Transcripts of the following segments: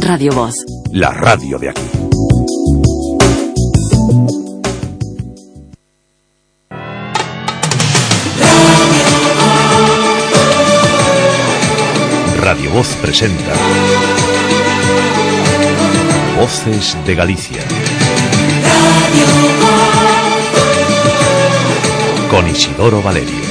Radio Voz. La radio de aquí. Radio Voz presenta Voces de Galicia. Con Isidoro Valerio.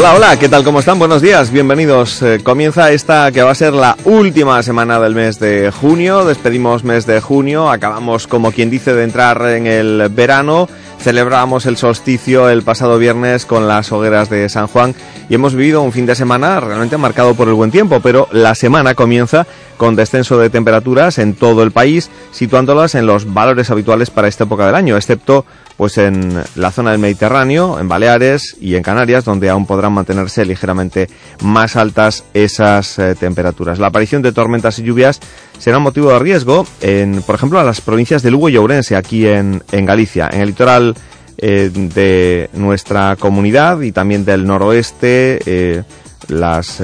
Hola, hola, ¿qué tal? ¿Cómo están? Buenos días, bienvenidos. Eh, comienza esta que va a ser la última semana del mes de junio. Despedimos mes de junio, acabamos como quien dice de entrar en el verano. Celebramos el solsticio el pasado viernes con las hogueras de San Juan y hemos vivido un fin de semana realmente marcado por el buen tiempo, pero la semana comienza con descenso de temperaturas en todo el país, situándolas en los valores habituales para esta época del año, excepto pues en la zona del Mediterráneo, en Baleares y en Canarias, donde aún podrán mantenerse ligeramente más altas esas eh, temperaturas. La aparición de tormentas y lluvias será un motivo de riesgo, en, por ejemplo, a las provincias de Lugo y Ourense, aquí en, Galicia. En el litoral eh, de nuestra comunidad y también del noroeste, eh, las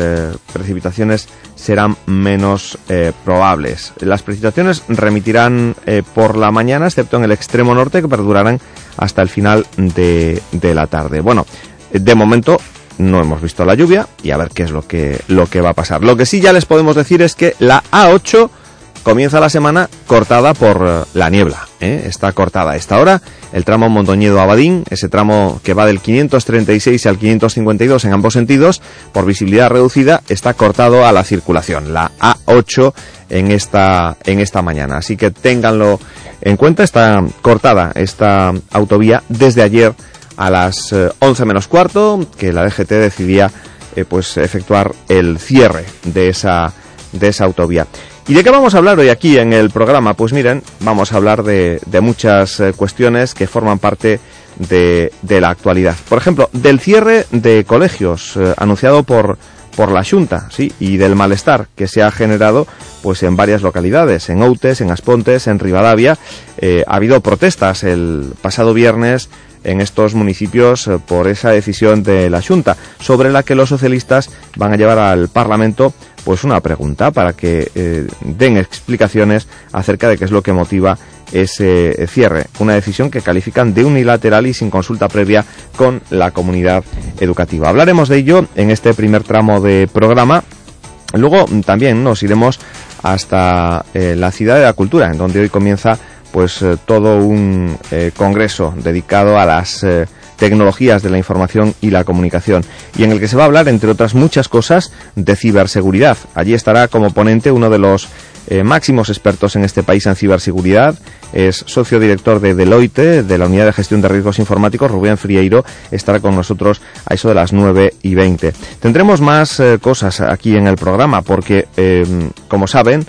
precipitaciones serán menos eh, probables. Las precipitaciones remitirán eh, por la mañana, excepto en el extremo norte, que perdurarán hasta el final de, de, la tarde. Bueno, de momento no hemos visto la lluvia y a ver qué es lo que, lo que va a pasar. Lo que sí ya les podemos decir es que la A8 comienza la semana cortada por eh, la niebla. ¿eh? Está cortada a esta hora el tramo Mondoñedo-Abadín, ese tramo que va del 536 al 552 en ambos sentidos, por visibilidad reducida, está cortado a la circulación, la A8 en esta, en esta mañana. Así que ténganlo en cuenta, está cortada esta autovía desde ayer a las 11 eh, menos cuarto, que la DGT decidía pues efectuar el cierre de esa, de esa autovía. ¿Y de qué vamos a hablar hoy aquí en el programa? Pues miren, vamos a hablar de, muchas eh, cuestiones que forman parte de, la actualidad. Por ejemplo, del cierre de colegios eh, anunciado por, por la Junta, sí, y del malestar que se ha generado pues en varias localidades, en Outes, en Aspontes, en Rivadavia. Eh, ha habido protestas el pasado viernes en estos municipios por esa decisión de la Junta, sobre la que los socialistas van a llevar al Parlamento pues una pregunta para que eh, den explicaciones acerca de qué es lo que motiva ese cierre. Una decisión que califican de unilateral y sin consulta previa con la comunidad educativa. Hablaremos de ello en este primer tramo de programa. Luego también nos iremos hasta eh, la ciudad de la cultura, en donde hoy comienza pues eh, todo un congreso dedicado a las tecnologías de la información y la comunicación, y en el que se va a hablar, entre otras muchas cosas, de ciberseguridad. Allí estará como ponente uno de los eh, máximos expertos en este país en ciberseguridad. Es socio director de Deloitte, de la Unidad de Gestión de Riesgos Informáticos, Rubén Frieiro, estará con nosotros a eso de las 9 y 20. Tendremos más eh, cosas aquí en el programa, porque, em, como saben,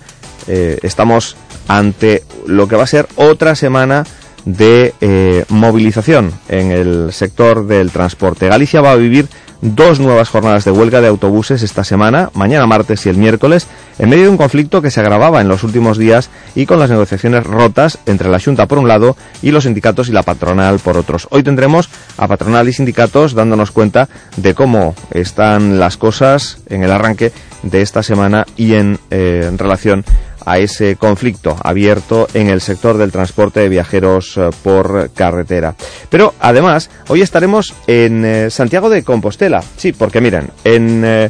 eh, estamos ante lo que va a ser otra semana de eh, movilización en el sector del transporte. Galicia va a vivir dos nuevas jornadas de huelga de autobuses esta semana, mañana martes y el miércoles, en medio de un conflicto que se agravaba en los últimos días y con las negociaciones rotas entre la Junta por un lado y los sindicatos y la patronal por otros. Hoy tendremos a patronal y sindicatos dándonos cuenta de cómo están las cosas en el arranque de esta semana y en, eh, en relación a ese conflicto abierto en el sector del transporte de viajeros eh, por carretera. Pero además, hoy estaremos en eh, Santiago de Compostela. Sí, porque miren, en eh,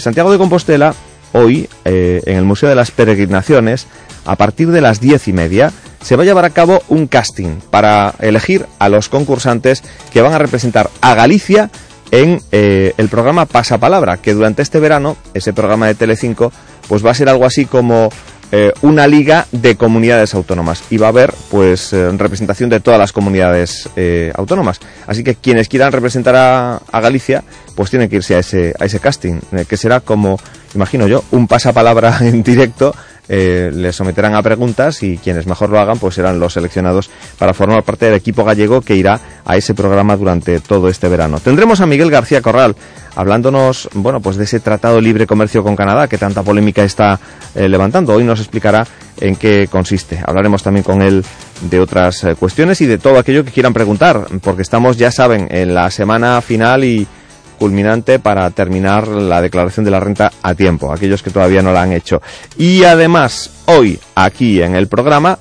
Santiago de Compostela, hoy, en el Museo de las Peregrinaciones, a partir de las diez y media, se va a llevar a cabo un casting para elegir a los concursantes que van a representar a Galicia en el programa Pasapalabra, que durante este verano, ese programa de Telecinco, pues va a ser algo así como eh, una liga de comunidades autónomas y va a haber pues eh, representación de todas las comunidades eh, autónomas. Así que quienes quieran representar a, a, Galicia, pues tienen que irse a ese, a ese casting, que será como, imagino yo, un pasapalabra en directo eh, les someterán a preguntas y quienes mejor lo hagan pues serán los seleccionados para formar parte del equipo gallego que irá a ese programa durante todo este verano. Tendremos a Miguel García Corral hablándonos, bueno, pues de ese tratado libre comercio con Canadá que tanta polémica está eh, levantando. Hoy nos explicará en qué consiste. Hablaremos también con él de otras eh, cuestiones y de todo aquello que quieran preguntar, porque estamos, ya saben, en la semana final y culminante para terminar la declaración de la renta a tiempo, aquellos que todavía no la han hecho. Y además, hoy, aquí en el programa,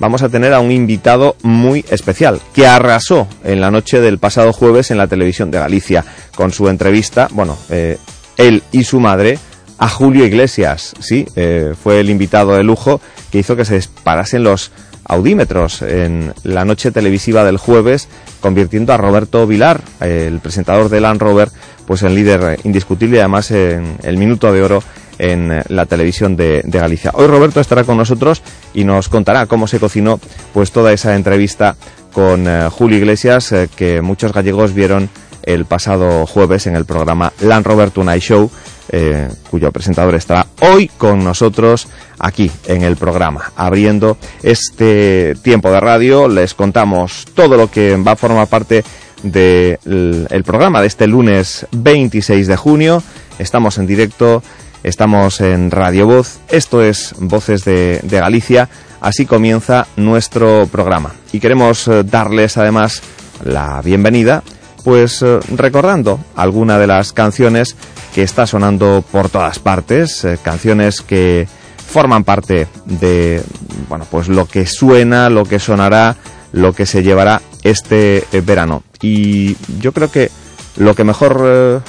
vamos a tener a un invitado muy especial, que arrasó en la noche del pasado jueves en la televisión de Galicia, con su entrevista, bueno, eh, él y su madre, a Julio Iglesias, sí, eh, fue el invitado de lujo que hizo que se disparasen los audímetros en la noche televisiva del jueves, convirtiendo a Roberto Vilar, el presentador de Land Rover, pues en líder indiscutible además en el minuto de oro en la televisión de, de, Galicia. Hoy Roberto estará con nosotros y nos contará cómo se cocinó pues toda esa entrevista con eh, Julio Iglesias eh, que muchos gallegos vieron el pasado jueves en el programa Land Rover Tonight Show eh, cuyo presentador estará hoy con nosotros aquí en el programa. Abriendo este tiempo de radio, les contamos todo lo que va a formar parte del de programa de este lunes 26 de junio. Estamos en directo, estamos en Radio Voz, esto es Voces de, de Galicia, así comienza nuestro programa. Y queremos eh, darles además la bienvenida pues eh, recordando alguna de las canciones que está sonando por todas partes, eh, canciones que forman parte de bueno, pues lo que suena, lo que sonará, lo que se llevará este eh, verano. Y yo creo que lo que mejor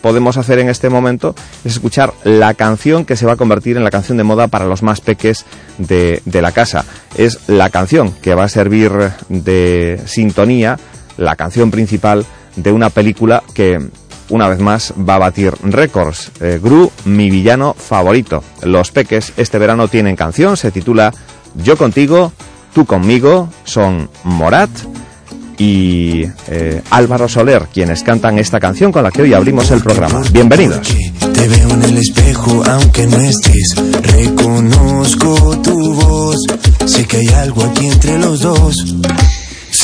podemos hacer en este momento es escuchar la canción que se va a convertir en la canción de moda para los más peques de, de la casa. Es la canción que va a servir de sintonía, la canción principal de una película que una vez más va a batir récords. Eh, Gru, mi villano favorito. Los peques este verano tienen canción, se titula Yo contigo, tú conmigo, son Morat y eh, Álvaro Soler, quienes cantan esta canción con la que hoy abrimos el programa. Bienvenidos. Te veo en el espejo, aunque no estés, reconozco tu voz, sé que hay algo aquí entre los dos.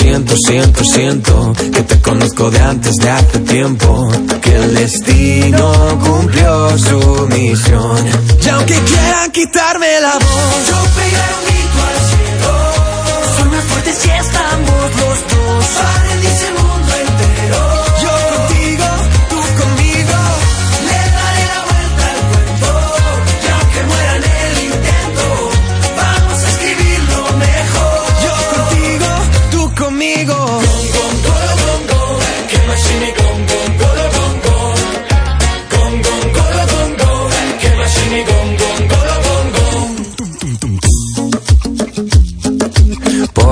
Siento, siento, siento que te conozco de antes de hace tiempo. Que el destino cumplió su misión. Y aunque quieran quitarme la voz, yo pegaré un grito al cielo. Soy más fuerte si estamos los dos. Para el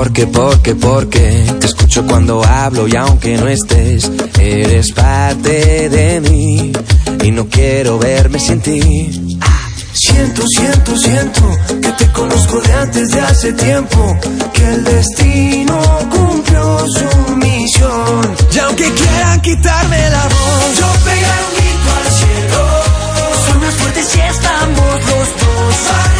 Porque, porque, porque te escucho cuando hablo y aunque no estés, eres parte de mí y no quiero verme sin ti. Siento, siento, siento que te conozco de antes de hace tiempo, que el destino cumplió su misión. Y aunque quieran quitarme la voz, yo pegaré un grito al cielo. Soy más fuerte si estamos los dos.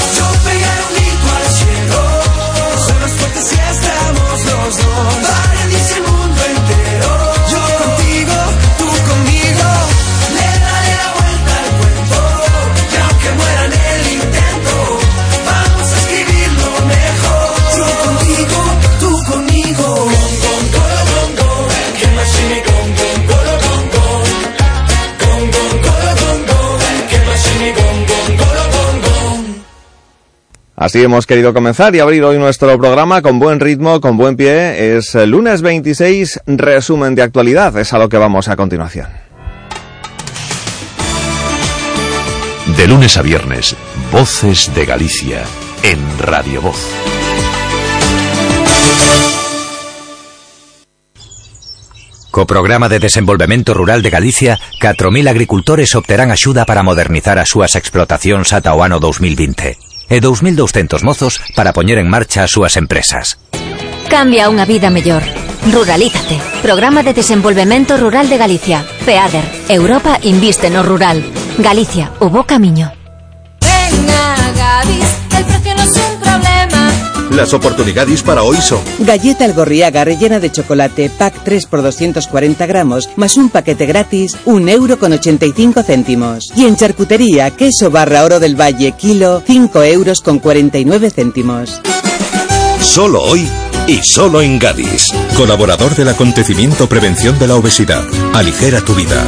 Así hemos querido comenzar y abrir hoy nuestro programa con buen ritmo, con buen pie. Es el lunes 26, resumen de actualidad. Es a lo que vamos a continuación. De lunes a viernes, Voces de Galicia, en Radio Voz. Co Programa de Desenvolvemento Rural de Galicia, 4.000 agricultores obterán axuda para modernizar as súas explotacións ata o ano 2020 e 2.200 mozos para poñer en marcha as súas empresas. Cambia unha vida mellor. Ruralízate. Programa de Desenvolvemento Rural de Galicia. FEADER. Europa inviste no rural. Galicia, o bo camiño. Venga, Gadis, el precio no es un problema. Las oportunidades para hoy son Galleta El Gorriaga rellena de chocolate, pack 3 por 240 gramos, más un paquete gratis, un euro con 85 céntimos. Y en charcutería, queso barra oro del valle, kilo, 5 euros con 49 céntimos. solo hoy y solo en Gadis. Colaborador del acontecimiento Prevención de la Obesidad. Aligera tu vida.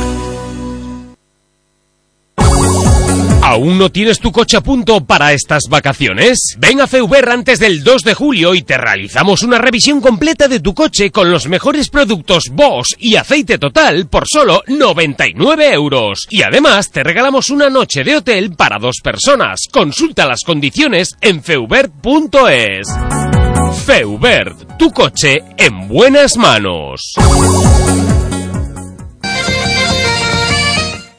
¿Aún no tienes tu coche a punto para estas vacaciones? Ven a Feuber antes del 2 de julio y te realizamos una revisión completa de tu coche con los mejores productos Bosch y aceite total por solo 99 euros. Y además te regalamos una noche de hotel para dos personas. Consulta las condiciones en feubert.es. Feubert, tu coche en buenas manos.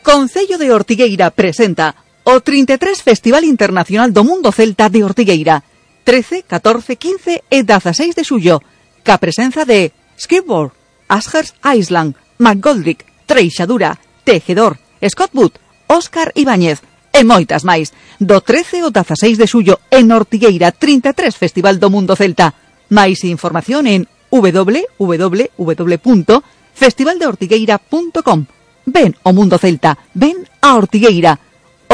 Concello de Ortigueira presenta o 33 Festival Internacional do Mundo Celta de Ortigueira. 13, 14, 15 e 16 de xullo. Ca presenza de Skateboard, Ashers Island, McGoldrick, Treixadura, Tejedor, Scott Wood, Óscar Ibáñez e moitas máis. Do 13 ao 16 de xullo en Ortigueira 33 Festival do Mundo Celta. Máis información en www.festivaldeortigueira.com. Ven o Mundo Celta, ven a Ortigueira.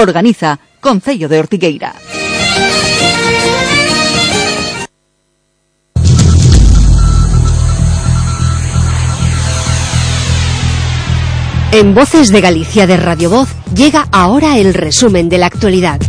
Organiza Concello de Ortigueira. En Voces de Galicia de Radio Voz llega ahora el resumen de la actualidad.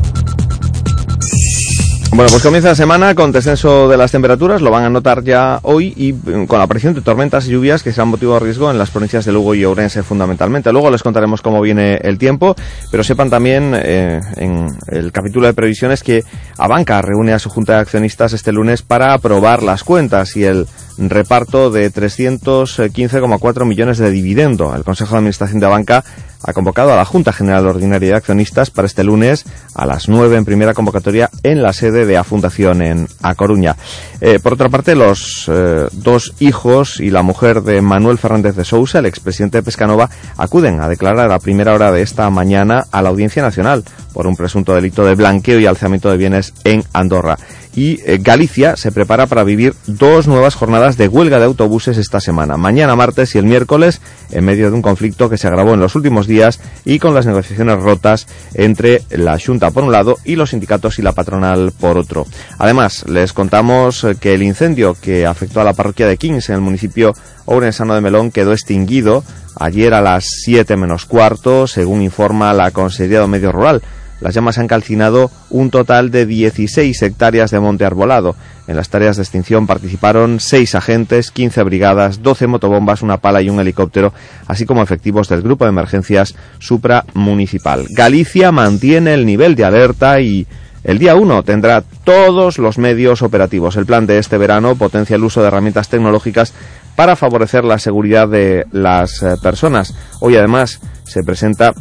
Bueno, pues comienza la semana con descenso de las temperaturas, lo van a notar ya hoy y mm, con la aparición de tormentas y lluvias que serán motivo de riesgo en las provincias de Lugo y Ourense fundamentalmente. Luego les contaremos cómo viene el tiempo, pero sepan también eh, en el capítulo de previsiones que Abanca reúne a su junta de accionistas este lunes para aprobar las cuentas y el reparto de 315,4 millones de dividendo. El Consejo de Administración de Abanca ha convocado a la Junta General Ordinaria de Accionistas para este lunes a las 9 en primera convocatoria en la sede de A Fundación en A Coruña. Eh, por otra parte, los eh, dos hijos y la mujer de Manuel Fernández de Sousa, el expresidente de Pescanova, acuden a declarar a primera hora de esta mañana a la Audiencia Nacional por un presunto delito de blanqueo y alzamiento de bienes en Andorra y eh, Galicia se prepara para vivir dos nuevas jornadas de huelga de autobuses esta semana, mañana martes y el miércoles, en medio de un conflicto que se agravó en los últimos días y con las negociaciones rotas entre la Junta por un lado y los sindicatos y la patronal por otro. Además, les contamos eh, que el incendio que afectó a la parroquia de Kings en el municipio Ourensano de Melón quedó extinguido ayer a las 7 menos cuarto, según informa la Consejería de Medio Rural. Las llamas han calcinado un total de 16 hectáreas de monte arbolado. En las tareas de extinción participaron 6 agentes, 15 brigadas, 12 motobombas, una pala y un helicóptero, así como efectivos del Grupo de Emergencias Supramunicipal. Galicia mantiene el nivel de alerta y el día 1 tendrá todos los medios operativos. El plan de este verano potencia el uso de herramientas tecnológicas para favorecer la seguridad de las eh, personas. Hoy además se presenta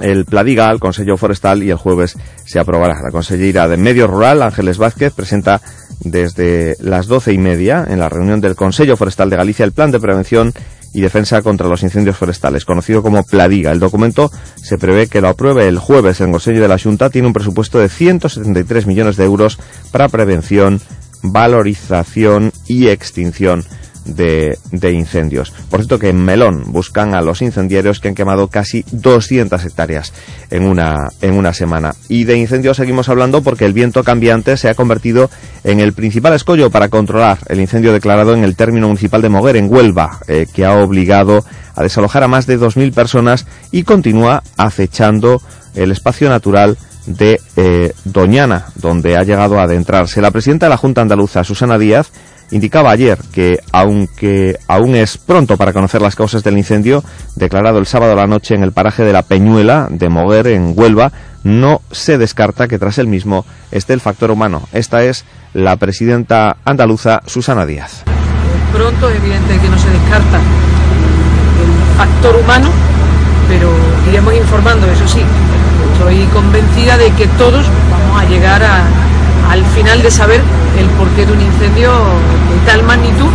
el Pladiga al Consejo Forestal y el jueves se aprobará. La consellera de Medio Rural, Ángeles Vázquez, presenta desde las doce y media en la reunión del Consejo Forestal de Galicia el plan de prevención y defensa contra los incendios forestales, conocido como Pladiga. El documento se prevé que lo apruebe el jueves en Consejo de la Junta. Tiene un presupuesto de 173 millones de euros para prevención, valorización y extinción de, incendios. Por cierto que en Melón buscan a los incendiarios que han quemado casi 200 hectáreas en una, en una semana. Y de incendios seguimos hablando porque el viento cambiante se ha convertido en el principal escollo para controlar el incendio declarado en el término municipal de Moguer, en Huelva, eh, que ha obligado a desalojar a más de 2.000 personas y continúa acechando el espacio natural de eh, Doñana, donde ha llegado a adentrarse. La presidenta de la Junta Andaluza, Susana Díaz, indicaba ayer que, aunque aún es pronto para conocer las causas del incendio, declarado el sábado a la noche en el paraje de la Peñuela de Moguer, en Huelva, no se descarta que tras el mismo esté el factor humano. Esta es la presidenta andaluza Susana Díaz. Pronto es evidente que no se descarta el factor humano, pero iremos informando, eso sí. Estoy convencida de que todos vamos a llegar al final de saber el porqué de un incendio de tal magnitud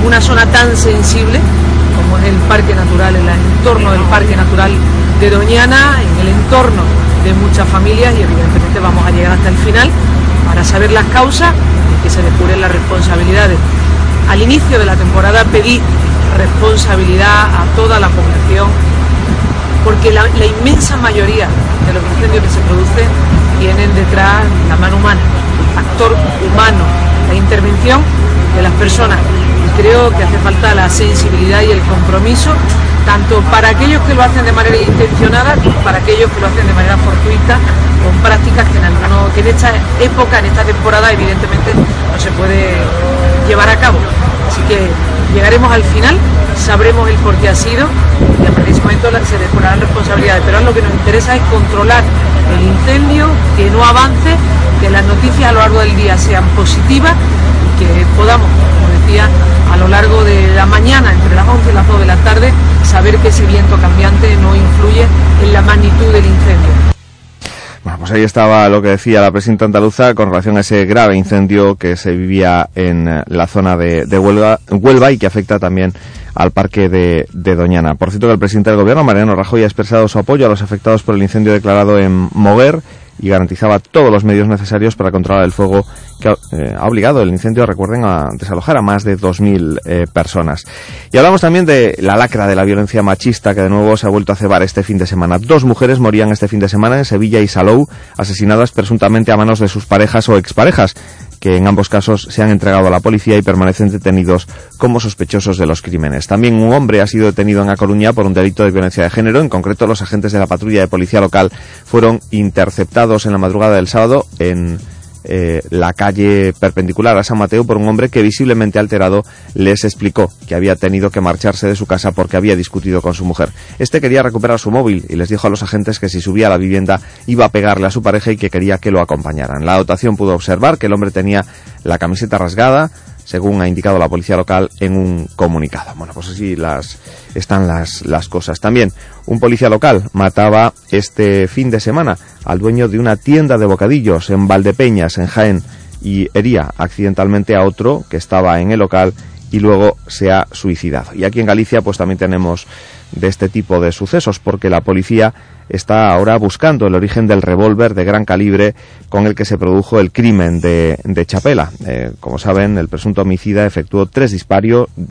en una zona tan sensible como es el Parque Natural, el entorno del Parque Natural de Doñana, en el entorno de muchas familias y evidentemente vamos a llegar hasta el final para saber las causas y que se depuren las responsabilidades. Al inicio de la temporada pedí responsabilidad a toda la población porque la inmensa mayoría de los incendios que se producen tienen detrás la mano humana factor humano, la intervención de las personas. Y creo que hace falta la sensibilidad y el compromiso, tanto para aquellos que lo hacen de manera intencionada como para aquellos que lo hacen de manera fortuita, con prácticas que en, que en esta época, en esta temporada, evidentemente no se puede llevar a cabo. Así que llegaremos al final, sabremos el por qué ha sido y a partir de ese momento se depurarán responsabilidades. Pero lo que nos interesa es controlar el incendio, que no avance que las noticias a lo largo del día sean positivas y que podamos, como decía, a lo largo de la mañana, entre las 11 y las 2 de la tarde, saber que ese viento cambiante no influye en la magnitud del incendio. Bueno, pues ahí estaba lo que decía la presidenta andaluza con relación a ese grave incendio que se vivía en eh, la zona de, Huelva, y que afecta también al parque de, de, Doñana. Por cierto, que el presidente del gobierno, Mariano Rajoy, ha expresado su apoyo a los afectados por el incendio declarado en Moguer y garantizaba todos los medios necesarios para controlar el fuego que eh, ha obligado el incendio, recuerden, a desalojar a más de 2.000 eh, personas. Y hablamos también de la lacra de la violencia machista que de nuevo se ha vuelto a cebar este fin de semana. Dos mujeres morían este fin de semana en Sevilla y Salou, asesinadas presuntamente a manos de sus parejas o exparejas que en ambos casos se han entregado a la policía y permanecen detenidos como sospechosos de los crímenes. También un hombre ha sido detenido en A Coruña por un delito de violencia de género. En concreto, los agentes de la patrulla de policía local fueron interceptados en la madrugada del sábado en eh, la calle perpendicular a San Mateo por un hombre que visiblemente alterado les explicó que había tenido que marcharse de su casa porque había discutido con su mujer. Este quería recuperar su móvil y les dijo a los agentes que si subía a la vivienda iba a pegarle a su pareja y que quería que lo acompañaran. La dotación pudo observar que el hombre tenía la camiseta rasgada, según ha indicado la policía local en un comunicado. Bueno, pues así las, están las, las cosas. También un policía local mataba este fin de semana al dueño de una tienda de bocadillos en Valdepeñas, en Jaén, y hería accidentalmente a otro que estaba en el local y luego se ha suicidado. Y aquí en Galicia pues también tenemos de este tipo de sucesos porque la policía está ahora buscando el origen del revólver de gran calibre con el que se produjo el crimen de, Chapela. Eh, como saben, el presunto homicida efectuó tres,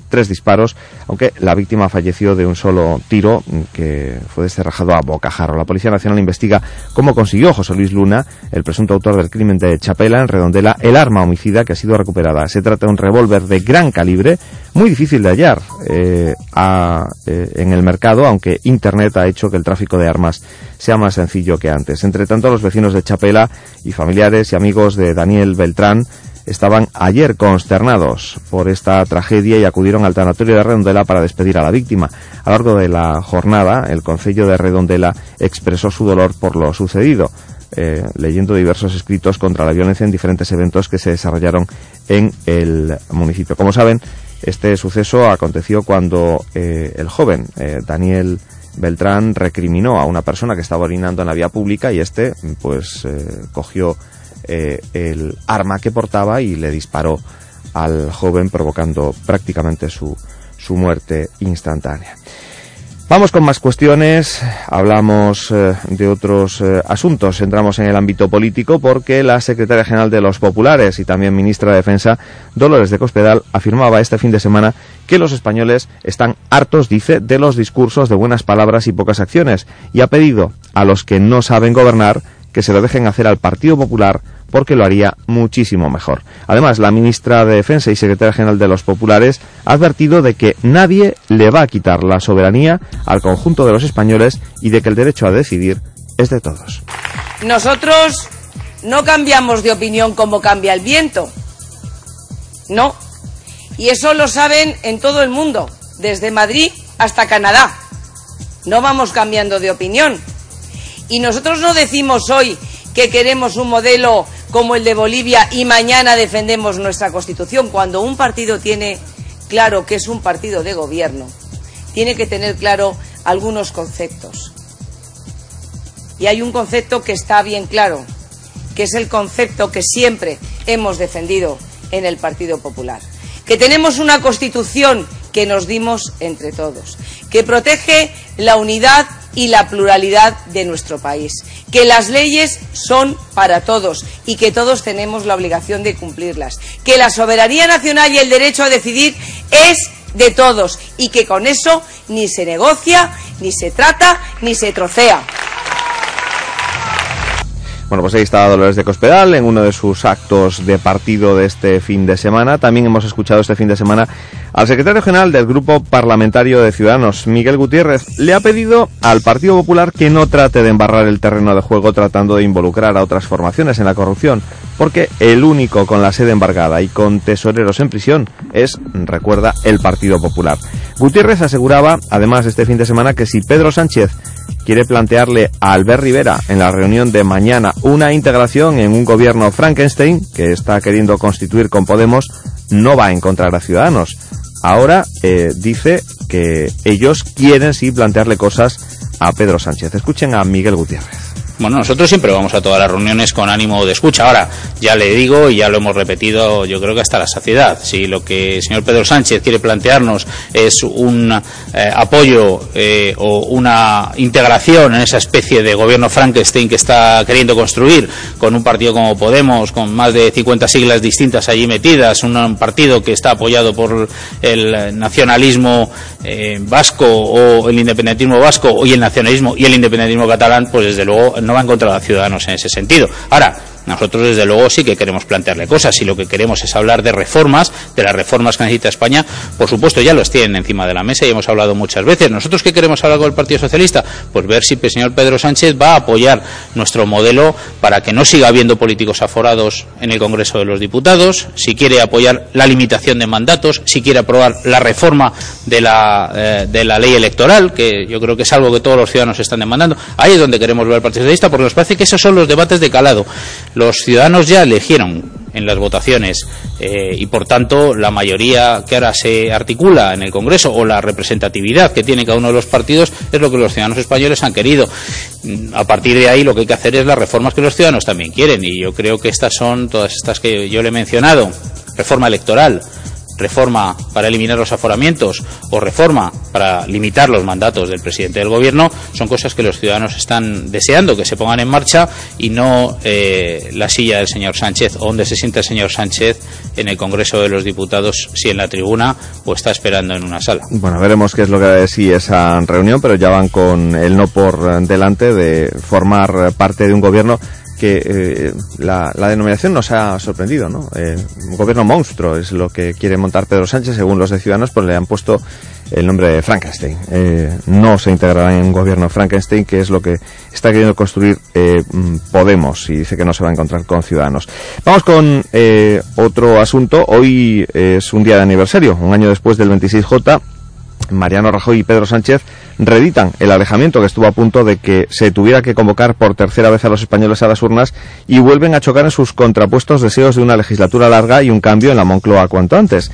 tres disparos, aunque la víctima falleció de un solo tiro que fue descerrajado a bocajarro. La Policía Nacional investiga cómo consiguió José Luis Luna, el presunto autor del crimen de Chapela, en Redondela, el arma homicida que ha sido recuperada. Se trata de un revólver de gran calibre, muy difícil de hallar eh, eh, en el mercado, aunque Internet ha hecho que el tráfico de armas sea más sencillo que antes. Entre tanto, los vecinos de Chapela y familiares y amigos de Daniel Beltrán estaban ayer consternados por esta tragedia y acudieron al tanatorio de Redondela para despedir a la víctima. A lo largo de la jornada, el Concello de Redondela expresó su dolor por lo sucedido. Eh, leyendo diversos escritos contra la violencia en diferentes eventos que se desarrollaron en el municipio. Como saben, este suceso aconteció cuando eh, el joven eh, Daniel Beltrán recriminó a una persona que estaba orinando en la vía pública y este pues eh, cogió el arma que portaba y le disparó al joven provocando prácticamente su, su muerte instantánea. Vamos con más cuestiones, hablamos eh, de otros eh, asuntos, entramos en el ámbito político porque la secretaria general de los Populares y también ministra de Defensa, Dolores de Cospedal, afirmaba este fin de semana que los españoles están hartos, dice, de los discursos de buenas palabras y pocas acciones. Y ha pedido a los que no saben gobernar que se lo dejen hacer al Partido Popular porque lo haría muchísimo mejor. Además, la ministra de Defensa y secretaria general de los Populares ha advertido de que nadie le va a quitar la soberanía al conjunto de los españoles y de que el derecho a decidir es de todos. Nosotros no cambiamos de opinión como cambia el viento. No. Y eso lo saben en todo el mundo, desde Madrid hasta Canadá. No vamos cambiando de opinión. Y nosotros no decimos hoy que queremos un modelo como el de Bolivia y mañana defendemos nuestra Constitución. Cuando un partido tiene claro que es un partido de gobierno, tiene que tener claro algunos conceptos. Y hay un concepto que está bien claro, que es el concepto que siempre hemos defendido en el Partido Popular. Que tenemos una Constitución que nos dimos entre todos, que protege la unidad y la pluralidad de nuestro país, que las leyes son para todos y que todos tenemos la obligación de cumplirlas, que la soberanía nacional y el derecho a decidir es de todos y que con eso ni se negocia, ni se trata, ni se trocea. Bueno, pues ahí está Dolores de Cospedal en uno de sus actos de partido de este fin de semana. También hemos escuchado este fin de semana al secretario general del Grupo Parlamentario de Ciudadanos, Miguel Gutiérrez. Le ha pedido al Partido Popular que no trate de embarrar el terreno de juego tratando de involucrar a otras formaciones en la corrupción, porque el único con la sede embargada y con tesoreros en prisión es, recuerda, el Partido Popular. Gutiérrez aseguraba, además, este fin de semana que si Pedro Sánchez quiere plantearle a Albert Rivera en la reunión de mañana una integración en un gobierno Frankenstein que está queriendo constituir con Podemos, no va a encontrar a Ciudadanos. Ahora eh, dice que ellos quieren sí plantearle cosas a Pedro Sánchez. Escuchen a Miguel Gutiérrez. Bueno, nosotros siempre vamos a todas las reuniones con ánimo de escucha. Ahora, ya le digo y ya lo hemos repetido, yo creo que hasta la saciedad. Si lo que el señor Pedro Sánchez quiere plantearnos es un eh, apoyo eh, o una integración en esa especie de gobierno Frankenstein que está queriendo construir con un partido como Podemos, con más de 50 siglas distintas allí metidas, un partido que está apoyado por el nacionalismo eh, vasco o el independentismo vasco y el nacionalismo y el independentismo catalán, pues desde luego no va a encontrar a Ciudadanos en ese sentido. Ahora, nosotros, desde luego, sí que queremos plantearle cosas y lo que queremos es hablar de reformas, de las reformas que necesita España. Por supuesto, ya los tienen encima de la mesa y hemos hablado muchas veces. ¿Nosotros qué queremos hablar con el Partido Socialista? Pues ver si el señor Pedro Sánchez va a apoyar nuestro modelo para que no siga habiendo políticos aforados en el Congreso de los Diputados, si quiere apoyar la limitación de mandatos, si quiere aprobar la reforma de la, eh, de la ley electoral, que yo creo que es algo que todos los ciudadanos están demandando. Ahí es donde queremos ver al Partido Socialista, porque nos parece que esos son los debates de calado. Los ciudadanos ya eligieron en las votaciones eh, y por tanto la mayoría que ahora se articula en el Congreso o la representatividad que tiene cada uno de los partidos es lo que los ciudadanos españoles han querido. Mm, A partir de ahí lo que hay que hacer es las reformas que los ciudadanos también quieren y yo creo que estas son todas estas que yo le he mencionado. Reforma electoral, reforma para eliminar los aforamientos o reforma para limitar los mandatos del presidente del gobierno son cosas que los ciudadanos están deseando que se pongan en marcha y no eh, la silla del señor Sánchez o donde se sienta el señor Sánchez en el Congreso de los Diputados si en la tribuna o está esperando en una sala. Bueno, veremos qué es lo que decide esa reunión, pero ya van con el no por delante de formar parte de un gobierno que eh, la, la denominación nos ha sorprendido, ¿no? Eh, un gobierno monstruo es lo que quiere montar Pedro Sánchez, según los de Ciudadanos, pues le han puesto el nombre de Frankenstein. Eh, no se integrará en un gobierno Frankenstein, que es lo que está queriendo construir eh, Podemos, y dice que no se va a encontrar con Ciudadanos. Vamos con otro asunto. Hoy es un día de aniversario, un año después del 26J. Mariano Rajoy y Pedro Sánchez reeditan el alejamiento que estuvo a punto de que se tuviera que convocar por tercera vez a los españoles a las urnas y vuelven a chocar en sus contrapuestos deseos de una legislatura larga y un cambio en la Moncloa cuanto antes.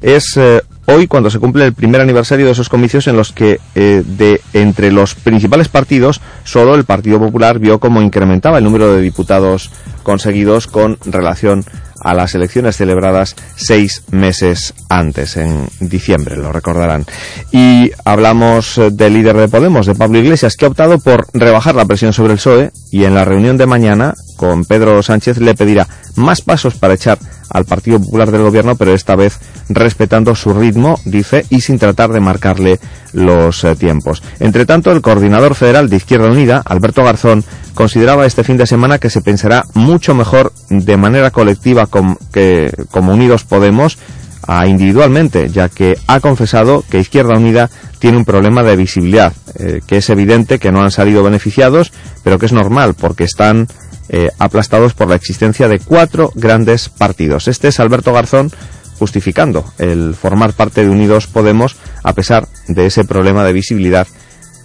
Es eh, hoy cuando se cumple el primer aniversario de esos comicios en los que eh, de entre los principales partidos solo el Partido Popular vio cómo incrementaba el número de diputados conseguidos con relación a las elecciones celebradas seis meses antes, en diciembre, lo recordarán. Y hablamos eh, del líder de Podemos, de Pablo Iglesias, que ha optado por rebajar la presión sobre el PSOE y en la reunión de mañana con Pedro Sánchez le pedirá más pasos para echar al Partido Popular del Gobierno, pero esta vez respetando su ritmo, dice, y sin tratar de marcarle los eh, tiempos. Entre tanto, el coordinador federal de Izquierda Unida, Alberto Garzón, consideraba este fin de semana que se pensará mucho mejor de manera colectiva que, como Unidos Podemos a individualmente, ya que ha confesado que Izquierda Unida tiene un problema de visibilidad, eh, que es evidente que no han salido beneficiados, pero que es normal porque están eh, aplastados por la existencia de cuatro grandes partidos. Este es Alberto Garzón justificando el formar parte de Unidos Podemos a pesar de ese problema de visibilidad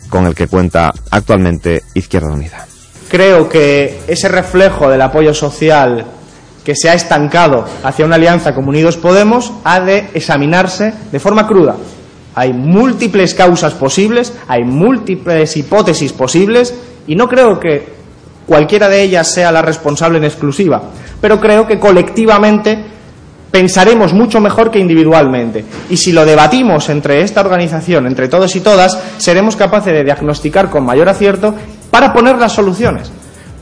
con el que cuenta actualmente Izquierda Unida creo que ese reflejo del apoyo social que se ha estancado hacia una alianza con Unidos Podemos ha de examinarse de forma cruda. Hay múltiples causas posibles, hay múltiples hipótesis posibles y no creo que cualquiera de ellas sea la responsable en exclusiva, pero creo que colectivamente pensaremos mucho mejor que individualmente. Y si lo debatimos entre esta organización, entre todos y todas, seremos capaces de diagnosticar con mayor acierto para poner las soluciones,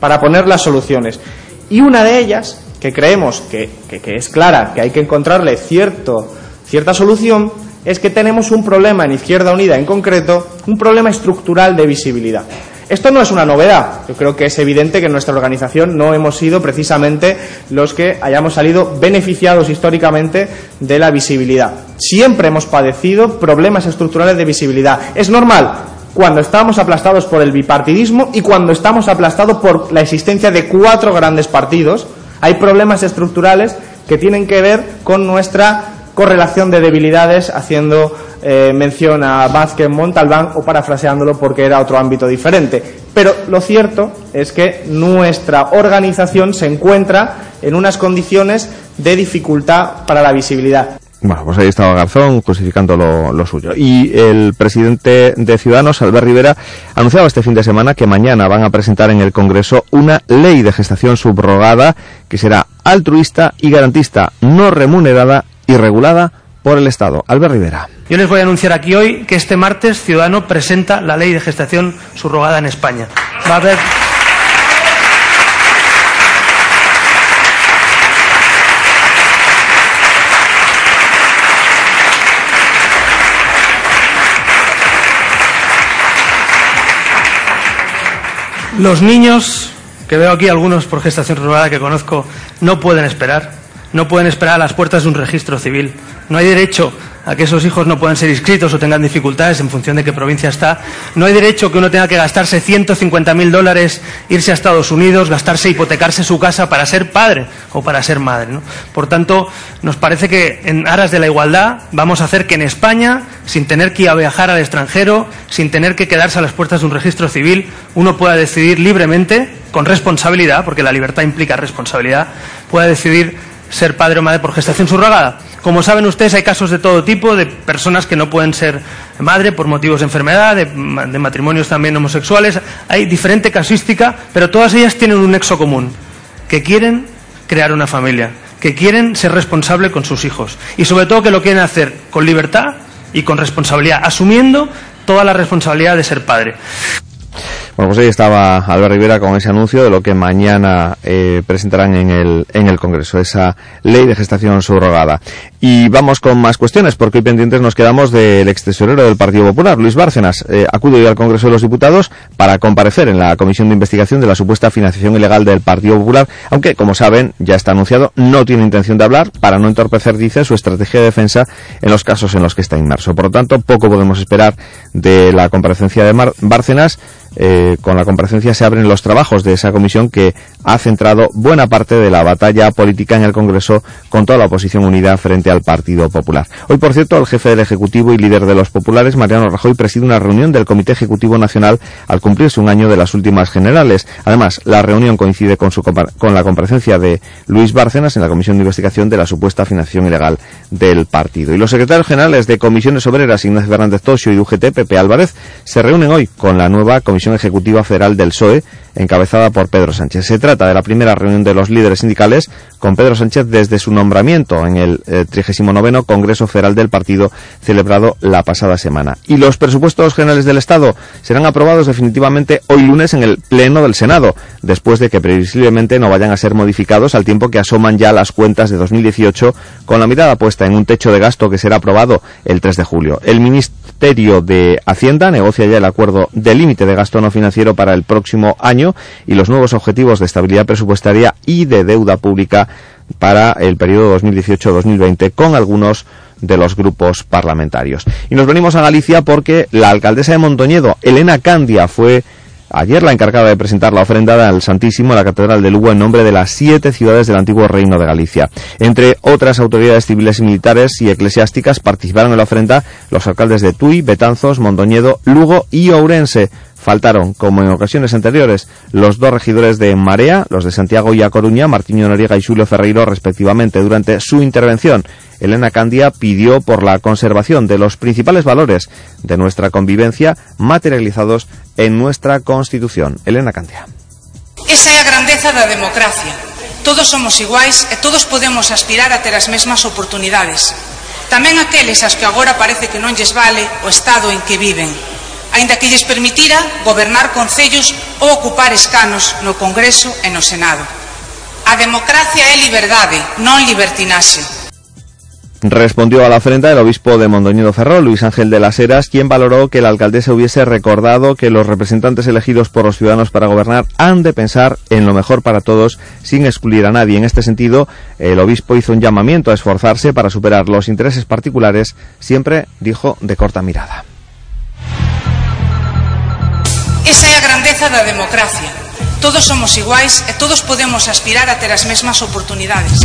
para poner las soluciones. Y una de ellas, que creemos que, es clara, que hay que encontrarle cierto, cierta solución, es que tenemos un problema en Izquierda Unida en concreto, un problema estructural de visibilidad. Esto no es una novedad. Yo creo que es evidente que en nuestra organización no hemos sido precisamente los que hayamos salido beneficiados históricamente de la visibilidad. Siempre hemos padecido problemas estructurales de visibilidad. Es normal, cuando estamos aplastados por el bipartidismo y cuando estamos aplastados por la existencia de cuatro grandes partidos, hay problemas estructurales que tienen que ver con nuestra correlación de debilidades, haciendo eh, mención a Vázquez Montalbán o parafraseándolo porque era otro ámbito diferente. Pero lo cierto es que nuestra organización se encuentra en unas condiciones de dificultad para la visibilidad. Bueno, pues ahí estaba Garzón justificando lo, suyo. Y el presidente de Ciudadanos, Albert Rivera, anunciaba este fin de semana que mañana van a presentar en el Congreso una ley de gestación subrogada que será altruista y garantista, no remunerada y regulada por el Estado. Albert Rivera. Yo les voy a anunciar aquí hoy que este martes Ciudadano presenta la ley de gestación subrogada en España. Va a haber Los niños, que veo aquí algunos por gestación robada que conozco, no pueden esperar. No pueden esperar a las puertas de un registro civil. No hay derecho a que esos hijos no puedan ser inscritos o tengan dificultades en función de qué provincia está. No hay derecho que uno tenga que gastarse 150.000 dólares, irse a Estados Unidos, gastarse, hipotecarse su casa para ser padre o para ser madre. Por tanto, nos parece que en aras de la igualdad vamos a hacer que en España, sin tener que ir a viajar al extranjero, sin tener que quedarse a las puertas de un registro civil, uno pueda decidir libremente, con responsabilidad, porque la libertad implica responsabilidad, pueda decidir ser padre o madre por gestación subrogada. Como saben ustedes, hay casos de todo tipo, de personas que no pueden ser madre por motivos de enfermedad, de, matrimonios también homosexuales. Hay diferente casuística, pero todas ellas tienen un nexo común, que quieren crear una familia, que quieren ser responsables con sus hijos y sobre todo que lo quieren hacer con libertad y con responsabilidad, asumiendo toda la responsabilidad de ser padre. Bueno, pues ahí estaba Albert Rivera con ese anuncio de lo que mañana eh, presentarán en el, en el Congreso, esa ley de gestación subrogada. Y vamos con más cuestiones, porque hoy pendientes nos quedamos del ex tesorero del Partido Popular, Luis Bárcenas. Eh, acude al Congreso de los Diputados para comparecer en la Comisión de Investigación de la supuesta financiación ilegal del Partido Popular, aunque, como saben, ya está anunciado, no tiene intención de hablar para no entorpecer, dice, su estrategia de defensa en los casos en los que está inmerso. Por lo tanto, poco podemos esperar de la comparecencia de Bárcenas. Eh, con la comparecencia se abren los trabajos de esa comisión que ha centrado buena parte de la batalla política en el Congreso con toda la oposición unida frente al Partido Popular. Hoy, por cierto, el jefe del Ejecutivo y líder de los populares, Mariano Rajoy, preside una reunión del Comité Ejecutivo Nacional al cumplirse un año de las últimas generales. Además, la reunión coincide con, su, con la comparecencia de Luis Bárcenas en la Comisión de Investigación de la supuesta financiación ilegal del partido. Y los secretarios generales de Comisiones Obreras, Ignacio Fernández Tosio y UGT, Pepe Álvarez, se reúnen hoy con la nueva Comisión Ejecutiva Federal del PSOE encabezada por Pedro Sánchez. Se trata de la primera reunión de los líderes sindicales con Pedro Sánchez desde su nombramiento en el 39 eh, Congreso Federal del Partido celebrado la pasada semana. Y los presupuestos generales del Estado serán aprobados definitivamente hoy lunes en el Pleno del Senado, después de que previsiblemente no vayan a ser modificados al tiempo que asoman ya las cuentas de 2018 con la mirada puesta en un techo de gasto que será aprobado el 3 de julio. El Ministerio de Hacienda negocia ya el acuerdo de límite de gasto no financiero para el próximo año y los nuevos objetivos de estabilidad presupuestaria y de deuda pública para el periodo 2018-2020 con algunos de los grupos parlamentarios. Y nos venimos a Galicia porque la alcaldesa de Montoñedo, Elena Candia, fue ayer la encargada de presentar la ofrenda al Santísimo en la Catedral de Lugo en nombre de las siete ciudades del antiguo Reino de Galicia. Entre otras autoridades civiles y militares y eclesiásticas participaron en la ofrenda los alcaldes de Tui, Betanzos, Mondoñedo, Lugo y Ourense. Faltaron, como en ocasiones anteriores, los dos regidores de Marea, los de Santiago y A Coruña, Martiño Noriega y Julio Ferreiro, respectivamente. Durante su intervención, Elena Candia pidió por la conservación de los principales valores de nuestra convivencia materializados en nuestra Constitución. Elena Candia. Esa é a grandeza da democracia. Todos somos iguais e todos podemos aspirar a ter as mesmas oportunidades. Tamén aqueles as que agora parece que non lles vale o estado en que viven aínda que lles permitira gobernar concellos ou ocupar escanos no Congreso e no Senado. A democracia é liberdade, non libertinaxe. Respondió a la ofrenda el obispo de Mondoñedo Ferrol, Luis Ángel de las Heras, quien valoró que la alcaldesa hubiese recordado que los representantes elegidos por los ciudadanos para gobernar han de pensar en lo mejor para todos sin excluir a nadie. En este sentido, el obispo hizo un llamamiento a esforzarse para superar los intereses particulares, siempre dijo de corta mirada. Esa é a grandeza da democracia. Todos somos iguais e todos podemos aspirar a ter as mesmas oportunidades.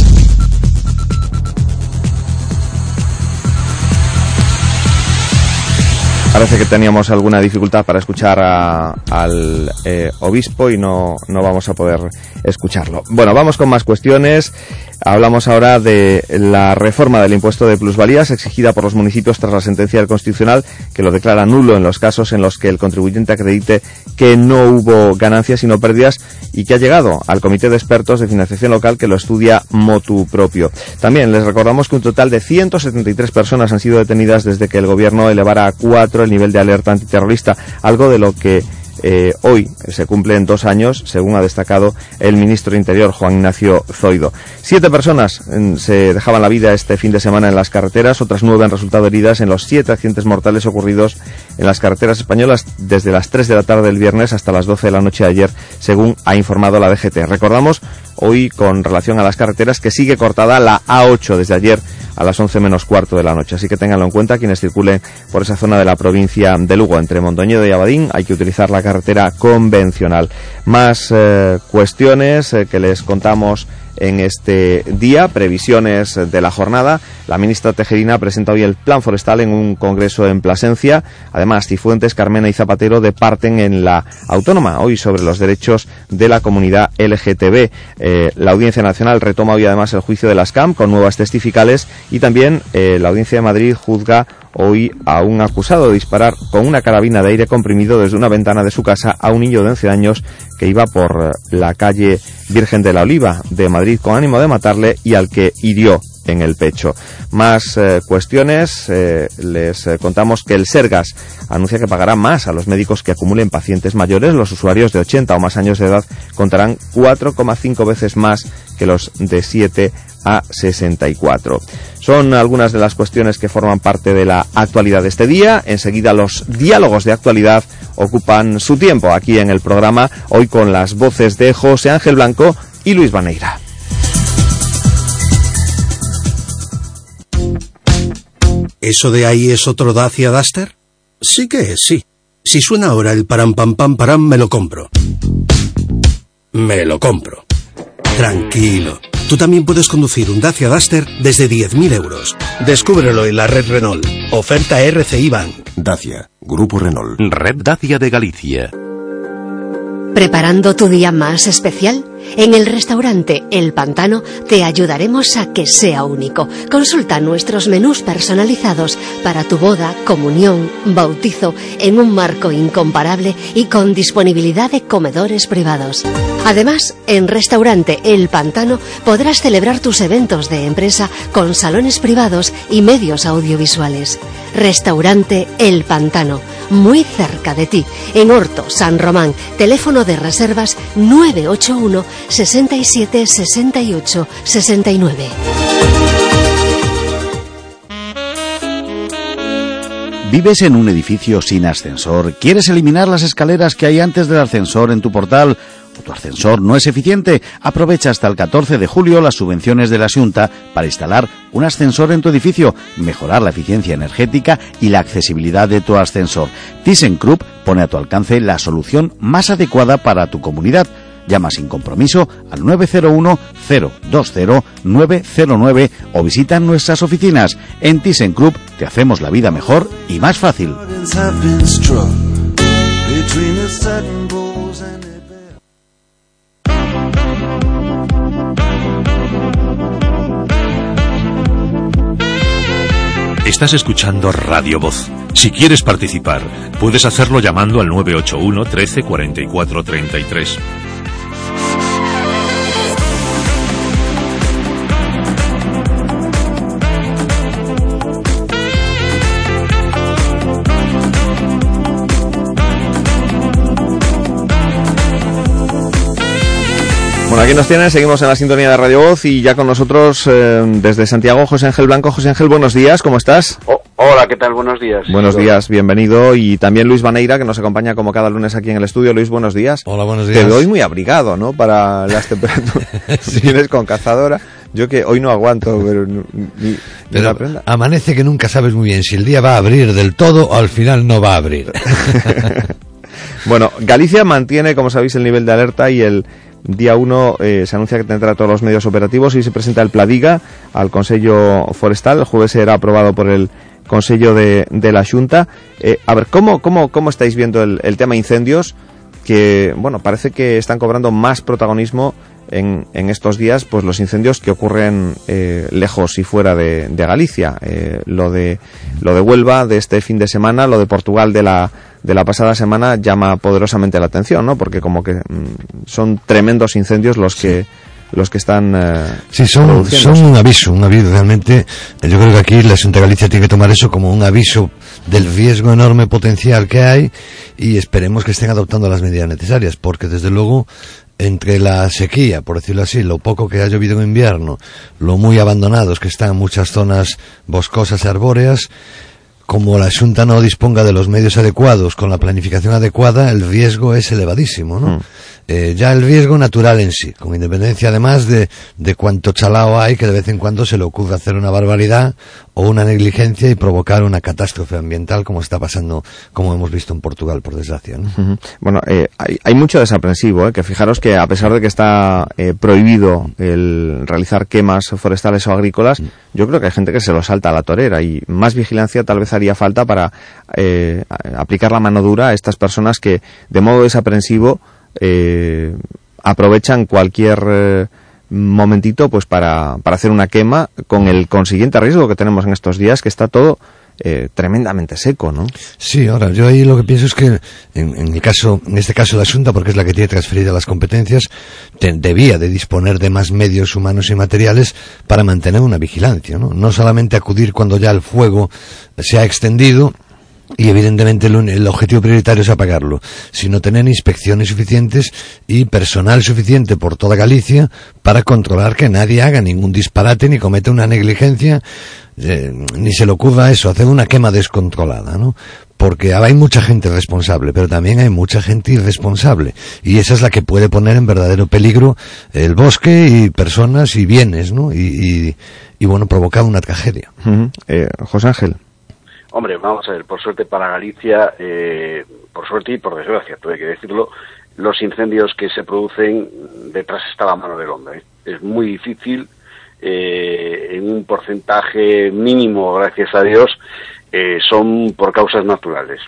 Parece que teníamos alguna dificultad para escuchar a, al eh, obispo y no, no vamos a poder escucharlo. Bueno, vamos con más cuestiones. Hablamos ahora de la reforma del impuesto de plusvalías exigida por los municipios tras la sentencia del Constitucional que lo declara nulo en los casos en los que el contribuyente acredite que no hubo ganancias sino pérdidas y que ha llegado al Comité de Expertos de Financiación Local que lo estudia motu propio. También les recordamos que un total de 173 personas han sido detenidas desde que el Gobierno elevara a cuatro el nivel de alerta antiterrorista, algo de lo que eh, hoy se cumplen dos años, según ha destacado el ministro de Interior, Juan Ignacio Zoido. Siete personas mm, se dejaban la vida este fin de semana en las carreteras, otras nueve han resultado heridas en los siete accidentes mortales ocurridos en las carreteras españolas desde las 3 de la tarde del viernes hasta las 12 de la noche de ayer, según ha informado la DGT. Recordamos hoy con relación a las carreteras que sigue cortada la A8 desde ayer a las 11 menos cuarto de la noche. Así que ténganlo en cuenta quienes circulen por esa zona de la provincia de Lugo, entre Mondoñedo y Abadín, hay que utilizar la carretera convencional. Más eh, cuestiones eh, que les contamos en este día, previsiones de la jornada. La ministra Tejerina presenta hoy el plan forestal en un congreso en Plasencia. Además, Cifuentes, Carmena y Zapatero departen en la autónoma hoy sobre los derechos de la comunidad LGTB. Eh, la Audiencia Nacional retoma hoy además el juicio de las CAM con nuevas testificales y también eh, la Audiencia de Madrid juzga hoy a un acusado de disparar con una carabina de aire comprimido desde una ventana de su casa a un niño de 11 años que iba por la calle Virgen de la Oliva de Madrid con ánimo de matarle y al que hirió en el pecho. Más eh, cuestiones, eh, les eh, contamos que el Sergas anuncia que pagará más a los médicos que acumulen pacientes mayores. Los usuarios de 80 o más años de edad contarán 4,5 veces más que los de 7 a 64. Son algunas de las cuestiones que forman parte de la actualidad de este día. Enseguida los diálogos de actualidad ocupan su tiempo aquí en el programa, hoy con las voces de José Ángel Blanco y Luis Baneira. ¿Eso de ahí es otro Dacia Duster? Sí que es, sí. Si suena ahora el param pam pam param, me lo compro. Me lo compro. Tranquilo. Tú también puedes conducir un Dacia Duster desde 10.000 euros. Descúbrelo en la red Renault. Oferta RCI Bank. Dacia, Grupo Renault. Red Dacia de Galicia. ¿Preparando tu día más especial? En el restaurante El Pantano te ayudaremos a que sea único. Consulta nuestros menús personalizados para tu boda, comunión, bautizo en un marco incomparable y con disponibilidad de comedores privados. Además, en Restaurante El Pantano podrás celebrar tus eventos de empresa con salones privados y medios audiovisuales. Restaurante El Pantano, muy cerca de ti, en Horto, San Román. Teléfono de reservas 981 67 68 69. ¿Vives en un edificio sin ascensor? ¿Quieres eliminar las escaleras que hay antes del ascensor en tu portal? ¿O tu ascensor no es eficiente? Aprovecha hasta el 14 de julio las subvenciones de la Junta para instalar un ascensor en tu edificio, mejorar la eficiencia energética y la accesibilidad de tu ascensor. ThyssenKrupp pone a tu alcance la solución más adecuada para tu comunidad. Llama sin compromiso al 901-020-909 o visita nuestras oficinas. En ThyssenKrupp te hacemos la vida mejor y más fácil. Estás escuchando Radio Voz. Si quieres participar, puedes hacerlo llamando al 981 13 44 33. Bueno, aquí nos tienen, seguimos en la sintonía de Radio Voz y ya con nosotros eh, desde Santiago José Ángel Blanco. José Ángel, buenos días, ¿cómo estás? Oh, hola, ¿qué tal? Buenos días. Buenos días, bienvenido. Y también Luis Baneira, que nos acompaña como cada lunes aquí en el estudio. Luis, buenos días. Hola, buenos días. Te veo hoy muy abrigado, ¿no? Para las temperaturas. Vienes con cazadora. Yo que hoy no aguanto, pero ni, ni Pero una prenda. amanece que nunca sabes muy bien si el día va a abrir del todo o al final no va a abrir. Bueno, Galicia mantiene, como sabéis, el nivel de alerta y el día 1 eh, se anuncia que tendrá todos los medios operativos y se presenta el Pladiga al Consejo Forestal. El jueves será aprobado por el Consejo de, la Junta. Eh, a ver, ¿cómo, cómo, ¿cómo estáis viendo el, el tema incendios? Que, bueno, parece que están cobrando más protagonismo en, en estos días, pues los incendios que ocurren eh, lejos y fuera de, de Galicia. Eh, lo de lo de Huelva de este fin de semana, lo de Portugal de la de la pasada semana llama poderosamente la atención, ¿no? Porque como que mm, son tremendos incendios los que los que están eh, Sí, son, son un aviso, un aviso realmente. Yo creo que aquí la Junta de Galicia tiene que tomar eso como un aviso del riesgo enorme potencial que hay y esperemos que estén adoptando las medidas necesarias, porque desde luego entre la sequía, por decirlo así, lo poco que ha llovido en invierno, lo muy abandonados que están muchas zonas boscosas y arbóreas, como la Junta no disponga de los medios adecuados, con la planificación adecuada, el riesgo es elevadísimo, ¿no? Eh, ya el riesgo natural en sí, con independencia además de, de cuánto chalao hay que de vez en cuando se le ocurre hacer una barbaridad o una negligencia y provocar una catástrofe ambiental como está pasando, como hemos visto en Portugal, por desgracia. Bueno, eh, hay, hay mucho desaprensivo, ¿eh? que fijaros que a pesar de que está eh, prohibido el realizar quemas forestales o agrícolas, yo creo que hay gente que se lo salta a la torera y más vigilancia tal vez haría falta para eh, aplicar la mano dura a estas personas que de modo desaprensivo eh, aprovechan cualquier eh, momentito pues para, para hacer una quema con el consiguiente riesgo que tenemos en estos días que está todo eh, tremendamente seco, ¿no? Sí, ahora, yo ahí lo que pienso es que en, en el caso, en este caso la Junta, porque es la que tiene transferidas las competencias, te- debía de disponer de más medios humanos y materiales para mantener una vigilancia, ¿no? No solamente acudir cuando ya el fuego se ha extendido, y evidentemente el, el objetivo prioritario es apagarlo, sino tener inspecciones suficientes y personal suficiente por toda Galicia para controlar que nadie haga ningún disparate ni cometa una negligencia, eh, ni se le ocurra eso, hacer una quema descontrolada, ¿no? Porque hay mucha gente responsable, pero también hay mucha gente irresponsable. Y esa es la que puede poner en verdadero peligro el bosque y personas y bienes, ¿no? Y, y, bueno, provocar una tragedia. Eh, José Ángel. Hombre, vamos a ver, por suerte para Galicia, eh, por suerte y por desgracia, tuve que decirlo, los incendios que se producen, detrás está la mano del hombre. Es muy difícil, eh, en un porcentaje mínimo, gracias a Dios, eh, son por causas naturales.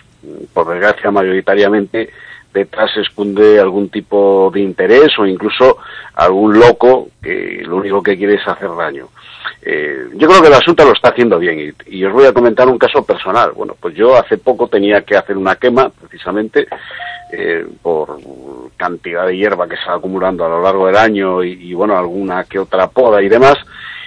Por desgracia, mayoritariamente, detrás se esconde algún tipo de interés o incluso algún loco que lo único que quiere es hacer daño. Eh, yo creo que el asunto lo está haciendo bien y, os voy a comentar un caso personal. Bueno, pues yo hace poco tenía que hacer una quema, precisamente, eh, por cantidad de hierba que se va acumulando a lo largo del año y, y bueno, alguna que otra poda y demás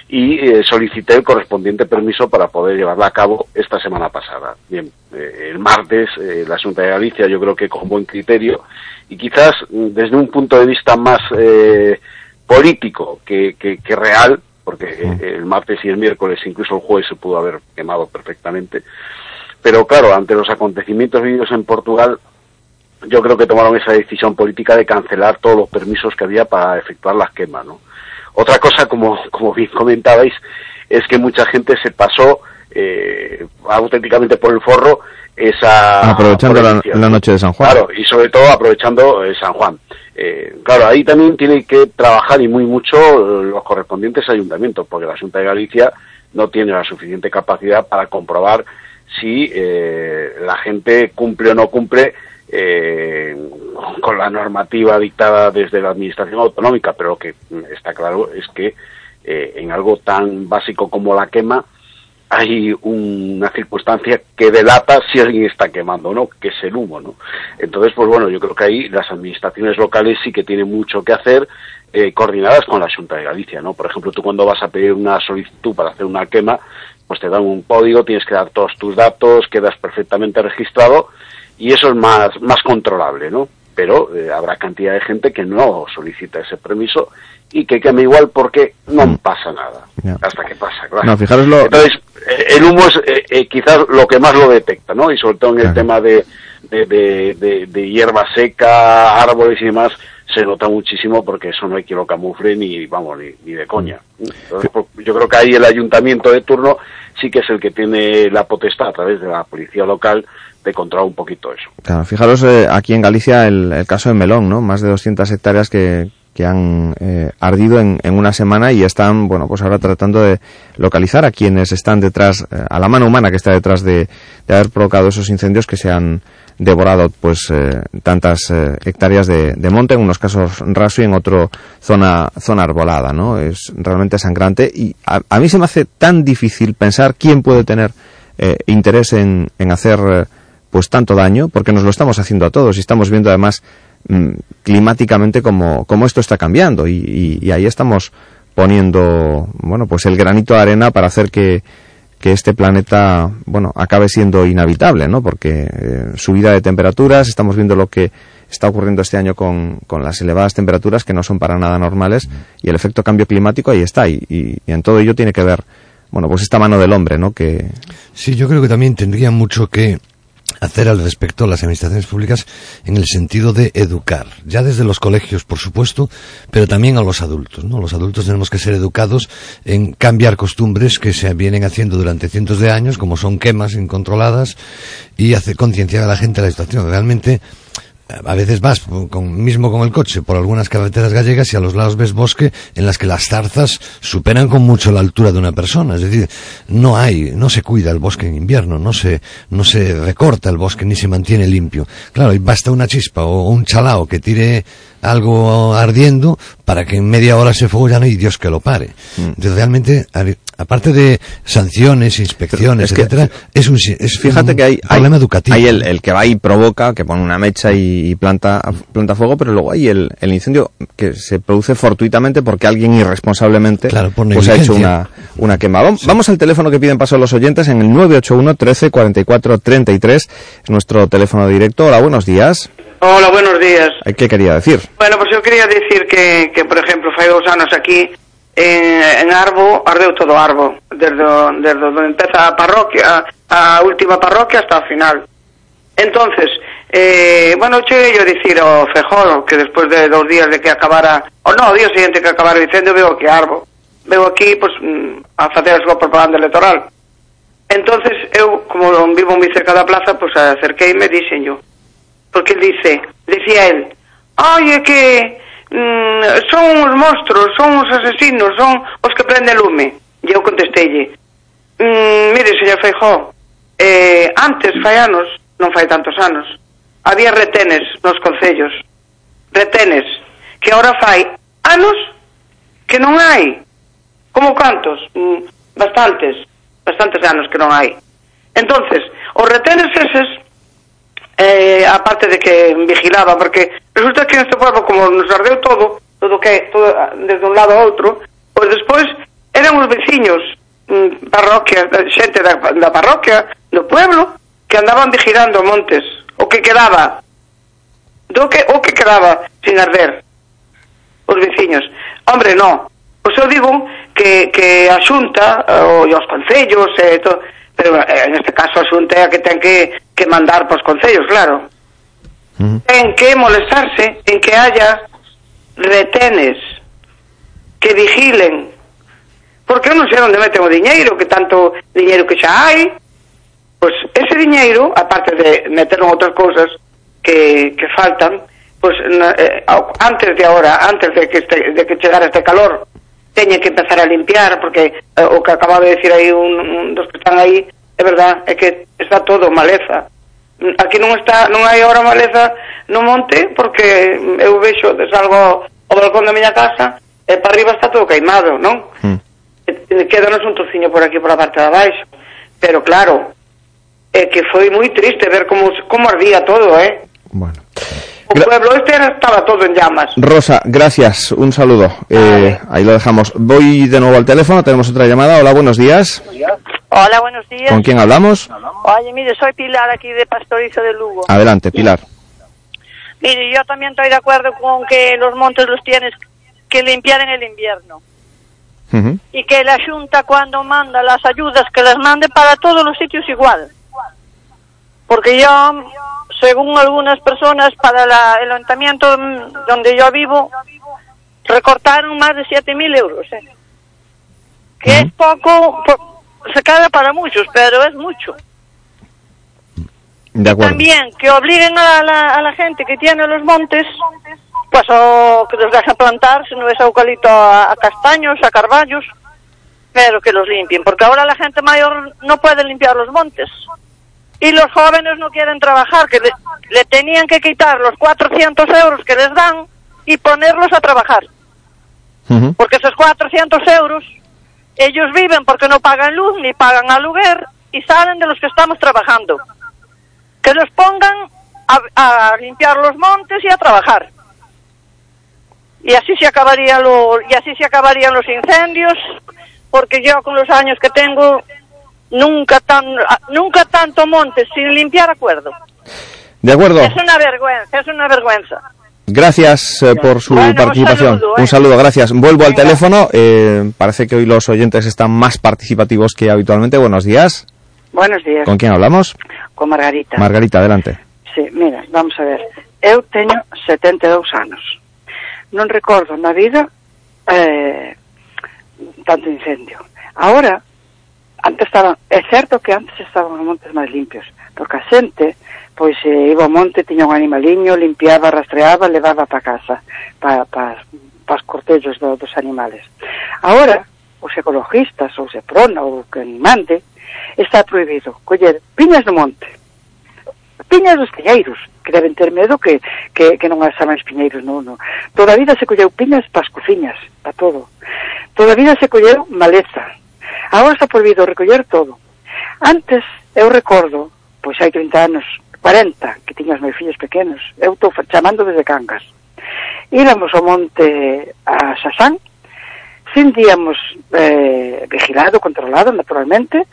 y eh, solicité el correspondiente permiso para poder llevarla a cabo esta semana pasada. Bien, eh, el martes eh, la Junta de Galicia yo creo que con buen criterio y quizás mm, desde un punto de vista más eh, político que, que, que, real, porque eh, el martes y el miércoles, incluso el jueves se pudo haber quemado perfectamente, pero claro, ante los acontecimientos vividos en Portugal, yo creo que tomaron esa decisión política de cancelar todos los permisos que había para efectuar las quemas, ¿no? Otra cosa, como, como bien comentabais, es que mucha gente se pasó eh, auténticamente por el forro esa aprovechando la, la, noche de San Juan. Claro y sobre todo aprovechando eh, San Juan. Eh, claro ahí también tiene que trabajar y muy mucho los correspondientes ayuntamientos porque la Junta de Galicia no tiene la suficiente capacidad para comprobar si eh, la gente cumple o no cumple eh, con la normativa dictada desde la administración autonómica, pero lo que está claro es que eh, en algo tan básico como la quema hay una circunstancia que delata si alguien está quemando o no, que es el humo, ¿no? Entonces, pues bueno, yo creo que ahí las administraciones locales sí que tienen mucho que hacer eh, coordinadas con la Junta de Galicia, ¿no? Por ejemplo, tú cuando vas a pedir una solicitud para hacer una quema, pues te dan un código, tienes que dar todos tus datos, quedas perfectamente registrado y eso es más, más controlable, ¿no? Pero eh, habrá cantidad de gente que no solicita ese permiso y que queme igual porque no pasa nada. Hasta que pasa, claro. No, fijaros lo... Entonces, el humo es eh, eh, quizás lo que más lo detecta, ¿no? Y sobre todo en el tema de, de, de, de- de hierba seca, árboles y demás, se nota muchísimo porque eso no hay quien lo camufle ni, vamos, ni, ni de coña. Entonces, pues, yo creo que ahí el ayuntamiento de turno sí que es el que tiene la potestad a través de la policía local de controlar un poquito eso. Claro, fijaros eh, aquí en Galicia el, el caso de Melón, ¿no? Más de 200 hectáreas que, que han eh, ardido en, en una semana y están, bueno, pues ahora tratando de localizar a quienes están detrás, eh, a la mano humana que está detrás de, de haber provocado esos incendios que se han devorado, pues, eh, tantas hectáreas de, de monte, en unos casos raso y en otro zona, zona arbolada, ¿no? Es realmente sangrante y a, a mí se me hace tan difícil pensar quién puede tener interés en, en hacer pues tanto daño, porque nos lo estamos haciendo a todos y estamos viendo además climáticamente cómo, cómo esto está cambiando y, ahí estamos poniendo, bueno, pues el granito de arena para hacer que, que este planeta, bueno, acabe siendo inhabitable, ¿no? Porque eh, subida de temperaturas, estamos viendo lo que está ocurriendo este año con, con las elevadas temperaturas que no son para nada normales y el efecto cambio climático ahí está y, y- y en todo ello tiene que ver, bueno, pues esta mano del hombre, ¿no? Que, Sí, yo creo que también tendría mucho que hacer al respecto las administraciones públicas en el sentido de educar, ya desde los colegios, por supuesto, pero también a los adultos, ¿no? Los adultos tenemos que ser educados en cambiar costumbres que se vienen haciendo durante cientos de años, como son quemas incontroladas, y hacer concienciar a la gente de la situación. Realmente, a veces vas con, mismo con el coche por algunas carreteras gallegas y a los lados ves bosque en las que las zarzas superan con mucho la altura de una persona. Es decir, no hay, no se cuida el bosque en invierno, no se, no se recorta el bosque ni se mantiene limpio. Claro, y basta una chispa o un chalao que tire algo ardiendo para que en media hora se fogollan y Dios que lo pare. Entonces realmente, aparte de sanciones, inspecciones, es que- etcétera, es un, es Fíjate un que hay, problema hay, educativo. hay el, el que va y provoca, que pone una mecha y, y planta, planta fuego, pero luego hay el, el incendio que se produce fortuitamente porque alguien irresponsablemente por pues ha hecho una, una quema. Vamos, vamos al teléfono que piden paso los oyentes en el 981 13 44 33, es nuestro teléfono directo. Hola, buenos días. Hola, buenos días. ¿Qué quería decir? Bueno, pues eu quería decir que, que por exemplo, fai dous anos aquí en, en Arbo, ardeu todo Arbo, desde, desde onde empeza a parroquia, a, última parroquia hasta o final. Entonces, eh, bueno, cheguei yo a dicir ao Fejolo que despois de dos días de que acabara, o no, o día seguinte que acabara o incendio, veo aquí Arbo. Veo aquí, pues, mm, a facer a súa propaganda electoral. Entonces, eu, como non vivo moi cerca da plaza, pues acerqueime e dixen yo, porque él dice, decía él, oye que mm, son uns monstruos, son uns asesinos, son os que prende lume. E eu contestelle, mm, mire, señor Feijó, eh, antes fai anos, non fai tantos anos, había retenes nos concellos, retenes, que ahora fai anos que non hai. Como cantos? Mm, bastantes, bastantes anos que non hai. Entonces, os retenes eses eh, a parte de que vigilaba, porque resulta que neste pueblo, como nos ardeu todo, todo que todo, desde un lado a outro, pois despois eran os veciños, mm, parroquia, xente da, da parroquia, do pueblo, que andaban vigilando montes, o que quedaba, do que, o que quedaba sin arder, os veciños. Hombre, no, pois eu digo que, que a xunta, eh, o, e os concellos, eh, e todo, pero eh, en este caso a xunta é a que ten que que mandar pos concellos, claro. Ten que molestarse en que haya retenes que vigilen. Porque eu non sei onde meten o diñeiro que tanto diñeiro que xa hai pois ese diñeiro aparte de meterlo en outras cousas que, que faltan pois na, eh, antes de ahora antes de que, este, de que chegara este calor teñen que empezar a limpiar porque eh, o que acababa de decir aí un, un dos que están aí é verdad, é que está todo maleza aquí non está non hai ahora maleza no monte porque eu vexo salgo ao balcón da miña casa e para arriba está todo queimado, non? Mm. Quedanos un trociño por aquí por a parte de abaixo pero claro é que foi moi triste ver como, como ardía todo, eh? Bueno. O pueblo este estaba todo en llamas. Rosa, gracias, un saludo. Eh, ahí lo dejamos. Voy de nuevo al teléfono, tenemos otra llamada. Hola, buenos días. Hola, buenos días. ¿Con quién hablamos? Oye, mire, soy Pilar aquí de Pastorizo de Lugo. Adelante, Pilar. Mire, yo también estoy de acuerdo con que los montes los tienes que limpiar en el invierno. Y que la Junta cuando manda las ayudas, que las mande para todos los sitios igual. Porque yo, según algunas personas, para la- el ayuntamiento mm, donde yo vivo, recortaron más de 7.000 euros. ¿eh? Que es poco, po- se queda para muchos, pero es mucho. De acuerdo. También que obliguen a la, a la gente que tiene los montes, pues o que los dejen plantar, si no es eucalipto, a, a castaños, a carballos, pero que los limpien, porque ahora la gente mayor no puede limpiar los montes. Y los jóvenes no quieren trabajar, que le, le tenían que quitar los 400 euros que les dan y ponerlos a trabajar. Porque esos 400 euros, ellos viven porque no pagan luz ni pagan aluguer y salen de los que estamos trabajando. Que los pongan a, a limpiar los montes y a trabajar. Y así se acabaría lo, y así se acabarían los incendios, porque yo con los años que tengo nunca tan nunca tanto montes sin limpiar acuerdo. De acuerdo. Es una vergüenza, es una vergüenza. Gracias eh, por su Bueno, un participación. saludo, ¿eh? Un saludo, gracias. Vuelvo al teléfono. eh, parece que hoy los oyentes están más participativos que habitualmente. Buenos días. Buenos días, ¿Con quién hablamos? con Margarita. Margarita, adelante. Sí, mira, vamos a ver. Eu teño 72 anos. Non recordo na vida eh, tanto incendio. Ahora, antes estaban, é certo que antes estaban os montes máis limpios, porque a xente, pois eh, iba ao monte, tiña un animaliño, limpiaba, rastreaba, levaba para casa, para pa, pa, os cortellos do, dos animales. Ahora, os ecologistas, ou se prona, ou que mande, está prohibido coller piñas do monte, piñas dos piñeiros, que deben ter medo que, que, que non as chaman piñeiros, non, non. Toda a vida se colleu piñas pas cociñas, para todo. Toda a vida se colleu maleza. Agora está prohibido recoller todo. Antes, eu recordo, pois hai 30 anos, 40, que tiña os meus fillos pequenos. Eu estou chamando desde Cangas. Íramos ao monte a Sasán, sentíamos eh, vigilado, controlado, naturalmente,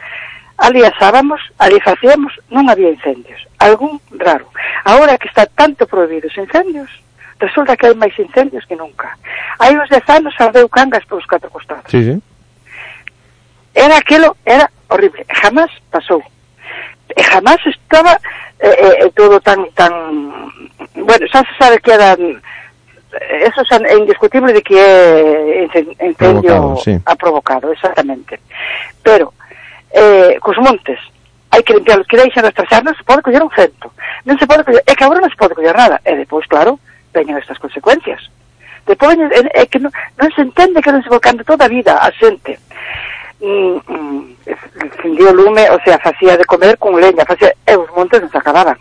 ali asábamos, ali facíamos, non había incendios, algún raro. Ahora que está tanto prohibido os incendios, resulta que hai máis incendios que nunca. Hai uns dez anos ardeu Cangas polos catro costados. Sí, sí. Era aquilo, era horrible, jamás pasou E jamás estaba eh, eh, todo tan, tan... Bueno, xa se sabe que eran... Eso é indiscutible de que é incendio Provocado, sí. ha provocado, exactamente. Pero, eh, cos montes, hai que limpiarlos, que deixan rastrachar, non se pode coller un cento. Non se pode coller, é que agora non se pode coller nada. E depois, claro, veñen estas consecuencias. Depois, é, é que non, non se entende que non se volcando toda a vida a xente. Mm, mm, encendió o lume, o sea, facía de comer con leña, facía, e os montes non se acababan.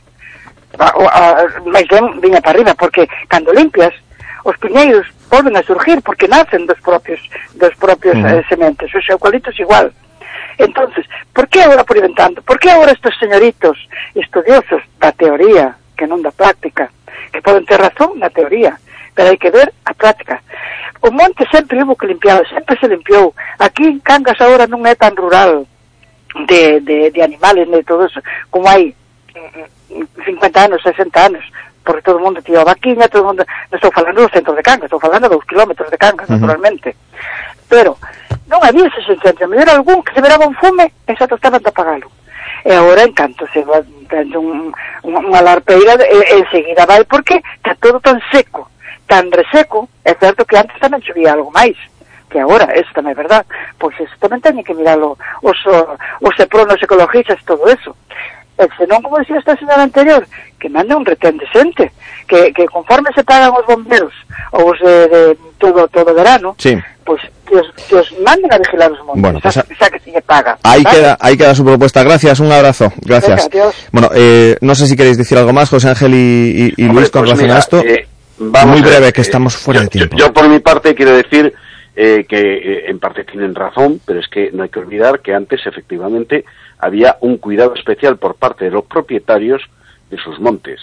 a, a, máis ben viña para arriba, porque cando limpias, os piñeiros volven a surgir porque nacen dos propios dos propios Ujú. eh, sementes, os eucaliptos igual. Entonces, por que agora por inventando? Por que agora estes señoritos estudiosos da teoría, que non da práctica, que poden ter razón na teoría, pero hai que ver a práctica. o monte sempre hubo que limpiar, sempre se limpiou. Aquí en Cangas agora non é tan rural de, de, de animales, de todo eso, como hai mm, 50 anos, 60 anos, porque todo o mundo tiña vaquiña, todo o mundo... Non estou falando do centro de Cangas, estou falando dos kilómetros de Cangas, uh -huh. naturalmente. Pero non había ese incendios, me era algún que se veraba un fume e xa trataban de apagalo. E agora, en canto se va un, un, unha larpeira, enseguida vai, porque está todo tan seco tan reseco, é certo que antes tamén chovía algo máis, que agora, eso tamén é verdad, pois eso tamén teñen que miralo os, o- os sepronos ecologistas, todo eso. E senón, como decía esta señora anterior, que mande un retén decente, que, que conforme se pagan os bomberos, ou os de, de todo, todo verano, Sí. pois que os, que os manden a vigilar os montes, Bueno, pues xa, xa que se lle paga. Ahí ¿vale? queda, ahí queda su propuesta. Gracias, un abrazo. Gracias. Venga, adiós. Bueno, eh, no sé si queréis decir algo más, José Ángel y, y- y Hombre, Luis, con pues relación mira, a esto. eh, vamos Muy breve, que eh, estamos fuera de tiempo. Yo por mi parte quiero decir eh, que eh, en parte tienen razón, pero es que no hay que olvidar que antes efectivamente había un cuidado especial por parte de los propietarios de sus montes.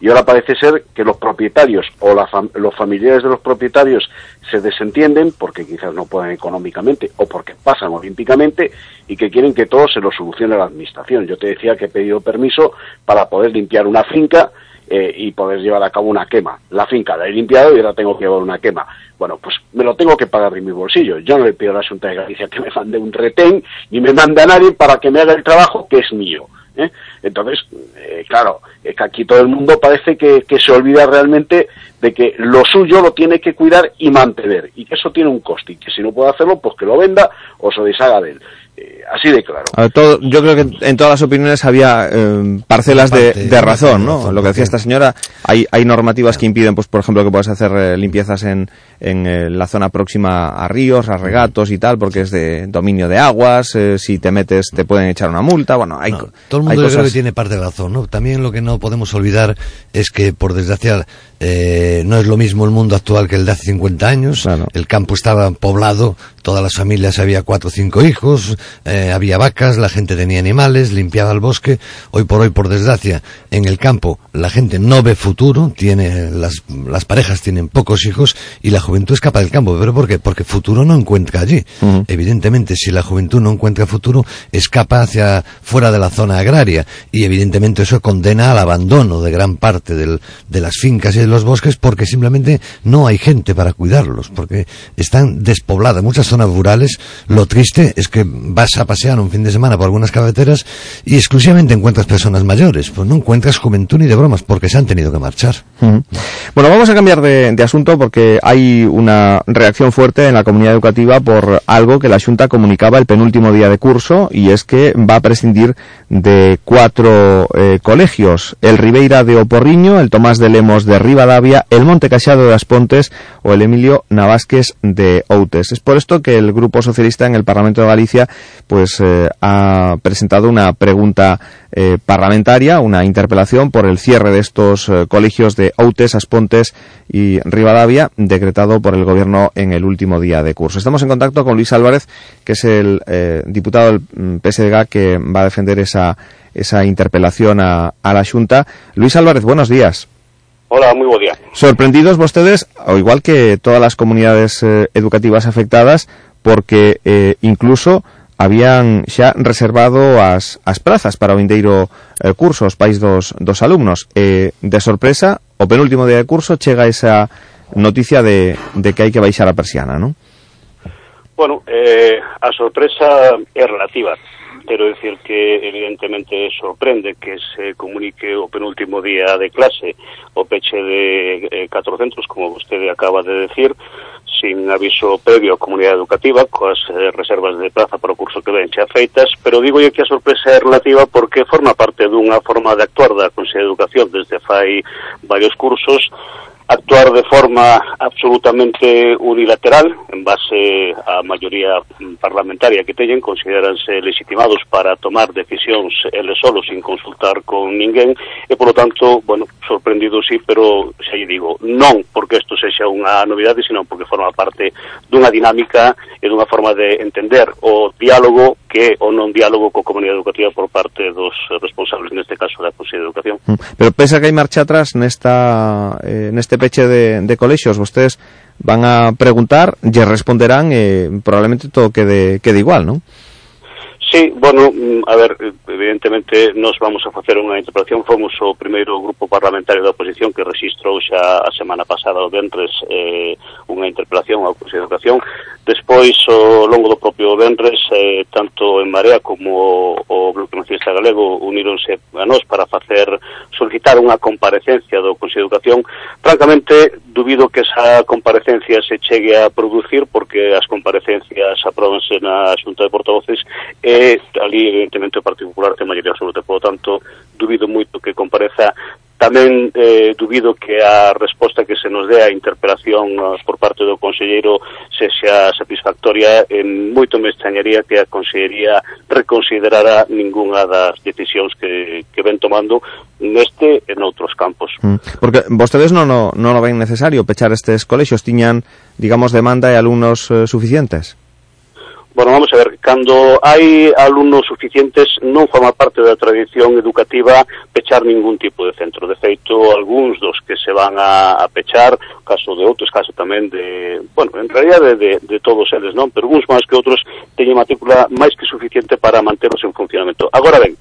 Y ahora parece ser que los propietarios o la fam- los familiares de los propietarios se desentienden porque quizás no puedan económicamente o porque pasan olímpicamente y que quieren que todo se lo solucione la administración. Yo te decía que he pedido permiso para poder limpiar una finca eh, y poder llevar a cabo una quema. La finca la he limpiado y ahora tengo que llevar una quema. Bueno, pues me lo tengo que pagar de mi bolsillo. Yo no le pido a la Junta de Galicia que me mande un retén ni me mande a nadie para que me haga el trabajo que es mío. ¿eh? Entonces, eh, claro, es que aquí todo el mundo parece que, que se olvida realmente de que lo suyo lo tiene que cuidar y mantener y que eso tiene un coste y que si no puede hacerlo, pues que lo venda o se deshaga de él. Eh, así de claro. A todo, yo creo que en todas las opiniones había eh, parcelas de, Parte, de razón, de ¿no? razón, Lo que decía esta señora, hay, hay normativas que impiden, pues por ejemplo, que puedas hacer eh, limpiezas en, en eh, la zona próxima a ríos, a regatos y tal, porque es de dominio de aguas, eh, si te metes te pueden echar una multa, bueno, hay, co- Todo el hay mundo yo creo cosas... que tiene parte de razón, ¿no? También lo que no podemos olvidar es que, por desgracia, eh, no es lo mismo el mundo actual que el de hace 50 años. El campo estaba poblado, todas las familias había cuatro o cinco hijos, eh, había vacas, la gente tenía animales, limpiaba el bosque. Hoy por hoy, por desgracia, en el campo la gente no ve futuro, tiene las, las parejas tienen pocos hijos y la juventud escapa del campo. ¿Pero por qué? Porque futuro no encuentra allí. Evidentemente, si la juventud no encuentra futuro, escapa hacia fuera de la zona agraria y evidentemente eso condena al abandono de gran parte del- de las fincas y de los bosques porque simplemente no hay gente para cuidarlos, porque están despobladas. Muchas zonas rurales, lo triste es que vas a pasear un fin de semana por algunas carreteras y exclusivamente encuentras personas mayores, pues no encuentras juventud ni de bromas porque se han tenido que marchar. Bueno, vamos a cambiar de, asunto porque hay una reacción fuerte en la comunidad educativa por algo que la Junta comunicaba el penúltimo día de curso y es que va a prescindir de cuatro eh, colegios, el Ribeira de Oporriño, el Tomás de Lemos de El Monte Casiado de Las Pontes o el Emilio Navásquez de Outes. Es por esto que el Grupo Socialista en el Parlamento de Galicia pues eh, ha presentado una pregunta eh, parlamentaria, una interpelación por el cierre de estos eh, colegios de Outes, Aspontes y Rivadavia, decretado por el Gobierno en el último día de curso. Estamos en contacto con Luis Álvarez, que es el diputado del mm, PSDG que va a defender esa, esa interpelación a, a la Junta. Luis Álvarez, buenos días. Hola, muy buen día. Sorprendidos vostedes, ao igual que todas as comunidades eh, educativas afectadas, porque eh, incluso habían xa reservado as, as prazas para o vindeiro eh, curso os pais dos, dos alumnos. Eh, de sorpresa, o penúltimo día de curso chega esa noticia de, de que hai que baixar a persiana, non? Bueno, eh, a sorpresa é relativa Quero decir que evidentemente sorprende que se comunique o penúltimo día de clase o peche de eh, catro centros, como vostede acaba de decir, sin aviso previo á comunidade educativa, coas eh, reservas de plaza para o curso que ven xa feitas, pero digo que a sorpresa é relativa porque forma parte dunha forma de actuar da Consello de Educación desde fai varios cursos actuar de forma absolutamente unilateral en base á maioría parlamentaria que teñen, consideranse legitimados para tomar decisións eles solos sin consultar con ninguén e polo tanto, bueno, sorprendido sí, pero xa lle digo, non porque isto sexa unha novidade, sino porque forma parte dunha dinámica e dunha forma de entender o diálogo que o non diálogo co comunidade educativa por parte dos responsables neste caso da Consello de Educación. Mm. Pero pensa que hai marcha atrás nesta eh, neste peche de, de colexios vostedes van a preguntar, lle responderán e eh, probablemente todo quede, quede igual, non? Sí, bueno, mm, a ver, evidentemente nos vamos a facer unha interpelación. Fomos o primeiro grupo parlamentario da oposición que registrou xa a semana pasada o Vendres eh, unha interpelación ao Consello de Educación. Despois, ao longo do propio Vendres, eh, tanto en Marea como o, o Bloque Nacionalista Galego uníronse a nós para facer solicitar unha comparecencia do Consello de Educación. Francamente, dubido que esa comparecencia se chegue a producir porque as comparecencias apróbanse na Xunta de Portavoces e eh, ali evidentemente o Partido Popular ten maioría absoluta, polo tanto dubido moito que compareza. Tamén eh, dubido que a resposta que se nos dé a interpelación eh, por parte do Conselleiro se xa satisfactoria. En moito me extrañaría que a Consellería reconsiderara ninguna das decisións que, que ven tomando neste e noutros campos. Mm. Porque vostedes non, non, non o ven necesario pechar estes colexios, tiñan, digamos, demanda e alumnos eh, suficientes? Bueno, vamos a ver, cando hai alumnos suficientes non forma parte da tradición educativa pechar ningún tipo de centro. De feito, algúns dos que se van a, a pechar, caso de outros, caso tamén de, bueno, en realidad de, de, de todos eles, non? Pero uns máis que outros teñen matrícula máis que suficiente para manternos en funcionamento. Agora ben,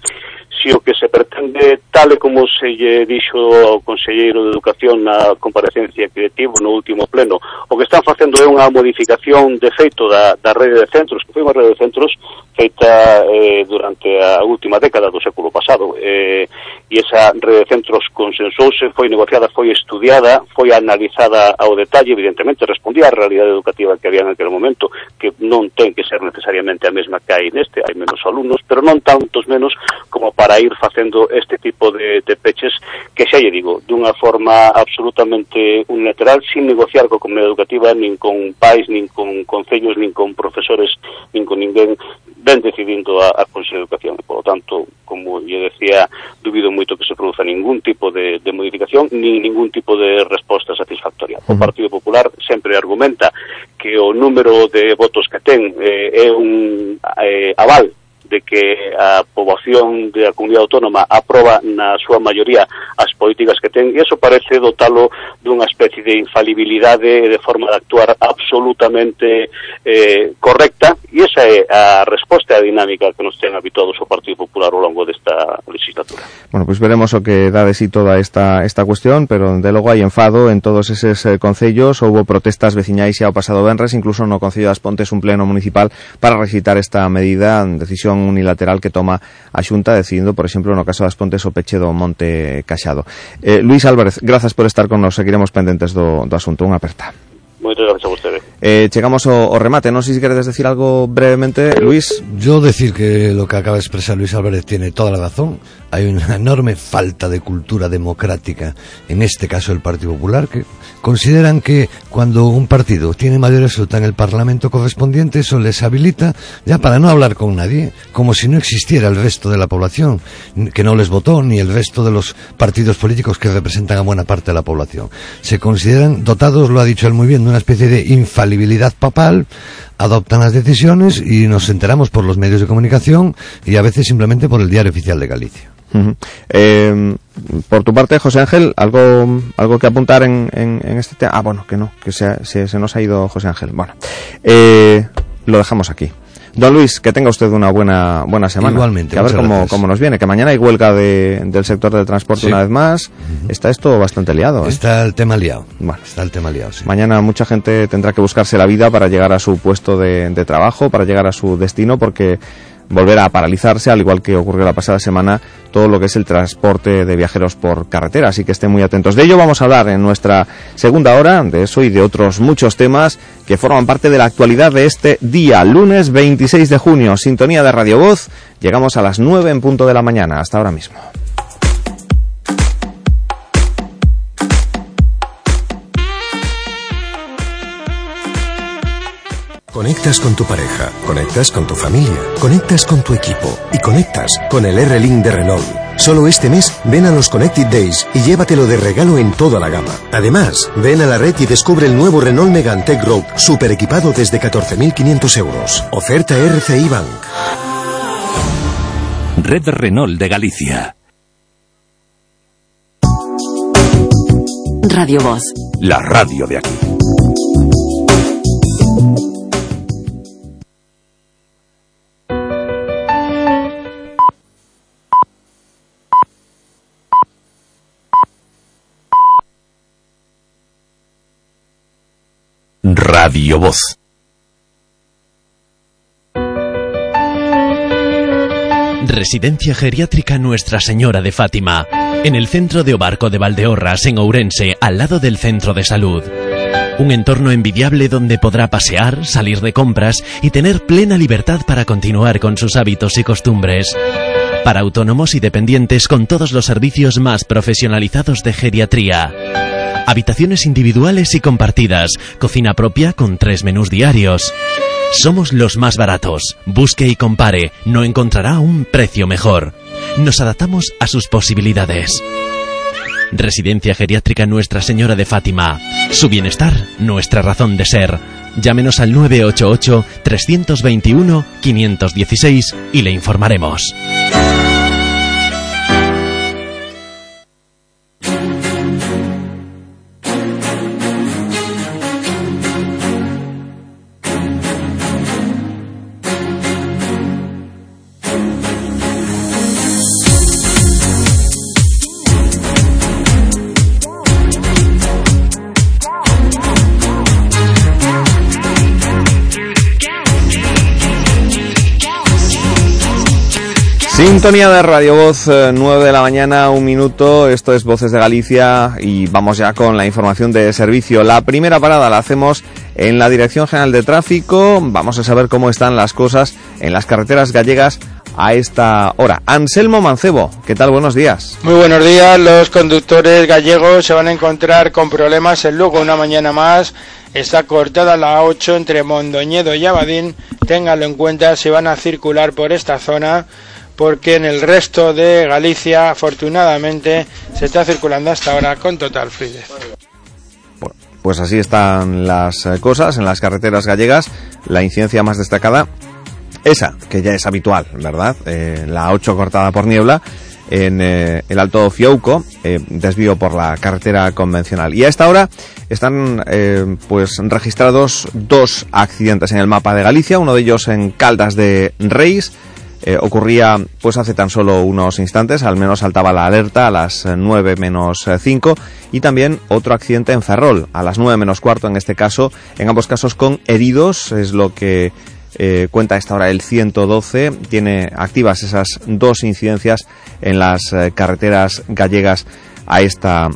si o que se pretende, tal e como se lle dixo o Conselleiro de Educación na comparecencia que tivo no último pleno, o que están facendo é unha modificación de feito da, da rede de centros, que foi unha rede de centros feita eh, durante a última década do século pasado, eh, e esa rede de centros consensouse, foi negociada, foi estudiada, foi analizada ao detalle, evidentemente respondía á realidade educativa que había en aquel momento, que non ten que ser necesariamente a mesma que hai neste, hai menos alumnos, pero non tantos menos como para para ir facendo este tipo de, de peches que xa lle digo, dunha forma absolutamente unilateral, sin negociar co comunidade educativa, nin con pais, nin con concellos, nin con profesores, nin con ninguén, ben decidindo a, a Consello de Educación. E, por lo tanto, como lle decía, dubido moito que se produza ningún tipo de, de modificación, ni ningún tipo de resposta satisfactoria. O Partido Popular sempre argumenta que o número de votos que ten eh, é un eh, aval de que a poboación da comunidade autónoma aproba na súa maioría as políticas que ten, e eso parece dotalo dunha especie de infalibilidade de forma de actuar absolutamente eh, correcta, e esa é a resposta á dinámica que nos ten habituados o Partido Popular ao longo desta legislatura. Bueno, pois pues veremos o que dá de sí toda esta, esta cuestión, pero de logo hai enfado en todos eses eh, concellos, houve protestas veciñais xa o pasado venres, incluso no Concello das Pontes un pleno municipal para recitar esta medida, decisión decisión unilateral que toma a Xunta decidindo, por exemplo, no caso das Pontes o peche do Monte Caxado. Eh, Luis Álvarez, grazas por estar con nos, seguiremos pendentes do, do asunto. Unha aperta. Moitas gracias a. Eh, chegamos ao, ao remate, non sei se queredes decir algo brevemente, Luis. Yo decir que lo que acaba de expresar Luis Álvarez tiene toda la razón. Hay una enorme falta de cultura democrática, en este caso el Partido Popular, que consideran que cuando un partido tiene mayoría absoluta en el Parlamento correspondiente, eso les habilita ya para no hablar con nadie, como si no existiera el resto de la población, que no les votó, ni el resto de los partidos políticos que representan a buena parte de la población. Se consideran dotados, lo ha dicho él muy bien, de una especie de infalibilidad papal, adoptan las decisiones y nos enteramos por los medios de comunicación y a veces simplemente por el diario oficial de Galicia. Eh, por tu parte, José Ángel, algo algo que apuntar en, en, este tema. Ah, bueno, que no, que se, se, se, nos ha ido José Ángel. Bueno, eh, lo dejamos aquí. Don Luis, que tenga usted una buena buena semana. Igualmente. Que a ver cómo, cómo, nos viene. Que mañana hay huelga de, del sector del transporte sí. una vez más. Uh -huh. Está esto bastante liado. ¿eh? Está el tema liado. Bueno, está el tema liado. Sí. Mañana mucha gente tendrá que buscarse la vida para llegar a su puesto de, de trabajo, para llegar a su destino, porque volverá a paralizarse, al igual que ocurrió la pasada semana, todo lo que es el transporte de viajeros por carretera. Así que estén muy atentos. De ello vamos a hablar en nuestra segunda hora, de eso y de otros muchos temas que forman parte de la actualidad de este día, lunes 26 de junio. Sintonía de Radio Voz. Llegamos a las 9 en punto de la mañana. Hasta ahora mismo. Conectas con tu pareja, conectas con tu familia, conectas con tu equipo y conectas con el R-Link de Renault. Solo este mes ven a los Connected Days y llévatelo de regalo en toda la gama. Además, ven a la red y descubre el nuevo Renault Megane Tech Road, super equipado desde 14.500 euros. Oferta RCI Bank. Red Renault de Galicia. Radio Voz. La radio de aquí. Radio Voz. Residencia Geriátrica Nuestra Señora de Fátima, en el centro de Obarco de Valdeorras, en Ourense, al lado del centro de salud. Un entorno envidiable donde podrá pasear, salir de compras y tener plena libertad para continuar con sus hábitos y costumbres. Para autónomos y dependientes con todos los servicios más profesionalizados de geriatría. Habitaciones individuales y compartidas, cocina propia con tres menús diarios. Somos los más baratos. Busque y compare. No encontrará un precio mejor. Nos adaptamos a sus posibilidades. Residencia Geriátrica Nuestra Señora de Fátima. Su bienestar, nuestra razón de ser. Llámenos al 988-321-516 y le informaremos. Sintonía de Radio Voz, 9 de la mañana, un minuto. Esto es Voces de Galicia y vamos ya con la información de servicio. La primera parada la hacemos en la Dirección General de Tráfico. Vamos a saber cómo están las cosas en las carreteras gallegas a esta hora. Anselmo Mancebo, ¿qué tal? Buenos días. Muy buenos días. Los conductores gallegos se van a encontrar con problemas en Lugo una mañana más. Está cortada la A8 entre Mondoñedo y Abadín. Ténganlo en cuenta si van a circular por esta zona porque en el resto de Galicia, afortunadamente, se está circulando hasta ahora con total fluidez. Pues así están las eh, cosas en las carreteras gallegas. La incidencia más destacada, esa, que ya es habitual, ¿verdad? Eh, la 8 cortada por niebla en eh, el Alto Fiouco, desvío por la carretera convencional. Y a esta hora están pues registrados dos accidentes en el mapa de Galicia, uno de ellos en Caldas de Reis, eh, ocurría pues hace tan solo unos instantes, al menos saltaba la alerta a las 9 menos 5 y también otro accidente en Ferrol a las 9 menos cuarto en este caso, en ambos casos con heridos, es lo que eh, cuenta esta hora el 112, tiene activas esas dos incidencias en las eh, carreteras gallegas a esta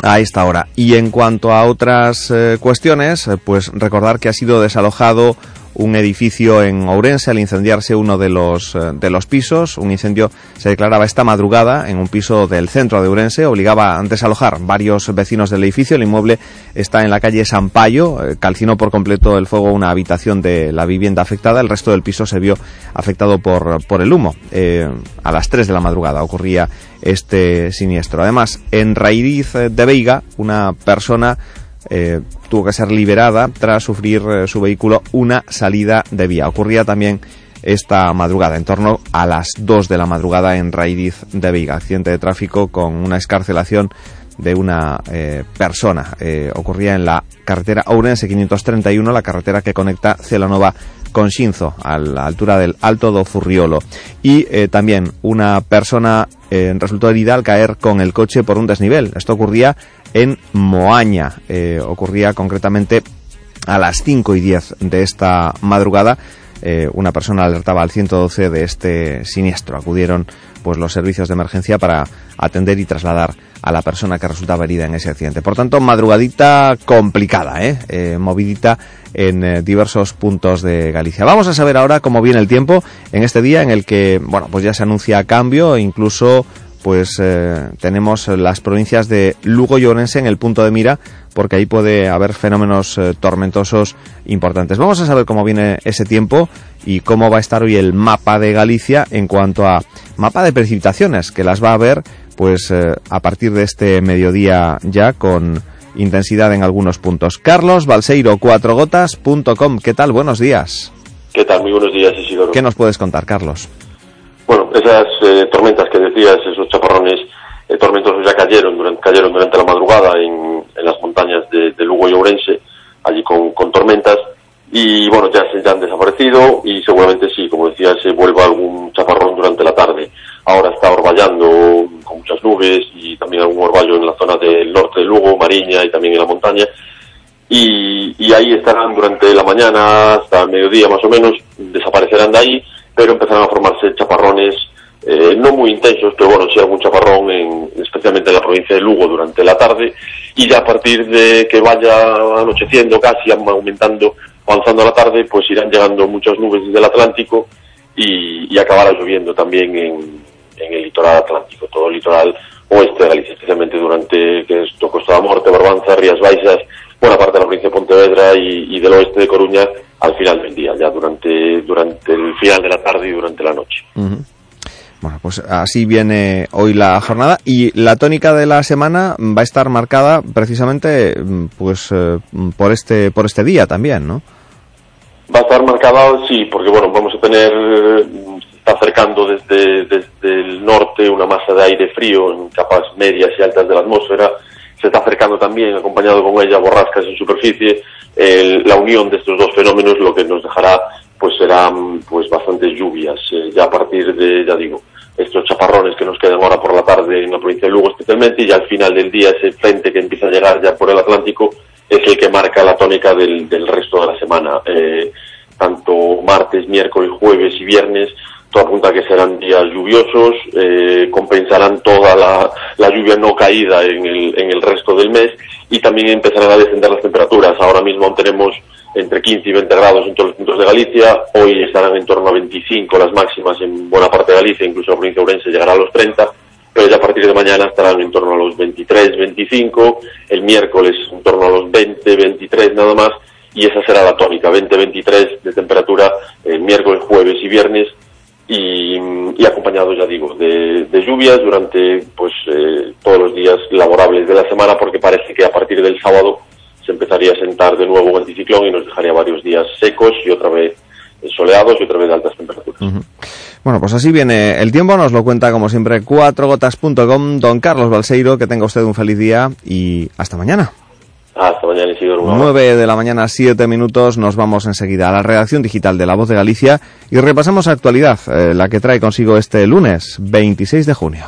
a esta hora. Y en cuanto a otras cuestiones, pues recordar que ha sido desalojado un edificio en Ourense al incendiarse uno de los, eh, de los pisos. Un incendio se declaraba esta madrugada en un piso del centro de Ourense. Obligaba a desalojar varios vecinos del edificio. El inmueble está en la calle Sampaio. Eh, calcinó por completo el fuego una habitación de la vivienda afectada. El resto del piso se vio afectado por, por el humo. Eh, a las 3 de la madrugada ocurría este siniestro. Además, en Raíz de Veiga, una persona eh, tuvo que ser liberada tras sufrir eh, su vehículo una salida de vía. Ocurría también esta madrugada, en torno a las 2 de la madrugada en Raidiz de Viga. Accidente de tráfico con una escarcelación de una eh, persona. ocurría en la carretera Ourense 531, la carretera que conecta Celanova con Shinzo, a la altura del Alto do Furriolo. Y también una persona resultó herida al caer con el coche por un desnivel. Esto ocurría en Moaña. Eh, ocurría concretamente a las 5 y 10 de esta madrugada. Eh, una persona alertaba al 112 de este siniestro. Acudieron pues los servicios de emergencia para atender y trasladar a la persona que resultaba herida en ese accidente. Por tanto, madrugadita complicada, ¿eh? eh movidita en diversos puntos de Galicia. Vamos a saber ahora cómo viene el tiempo en este día en el que, bueno, pues ya se anuncia cambio, incluso pues eh, tenemos las provincias de Lugo y Orense en el punto de mira, porque ahí puede haber fenómenos eh, tormentosos importantes. Vamos a saber cómo viene ese tiempo y cómo va a estar hoy el mapa de Galicia en cuanto a mapa de precipitaciones, que las va a haber pues eh, a partir de este mediodía ya con intensidad en algunos puntos. Carlos Balseiro, cuatrogotas.com. ¿Qué tal? Buenos días. ¿Qué tal? Muy buenos días, Isidoro. ¿Qué nos puedes contar, Carlos? Bueno, esas eh, tormentas que decías, esos chaparrones eh, tormentosos ya cayeron durante, cayeron durante la madrugada en, en las montañas de, de, Lugo y Ourense, allí con, con tormentas, y bueno, ya, se, ya han desaparecido y seguramente sí, como decía, se vuelva algún chaparrón durante la tarde. Ahora está orballando con muchas nubes y también algún orvallo en la zona del norte de Lugo, Mariña y también en la montaña. Y, y ahí estarán durante la mañana hasta el mediodía más o menos, desaparecerán de ahí, pero empezarán a formarse chaparrones eh, no muy intensos, pero bueno, sí algún chaparrón, en, especialmente en la provincia de Lugo durante la tarde, y ya a partir de que vaya anocheciendo casi, aumentando, avanzando la tarde, pues irán llegando muchas nubes desde el Atlántico y, y acabará lloviendo también en, en el litoral atlántico, todo el litoral oeste de Galicia, especialmente durante que es Costa da Morte, Barbanza, Rías Baixas, buena parte de la provincia de Pontevedra y, y, del oeste de Coruña al final del día, ya durante, durante el final de la tarde y durante la noche. Uh -huh. Bueno, pues así viene hoy la jornada y la tónica de la semana va a estar marcada precisamente pues eh, por este por este día también, ¿no? Va a estar marcada, sí, porque bueno, vamos a tener está acercando desde, desde el norte una masa de aire frío en capas medias y altas de la atmósfera. Se está acercando también, acompañado con ella, borrascas en superficie. El, la unión de estos dos fenómenos lo que nos dejará pues serán pues bastantes lluvias. Eh, ya a partir de, ya digo, estos chaparrones que nos quedan ahora por la tarde en la provincia de Lugo especialmente y al final del día ese frente que empieza a llegar ya por el Atlántico es el que marca la tónica del, del resto de la semana. Eh, tanto martes, miércoles, jueves y viernes todo apunta que serán días lluviosos, eh, compensarán toda la, la, lluvia no caída en el, en el resto del mes y también empezarán a descender las temperaturas. Ahora mismo tenemos entre 15 y 20 grados en todos los puntos de Galicia, hoy estarán en torno a 25 las máximas en buena parte de Galicia, incluso la provincia Ourense llegará a los 30, pero ya a partir de mañana estarán en torno a los 23, 25, el miércoles en torno a los 20, 23 nada más, y esa será la tónica, 20, 23 de temperatura eh, miércoles, jueves y viernes, y, acompañado, ya digo, de, lluvias durante pues eh, todos los días laborables de la semana, porque parece que a partir del sábado se empezaría a sentar de nuevo un anticiclón y nos dejaría varios días secos y otra vez soleados y otra vez de altas temperaturas. Bueno, pues así viene el tiempo, nos lo cuenta como siempre cuatrogotas.com, don Carlos Balseiro, que tenga usted un feliz día y hasta mañana. Hasta mañana, Isidoro. 9 de la mañana, 7 minutos. Nos vamos enseguida a la redacción digital de La Voz de Galicia y repasamos actualidad, eh, la que trae consigo este lunes, 26 de junio.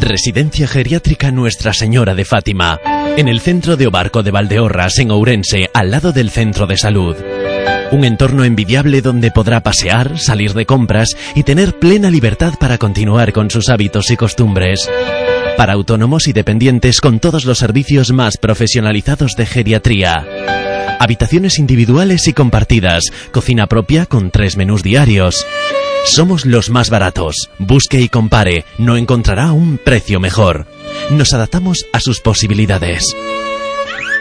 Residencia Geriátrica Nuestra Señora de Fátima, en el centro de Obarco de Valdeorras, en Ourense, al lado del centro de salud. Un entorno envidiable donde podrá pasear, salir de compras y tener plena libertad para continuar con sus hábitos y costumbres para autónomos y dependientes con todos los servicios más profesionalizados de geriatría. Habitaciones individuales y compartidas, cocina propia con tres menús diarios. Somos los más baratos. Busque y compare, no encontrará un precio mejor. Nos adaptamos a sus posibilidades.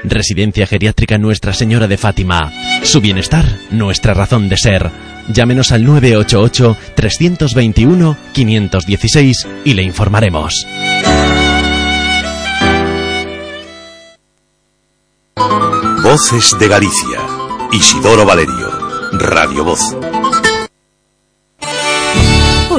Residencia Geriátrica Nuestra Señora de Fátima. Su bienestar, nuestra razón de ser. Llámenos al 988-321-516 y le informaremos. Voces de Galicia. Isidoro Valerio. Radio Voz.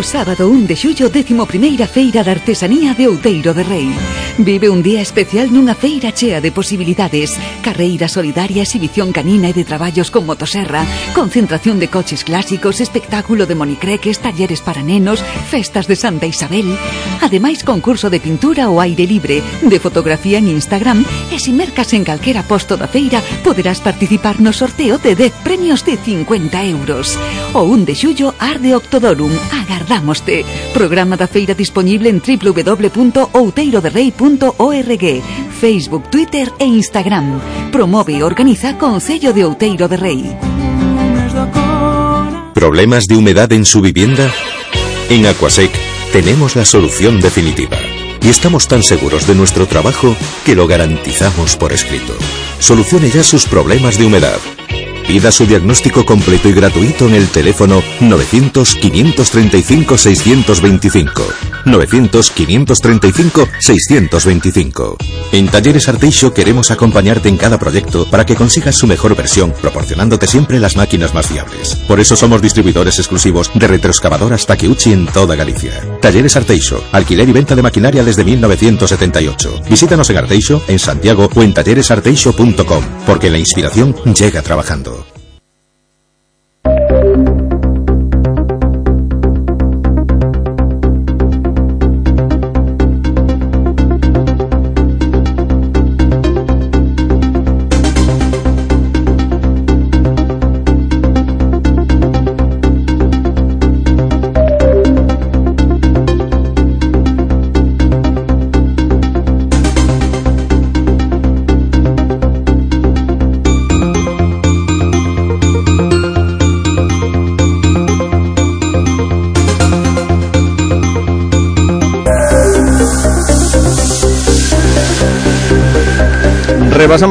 Sábado 1 de xullo, 11ª Feira de Artesanía de Outeiro de Rei. Vive un día especial nunha feira chea de posibilidades. Carreira solidaria, exhibición canina e de traballos con motoserra, concentración de coches clásicos, espectáculo de monicreques, talleres para nenos, festas de Santa Isabel. Ademais, concurso de pintura ao aire libre, de fotografía en Instagram e se mercas en calquera posto da feira poderás participar no sorteo de 10 premios de 50 euros. O 1 de xullo, Octodorum. Agardámoste. Programa da feira disponible en www.outeiroderrei.org Facebook, Twitter e Instagram. Promove e organiza Concello de Outeiro de Rei. ¿Problemas de humedad en su vivienda? En Aquasec tenemos la solución definitiva. Y estamos tan seguros de nuestro trabajo que lo garantizamos por escrito. Solucione ya sus problemas de humedad. Pida su diagnóstico completo y gratuito en el teléfono 900-535-625. 900-535-625. En Talleres Arteixo queremos acompañarte en cada proyecto para que consigas su mejor versión, proporcionándote siempre las máquinas más fiables. Por eso somos distribuidores exclusivos de retroexcavadoras Takeuchi en toda Galicia. Talleres Arteixo, alquiler y venta de maquinaria desde 1978. Visítanos en Arteixo, en Santiago o en talleresarteixo.com, porque la inspiración llega trabajando.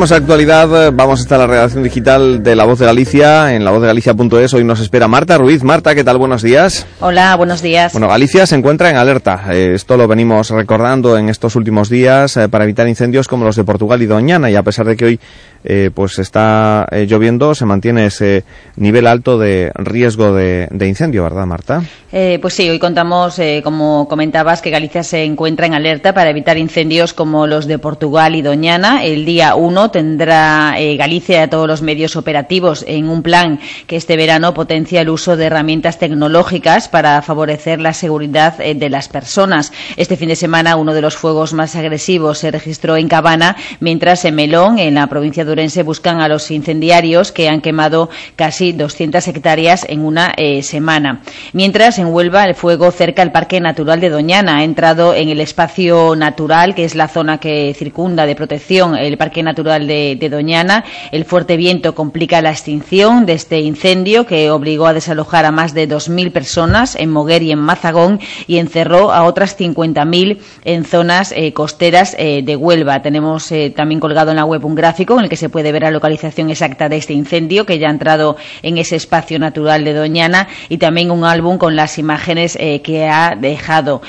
Repasamos actualidad, vamos hasta la redacción digital de La Voz de Galicia, en lavozdeGalicia.es. Hoy nos espera Marta Ruiz. Marta, ¿qué tal? Buenos días. Hola, buenos días. Bueno, Galicia se encuentra en alerta. Eh, esto lo venimos recordando en estos últimos días eh, para evitar incendios como los de Portugal y Doñana. Y a pesar de que hoy eh, pues está eh, lloviendo, se mantiene ese nivel alto de riesgo de, de incendio, ¿verdad, Marta? Eh, pues sí, hoy contamos, eh, como comentabas, que Galicia se encuentra en alerta para evitar incendios como los de Portugal y Doñana. El día 1 tendrá eh, Galicia a todos los medios operativos en un plan que este verano potencia el uso de herramientas tecnológicas para favorecer la seguridad eh, de las personas. Este fin de semana uno de los fuegos más agresivos se registró en Cabana, mientras en Melón, en la provincia de Urense, buscan a los incendiarios que han quemado casi 200 hectáreas en una eh, semana. Mientras, en Huelva, el fuego cerca al Parque Natural de Doñana ha entrado en el espacio natural, que es la zona que circunda de protección el Parque Natural de, Doñana. El fuerte viento complica la extinción de este incendio que obligó a desalojar a más de 2.000 personas en Moguer y en Mazagón y encerró a otras 50.000 en zonas eh, costeras eh, de Huelva. Tenemos eh, también colgado en la web un gráfico en el que se puede ver la localización exacta de este incendio que ya ha entrado en ese espacio natural de Doñana y también un álbum con las imágenes que ha dejado.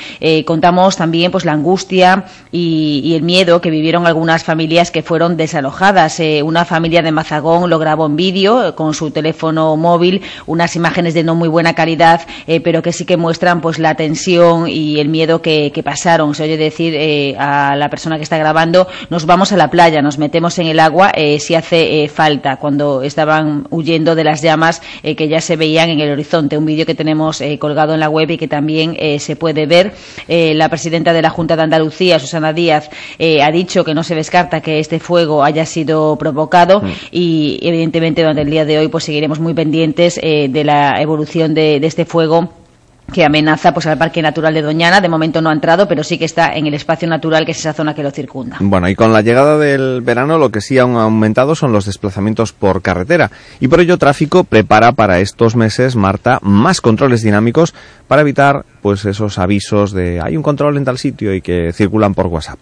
Contamos también pues la angustia y, y, el miedo que vivieron algunas familias que fueron desalojadas. Eh, una familia de Mazagón lo grabó en vídeo con su teléfono móvil, unas imágenes de no muy buena calidad, pero que sí que muestran pues la tensión y el miedo que, pasaron. Se oye decir a la persona que está grabando, nos vamos a la playa, nos metemos en el agua si hace falta, cuando estaban huyendo de las llamas que ya se veían en el horizonte. Un vídeo que tenemos colgado en la web y que también eh, se puede ver. Eh, la presidenta de la Junta de Andalucía, Susana Díaz, eh, ha dicho que no se descarta que este fuego haya sido provocado mm. y, evidentemente, durante el día de hoy pues seguiremos muy pendientes de la evolución de, de este fuego que amenaza pues al Parque Natural de Doñana. De momento no ha entrado, pero sí que está en el espacio natural, que es esa zona que lo circunda. Bueno, y con la llegada del verano lo que sí han aumentado son los desplazamientos por carretera. Y por ello Tráfico prepara para estos meses, Marta, más controles dinámicos para evitar pues esos avisos de hay un control en tal sitio y que circulan por WhatsApp.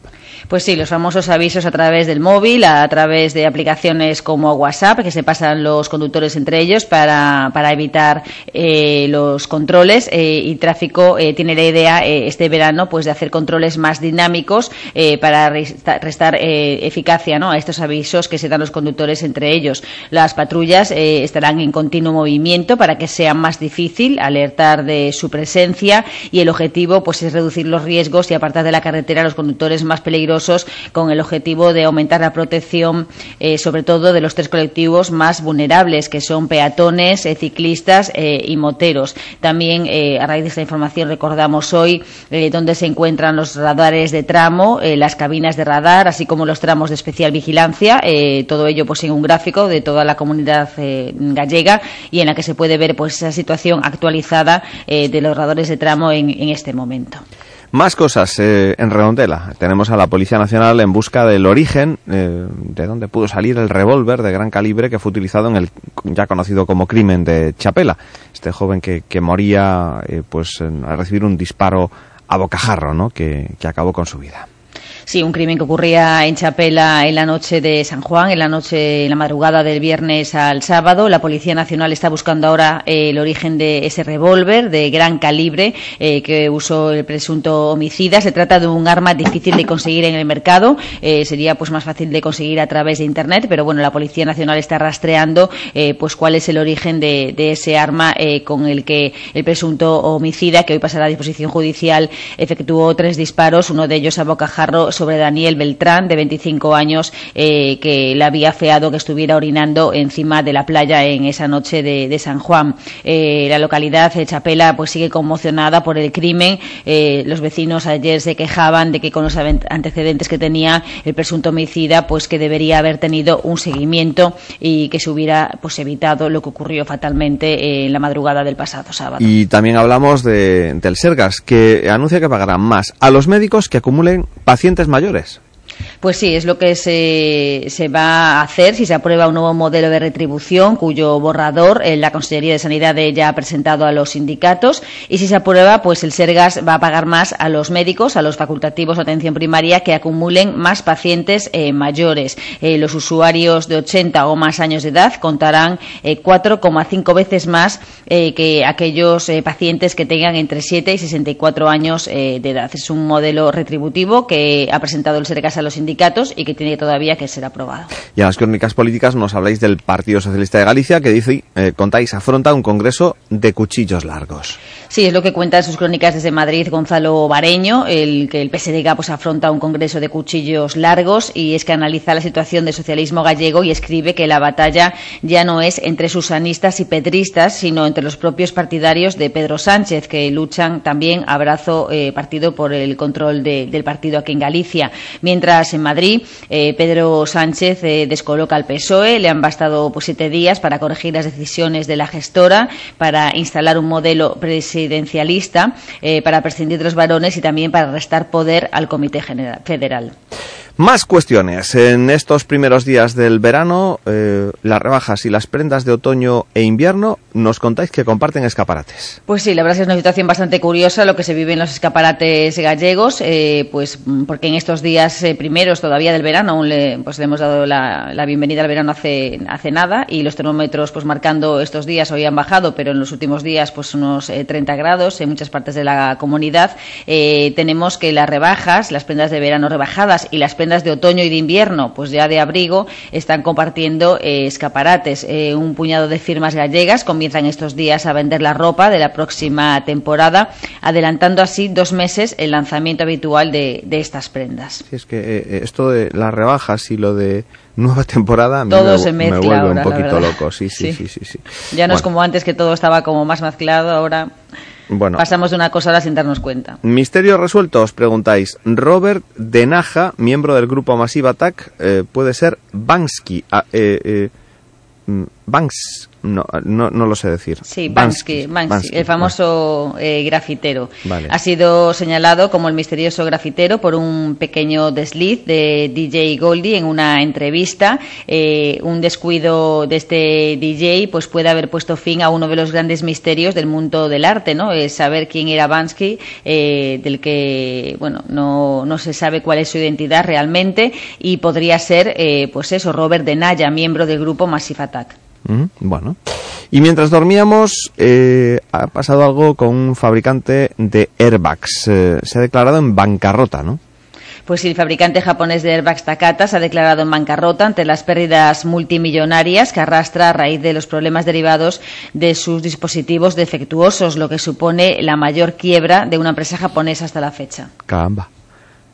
Pues sí, los famosos avisos a través del móvil, a través de aplicaciones como WhatsApp, que se pasan los conductores entre ellos para, para evitar eh, los controles. Eh, y Tráfico eh, tiene la idea eh, este verano pues de hacer controles más dinámicos eh, para restar, eficacia ¿no? a estos avisos que se dan los conductores entre ellos. Las patrullas estarán en continuo movimiento para que sea más difícil alertar de su presencia y el objetivo pues es reducir los riesgos y apartar de la carretera a los conductores más peligrosos con el objetivo de aumentar la protección sobre todo de los tres colectivos más vulnerables que son peatones, ciclistas y moteros. También a raíz de esta información recordamos hoy eh, dónde se encuentran los radares de tramo, eh, las cabinas de radar, así como los tramos de especial vigilancia, eh, todo ello pues en un gráfico de toda la comunidad eh, gallega y en la que se puede ver pues esa situación actualizada de los radares de tramo en, en este momento. Más cosas eh, en Redondela. Tenemos a la Policía Nacional en busca del origen eh, de dónde pudo salir el revólver de gran calibre que fue utilizado en el ya conocido como crimen de Chapela. Este joven que, que moría eh, pues al recibir un disparo a bocajarro, ¿no? que, que acabó con su vida. Sí, un crimen que ocurría en Chapela en la noche de San Juan, en la noche, en la madrugada del viernes al sábado. La Policía Nacional está buscando ahora eh, el origen de ese revólver de gran calibre eh, que usó el presunto homicida. Se trata de un arma difícil de conseguir en el mercado. Eh, sería pues más fácil de conseguir a través de internet, pero bueno, la Policía Nacional está rastreando pues cuál es el origen de, de ese arma con el que el presunto homicida, que hoy pasará a disposición judicial, efectuó tres disparos, uno de ellos a bocajarro sobre Daniel Beltrán, de 25 años, eh, que le había feado que estuviera orinando encima de la playa en esa noche de, San Juan. Eh, la localidad de Chapela pues sigue conmocionada por el crimen. Eh, los vecinos ayer se quejaban de que con los antecedentes que tenía el presunto homicida, pues que debería haber tenido un seguimiento y que se hubiera pues evitado lo que ocurrió fatalmente en la madrugada del pasado sábado. Y también hablamos de, del Sergas, que anuncia que pagará más a los médicos que acumulen pacientes mayores. Pues sí, es lo que se, va a hacer si se aprueba un nuevo modelo de retribución cuyo borrador eh, la Consellería de Sanidad ya ha presentado a los sindicatos y si se aprueba, pues el Sergas va a pagar más a los médicos, a los facultativos de atención primaria que acumulen más pacientes eh, mayores. Eh, los usuarios de 80 o más años de edad contarán 4,5 veces más que aquellos pacientes que tengan entre 7 y 64 años de edad. Es un modelo retributivo que ha presentado el Sergas a los sindicatos y que tiene todavía que ser aprobado. Y en las crónicas políticas nos habláis del Partido Socialista de Galicia que dice, eh, contáis, afronta un congreso de cuchillos largos. Sí, es lo que cuenta en sus crónicas desde Madrid Gonzalo Bareño, el que el PSDG pues, afronta un congreso de cuchillos largos y es que analiza la situación del socialismo gallego y escribe que la batalla ya no es entre susanistas y pedristas, sino entre los propios partidarios de Pedro Sánchez, que luchan también a brazo eh, partido por el control del partido aquí en Galicia. Mientras en Madrid, eh, Pedro Sánchez eh, descoloca al PSOE, le han bastado pues, siete días para corregir las decisiones de la gestora, para instalar un modelo presidencial presidencialista eh, para prescindir de los varones y también para restar poder al Comité General, Federal. Más cuestiones. En estos primeros días del verano, eh, las rebajas y las prendas de otoño e invierno, nos contáis que comparten escaparates. Pues sí, la verdad es que es una situación bastante curiosa lo que se vive en los escaparates gallegos, eh, pues porque en estos días eh, primeros todavía del verano aún le, pues le hemos dado la, bienvenida al verano hace, hace nada y los termómetros pues marcando estos días hoy han bajado, pero en los últimos días pues unos 30 grados en muchas partes de la comunidad. tenemos que las rebajas, las prendas de verano rebajadas y las prendas de otoño y de invierno, pues ya de abrigo, están compartiendo eh, escaparates. Eh, un puñado de firmas gallegas comienzan estos días a vender la ropa de la próxima temporada, adelantando así dos meses el lanzamiento habitual de, estas prendas. Sí, es que eh, esto de las rebajas y lo de nueva temporada todo me, se mezcla me vuelve un poquito loco. Sí, sí, sí, sí, sí, Ya no es como antes que todo estaba como más mezclado, ahora bueno, pasamos de una cosa a otra sin darnos cuenta. Misterio resuelto, os preguntáis. Robert de Naja, miembro del grupo Massive Attack, eh, puede ser Bansky. Ah, eh, eh, mm, Banks, no, no, no, lo sé decir. Sí, Bansky, el famoso eh, grafitero. Ha sido señalado como el misterioso grafitero por un pequeño desliz de DJ Goldie en una entrevista. Eh, un descuido de este DJ pues puede haber puesto fin a uno de los grandes misterios del mundo del arte, ¿no? Es saber quién era Bansky, eh, del que, bueno, no, no se sabe cuál es su identidad realmente y podría ser, pues eso, Robert de Naya, miembro del grupo Massive Attack. Bueno. Y mientras dormíamos, eh, ha pasado algo con un fabricante de airbags. Eh, se ha declarado en bancarrota, ¿no? Pues el fabricante japonés de airbags Takata se ha declarado en bancarrota ante las pérdidas multimillonarias que arrastra a raíz de los problemas derivados de sus dispositivos defectuosos, lo que supone la mayor quiebra de una empresa japonesa hasta la fecha. Caramba.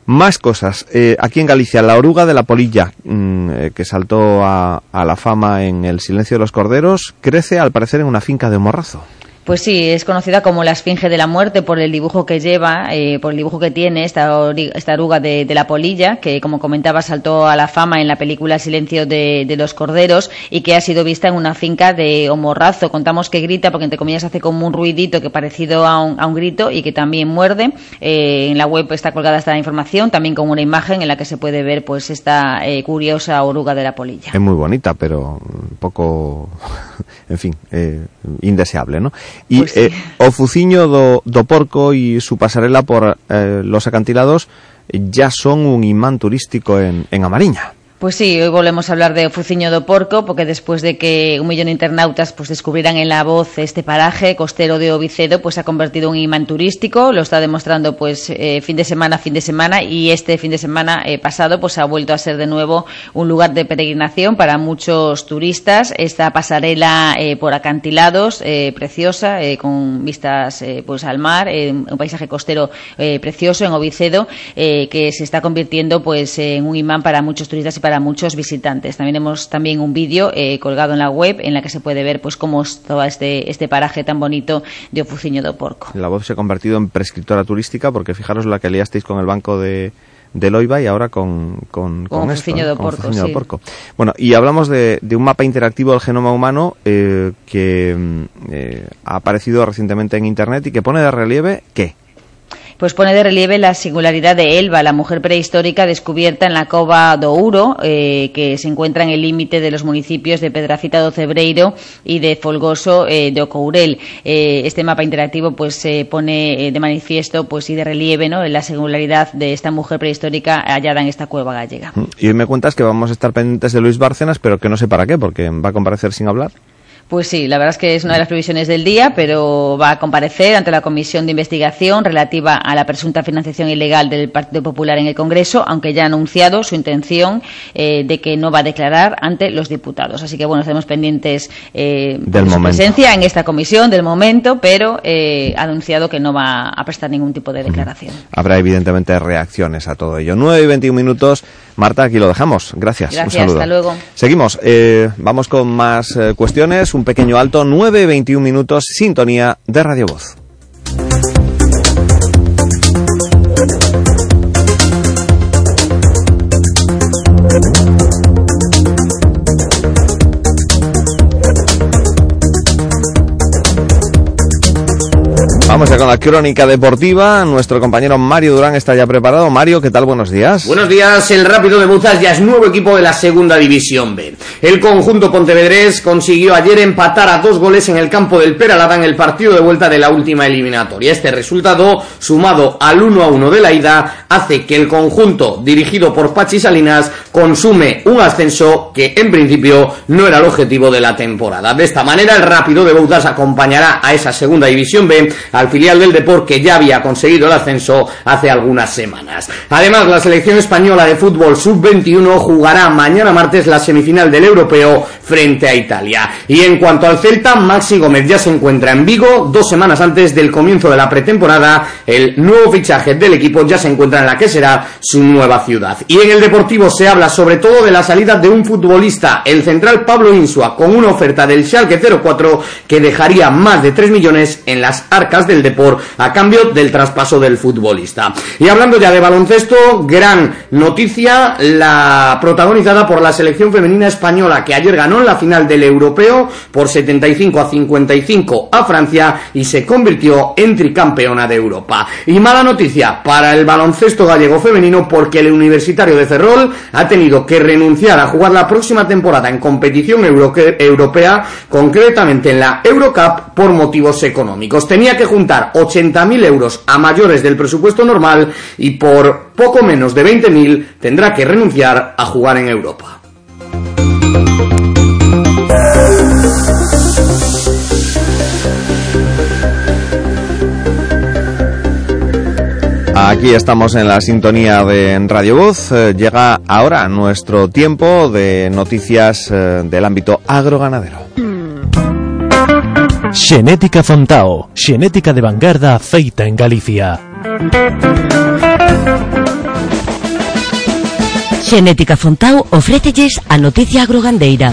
Más cosas. Eh, aquí en Galicia, la oruga de la polilla, mm, eh, que saltó a, la fama en El silencio de los corderos, crece al parecer en una finca de Morrazo. Pues sí, es conocida como la Esfinge de la Muerte por el dibujo que lleva, eh, por el dibujo que tiene esta, esta oruga de, de la polilla, que como comentaba saltó a la fama en la película Silencio de, de los Corderos y que ha sido vista en una finca de Homorrazo. Contamos que grita porque entre comillas hace como un ruidito que parecido a un, a un grito y que también muerde. Eh, en la web está colgada esta información, también con una imagen en la que se puede ver pues esta eh, curiosa oruga de la polilla. Es muy bonita, pero un poco, en fin, eh, indeseable, ¿no? Y Pues sí. eh, o Fuciño do, do Porco y su pasarela por eh, los acantilados ya son un imán turístico en, en Amariña. Pues sí, hoy volvemos a hablar de Fuciño do Porco, porque después de que un millón de internautas pues descubrieran en la voz este paraje costero de Ovicedo, pues se ha convertido en un imán turístico, lo está demostrando pues eh, fin de semana fin de semana y este fin de semana eh, pasado pues ha vuelto a ser de nuevo un lugar de peregrinación para muchos turistas. Esta pasarela eh, por acantilados eh, preciosa, con vistas pues al mar, un paisaje costero precioso en Ovicedo, que se está convirtiendo pues en un imán para muchos turistas y para muchos visitantes. También hemos también un vídeo eh, colgado en la web en la que se puede ver pues cómo es todo este, este paraje tan bonito de Ofuciño do Porco. La voz se ha convertido en prescriptora turística porque fijaros la que liasteis con el banco de, de Loiva y ahora con, con, Con do Con Porco. Porco. Bueno, y hablamos de, de un mapa interactivo del genoma humano eh, que mm, eh, ha aparecido recientemente en Internet y que pone de relieve ¿qué? Pues pone de relieve la singularidad de Elba, la mujer prehistórica descubierta en la cova do Ouro, eh, que se encuentra en el límite de los municipios de Pedrafita do Cebreiro y de Folgoso eh, de Ocourel. Eh, este mapa interactivo pues se pone eh, de manifiesto pues y de relieve ¿no? la singularidad de esta mujer prehistórica hallada en esta cueva gallega. Y hoy me cuentas que vamos a estar pendientes de Luis Bárcenas, pero que no sé para qué, porque va a comparecer sin hablar. Pues sí, la verdad es que es una de las previsiones del día, pero va a comparecer ante la Comisión de Investigación relativa a la presunta financiación ilegal del Partido Popular en el Congreso, aunque ya ha anunciado su intención eh, de que no va a declarar ante los diputados. Así que bueno, estaremos pendientes eh, Del de su momento. presencia en esta comisión del momento, pero eh, ha anunciado que no va a prestar ningún tipo de declaración. Habrá evidentemente reacciones a todo ello. 9 y 21 minutos. Marta, aquí lo dejamos. Gracias. Gracias, un saludo. hasta luego. Seguimos. eh, vamos con más eh, cuestiones. Un pequeño alto. 9 y 21 minutos. Sintonía de Radio Voz. Vamos ya con la crónica deportiva. Nuestro compañero Mario Durán está ya preparado. Mario, ¿qué tal? Buenos días. Buenos días, el Rápido de Buzas ya es nuevo equipo de la Segunda División B. El conjunto pontevedrés consiguió ayer empatar a dos goles en el campo del Peralada en el partido de vuelta de la última eliminatoria. Este resultado, sumado al 1 a 1 de la ida, hace que el conjunto dirigido por Pachi Salinas consume un ascenso que en principio no era el objetivo de la temporada. De esta manera, el Rápido de Buzas acompañará a esa Segunda División B al filial del Deport que ya había conseguido el ascenso hace algunas semanas. Además, la selección española de fútbol sub-21 jugará mañana martes la semifinal del europeo frente a Italia. Y en cuanto al Celta, Maxi Gómez ya se encuentra en Vigo dos semanas antes del comienzo de la pretemporada. El nuevo fichaje del equipo ya se encuentra en la que será su nueva ciudad. Y en el Deportivo se habla sobre todo de la salida de un futbolista, el central Pablo Insua, con una oferta del Schalke 04 que dejaría más de 3 millones en las arcas del Deport a cambio del traspaso del futbolista. Y hablando ya de baloncesto, gran noticia, la protagonizada por la selección femenina española que ayer ganó en la final del europeo por 75 a 55 a Francia y se convirtió en tricampeona de Europa. Y mala noticia para el baloncesto gallego femenino porque el Universitario de Ferrol ha tenido que renunciar a jugar la próxima temporada en competición europea, concretamente en la Eurocup por motivos económicos. Tenía que juntar 80.000 euros a mayores del presupuesto normal y por poco menos de 20.000 tendrá que renunciar a jugar en Europa. Aquí estamos en la sintonía de Radio Voz. Eh, llega ahora nuestro tiempo de noticias eh, del ámbito agroganadero. Xenética Fontao, xenética de vanguarda feita en Galicia. Xenética Fontao ofrécelles a noticia agrogandeira.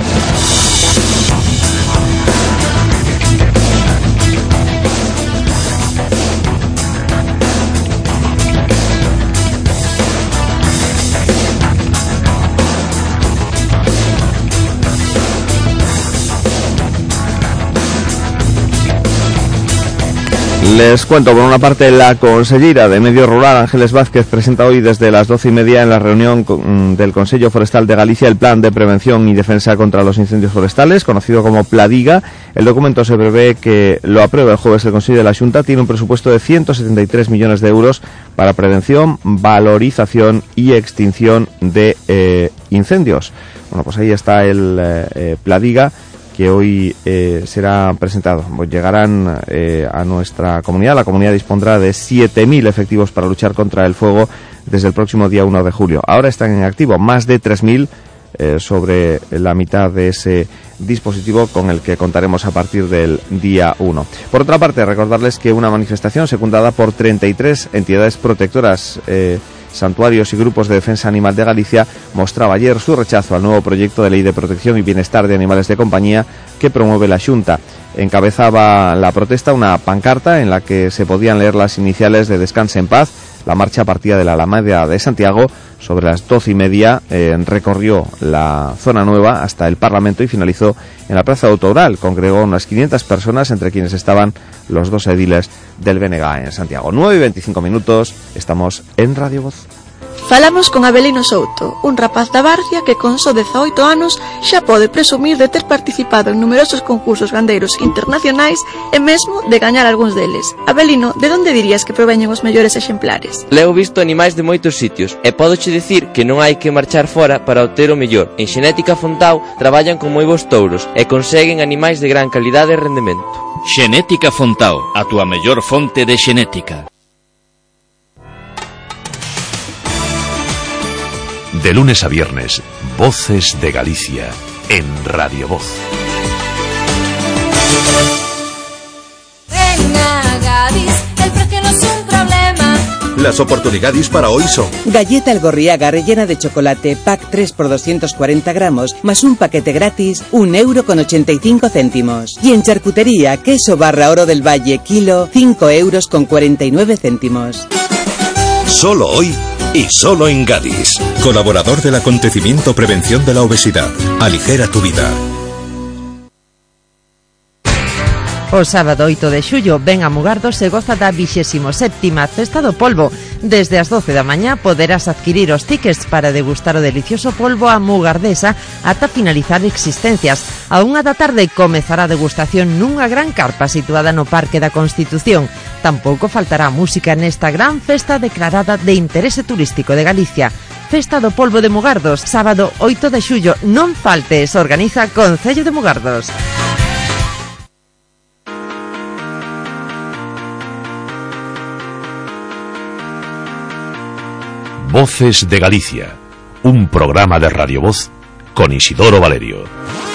Les cuento, por una parte, la consellera de Medio Rural, Ángeles Vázquez, presenta hoy desde las doce y media en la reunión con- del Consejo Forestal de Galicia el Plan de Prevención y Defensa contra los Incendios Forestales, conocido como Pladiga. El documento se prevé que lo apruebe el jueves el Consejo de la Junta. Tiene un presupuesto de 173 millones de euros para prevención, valorización y extinción de eh, incendios. Bueno, pues ahí está el eh, eh, Pladiga que hoy eh, será presentado. Pues llegarán eh, a nuestra comunidad. La comunidad dispondrá de 7.000 efectivos para luchar contra el fuego desde el próximo día 1 de julio. Ahora están en activo más de 3.000 eh, sobre la mitad de ese dispositivo con el que contaremos a partir del día 1. Por otra parte, recordarles que una manifestación secundada por 33 entidades protectoras eh, santuarios y grupos de defensa animal de Galicia mostraba ayer su rechazo al nuevo proyecto de ley de protección y bienestar de animales de compañía que promueve la Junta. Encabezaba la protesta una pancarta en la que se podían leer las iniciales de Descanse en Paz. La marcha partía de la Alameda de Santiago. Sobre las doce y media eh, recorrió la zona nueva hasta el Parlamento y finalizó en la Plaza Autoral. Congregó unas 500 personas, entre quienes estaban los dos ediles del BNG en Santiago. 9 y 25 minutos, estamos en Radio Voz. Falamos con Abelino Souto, un rapaz da Barcia que con só 18 anos xa pode presumir de ter participado en numerosos concursos gandeiros internacionais e mesmo de gañar algúns deles. Abelino, de onde dirías que proveñen os mellores exemplares? Leo visto animais de moitos sitios e podoche dicir que non hai que marchar fora para obter o mellor. En Xenética Fontao traballan con moi bons touros e conseguen animais de gran calidade e rendemento. Xenética Fontao, a túa mellor fonte de xenética. De lunes a viernes, Voces de Galicia, en Radio Voz. Ven a Gadis, el precio no es un problema. Las oportunidades para hoy son Galleta El Gorriaga rellena de chocolate, pack 3 por 240 gramos, más un paquete gratis, un euro con 85 céntimos. Y en charcutería, queso barra oro del valle, kilo, 5 euros con 49 céntimos. solo hoy y solo en Gadis. Colaborador del acontecimiento Prevención de la Obesidad. Aligera tu vida. O sábado 8 de xullo ven a Mugardo se goza da 27ª Festa do Polvo. Desde as 12 da mañá poderás adquirir os tickets para degustar o delicioso polvo a mugardesa ata finalizar existencias. A unha da tarde comezará a degustación nunha gran carpa situada no Parque da Constitución. Tampouco faltará música nesta gran festa declarada de interese turístico de Galicia. Festa do Polvo de Mugardos, sábado 8 de xullo. Non faltes, organiza Concello de Mugardos. Voces de Galicia, un programa de Radio Voz con Isidoro Valerio.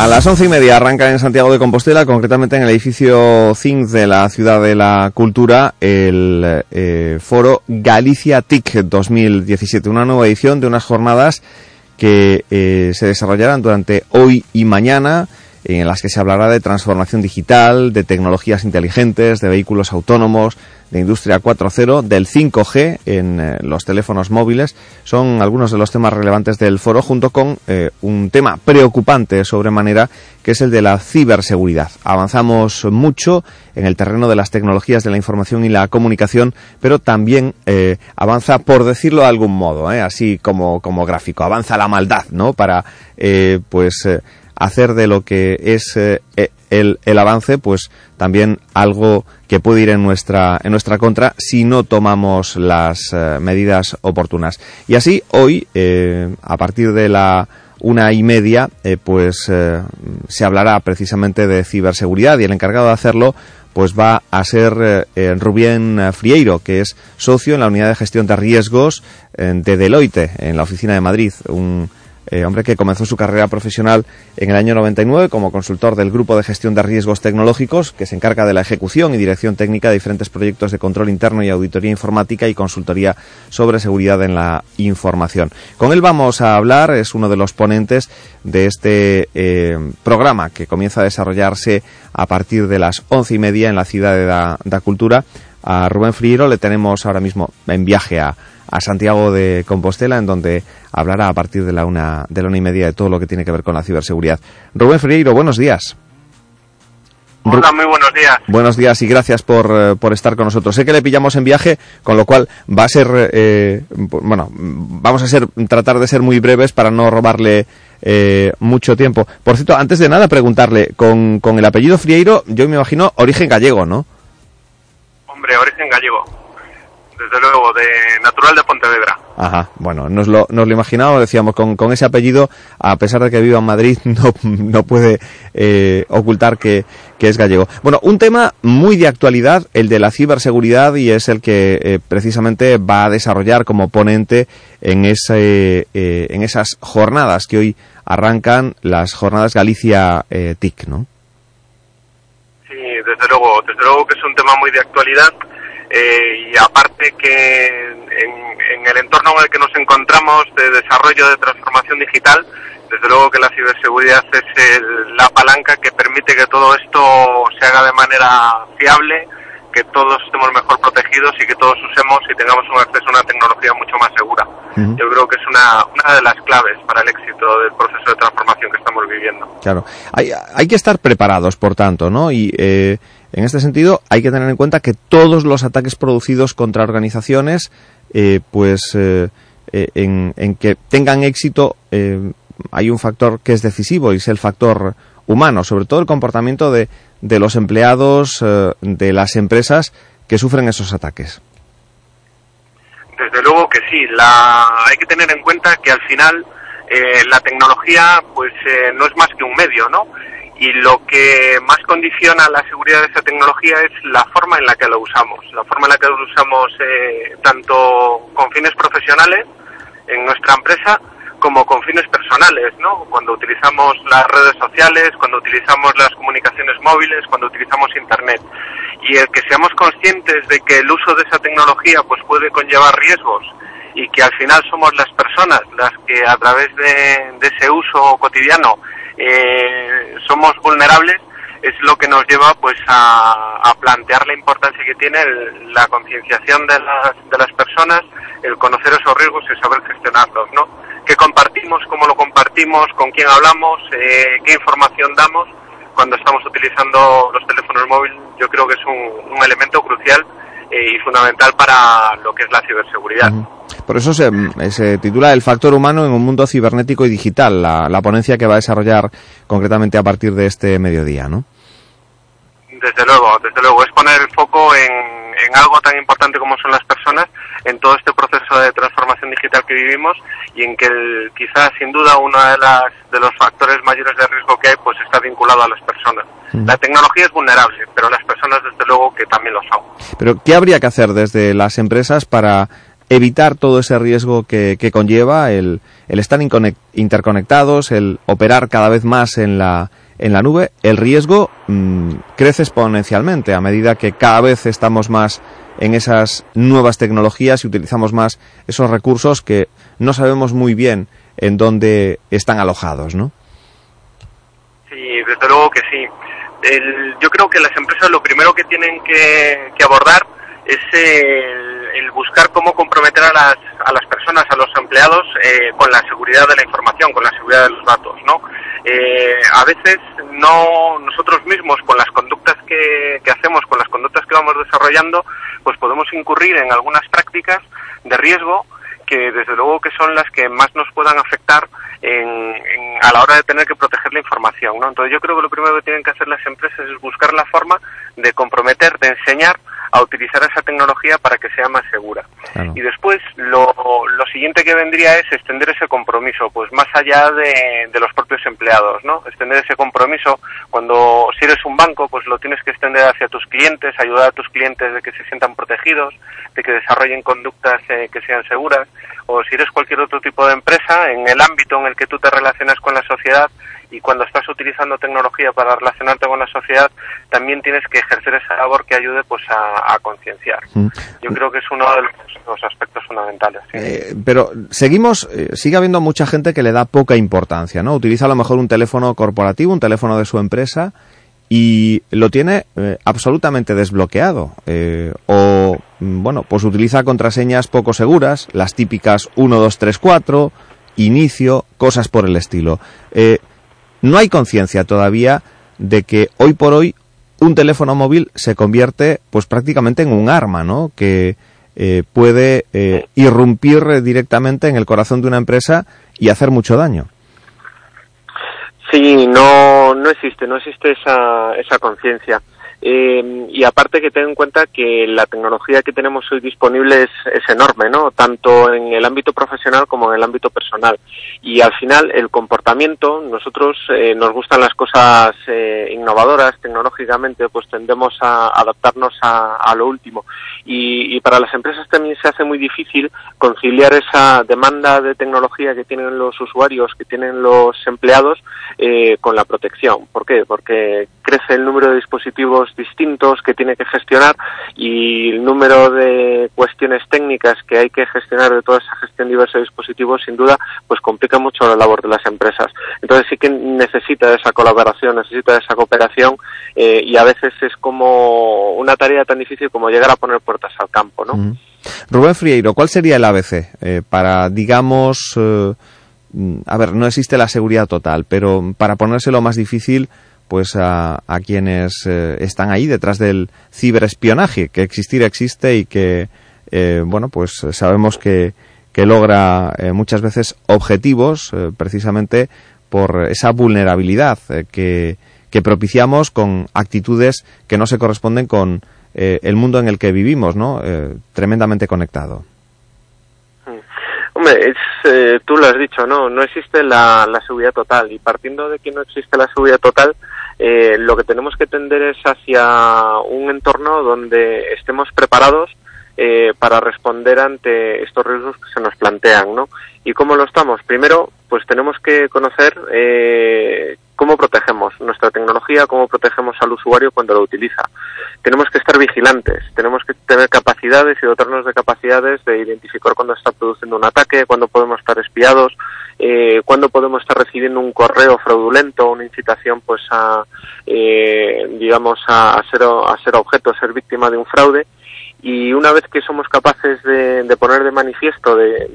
A las once y media arranca en Santiago de Compostela, concretamente en el edificio ZINC de la Ciudad de la Cultura, el eh, foro Galicia TIC 2017, una nueva edición de unas jornadas que eh, se desarrollarán durante hoy y mañana, en las que se hablará de transformación digital, de tecnologías inteligentes, de vehículos autónomos, de Industria 4.0, del 5G en eh, los teléfonos móviles. Son algunos de los temas relevantes del foro, junto con eh, un tema preocupante sobremanera, que es el de la ciberseguridad. Avanzamos mucho en el terreno de las tecnologías de la información y la comunicación, pero también eh, avanza, por decirlo de algún modo, así como, como gráfico, avanza la maldad, ¿no? Para, pues, hacer de lo que es eh, eh, el, el avance, pues también algo que puede ir en nuestra, en nuestra contra si no tomamos las eh, medidas oportunas. Y así, hoy, a partir de la una y media, pues se hablará precisamente de ciberseguridad y el encargado de hacerlo pues va a ser Rubén Frieiro, que es socio en la unidad de gestión de riesgos de Deloitte, en la oficina de Madrid, un eh, hombre que comenzó su carrera profesional en el año 99 como consultor del Grupo de Gestión de Riesgos Tecnológicos, que se encarga de la ejecución y dirección técnica de diferentes proyectos de control interno y auditoría informática y consultoría sobre seguridad en la información. Con él vamos a hablar, es uno de los ponentes de este eh, programa que comienza a desarrollarse a partir de las once y media en la ciudad de Da, Cultura. A Rubén Friero le tenemos ahora mismo en viaje a, a Santiago de Compostela, en donde hablará a partir de la una, de la una y media de todo lo que tiene que ver con la ciberseguridad. Rubén Freire, buenos días. Hola, muy buenos días. Buenos días y gracias por, eh, por, estar con nosotros. Sé que le pillamos en viaje, con lo cual va a ser, eh, bueno, vamos a ser, tratar de ser muy breves para no robarle eh, mucho tiempo. Por cierto, antes de nada preguntarle, con, con el apellido Frieiro, yo me imagino origen gallego, ¿no? Hombre, origen gallego desde luego, de natural de Pontevedra. Ajá, bueno, nos lo, nos lo imaginábamos, decíamos, con, con ese apellido, a pesar de que viva en Madrid, no, no puede eh, ocultar que, que, es gallego. Bueno, un tema muy de actualidad, el de la ciberseguridad, y es el que eh, precisamente va a desarrollar como ponente en, ese, eh, en esas jornadas que hoy arrancan las jornadas Galicia TIC, ¿no? Sí, desde luego, desde luego que es un tema muy de actualidad eh, y aparte que en, el entorno en el que nos encontramos de desarrollo de transformación digital, desde luego que la ciberseguridad es la palanca que permite que todo esto se haga de manera fiable, que todos estemos mejor protegidos y que todos usemos y tengamos un acceso a una tecnología mucho más segura. Yo creo que es una, una de las claves para el éxito del proceso de transformación que estamos viviendo. Claro, hay, hay que estar preparados, por tanto, ¿no? Y eh, en este sentido, hay que tener en cuenta que todos los ataques producidos contra organizaciones, eh, pues eh, eh, en, que tengan éxito, hay un factor que es decisivo y es el factor humano, sobre todo el comportamiento de, de los empleados de las empresas que sufren esos ataques. Desde luego que sí, la, hay que tener en cuenta que al final la tecnología pues no es más que un medio, ¿no? Y lo que más condiciona la seguridad de esa tecnología es la forma en la que lo usamos, la forma en la que lo usamos eh, tanto con fines profesionales en nuestra empresa como con fines personales, ¿no? Cuando utilizamos las redes sociales, cuando utilizamos las comunicaciones móviles, cuando utilizamos internet. Y el que seamos conscientes de que el uso de esa tecnología pues puede conllevar riesgos y que al final somos las personas las que a través de, de ese uso cotidiano eh, somos vulnerables es lo que nos lleva pues a, plantear la importancia que tiene la concienciación de las, de las personas, el conocer esos riesgos y saber gestionarlos, ¿no? ¿Qué compartimos, cómo lo compartimos, con quién hablamos, eh, qué información damos cuando estamos utilizando los teléfonos móviles? Yo creo que es un, un elemento crucial eh, y fundamental para lo que es la ciberseguridad. Por eso se, titula El factor humano en un mundo cibernético y digital, la, ponencia que va a desarrollar concretamente a partir de este mediodía, ¿no? Desde luego, desde luego, es poner el foco en, en algo tan importante como son las personas, en todo este proceso de transformación digital que vivimos y en que quizás sin duda uno de, las, de los factores mayores de riesgo que hay pues está vinculado a las personas. La tecnología es vulnerable, pero las personas desde luego que también lo son. Pero ¿qué habría que hacer desde las empresas para evitar todo ese riesgo que, conlleva el, estar interconectados, el operar cada vez más en la, en la nube, el riesgo mm, crece exponencialmente a medida que cada vez estamos más en esas nuevas tecnologías y utilizamos más esos recursos que no sabemos muy bien en dónde están alojados, ¿no? Sí, desde luego que sí. yo creo que las empresas lo primero que tienen que, que abordar es el el buscar cómo comprometer a las, a las personas, a los empleados, eh, con la seguridad de la información, con la seguridad de los datos, ¿no? Eh, a veces no nosotros mismos con las conductas que, que, hacemos, con las conductas que vamos desarrollando, pues podemos incurrir en algunas prácticas de riesgo que desde luego que son las que más nos puedan afectar en, a la hora de tener que proteger la información, ¿no? Entonces yo creo que lo primero que tienen que hacer las empresas es buscar la forma de comprometer, de enseñar a utilizar esa tecnología para que sea más segura. Y después lo, lo siguiente que vendría es extender ese compromiso, pues más allá de, de los propios empleados, ¿no? Extender ese compromiso cuando si eres un banco, pues lo tienes que extender hacia tus clientes, ayudar a tus clientes de que se sientan protegidos, de que desarrollen conductas eh, que sean seguras, o si eres cualquier otro tipo de empresa, en el ámbito en el que tú te relacionas con la sociedad, y cuando estás utilizando tecnología para relacionarte con la sociedad, también tienes que ejercer esa labor que ayude pues a, concienciar. Mm. Yo creo que es uno de los, aspectos fundamentales. Eh, pero seguimos, eh, sigue habiendo mucha gente que le da poca importancia, ¿no? Utiliza a lo mejor un teléfono corporativo, un teléfono de su empresa y lo tiene eh, absolutamente desbloqueado o mm, bueno pues utiliza contraseñas poco seguras las típicas 1 2 3 4 inicio cosas por el estilo no hay conciencia todavía de que hoy por hoy un teléfono móvil se convierte pues prácticamente en un arma, ¿no? Que eh, puede eh, irrumpir directamente en el corazón de una empresa y hacer mucho daño. Sí, no, no existe, no existe esa, esa conciencia. Eh, y aparte que ten en cuenta que la tecnología que tenemos hoy disponible es, es, enorme, ¿no? Tanto en el ámbito profesional como en el ámbito personal. Y al final el comportamiento, nosotros eh, nos gustan las cosas eh, innovadoras tecnológicamente, pues tendemos a adaptarnos a, a lo último. Y, y, para las empresas también se hace muy difícil conciliar esa demanda de tecnología que tienen los usuarios, que tienen los empleados, eh, con la protección. ¿Por qué? Porque crece el número de dispositivos distintos que tiene que gestionar y el número de cuestiones técnicas que hay que gestionar de toda esa gestión diversa de dispositivos, sin duda, pues complica mucho la labor de las empresas. Entonces sí que necesita esa colaboración, necesita esa cooperación eh, y a veces es como una tarea tan difícil como llegar a poner puertas al campo, ¿no? Rubén Frieiro, ¿cuál sería el ABC eh, para, digamos, eh, a ver, no existe la seguridad total, pero para ponérselo más difícil, pues a, quienes eh, están ahí detrás del ciberespionaje, que existir existe y que, eh, bueno, pues sabemos que, que logra eh, muchas veces objetivos precisamente por esa vulnerabilidad que, que propiciamos con actitudes que no se corresponden con el mundo en el que vivimos, ¿no? tremendamente conectado. Hombre, es, tú lo has dicho, ¿no? No existe la, la seguridad total y partiendo de que no existe la seguridad total, eh, lo que tenemos que tender es hacia un entorno donde estemos preparados eh, para responder ante estos riesgos que se nos plantean, ¿no? ¿Y cómo lo estamos? Primero, pues tenemos que conocer eh, cómo protegemos nuestra tecnología, cómo protegemos al usuario cuando lo utiliza. Tenemos que estar vigilantes, tenemos que tener capacidades y dotarnos de capacidades de identificar cuando está produciendo un ataque, cuando podemos estar espiados, eh, cuándo podemos estar recibiendo un correo fraudulento, una incitación pues a, eh, digamos, a, ser, a ser objeto, a ser víctima de un fraude y una vez que somos capaces de, de poner de manifiesto de,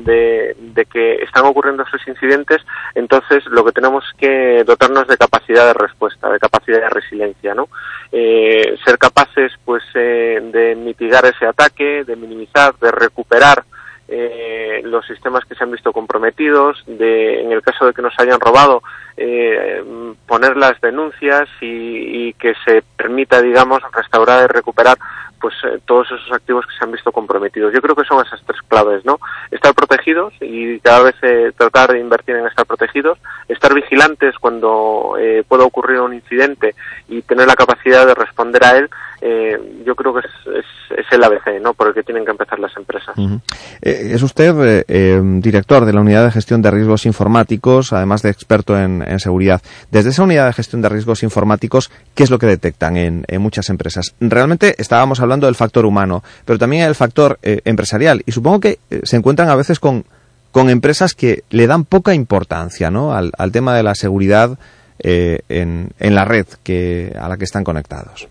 de, que están ocurriendo esos incidentes, entonces lo que tenemos que dotarnos de capacidad de respuesta, de capacidad de resiliencia, ¿no? Eh, ser capaces, pues, eh, de mitigar ese ataque, de minimizar, de recuperar eh, los sistemas que se han visto comprometidos, de, en el caso de que nos hayan robado, eh, poner las denuncias y, que se permita, digamos, restaurar y recuperar pues eh, todos esos activos que se han visto comprometidos. Yo creo que son esas tres claves, ¿no? Estar protegidos y cada vez eh, tratar de invertir en estar protegidos, estar vigilantes cuando eh, pueda ocurrir un incidente y tener la capacidad de responder a él, eh, yo creo que es, es, el ABC, ¿no? Por el que tienen que empezar las empresas. -huh. es usted director de la unidad de gestión de riesgos informáticos, además de experto en, seguridad. Desde esa unidad de gestión de riesgos informáticos, ¿qué es lo que detectan en, muchas empresas? Realmente estábamos hablando del factor humano, pero también el factor eh, empresarial. Y supongo que eh, se encuentran a veces con, con empresas que le dan poca importancia ¿no? al, al tema de la seguridad eh, en, en, la red que, a la que están conectados.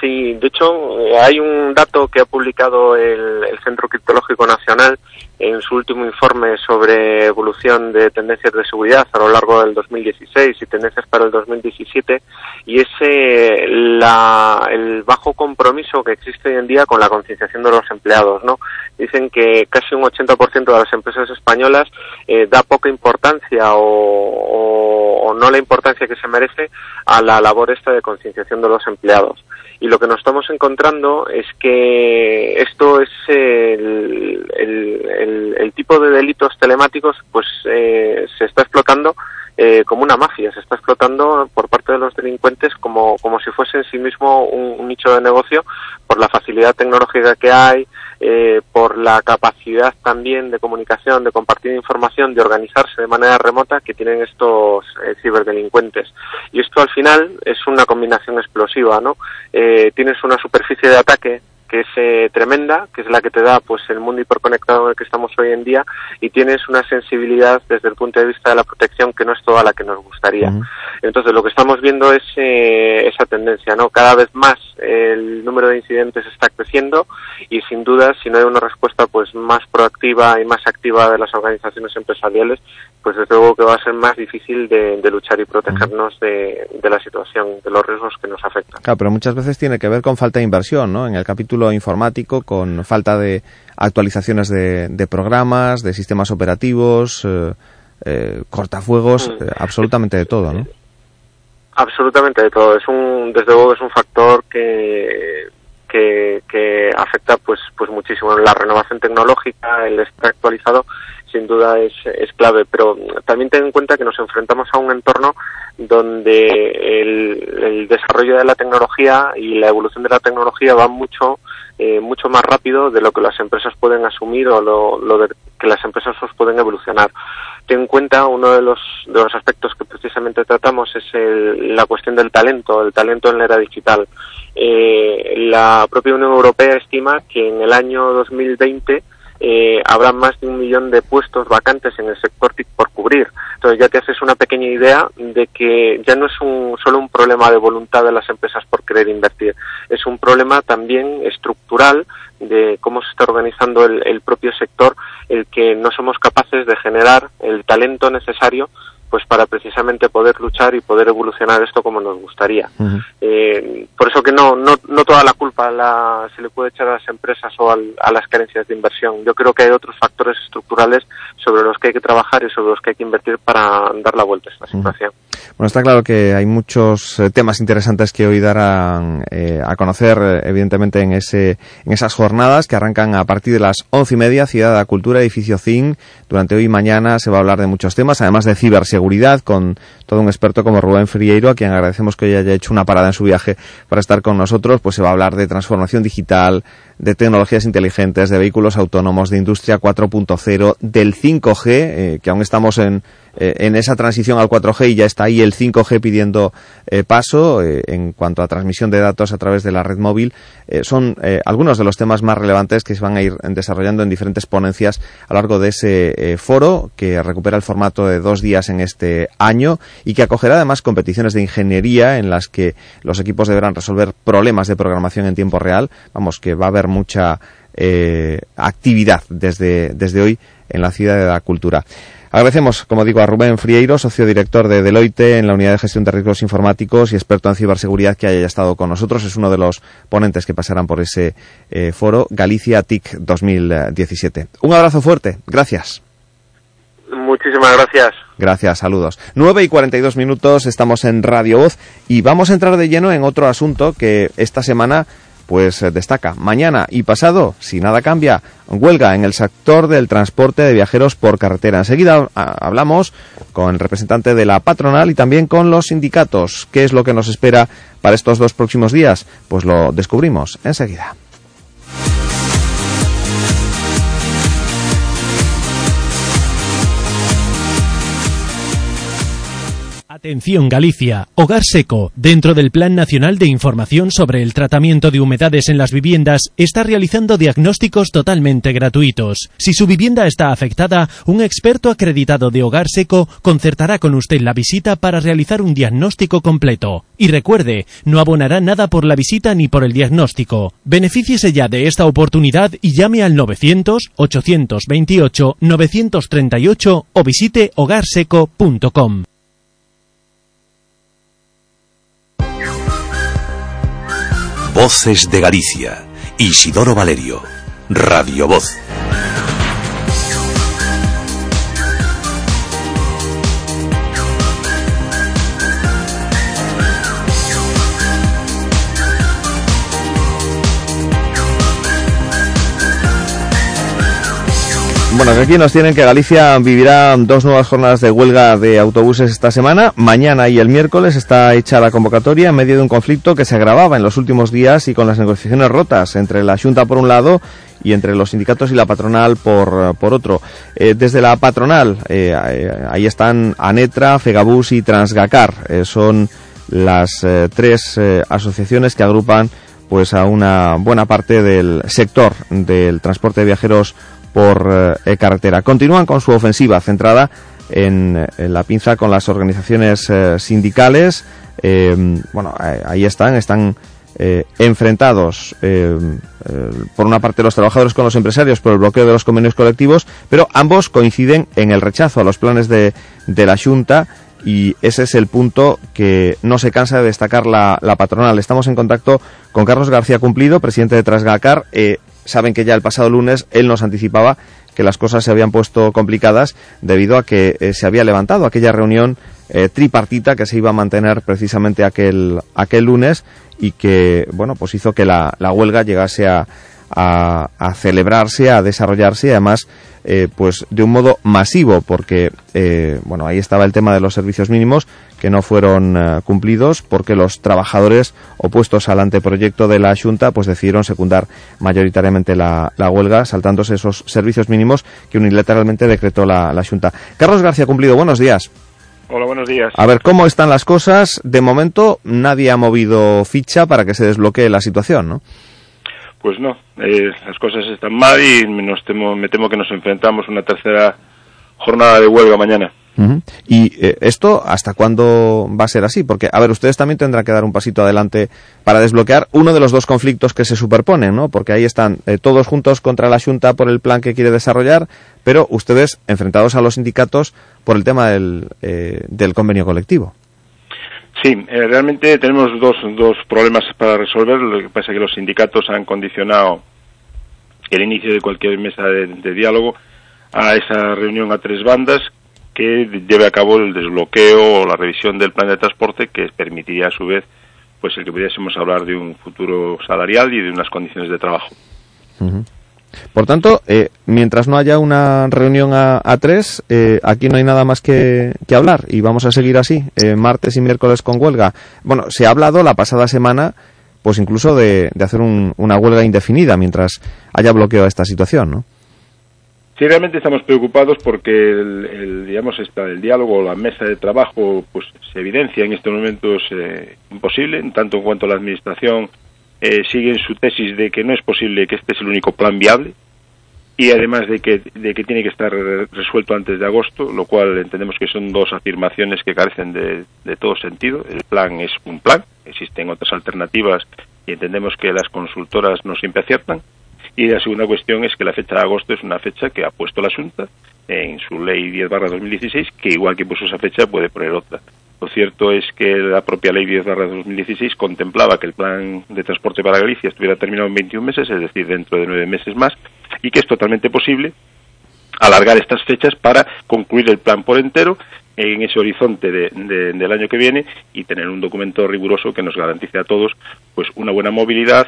Sí, de hecho hay un dato que ha publicado el, el Centro Criptológico Nacional en su último informe sobre evolución de tendencias de seguridad a lo largo del 2016 y tendencias para el 2017 y es la, el bajo compromiso que existe hoy en día con la concienciación de los empleados, ¿no? dicen que casi un 80% de las empresas españolas eh, da poca importancia o, no la importancia que se merece a la labor esta de concienciación de los empleados. Y lo que nos estamos encontrando es que esto es el, el, tipo de delitos telemáticos pues eh, se está explotando eh, como una mafia, se está explotando por parte de los delincuentes como, como si fuese en sí mismo un, nicho de negocio por la facilidad tecnológica que hay, eh, por la capacidad también de comunicación, de compartir información, de organizarse de manera remota que tienen estos eh, ciberdelincuentes. Y esto al final es una combinación explosiva, ¿no? tienes una superficie de ataque que es eh, tremenda, que es la que te da pues el mundo hiperconectado en el que estamos hoy en día y tienes una sensibilidad desde el punto de vista de la protección que no es toda la que nos gustaría. Entonces lo que estamos viendo es eh, esa tendencia, ¿no? Cada vez más el número de incidentes está creciendo y sin duda si no hay una respuesta pues más proactiva y más activa de las organizaciones empresariales, pues desde luego que va a ser más difícil de, luchar y protegernos de, de, la situación, de los riesgos que nos afectan. Claro, pero muchas veces tiene que ver con falta de inversión, ¿no? En el capítulo informático, con falta de actualizaciones de, de programas, de sistemas operativos, eh, eh, cortafuegos, mm. eh, absolutamente de todo, ¿no? Absolutamente de todo. Es un, desde luego es un factor que, que, que afecta pues, pues muchísimo. La renovación tecnológica, el estar actualizado sin duda es, es clave, pero también ten en cuenta que nos enfrentamos a un entorno donde el, desarrollo de la tecnología y la evolución de la tecnología va mucho eh, mucho más rápido de lo que las empresas pueden asumir o lo, lo de que las empresas os pueden evolucionar. Ten en cuenta uno de los, de los aspectos que precisamente tratamos es la cuestión del talento, el talento en la era digital. Eh, la propia Unión Europea estima que en el año 2020 eh, habrá más de un millón de puestos vacantes en el sector TIC por cubrir. Entonces ya te haces una pequeña idea de que ya no es un, solo un problema de voluntad de las empresas por querer invertir, es un problema también estructural de cómo se está organizando el, el propio sector, el que no somos capaces de generar el talento necesario pues para precisamente poder luchar y poder evolucionar esto como nos gustaría. eh, por eso que no, no, no toda la culpa la, se le puede echar a las empresas o a las carencias de inversión. Yo creo que hay otros factores estructurales sobre los que hay que trabajar y sobre los que hay que invertir para dar la vuelta a esta situación. Bueno, está claro que hay muchos eh, temas interesantes que hoy darán eh, a conocer, eh, evidentemente, en, ese, en esas jornadas que arrancan a partir de las once y media, Ciudad de la Cultura, Edificio CIN. Durante hoy y mañana se va a hablar de muchos temas, además de ciberseguridad, con todo un experto como Rubén Frieiro, a quien agradecemos que hoy haya hecho una parada en su viaje para estar con nosotros. Pues se va a hablar de transformación digital, de tecnologías inteligentes, de vehículos autónomos, de industria 4.0, del 5G, que aún estamos en eh, en esa transición al 4G y ya está ahí el 5G pidiendo eh, paso eh, en cuanto a transmisión de datos a través de la red móvil. son algunos de los temas más relevantes que se van a ir desarrollando en diferentes ponencias a lo largo de ese foro que recupera el formato de dos días en este año y que acogerá además competiciones de ingeniería en las que los equipos deberán resolver problemas de programación en tiempo real. Vamos, que va a haber mucha actividad desde, desde hoy en la ciudad de la cultura. Agradecemos, como digo, a Rubén Frieiro, socio director de Deloitte en la Unidad de Gestión de Riesgos Informáticos y experto en ciberseguridad que haya estado con nosotros. Es uno de los ponentes que pasarán por ese eh, foro Galicia TIC 2017. Un abrazo fuerte. Gracias. Muchísimas gracias. Gracias, saludos. 9 y 42 minutos, estamos en Radio Voz y vamos a entrar de lleno en otro asunto que esta semana pues eh, destaca mañana y pasado, si nada cambia, huelga en el sector del transporte de viajeros por carretera. Enseguida ah, hablamos con el representante de la patronal y también con los sindicatos. ¿Qué es lo que nos espera para estos dos próximos días? Pues lo descubrimos enseguida. Atención Galicia, Hogar Seco, dentro del Plan Nacional de Información sobre el Tratamiento de Humedades en las Viviendas, está realizando diagnósticos totalmente gratuitos. Si su vivienda está afectada, un experto acreditado de Hogar Seco concertará con usted la visita para realizar un diagnóstico completo. Y recuerde, no abonará nada por la visita ni por el diagnóstico. Benefíciese ya de esta oportunidad y llame al 900 828 938 o visite hogarseco.com. Voces de Galicia. Isidoro Valerio. Radio Voz. Bueno, aquí nos tienen que Galicia vivirá dos nuevas jornadas de huelga de autobuses esta semana. Mañana y el miércoles está hecha la convocatoria en medio de un conflicto que se agravaba en los últimos días y con las negociaciones rotas entre la Junta por un lado y entre los sindicatos y la patronal por, por otro. Eh, desde la patronal, eh, ahí están Anetra, Fegabus y Transgacar. Eh, son las eh, tres asociaciones que agrupan pues a una buena parte del sector del transporte de viajeros por eh, carretera. Continúan con su ofensiva centrada en, la pinza con las organizaciones eh, sindicales. Eh, bueno, ahí están, están eh, enfrentados eh, por una parte los trabajadores con los empresarios por el bloqueo de los convenios colectivos, pero ambos coinciden en el rechazo a los planes de, de la Junta y ese es el punto que no se cansa de destacar la, patronal. Estamos en contacto con Carlos García Cumplido, presidente de Trasgacar. Saben que ya el pasado lunes él nos anticipaba que las cosas se habían puesto complicadas debido a que eh, se había levantado aquella reunión eh, tripartita que se iba a mantener precisamente aquel, aquel lunes y que, bueno, pues hizo que la, la huelga llegase a, a, a, celebrarse, a desarrollarse y además eh, pues de un modo masivo porque eh, bueno ahí estaba el tema de los servicios mínimos que no fueron eh, cumplidos porque los trabajadores opuestos al anteproyecto de la Junta pues decidieron secundar mayoritariamente la, la huelga saltándose esos servicios mínimos que unilateralmente decretó la, la Junta. Carlos García Cumplido, buenos días. Hola, buenos días. A ver, ¿cómo están las cosas? De momento nadie ha movido ficha para que se desbloquee la situación, ¿no? Pues no, eh, las cosas están mal y nos temo, me temo que nos enfrentamos a una tercera jornada de huelga mañana. ¿Y eh, esto hasta cuándo va a ser así? Porque, a ver, ustedes también tendrán que dar un pasito adelante para desbloquear uno de los dos conflictos que se superponen, ¿no? Porque ahí están eh, todos juntos contra la Junta por el plan que quiere desarrollar, pero ustedes enfrentados a los sindicatos por el tema del, eh, del convenio colectivo. Sí, eh, realmente tenemos dos, dos problemas para resolver. Lo que pasa es que los sindicatos han condicionado el inicio de cualquier mesa de, diálogo a esa reunión a tres bandas que lleve a cabo el desbloqueo o la revisión del plan de transporte que permitiría a su vez pues el que pudiésemos hablar de un futuro salarial y de unas condiciones de trabajo. Por tanto, eh, mientras no haya una reunión a, a tres, eh, aquí no hay nada más que, que, hablar y vamos a seguir así, eh, martes y miércoles con huelga. Bueno, se ha hablado la pasada semana, pues incluso de, de hacer un, una huelga indefinida mientras haya bloqueo a esta situación, ¿no? Sí, realmente estamos preocupados porque el, digamos, esta, el diálogo, la mesa de trabajo, pues se evidencia en estos momentos eh, imposible, en tanto en cuanto la administración eh, sigue en su tesis de que no es posible que este es el único plan viable y además de que, de que tiene que estar resuelto antes de agosto, lo cual entendemos que son dos afirmaciones que carecen de, de todo sentido. El plan es un plan, existen otras alternativas y entendemos que las consultoras no siempre aciertan y la segunda cuestión es que la fecha de agosto es una fecha que ha puesto la Junta en su ley 10 barra 2016, que igual que puso esa fecha puede poner otra. Lo cierto es que la propia ley 10 barra 2016 contemplaba que el plan de transporte para Galicia estuviera terminado en 21 meses, es decir, dentro de nueve meses más, y que es totalmente posible alargar estas fechas para concluir el plan por entero en ese horizonte de, de, del año que viene y tener un documento riguroso que nos garantice a todos pues una buena movilidad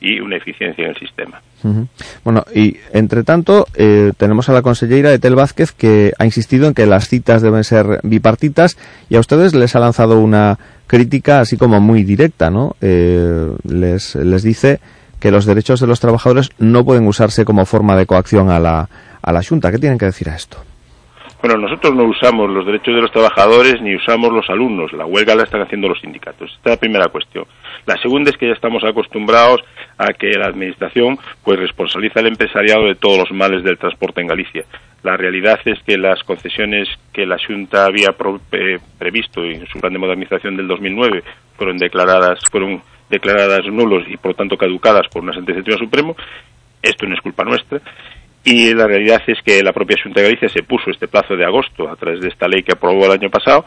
y una eficiencia en el sistema. Uh -huh. Bueno, y entre tanto, eh, tenemos a la consellera Etel Vázquez que ha insistido en que las citas deben ser bipartitas y a ustedes les ha lanzado una crítica así como muy directa, ¿no? Eh, les, les dice que los derechos de los trabajadores no pueden usarse como forma de coacción a la, a la Junta. ¿Qué tienen que decir a esto? Bueno, nosotros no usamos los derechos de los trabajadores ni usamos los alumnos. La huelga la están haciendo los sindicatos. Esta es la primera cuestión. La segunda es que ya estamos acostumbrados a que la administración pues responsabiliza al empresariado de todos los males del transporte en Galicia. La realidad es que las concesiones que la Junta había eh, previsto en su plan de modernización del 2009 fueron declaradas fueron declaradas nulos y por tanto caducadas por una sentencia del Tribunal Supremo. Esto no es culpa nuestra y la realidad es que la propia Junta de Galicia se puso este plazo de agosto a través de esta ley que aprobó el año pasado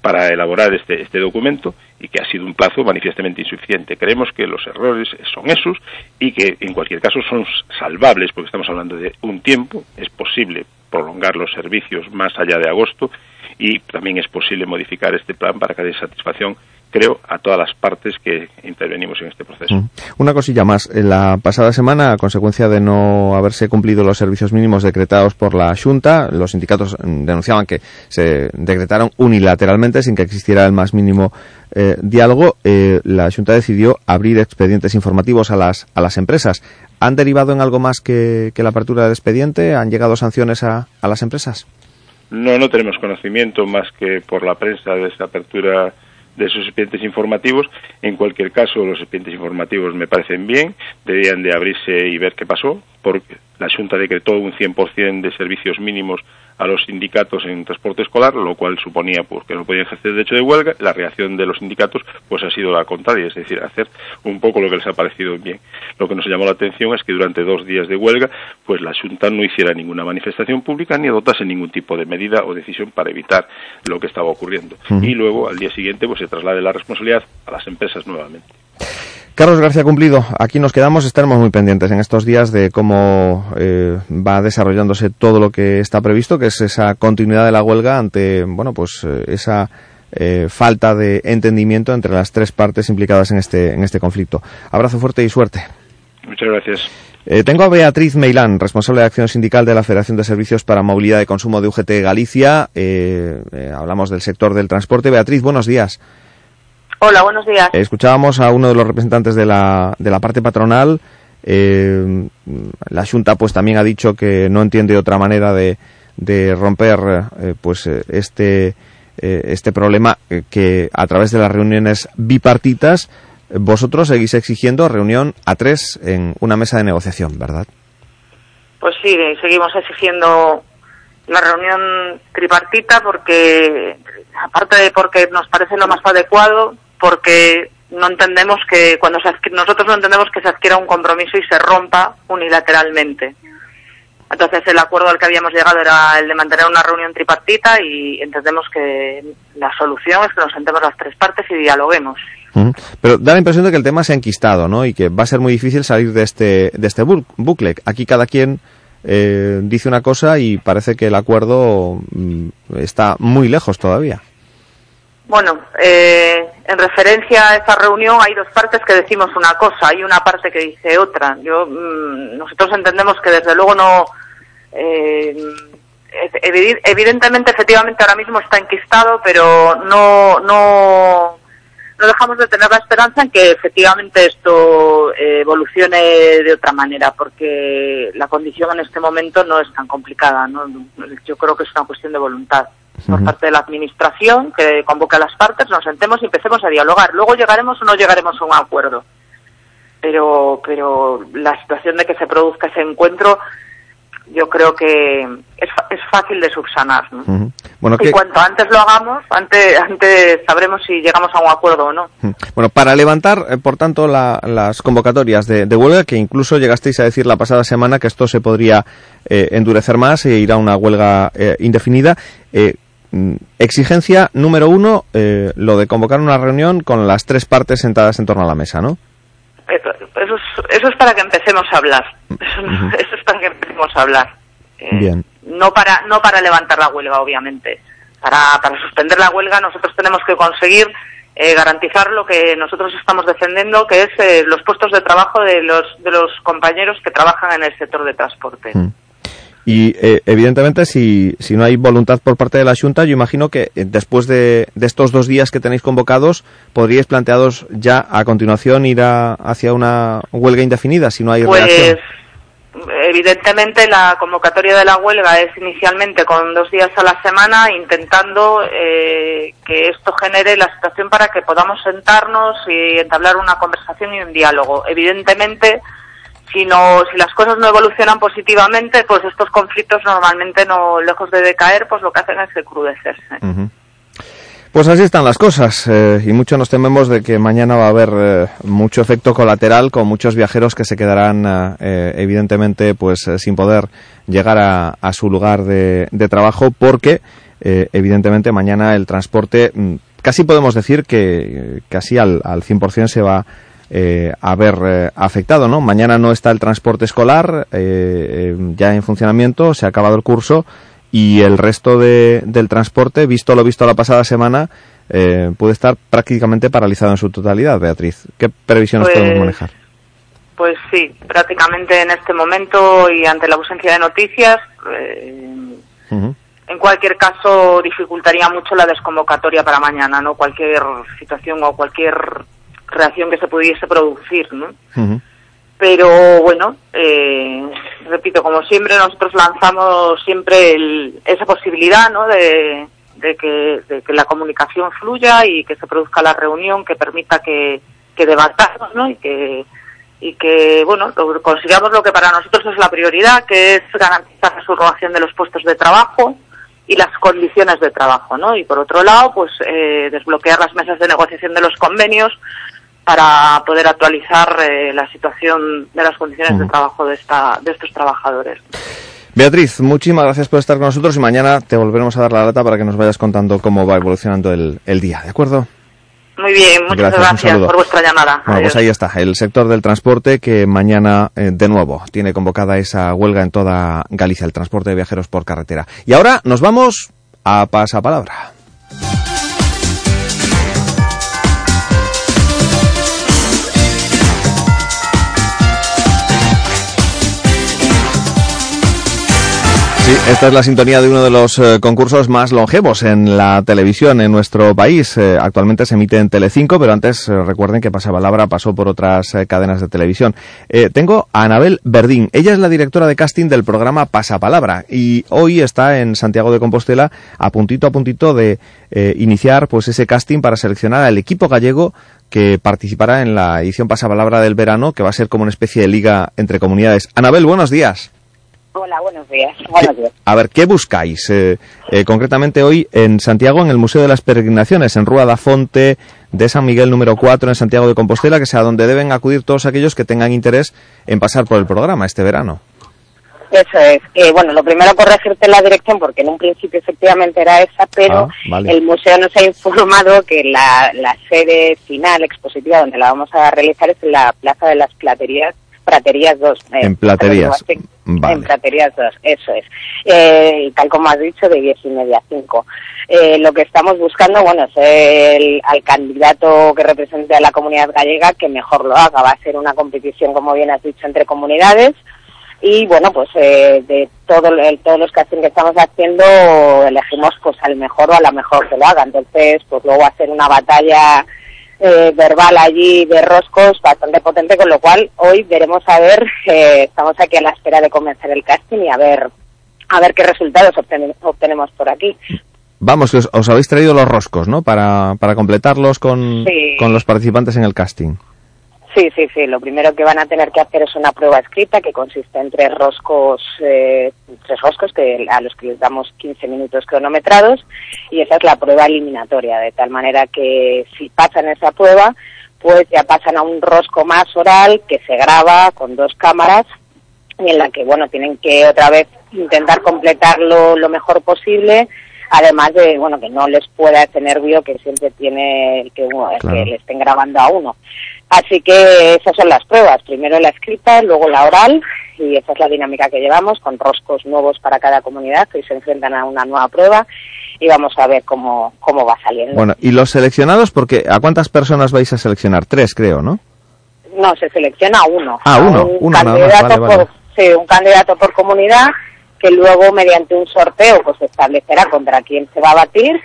para elaborar este, este documento y que ha sido un plazo manifiestamente insuficiente. Creemos que los errores son esos y que en cualquier caso son salvables porque estamos hablando de un tiempo, es posible prolongar los servicios más allá de agosto y también es posible modificar este plan para que dé satisfacción creo, a todas las partes que intervenimos en este proceso. Mm. Una cosilla más. La pasada semana, a consecuencia de no haberse cumplido los servicios mínimos decretados por la Junta, los sindicatos denunciaban que se decretaron unilateralmente sin que existiera el más mínimo eh, diálogo. Eh, la Junta decidió abrir expedientes informativos a las, a las empresas. ¿Han derivado en algo más que, la apertura del expediente? ¿Han llegado sanciones a, a las empresas? No, no tenemos conocimiento más que por la prensa de esta apertura de esos expedientes informativos. En cualquier caso, los expedientes informativos me parecen bien, deberían de abrirse y ver qué pasó, porque la Junta decretó un 100% de servicios mínimos a los sindicatos en transporte escolar, lo cual suponía pues, que no podían ejercer derecho de huelga. La reacción de los sindicatos pues ha sido la contraria, es decir, hacer un poco lo que les ha parecido bien. Lo que nos llamó la atención es que durante dos días de huelga, pues la Junta no hiciera ninguna manifestación pública ni adoptase ningún tipo de medida o decisión para evitar lo que estaba ocurriendo. Y luego, al día siguiente, pues se traslade la responsabilidad a las empresas nuevamente. Carlos García Cumplido, aquí nos quedamos, estaremos muy pendientes en estos días de cómo eh, va desarrollándose todo lo que está previsto, que es esa continuidad de la huelga ante, bueno, pues eh, esa eh, falta de entendimiento entre las tres partes implicadas en este, en este conflicto. Abrazo fuerte y suerte. Muchas gracias. tengo a Beatriz Meilán, responsable de acción sindical de la Federación de Servicios para Movilidad y Consumo de UGT Galicia. hablamos del sector del transporte. Beatriz, buenos días. Hola, buenos días. Escuchábamos a uno de los representantes de la, de la parte patronal. Eh, la Junta pues también ha dicho que no entiende otra manera de, de romper eh, pues eh, este este problema que a través de las reuniones bipartitas vosotros seguís exigiendo reunión a tres en una mesa de negociación, ¿verdad? Pues sí, seguimos exigiendo la reunión tripartita porque aparte de porque nos parece lo más adecuado porque no entendemos que cuando se nosotros no entendemos que se adquiera un compromiso y se rompa unilateralmente. Entonces el acuerdo al que habíamos llegado era el de mantener una reunión tripartita y entendemos que la solución es que nos sentemos las tres partes y dialoguemos. Pero da la impresión de que el tema se ha enquistado, ¿no? Y que va a ser muy difícil salir de este de este bucle. Aquí cada quien eh, dice una cosa y parece que el acuerdo mm, está muy lejos todavía. Bueno, eh, en referencia a esa reunión hay dos partes que decimos una cosa, hay una parte que dice otra. Yo, mm, nosotros entendemos que desde luego no, eh, evidentemente, efectivamente, ahora mismo está enquistado, pero no, no, no dejamos de tener la esperanza en que efectivamente esto eh, evolucione de otra manera, porque la condición en este momento no es tan complicada. ¿no? Yo creo que es una cuestión de voluntad por parte de la Administración, que convoque a las partes, nos sentemos y empecemos a dialogar. Luego llegaremos o no llegaremos a un acuerdo. Pero, pero la situación de que se produzca ese encuentro yo creo que es, es fácil de subsanar. bueno, y cuanto antes lo hagamos, antes, antes sabremos si llegamos a un acuerdo o no. Bueno, para levantar, eh, por tanto, las convocatorias de, huelga, que incluso llegasteis a decir la pasada semana que esto se podría eh, endurecer más e ir a una huelga eh, indefinida, Mm, exigencia número uno, eh, lo de convocar una reunión con las tres partes sentadas en torno a la mesa, ¿no? Eso, es, para que empecemos a hablar. Eso, es para que empecemos a hablar. Eh, Bien. No para, no para levantar la huelga, obviamente. Para, para suspender la huelga nosotros tenemos que conseguir eh, garantizar lo que nosotros estamos defendiendo, que es los puestos de trabajo de los, de los compañeros que trabajan en el sector de transporte. Mm. Y eh, evidentemente, si, si no hay voluntad por parte de la Junta, yo imagino que eh, después de, estos dos días que tenéis convocados, podríais planteados ya a continuación ir hacia una huelga indefinida si no hay pues, Evidentemente, la convocatoria de la huelga es inicialmente con dos días a la semana, intentando eh, que esto genere la situación para que podamos sentarnos y entablar una conversación y un diálogo. Evidentemente, si, si las cosas no evolucionan positivamente, pues estos conflictos normalmente no, lejos de decaer, pues lo que hacen es recrudecerse. Pues así están las cosas eh, y mucho nos tememos de que mañana va a haber eh, mucho efecto colateral con muchos viajeros que se quedarán eh, evidentemente pues sin poder llegar a, su lugar de, trabajo porque evidentemente mañana el transporte mm, casi podemos decir que casi al, al 100% se va eh, haber eh, afectado, ¿no? Mañana no está el transporte escolar eh, ya en funcionamiento, se ha acabado el curso y el resto de, del transporte, visto lo visto la pasada semana, eh, puede estar prácticamente paralizado en su totalidad, Beatriz. ¿Qué previsiones Pues- podemos manejar? Pues sí, prácticamente en este momento y ante la ausencia de noticias, eh, en cualquier caso dificultaría mucho la desconvocatoria para mañana, ¿no? Cualquier situación o cualquier reacción que se pudiese producir, ¿no? Pero bueno, eh, repito, como siempre nosotros lanzamos siempre el- esa posibilidad, ¿no? De, de que, de que la comunicación fluya y que se produzca la reunión que permita que, que debatamos, ¿no? Y que y que bueno lo- consigamos lo que para nosotros es la prioridad, que es garantizar la subrogación de los puestos de trabajo y las condiciones de trabajo, ¿no? Y por otro lado, pues eh, desbloquear las mesas de negociación de los convenios para poder actualizar eh, la situación de las condiciones de trabajo de esta de estos trabajadores. Beatriz, muchísimas gracias por estar con nosotros y mañana te volveremos a dar la lata para que nos vayas contando cómo va evolucionando el, el día, ¿de acuerdo? Muy bien, muchas Gracias, por vuestra llamada. Bueno, Adiós. pues ahí está, el sector del transporte que mañana, eh, de nuevo, tiene convocada esa huelga en toda Galicia, el transporte de viajeros por carretera. Y ahora nos vamos a pasapalabra. Sí, esta es la sintonía de uno de los eh, concursos más longevos en la televisión en nuestro país. Eh, actualmente se emite en Telecinco, pero antes eh, recuerden que Pasapalabra pasó por otras cadenas de televisión. Tengo a Anabel Verdín. Ella es la directora de casting del programa Pasapalabra y hoy está en Santiago de Compostela a puntito a puntito de iniciar pues ese casting para seleccionar al equipo gallego que participará en la edición Pasapalabra del verano, que va a ser como una especie de liga entre comunidades. Anabel, buenos días. Hola, buenos días. Buenos días. A ver, ¿qué buscáis? Eh, eh, concretamente hoy en Santiago, en el Museo de las Peregrinaciones, en Rúa da Fonte de San Miguel número 4, en Santiago de Compostela, que sea donde deben acudir todos aquellos que tengan interés en pasar por el programa este verano. Eso es. Eh, bueno, lo primero corregirte la dirección porque en un principio efectivamente era esa, pero Ah, vale. el museo nos ha informado que la, la sede final expositiva donde la vamos a realizar es en la Plaza de las Platerías, Praterías 2. eh, En Platerías. Vale. En Praterías 2, eso es. Eh, y tal como has dicho, de 10 y media a 5. Eh, lo que estamos buscando, bueno, es el, al candidato que represente a la comunidad gallega que mejor lo haga. Va a ser una competición, como bien has dicho, entre comunidades y bueno pues eh, de todo el- todos los castings que estamos haciendo elegimos pues al mejor o a la mejor que lo haga entonces pues luego hacer una batalla eh, verbal allí de roscos bastante potente con lo cual hoy veremos a ver eh, estamos aquí a la espera de comenzar el casting y a ver a ver qué resultados obtene- obtenemos por aquí Vamos, que os, os habéis traído los roscos, ¿no? Para, para completarlos con, Sí. con los participantes en el casting. Sí, sí, sí. Lo primero que van a tener que hacer es una prueba escrita que consiste en tres roscos, eh, tres roscos que a los que les damos 15 minutos cronometrados y esa es la prueba eliminatoria, de tal manera que si pasan esa prueba, pues ya pasan a un rosco más oral que se graba con dos cámaras y en la que, bueno, tienen que otra vez intentar completarlo lo mejor posible, además de, bueno, que no les pueda ese nervio que siempre tiene que, bueno, Claro. que le estén grabando a uno. Así que esas son las pruebas, primero la escrita, luego la oral, y esa es la dinámica que llevamos, con roscos nuevos para cada comunidad, que se enfrentan a una nueva prueba, y vamos a ver cómo, cómo va saliendo. Bueno, y los seleccionados, porque ¿a cuántas personas vais a seleccionar? Tres, creo, ¿no? No, se selecciona uno. Ah, uno, un uno nada más, candidato vale, vale. por sí, un candidato por comunidad que luego mediante un sorteo pues se establecerá contra quién se va a batir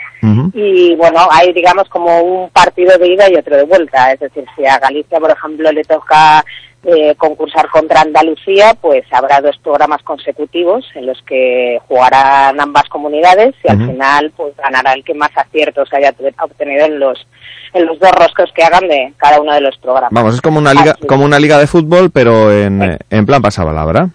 y bueno, hay digamos como un partido de ida y otro de vuelta, es decir, si a Galicia por ejemplo le toca eh, concursar contra Andalucía, pues habrá dos programas consecutivos en los que jugarán ambas comunidades y al final pues ganará el que más aciertos haya obtenido en los en los dos roscos que hagan de cada uno de los programas. Vamos, es como una liga, Así. como una liga de fútbol, pero en, en plan pasapalabra.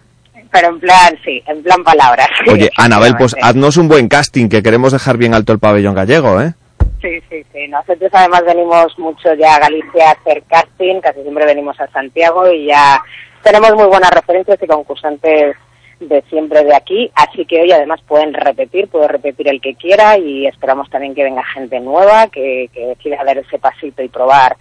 Pero en plan, sí, en plan palabras. Oye, Anabel, pues haznos un buen casting, que queremos dejar bien alto el pabellón gallego, ¿eh? Sí, sí, sí. Nosotros además venimos mucho ya a Galicia a hacer casting, casi siempre venimos a Santiago y ya tenemos muy buenas referencias y concursantes de siempre de aquí, así que hoy además pueden repetir, puede repetir el que quiera y esperamos también que venga gente nueva, que, que decida dar ese pasito y probar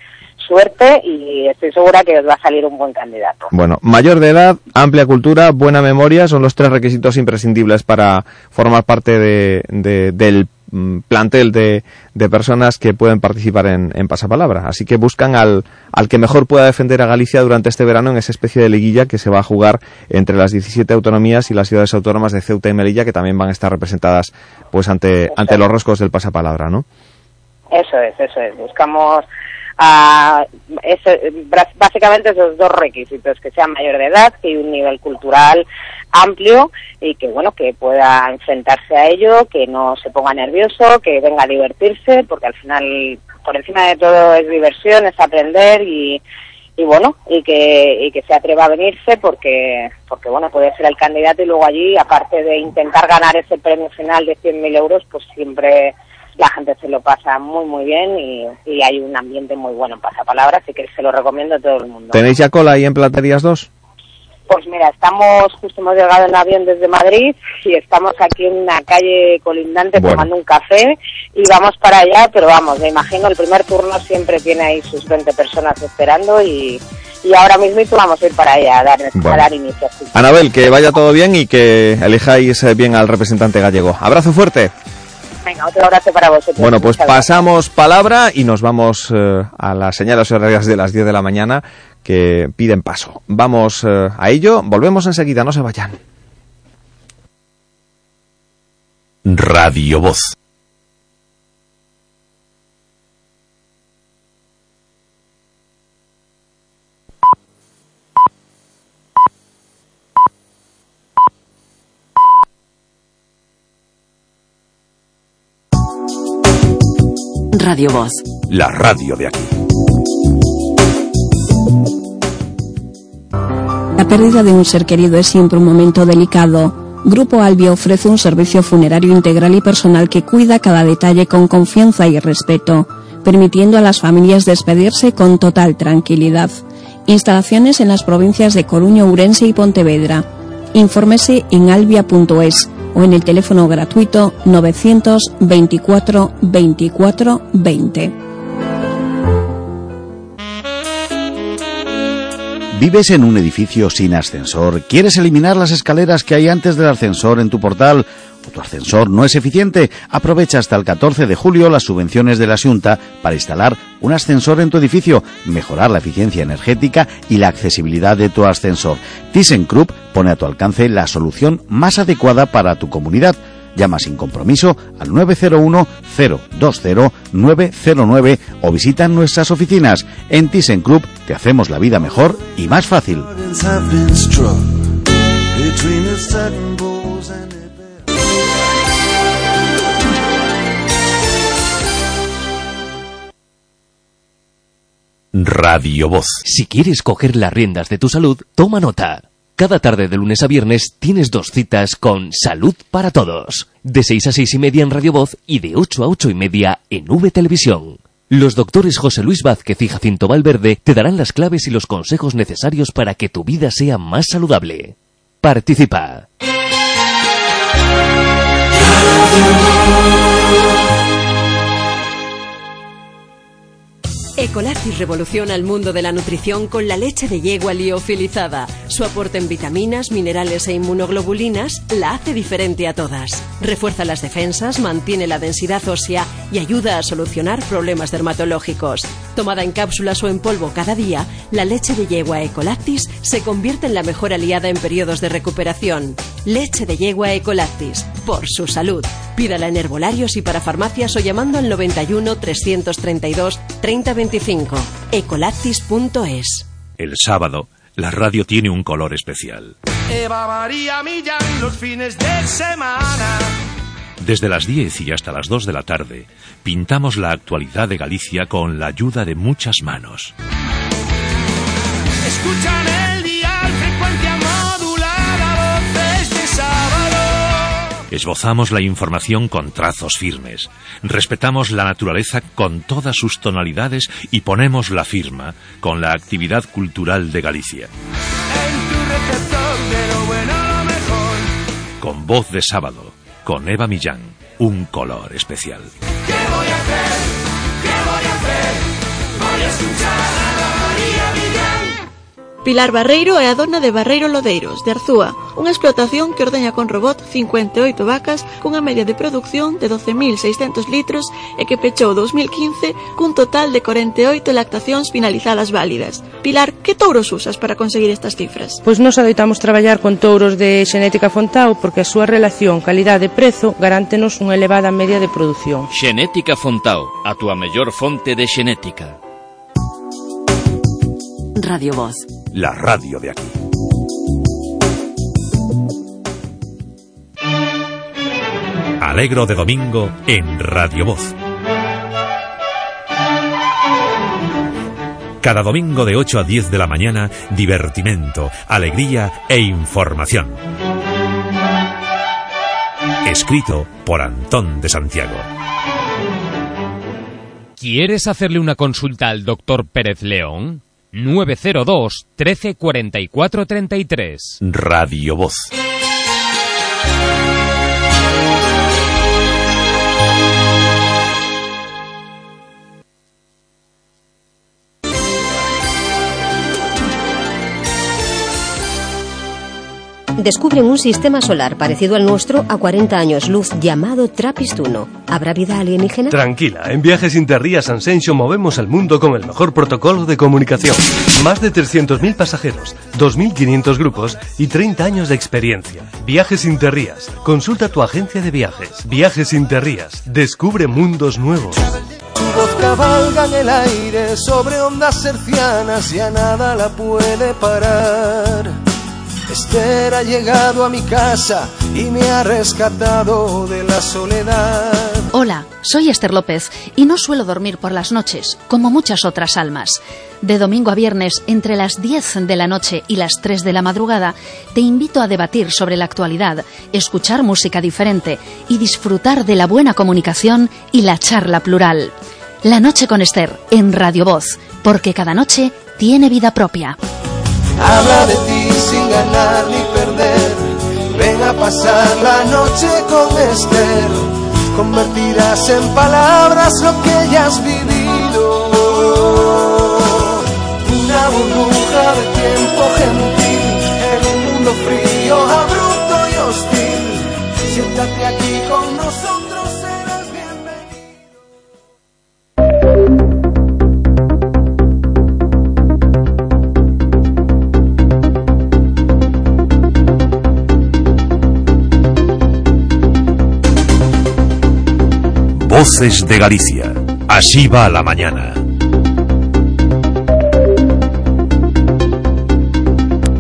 suerte y estoy segura que os va a salir un buen candidato. Bueno, mayor de edad, amplia cultura, buena memoria son los tres requisitos imprescindibles para formar parte de, de- del mm, plantel de, de personas que pueden participar en, en Pasapalabra. Así que buscan al, al que mejor pueda defender a Galicia durante este verano en esa especie de liguilla que se va a jugar entre las 17 autonomías y las ciudades autónomas de Ceuta y Melilla, que también van a estar representadas pues ante, ante los roscos del Pasapalabra, ¿no? Eso es, eso es. Buscamos ah, ese- básicamente esos dos requisitos, que sea mayor de edad, que un nivel cultural amplio y que bueno que pueda enfrentarse a ello, que no se ponga nervioso, que venga a divertirse, porque al final por encima de todo es diversión, es aprender y, y bueno y que y que se atreva a venirse porque porque bueno puede ser el candidato y luego allí aparte de intentar ganar ese premio final de 100.000 euros pues siempre la gente se lo pasa muy muy bien y, y hay un ambiente muy bueno en pasapalabra así que se lo recomiendo a todo el mundo ¿Tenéis ya cola ahí en Platerías 2? pues mira estamos justo hemos llegado en avión desde Madrid y estamos aquí en una calle colindante Bueno. tomando un café y vamos para allá pero vamos me imagino el primer turno siempre tiene ahí sus 20 personas esperando y, y ahora mismo vamos a ir para allá a dar, a dar inicio así. Anabel, que vaya todo bien y que elijáis eh, bien al representante gallego. Abrazo fuerte. Venga otro abrazo para vosotros Bueno, pues pasamos palabra y nos vamos eh, a las señales horarias de las 10 de la mañana que piden paso. Vamos eh, a ello, volvemos enseguida, no se vayan. Radio Voz. Radio Voz. La radio de aquí. La pérdida de un ser querido es siempre un momento delicado. Grupo Albia ofrece un servicio funerario integral y personal que cuida cada detalle con confianza y respeto, permitiendo a las familias despedirse con total tranquilidad. Instalaciones en las provincias de Coruña, Ourense y Pontevedra. Infórmese en albia.es o en el teléfono gratuito 924 24 20. ¿Vives en un edificio sin ascensor? ¿Quieres eliminar las escaleras que hay antes del ascensor en tu portal? ¿O tu ascensor no es eficiente? Aprovecha hasta el 14 de julio las subvenciones de la Junta para instalar un ascensor en tu edificio, mejorar la eficiencia energética y la accesibilidad de tu ascensor. ThyssenKrupp pone a tu alcance la solución más adecuada para tu comunidad. Llama sin compromiso al 901-020-909 o visita nuestras oficinas. En ThyssenKrupp te hacemos la vida mejor y más fácil. Radio Voz. Si quieres coger las riendas de tu salud, toma nota. Cada tarde de lunes a viernes tienes dos citas con Salud para Todos. De 6 a 6 y media en Radio Voz y de 8 a 8 y media en V Televisión. Los doctores José Luis Vázquez y Jacinto Valverde te darán las claves y los consejos necesarios para que tu vida sea más saludable. Participa. Ecolactis revoluciona el mundo de la nutrición con la leche de yegua liofilizada. Su aporte en vitaminas, minerales e inmunoglobulinas la hace diferente a todas. Refuerza las defensas, mantiene la densidad ósea y ayuda a solucionar problemas dermatológicos. Tomada en cápsulas o en polvo cada día, la leche de yegua Ecolactis se convierte en la mejor aliada en periodos de recuperación. Leche de yegua Ecolactis, por su salud. Pídala en herbolarios y para farmacias o llamando al 91 332 3025. Ecolactis.es. El sábado, la radio tiene un color especial. Eva María Millán los fines de semana. Desde las 10 y hasta las 2 de la tarde, pintamos la actualidad de Galicia con la ayuda de muchas manos. Escuchan el dial, frecuencia Esbozamos la información con trazos firmes, respetamos la naturaleza con todas sus tonalidades y ponemos la firma con la actividad cultural de Galicia. Con voz de sábado, con Eva Millán, un color especial. ¿Qué voy a hacer? ¿Qué voy a hacer? Voy Pilar Barreiro é a dona de Barreiro Lodeiros, de Arzúa, unha explotación que ordeña con robot 58 vacas cunha media de produción de 12.600 litros e que pechou 2015 cun total de 48 lactacións finalizadas válidas. Pilar, que touros usas para conseguir estas cifras? Pois nos adoitamos traballar con touros de xenética Fontao porque a súa relación calidade-prezo garántenos unha elevada media de produción. Xenética Fontao, a túa mellor fonte de xenética. Radio Voz La radio de aquí. Alegro de domingo en Radio Voz. Cada domingo de 8 a 10 de la mañana, divertimento, alegría e información. Escrito por Antón de Santiago. ¿Quieres hacerle una consulta al doctor Pérez León? 902 13 44 33. Radio Voz. Descubren un sistema solar parecido al nuestro a 40 años luz llamado Trappist-1. ¿Habrá vida alienígena? Tranquila, en Viajes Interrías Ascension movemos al mundo con el mejor protocolo de comunicación. Más de 300.000 pasajeros, 2.500 grupos y 30 años de experiencia. Viajes Interrías. Consulta tu agencia de viajes. Viajes Interrías. Descubre mundos nuevos. Tu voz cabalga en el aire sobre ondas hercianas y a nada la puede parar. Esther ha llegado a mi casa y me ha rescatado de la soledad. Hola, soy Esther López y no suelo dormir por las noches, como muchas otras almas. De domingo a viernes, entre las 10 de la noche y las 3 de la madrugada, te invito a debatir sobre la actualidad, escuchar música diferente y disfrutar de la buena comunicación y la charla plural. La noche con Esther, en Radio Voz, porque cada noche tiene vida propia. Habla de ti sin ganar ni perder. Ven a pasar la noche con Esther. Convertirás en palabras lo que ya has vivido. Una burbuja de tiempo gentil en un mundo frío, abrupto y hostil. Siéntate aquí Voces de Galicia. Así va la mañana.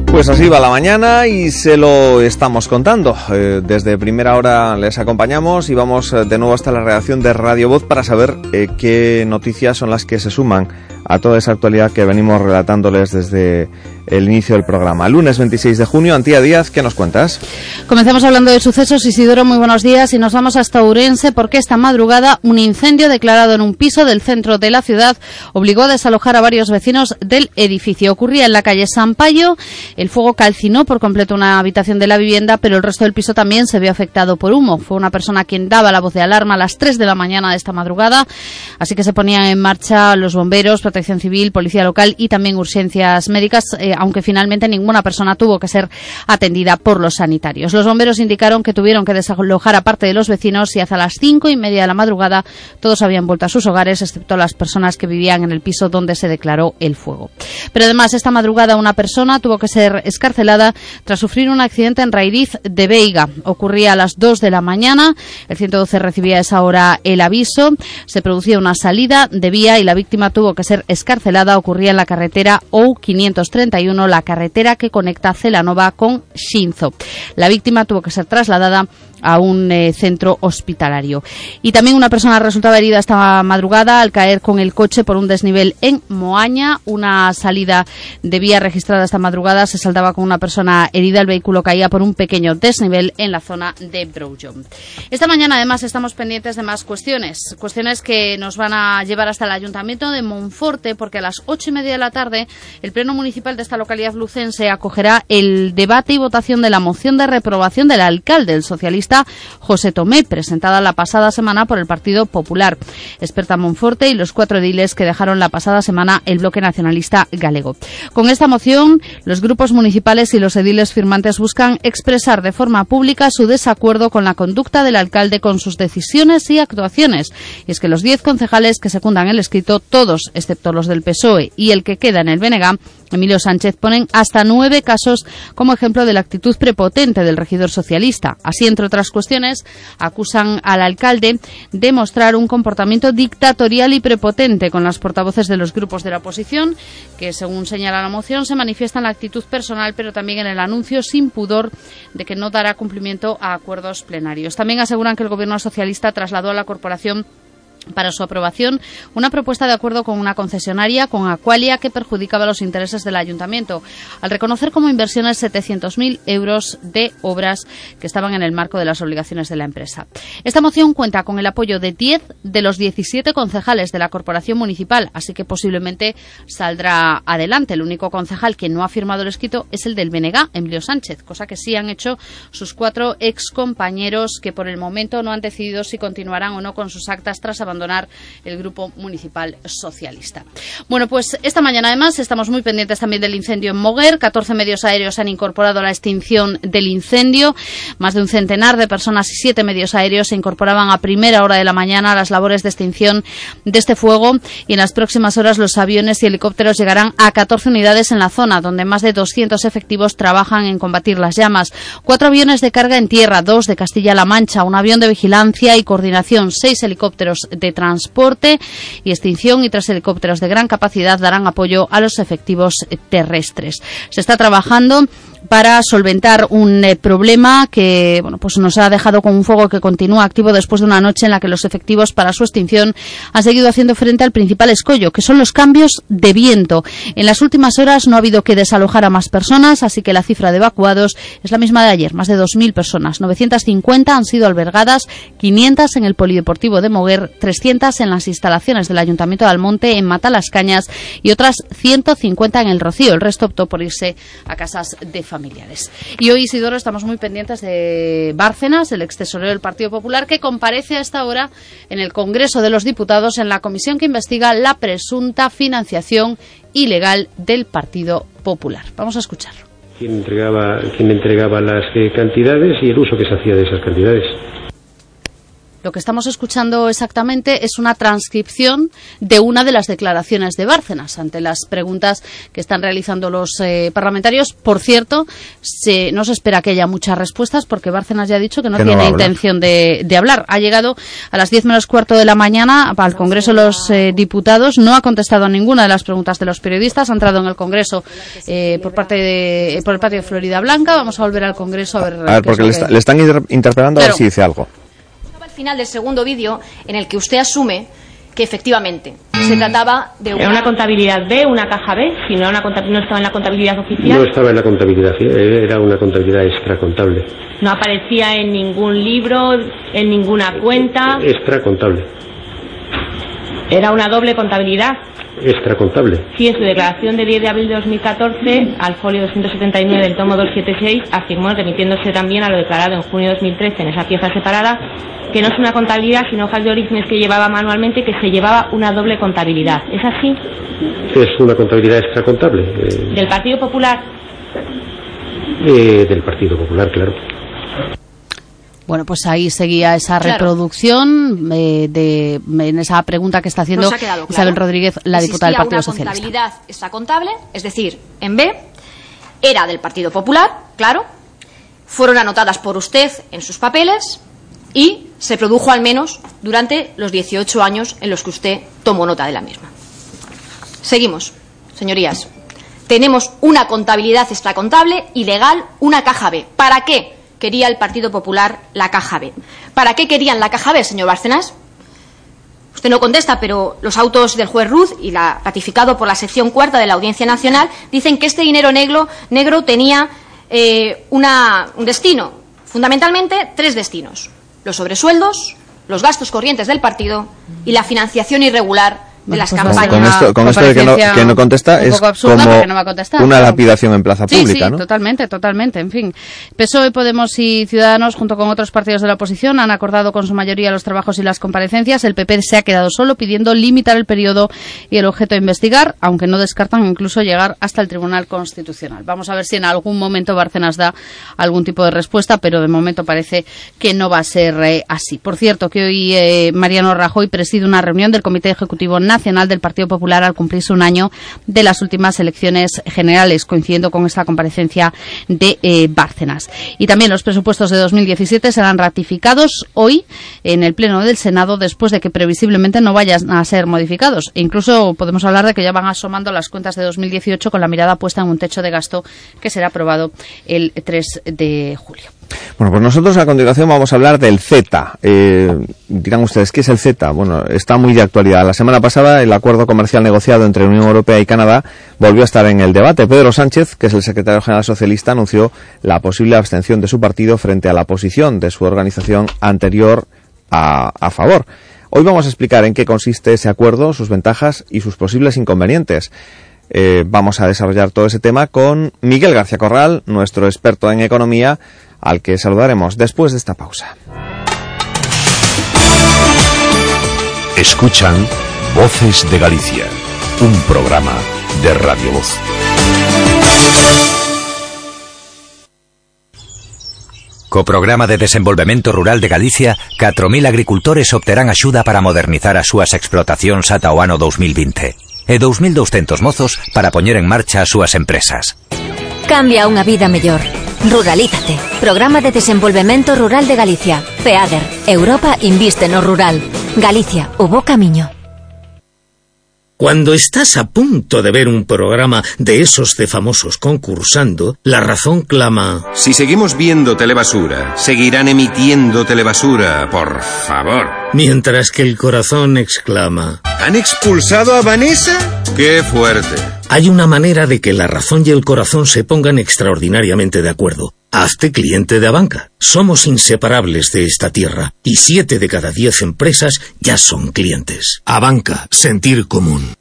Pues así va la mañana y se lo estamos contando. Eh, desde primera hora les acompañamos y vamos eh, de nuevo hasta la redacción de Radio Voz para saber eh, qué noticias son las que se suman a toda esa actualidad que venimos relatándoles desde el inicio del programa. Lunes 26 de junio, Antía Díaz, ¿qué nos cuentas? Comenzamos hablando de sucesos. Isidoro, muy buenos días. Y nos vamos hasta Urense porque esta madrugada un incendio declarado en un piso del centro de la ciudad obligó a desalojar a varios vecinos del edificio. Ocurría en la calle Sampaio. El fuego calcinó por completo una habitación de la vivienda, pero el resto del piso también se vio afectado por humo. Fue una persona quien daba la voz de alarma a las 3 de la mañana de esta madrugada. Así que se ponían en marcha los bomberos, protección civil, policía local y también urgencias médicas. eh, aunque finalmente ninguna persona tuvo que ser atendida por los sanitarios. Los bomberos indicaron que tuvieron que desalojar a parte de los vecinos y hasta las cinco y media de la madrugada todos habían vuelto a sus hogares, excepto las personas que vivían en el piso donde se declaró el fuego. Pero además, esta madrugada una persona tuvo que ser escarcelada tras sufrir un accidente en Rairiz de Veiga. Ocurría a las 2 de la mañana. El 112 recibía a esa hora el aviso. Se producía una salida de vía y la víctima tuvo que ser escarcelada. Ocurría en la carretera OU531, la carretera que conecta Celanova con Shinzo. La víctima tuvo que ser trasladada a un eh, centro hospitalario. Y también una persona resultaba herida esta madrugada al caer con el coche por un desnivel en Moaña. Una salida de vía registrada esta madrugada se saldaba con una persona herida. El vehículo caía por un pequeño desnivel en la zona de Broughton. Esta mañana además estamos pendientes de más cuestiones. Cuestiones que nos van a llevar hasta el Ayuntamiento de Monforte porque a las ocho y media de la tarde el Pleno Municipal de esta localidad lucense acogerá el debate y votación de la moción de reprobación del alcalde, el socialista Socialista José Tomé, presentada la pasada semana por el Partido Popular. Experta Monforte y los cuatro ediles que dejaron la pasada semana el bloque nacionalista galego. Con esta moción, los grupos municipales y los ediles firmantes buscan expresar de forma pública su desacuerdo con la conducta del alcalde con sus decisiones y actuaciones. Y es que los diez concejales que secundan el escrito, todos excepto los del PSOE y el que queda en el BNG, Emilio Sánchez, ponen hasta nueve casos como ejemplo de la actitud prepotente del regidor socialista. Así, entre otras cuestiones, acusan al alcalde de mostrar un comportamiento dictatorial y prepotente con las portavoces de los grupos de la oposición, que, según señala la moción, se manifiesta en la actitud personal, pero también en el anuncio sin pudor de que no dará cumplimiento a acuerdos plenarios. También aseguran que el gobierno socialista trasladó a la corporación para su aprobación una propuesta de acuerdo con una concesionaria, con Aqualia, que perjudicaba los intereses del ayuntamiento, al reconocer como inversiones 700.000 euros de obras que estaban en el marco de las obligaciones de la empresa. Esta moción cuenta con el apoyo de 10 de los 17 concejales de la corporación municipal, así que posiblemente saldrá adelante. El único concejal que no ha firmado el escrito es el del BNG, Emilio Sánchez, cosa que sí han hecho sus cuatro ex compañeros que por el momento no han decidido si continuarán o no con sus actas tras abandonar abandonar el Grupo Municipal Socialista. Bueno, pues esta mañana además estamos muy pendientes también del incendio en Moguer. 14 medios aéreos han incorporado a la extinción del incendio. Más de un centenar de personas y siete medios aéreos se incorporaban a primera hora de la mañana a las labores de extinción de este fuego y en las próximas horas los aviones y helicópteros llegarán a 14 unidades en la zona, donde más de 200 efectivos trabajan en combatir las llamas. Cuatro aviones de carga en tierra, dos de Castilla-La Mancha, un avión de vigilancia y coordinación, seis helicópteros de transporte y extinción y tres helicópteros de gran capacidad darán apoyo a los efectivos terrestres. Se está trabajando para solventar un eh, problema que bueno, pues nos ha dejado con un fuego que continúa activo después de una noche en la que los efectivos para su extinción han seguido haciendo frente al principal escollo, que son los cambios de viento. En las últimas horas no ha habido que desalojar a más personas, así que la cifra de evacuados es la misma de ayer, más de 2.000 personas. 950 han sido albergadas, 500 en el Polideportivo de Moguer, 300 en las instalaciones del Ayuntamiento de Almonte, en Matalascañas y otras 150 en el Rocío. El resto optó por irse a casas de Y hoy, Isidoro, estamos muy pendientes de Bárcenas, el ex tesorero del Partido Popular, que comparece a esta hora en el Congreso de los Diputados en la comisión que investiga la presunta financiación ilegal del Partido Popular. Vamos a escucharlo. Quién entregaba las eh, cantidades y el uso que se hacía de esas cantidades. Lo que estamos escuchando exactamente es una transcripción de una de las declaraciones de Bárcenas ante las preguntas que están realizando los eh, parlamentarios. Por cierto, se, no se espera que haya muchas respuestas porque Bárcenas ya ha dicho que no Que tiene intención de, de hablar. Ha llegado a las 10 menos cuarto de la mañana al Congreso de los eh, Diputados. No ha contestado a ninguna de las preguntas de los periodistas. Ha entrado en el Congreso eh, por parte de, por el patio de Florida Blanca. Vamos a volver al Congreso a ver. A ver, porque le, que- está- le están inter- interpelando a ver si dice algo. Al final del segundo vídeo en el que usted asume que efectivamente se trataba de una, Era una contabilidad B, una caja B, si no, era una conta- no estaba en la contabilidad oficial. No estaba en la contabilidad, eh, era una contabilidad extracontable. No aparecía en ningún libro, en ninguna cuenta. Extracontable. Era una doble contabilidad. Extracontable. Sí, en su declaración de 10 de abril de 2014, al folio 279 del tomo 276, afirmó, remitiéndose también a lo declarado en junio de 2013 en esa pieza separada, que no es una contabilidad, sino hojas de orígenes que llevaba manualmente, que se llevaba una doble contabilidad. ¿Es así? Es una contabilidad extracontable. eh, Del Partido Popular. eh, del Partido Popular, claro. Bueno, pues ahí seguía esa Claro. reproducción eh, de en esa pregunta que está haciendo ha claro. Isabel Rodríguez, la diputada del Partido una Socialista. contabilidad extracontable, es decir, en B, era del Partido Popular, claro, fueron anotadas por usted en sus papeles y se produjo al menos durante los 18 años en los que usted tomó nota de la misma. Seguimos, señorías. Tenemos una contabilidad extracontable ilegal, una caja B. ¿Para qué quería el Partido Popular la caja B? ¿Para qué querían la caja B, señor Bárcenas? Usted no contesta, pero los autos del juez Ruz y la ratificado por la sección cuarta de la Audiencia Nacional dicen que este dinero negro, tenía eh, un destino, fundamentalmente tres destinos: los sobresueldos, los gastos corrientes del partido y la financiación irregular de las pues campañas. Con esto, con esto de que no, que no contesta un es poco absurda como porque no va a contestar, una lapidación en plaza Sí, pública, sí, ¿no? totalmente, totalmente. En fin, PSOE, Podemos y Ciudadanos, junto con otros partidos de la oposición, han acordado con su mayoría los trabajos y las comparecencias. El PP se ha quedado solo pidiendo limitar el periodo y el objeto a investigar, aunque no descartan incluso llegar hasta el Tribunal Constitucional. Vamos a ver si en algún momento Bárcenas da algún tipo de respuesta, pero de momento parece que no va a ser eh, así. Por cierto, que hoy eh, Mariano Rajoy preside una reunión del Comité Ejecutivo Nacional del Partido Popular al cumplirse un año de las últimas elecciones generales, coincidiendo con esta comparecencia de eh, Bárcenas. Y también los presupuestos de 2017 serán ratificados hoy en el Pleno del Senado después de que previsiblemente no vayan a ser modificados. E incluso podemos hablar de que ya van asomando las cuentas de 2018 con la mirada puesta en un techo de gasto que será aprobado el 3 de julio. Bueno, pues nosotros a continuación vamos a hablar del Z. Eh, dirán ustedes, ¿qué es el Z? Bueno, está muy de actualidad. La semana pasada el acuerdo comercial negociado entre Unión Europea y Canadá volvió a estar en el debate. Pedro Sánchez, que es el secretario general socialista, anunció la posible abstención de su partido frente a la posición de su organización anterior a, a favor. Hoy vamos a explicar en qué consiste ese acuerdo, sus ventajas y sus posibles inconvenientes. Eh, vamos a desarrollar todo ese tema con Miguel García Corral, nuestro experto en economía, al que saludaremos después de esta pausa. Escuchan Voces de Galicia, un programa de Radio Voz. Co programa de desenvolvemento rural de Galicia, 4.000 agricultores obterán axuda para modernizar as súas explotacións ata o ano 2020 e 2.200 mozos para poñer en marcha as súas empresas. Cambia a unha vida mellor. Ruralízate. Programa de Desenvolvemento Rural de Galicia. FEADER. Europa inviste no rural. Galicia, o bo camiño. Cuando estás a punto de ver un programa de esos de famosos concursando, la razón clama. Si seguimos viendo telebasura, seguirán emitiendo telebasura, por favor. Mientras que el corazón exclama. ¿Han expulsado a Vanessa? ¡Qué fuerte! Hay una manera de que la razón y el corazón se pongan extraordinariamente de acuerdo. Hazte cliente de Abanca. Somos inseparables de esta tierra y siete de cada diez empresas ya son clientes. Abanca, sentir común.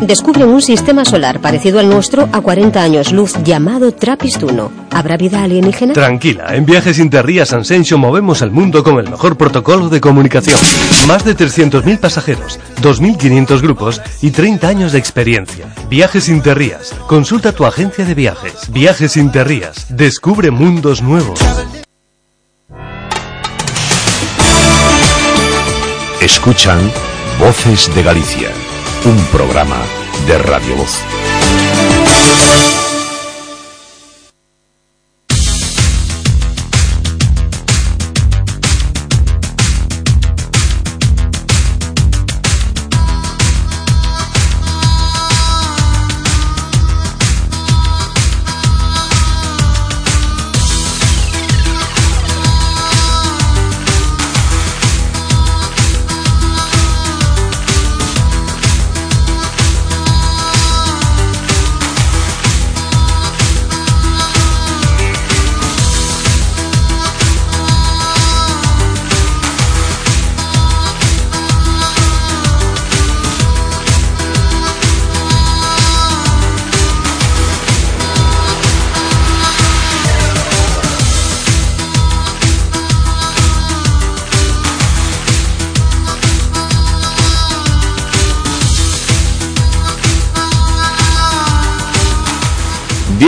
Descubren un sistema solar parecido al nuestro a 40 años luz llamado Trappist-1. ¿Habrá vida alienígena? Tranquila, en Viajes Interrías Asensio movemos el mundo con el mejor protocolo de comunicación. Más de 300.000 pasajeros, 2.500 grupos y 30 años de experiencia. Viajes Interrías. Consulta tu agencia de viajes. Viajes Interrías. Descubre mundos nuevos. Escuchan Voces de Galicia, un programa de Radio Voz.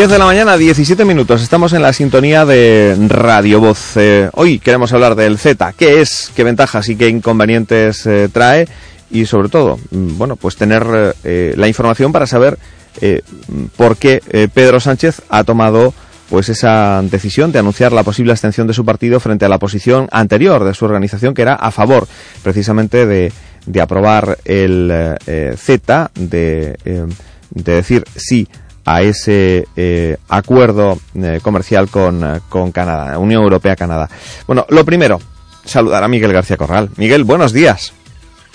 Diez de la mañana, 17 minutos. Estamos en la sintonía de Radio Voz. Eh, hoy queremos hablar del Z. ¿Qué es? ¿Qué ventajas y qué inconvenientes eh, trae? Y sobre todo, mm, bueno, pues tener eh, la información para saber eh, por qué Pedro Sánchez ha tomado pues esa decisión de anunciar la posible abstención de su partido frente a la posición anterior de su organización que era a favor precisamente de, de aprobar el Z, de, de decir sí a ese eh, acuerdo eh, comercial con, eh, con Canadá, Unión Europea-Canadá. Bueno, lo primero, saludar a Miguel García Corral. Miguel, buenos días.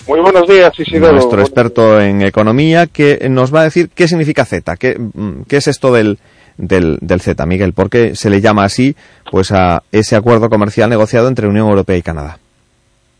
Muy buenos días, Isidoro. Nuestro experto en economía que nos va a decir qué significa Z, qué, mm, qué es esto del, del, del Z, Miguel, por qué se le llama así pues a ese acuerdo comercial negociado entre Unión Europea y Canadá.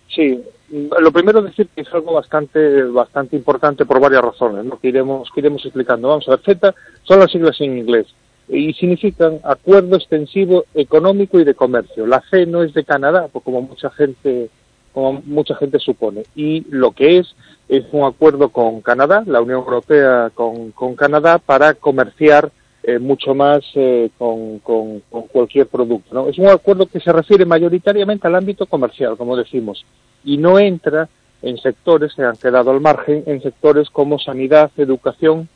Sí, lo primero decir que es algo bastante bastante importante por varias razones, ¿no? que iremos que iremos explicando. Vamos a ver, Z son las siglas en inglés y significan Acuerdo Extensivo Económico y de Comercio. La C no es de Canadá, pues como mucha gente como mucha gente supone. Y lo que es es un acuerdo con Canadá, la Unión Europea con, con Canadá, para comerciar eh, mucho más eh, con, con, con, cualquier producto. ¿no? Es un acuerdo que se refiere mayoritariamente al ámbito comercial, como decimos, y no entra en sectores que han quedado al margen, en sectores como sanidad, educación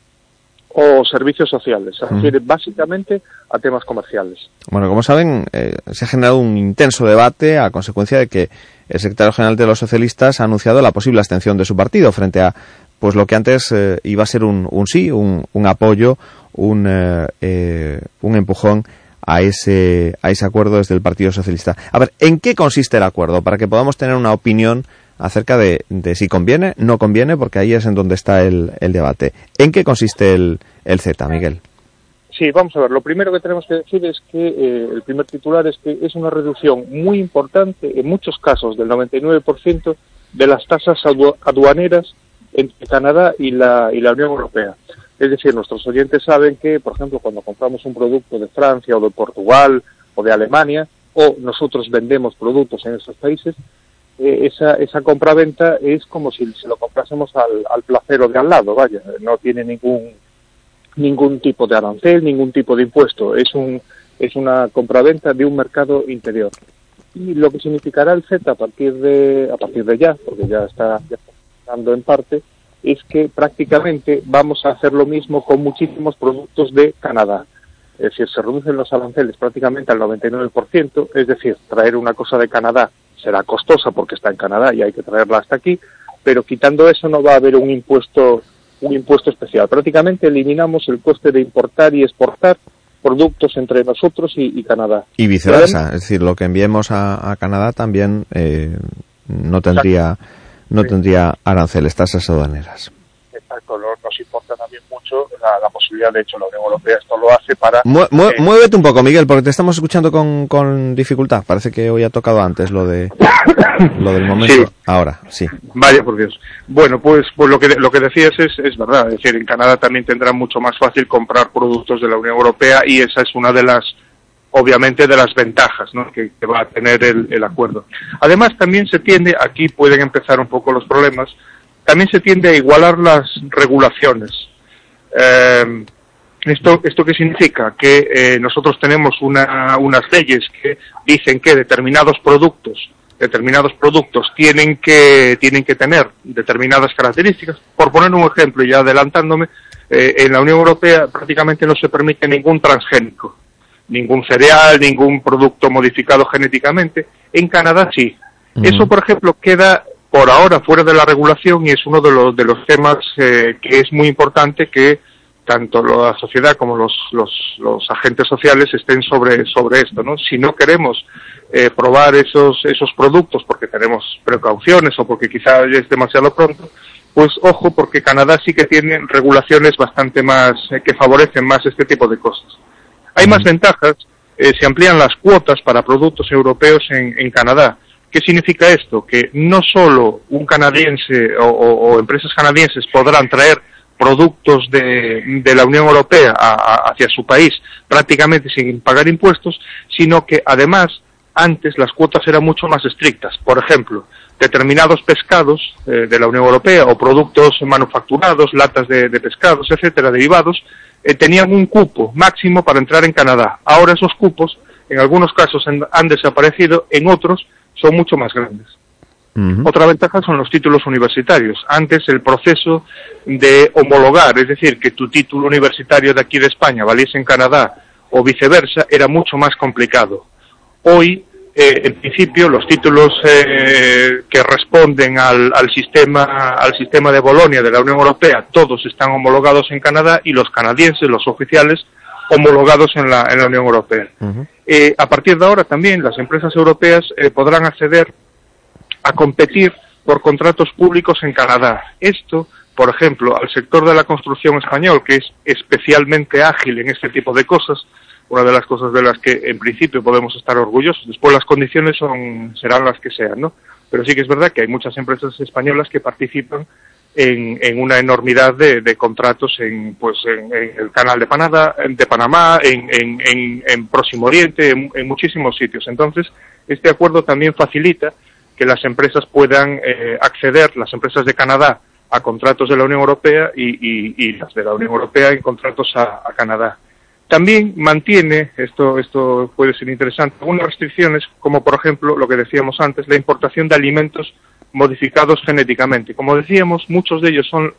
o servicios sociales. Se refiere básicamente a temas comerciales. Bueno, como saben, eh, se ha generado un intenso debate a consecuencia de que el secretario general de los socialistas ha anunciado la posible abstención de su partido frente a pues lo que antes eh, iba a ser un, un sí, un, un, apoyo, un, eh, un empujón a ese, a ese acuerdo desde el Partido Socialista. A ver, ¿en qué consiste el acuerdo? Para que podamos tener una opinión acerca de, si conviene, no conviene, porque ahí es en donde está el, el debate. ¿En qué consiste el, el Z, Miguel? Sí, vamos a ver. Lo primero que tenemos que decir es que eh, el primer titular es que es una reducción muy importante, en muchos casos del 99%, de las tasas aduaneras entre Canadá y la, y la Unión Europea. Es decir, nuestros oyentes saben que, por ejemplo, cuando compramos un producto de Francia o de Portugal o de Alemania, o nosotros vendemos productos en esos países, eh, esa, esa compraventa es como si lo comprásemos al, al placero de al lado, vaya, no tiene ningún ningún tipo de arancel, ningún tipo de impuesto. Es, un, es una compraventa de un mercado interior. Y lo que significará el Z a partir de, a partir de ya, porque ya está, ya en parte, es que prácticamente vamos a hacer lo mismo con muchísimos productos de Canadá. Es decir, se reducen los aranceles prácticamente al 99%, es decir, traer una cosa de Canadá será costosa porque está en Canadá y hay que traerla hasta aquí, pero quitando eso no va a haber un impuesto un impuesto especial. Prácticamente eliminamos el coste de importar y exportar productos entre nosotros y, y Canadá. Y viceversa, es decir, lo que enviemos a, a Canadá también eh, no tendría no tendría aranceles, tasas aduaneras. Exacto, nos importa también mucho la, la, posibilidad, de hecho, la Unión Europea esto lo hace para... Mu mu eh, muévete un poco, Miguel, porque te estamos escuchando con, con dificultad. Parece que hoy ha tocado antes lo de lo del momento. Sí. Ahora, sí. Vaya por Dios. Bueno, pues, pues lo que lo que decías es, es verdad. Es decir, en Canadá también tendrá mucho más fácil comprar productos de la Unión Europea y esa es una de las obviamente de las ventajas ¿no? que, que, va a tener el, acuerdo. Además, también se tiende, aquí pueden empezar un poco los problemas, también se tiende a igualar las regulaciones. Eh, ¿Esto, ¿Esto qué significa? Que eh, nosotros tenemos una, unas leyes que dicen que determinados productos determinados productos tienen que, tienen que tener determinadas características. Por poner un ejemplo, ya adelantándome, eh, en la Unión Europea prácticamente no se permite ningún transgénico, ningún cereal, ningún producto modificado genéticamente. En Canadá sí. Eso, por ejemplo, queda por ahora fuera de la regulación y es uno de los, de los temas eh, que es muy importante que tanto la sociedad como los, los, los agentes sociales estén sobre, sobre esto. ¿no? Si no queremos eh, probar esos, esos productos porque tenemos precauciones o porque quizá es demasiado pronto, pues ojo porque Canadá sí que tiene regulaciones bastante más eh, que favorecen más este tipo de cosas. Hay más ventajas, eh, se amplían las cuotas para productos europeos en, en Canadá. ¿Qué significa esto? Que no solo un canadiense o, o, o empresas canadienses podrán traer productos de, de la Unión Europea a, a, hacia su país prácticamente sin pagar impuestos, sino que además antes las cuotas eran mucho más estrictas. Por ejemplo, determinados pescados eh, de la Unión Europea o productos manufacturados, latas de, de pescados, etcétera, derivados, eh, tenían un cupo máximo para entrar en Canadá. Ahora esos cupos, en algunos casos han desaparecido, en otros son mucho más grandes. Uh -huh. Otra ventaja son los títulos universitarios. Antes el proceso de homologar, es decir, que tu título universitario de aquí de España valiese en Canadá o viceversa, era mucho más complicado. Hoy eh, en principio los títulos eh, que responden al, al, sistema al sistema de Bolonia de la Unión Europea todos están homologados en Canadá y los canadienses los oficiales homologados en la, en la Unión Europea uh -huh. eh, a partir de ahora también las empresas europeas eh, podrán acceder a competir por contratos públicos en Canadá esto por ejemplo al sector de la construcción español que es especialmente ágil en este tipo de cosas una de las cosas de las que en principio podemos estar orgullosos. Después las condiciones son, serán las que sean, ¿no? pero sí que es verdad que hay muchas empresas españolas que participan en, en una enormidad de, de contratos en, pues, en, el canal de, Panada, de Panamá, en, en, Próximo Oriente, en, muchísimos sitios. Entonces, este acuerdo también facilita que las empresas puedan eh, acceder, las empresas de Canadá, a contratos de la Unión Europea y, las de la Unión Europea en contratos a Canadá. También mantiene, esto, esto puede ser interesante, algunas restricciones, como por ejemplo lo que decíamos antes, la importación de alimentos modificados genéticamente. Como decíamos, muchos de ellos son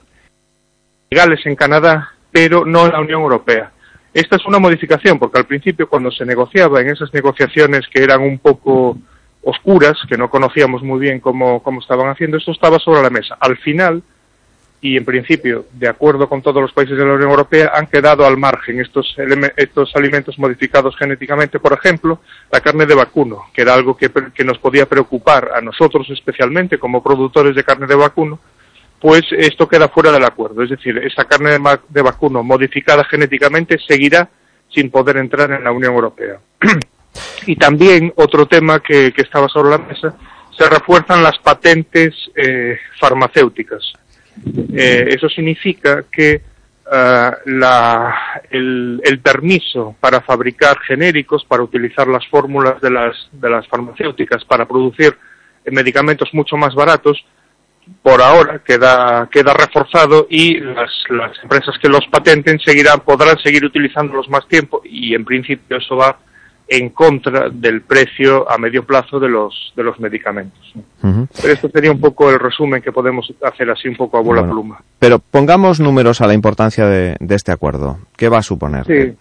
legales en Canadá, pero no en la Unión Europea. Esta es una modificación, porque al principio cuando se negociaba en esas negociaciones que eran un poco oscuras, que no conocíamos muy bien cómo, cómo estaban haciendo, esto estaba sobre la mesa. Al final, y en principio, de acuerdo con todos los países de la Unión Europea, han quedado al margen estos, estos alimentos modificados genéticamente. Por ejemplo, la carne de vacuno, que era algo que, que nos podía preocupar a nosotros especialmente como productores de carne de vacuno, pues esto queda fuera del acuerdo. Es decir, esa carne de, vacuno modificada genéticamente seguirá sin poder entrar en la Unión Europea. y también otro tema que, que, estaba sobre la mesa, se refuerzan las patentes eh, farmacéuticas. Eh, eso significa que uh, la, el, el, permiso para fabricar genéricos, para utilizar las fórmulas de las, de las farmacéuticas para producir medicamentos mucho más baratos, por ahora queda, queda reforzado y las, las empresas que los patenten seguirán, podrán seguir utilizándolos más tiempo y en principio eso va en contra del precio a medio plazo de los, de los medicamentos. Uh -huh. Pero esto sería un poco el resumen que podemos hacer así un poco a bola bueno, pluma. Pero pongamos números a la importancia de, de, este acuerdo. ¿Qué va a suponer? Sí,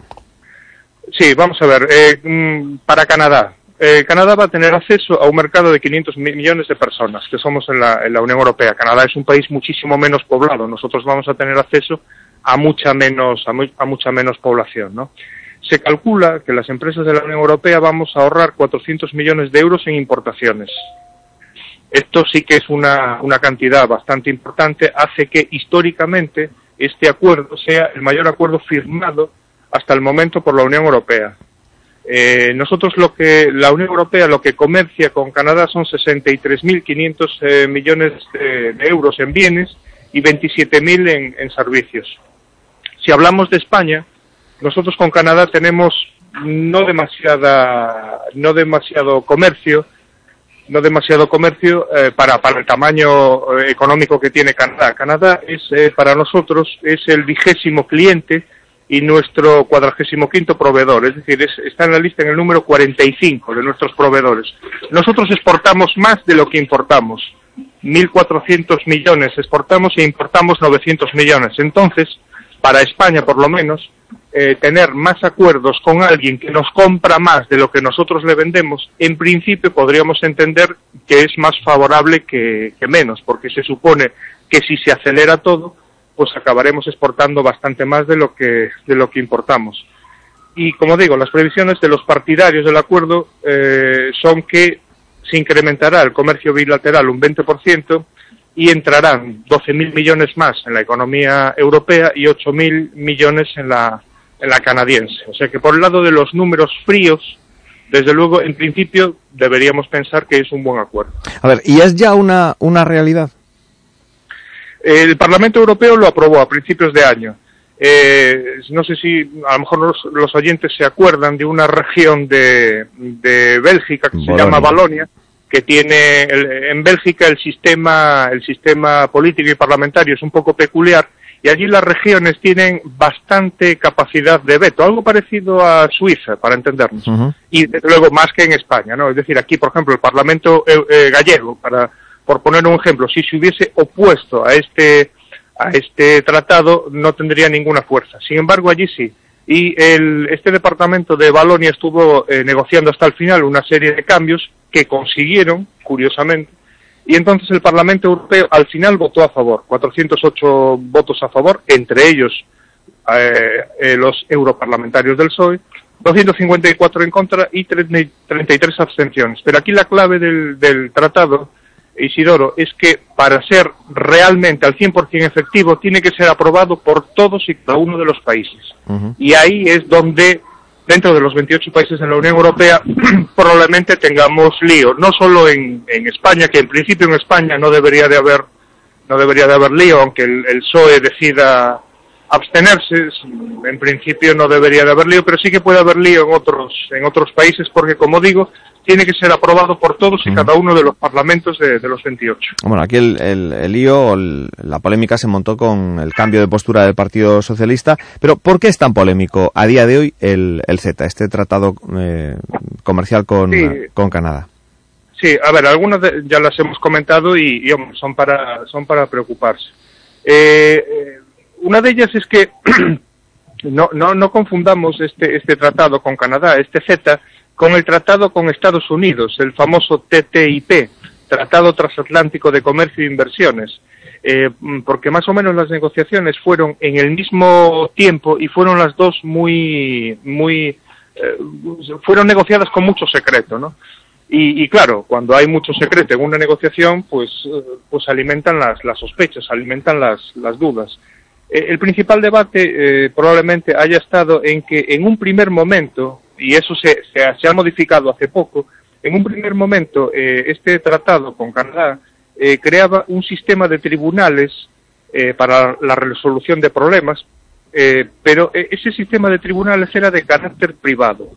sí vamos a ver. Eh, para Canadá. Eh, Canadá va a tener acceso a un mercado de 500 millones de personas, que somos en la, en la Unión Europea. Canadá es un país muchísimo menos poblado. Nosotros vamos a tener acceso a mucha menos, a, muy, a mucha menos población, ¿no? Se calcula que las empresas de la Unión Europea vamos a ahorrar 400 millones de euros en importaciones. Esto sí que es una, una cantidad bastante importante, hace que históricamente este acuerdo sea el mayor acuerdo firmado hasta el momento por la Unión Europea. Eh, nosotros lo que la Unión Europea lo que comercia con Canadá son 63.500 eh, millones de, euros en bienes y 27.000 en, en servicios. Si hablamos de España, nosotros con Canadá tenemos no demasiada, no demasiado comercio, no demasiado comercio eh, para, el tamaño eh, económico que tiene Canadá. Canadá es eh, para nosotros es el vigésimo cliente y nuestro cuadragésimo quinto proveedor, es decir, es, está en la lista en el número 45 de nuestros proveedores. Nosotros exportamos más de lo que importamos, 1.400 millones exportamos e importamos 900 millones. Entonces, para España por lo menos, eh, tener más acuerdos con alguien que nos compra más de lo que nosotros le vendemos, en principio podríamos entender que es más favorable que, menos, porque se supone que si se acelera todo, pues acabaremos exportando bastante más de lo que, de lo que importamos. Y como digo, las previsiones de los partidarios del acuerdo eh, son que se incrementará el comercio bilateral un 20%, y entrarán 12.000 millones más en la economía europea y 8.000 millones en la, la canadiense. O sea que por el lado de los números fríos, desde luego, en principio, deberíamos pensar que es un buen acuerdo. A ver, ¿y es ya una, una realidad? El Parlamento Europeo lo aprobó a principios de año. Eh, no sé si a lo mejor los, los, oyentes se acuerdan de una región de, de Bélgica que Bolonia. se llama Balonia, que tiene el, en Bélgica el sistema, el sistema político y parlamentario es un poco peculiar y allí las regiones tienen bastante capacidad de veto, algo parecido a Suiza, para entendernos, uh -huh. y desde luego más que en España, ¿no? Es decir, aquí, por ejemplo, el Parlamento eh, eh, gallego, para, por poner un ejemplo, si se hubiese opuesto a este, a este tratado, no tendría ninguna fuerza. Sin embargo, allí sí. Y el, este departamento de Balonia estuvo eh, negociando hasta el final una serie de cambios que consiguieron, curiosamente, y entonces el Parlamento Europeo al final votó a favor, 408 votos a favor, entre ellos eh, eh, los europarlamentarios del PSOE, 254 en contra y 33 abstenciones. Pero aquí la clave del, del tratado, Isidoro, es que para ser realmente al 100% efectivo tiene que ser aprobado por todos y cada uno de los países. Uh -huh. Y ahí es donde dentro de los 28 países de la Unión Europea probablemente tengamos lío, no solo en, en España, que en principio en España no debería de haber no debería de haber lío, aunque el, el PSOE decida abstenerse, en principio no debería de haber lío, pero sí que puede haber lío en otros, en otros países, porque como digo, tiene que ser aprobado por todos y cada uno de los parlamentos de, de los 28. Bueno, aquí el, el, el lío, el- la polémica se montó con el cambio de postura del Partido Socialista, pero ¿por qué es tan polémico a día de hoy el, el CETA, este tratado eh, comercial con, Sí. con Canadá? Sí, a ver, algunas de- ya las hemos comentado y, son para son para preocuparse. Eh, eh, una de ellas es que no, no, no confundamos este, este tratado con Canadá, este CETA, con el tratado con Estados Unidos, el famoso TTIP, Tratado Transatlántico de Comercio e Inversiones. Eh, mm, porque más o menos las negociaciones fueron en el mismo tiempo y fueron las dos muy, muy, eh, fueron negociadas con mucho secreto, ¿no? Y, y claro, cuando hay mucho secreto en una negociación, pues, eh, pues alimentan las, las sospechas, alimentan las, las dudas. Eh, el principal debate eh, probablemente haya estado en que en un primer momento, y eso se, se, ha, se ha modificado hace poco, en un primer momento eh, este tratado con Canadá eh, creaba un sistema de tribunales eh, para la resolución de problemas, pero ese sistema de tribunales era de carácter privado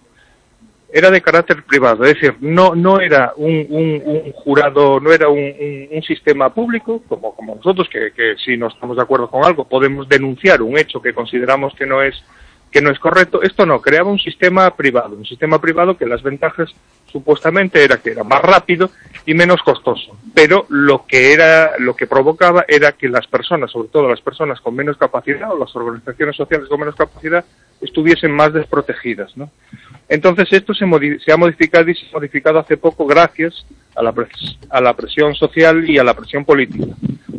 era de carácter privado, es decir, no, no era un, un, jurado, no era un, un sistema público, como, como nosotros, que, que si no estamos de acuerdo con algo podemos denunciar un hecho que consideramos que no es que no es correcto. Esto no, creaba un sistema privado, un sistema privado que las ventajas supuestamente era que era más rápido y menos costoso, pero lo que era, lo que provocaba era que las personas, sobre todo las personas con menos capacidad o las organizaciones sociales con menos capacidad, estuviesen más desprotegidas, ¿no? Entonces esto se, se ha modificado y se ha modificado hace poco gracias a la, presión social y a la presión política.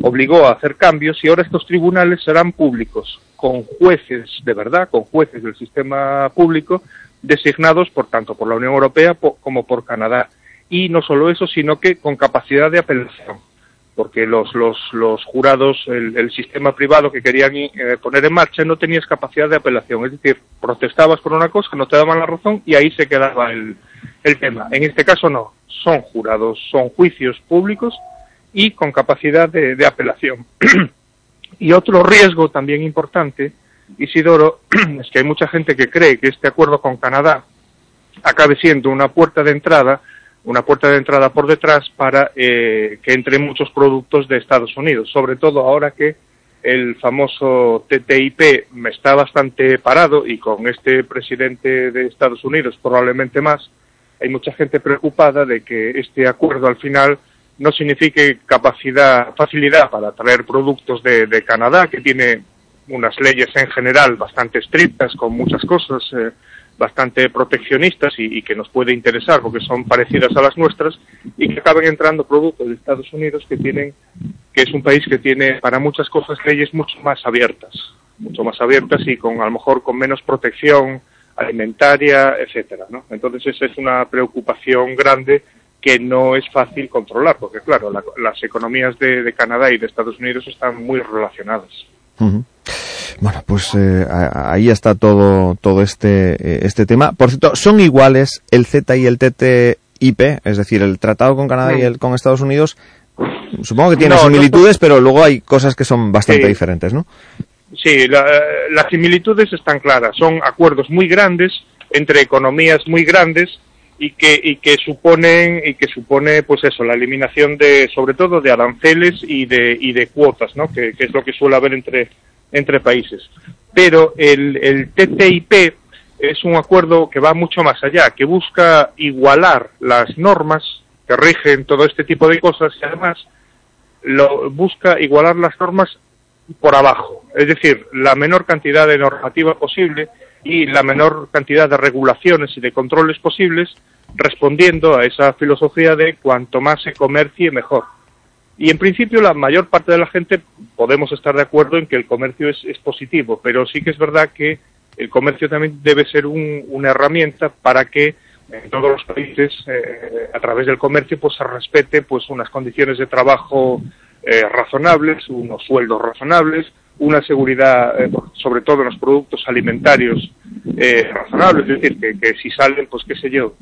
Obligó a hacer cambios y ahora estos tribunales serán públicos, con jueces de verdad, con jueces del sistema público, designados por tanto por la Unión Europea como por Canadá. Y no solo eso, sino que con capacidad de apelación porque los, los, los jurados, el, el sistema privado que querían eh, poner en marcha no tenías capacidad de apelación. Es decir, protestabas por una cosa, no te daban la razón y ahí se quedaba el, el tema. En este caso no, son jurados, son juicios públicos y con capacidad de, de apelación. y otro riesgo también importante, Isidoro, es que hay mucha gente que cree que este acuerdo con Canadá acabe siendo una puerta de entrada una puerta de entrada por detrás para eh, que entren muchos productos de Estados Unidos, sobre todo ahora que el famoso TTIP está bastante parado y con este presidente de Estados Unidos probablemente más, hay mucha gente preocupada de que este acuerdo al final no signifique capacidad, facilidad para traer productos de, Canadá, que tiene unas leyes en general bastante estrictas con muchas cosas, eh, bastante proteccionistas y, que nos puede interesar porque son parecidas a las nuestras y que acaben entrando productos de Estados Unidos que tienen que es un país que tiene para muchas cosas leyes mucho más abiertas mucho más abiertas y con a lo mejor con menos protección alimentaria etcétera ¿no? entonces esa es una preocupación grande que no es fácil controlar porque claro la, las economías de, Canadá y de Estados Unidos están muy relacionadas uh. Bueno, pues eh, ahí está todo, todo este, eh, este tema. Por cierto, ¿son iguales el Z y el TTIP? Es decir, el tratado con Canadá y el con Estados Unidos. Supongo que tiene no, similitudes, no, pero luego hay cosas que son bastante sí. diferentes, ¿no? Sí, la, las similitudes están claras. Son acuerdos muy grandes entre economías muy grandes y que, y que suponen y que supone pues eso la eliminación de sobre todo de aranceles y de y de cuotas no que, que es lo que suele haber entre entre países. Pero el, el, TTIP es un acuerdo que va mucho más allá, que busca igualar las normas que rigen todo este tipo de cosas y además lo, busca igualar las normas por abajo, es decir, la menor cantidad de normativa posible y la menor cantidad de regulaciones y de controles posibles, respondiendo a esa filosofía de cuanto más se comercie mejor. Y en principio la mayor parte de la gente podemos estar de acuerdo en que el comercio es, es positivo, pero sí que es verdad que el comercio también debe ser un, una herramienta para que en todos los países, eh, a través del comercio, pues se respete pues unas condiciones de trabajo eh, razonables, unos sueldos razonables, una seguridad, eh, sobre todo en los productos alimentarios, eh, razonables, es decir, que, que si salen, pues qué sé yo,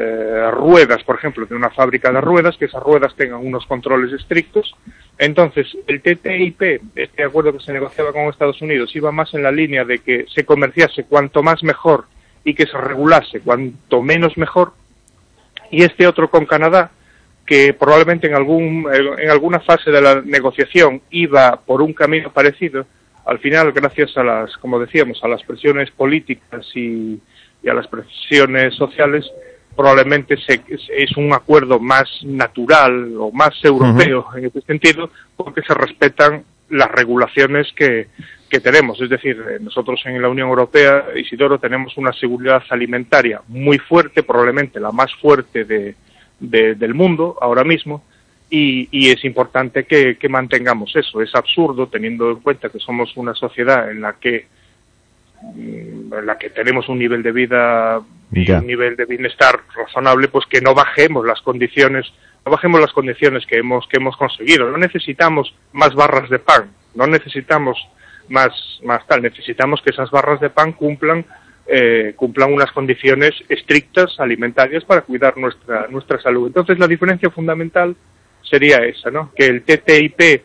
eh, ruedas, por ejemplo, de una fábrica de ruedas, que esas ruedas tengan unos controles estrictos. Entonces, el TTIP, este acuerdo que se negociaba con Estados Unidos, iba más en la línea de que se comerciase cuanto más mejor y que se regulase cuanto menos mejor. Y este otro con Canadá, que probablemente en, algún, en alguna fase de la negociación iba por un camino parecido, al final, gracias a las, como decíamos, a las presiones políticas y, y a las presiones sociales, probablemente se, es un acuerdo más natural o más europeo en ese sentido, porque se respetan las regulaciones que, que tenemos. Es decir, eh, nosotros en la Unión Europea, Isidoro, tenemos una seguridad alimentaria muy fuerte, probablemente la más fuerte de, de- del mundo ahora mismo, y, y es importante que, que mantengamos eso. Es absurdo, teniendo en cuenta que somos una sociedad en la que en la que tenemos un nivel de vida y Ya. un nivel de bienestar razonable, pues que no bajemos las condiciones, no bajemos las condiciones que hemos que hemos conseguido. No necesitamos más barras de pan, no necesitamos más más tal, necesitamos que esas barras de pan cumplan eh, cumplan unas condiciones estrictas alimentarias para cuidar nuestra nuestra salud. Entonces la diferencia fundamental sería esa, ¿no? Que el TTIP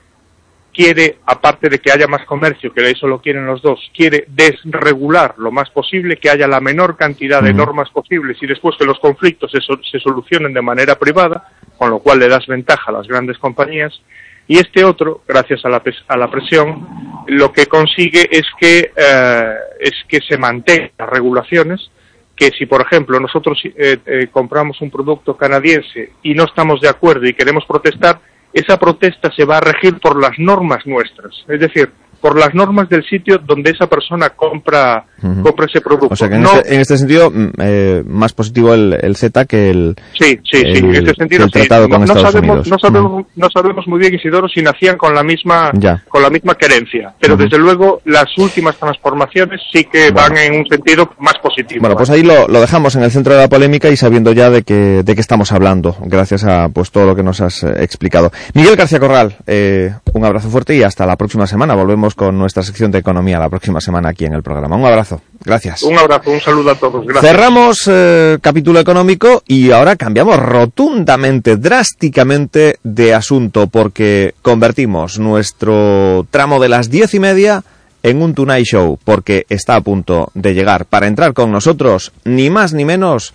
quiere, aparte de que haya más comercio, que eso lo quieren los dos, quiere desregular lo más posible, que haya la menor cantidad de normas posibles y después que los conflictos se, so- se solucionen de manera privada, con lo cual le das ventaja a las grandes compañías. Y este otro, gracias a la, pres- a la presión, lo que consigue es que, eh, es que se mantengan las regulaciones, que si, por ejemplo, nosotros eh, eh, compramos un producto canadiense y no estamos de acuerdo y queremos protestar, esa protesta se va a regir por las normas nuestras, es decir, por las normas del sitio donde esa persona compra, compra ese producto. O sea que en, No- este, en este sentido, mm, eh, más positivo el, el Z que el, Sí, sí, sí, en este sentido que sí. No, sabemos, Unidos. no sabemos, no sabemos muy bien Isidoro si nacían con la misma, Ya. con la misma querencia, pero desde luego las últimas transformaciones sí que van en un sentido más positivo. Bueno, pues ahí lo, lo dejamos en el centro de la polémica y sabiendo ya de qué de qué estamos hablando, gracias a pues todo lo que nos has eh, explicado. Miguel García Corral, eh, un abrazo fuerte y hasta la próxima semana. Volvemos con nuestra sección de economía la próxima semana aquí en el programa. Un abrazo. Gracias. Un abrazo, un saludo a todos. Gracias. Cerramos eh, capítulo económico y ahora cambiamos rotundamente, drásticamente de asunto porque convertimos nuestro tramo de las diez y media en un Tonight Show porque está a punto de llegar para entrar con nosotros ni más ni menos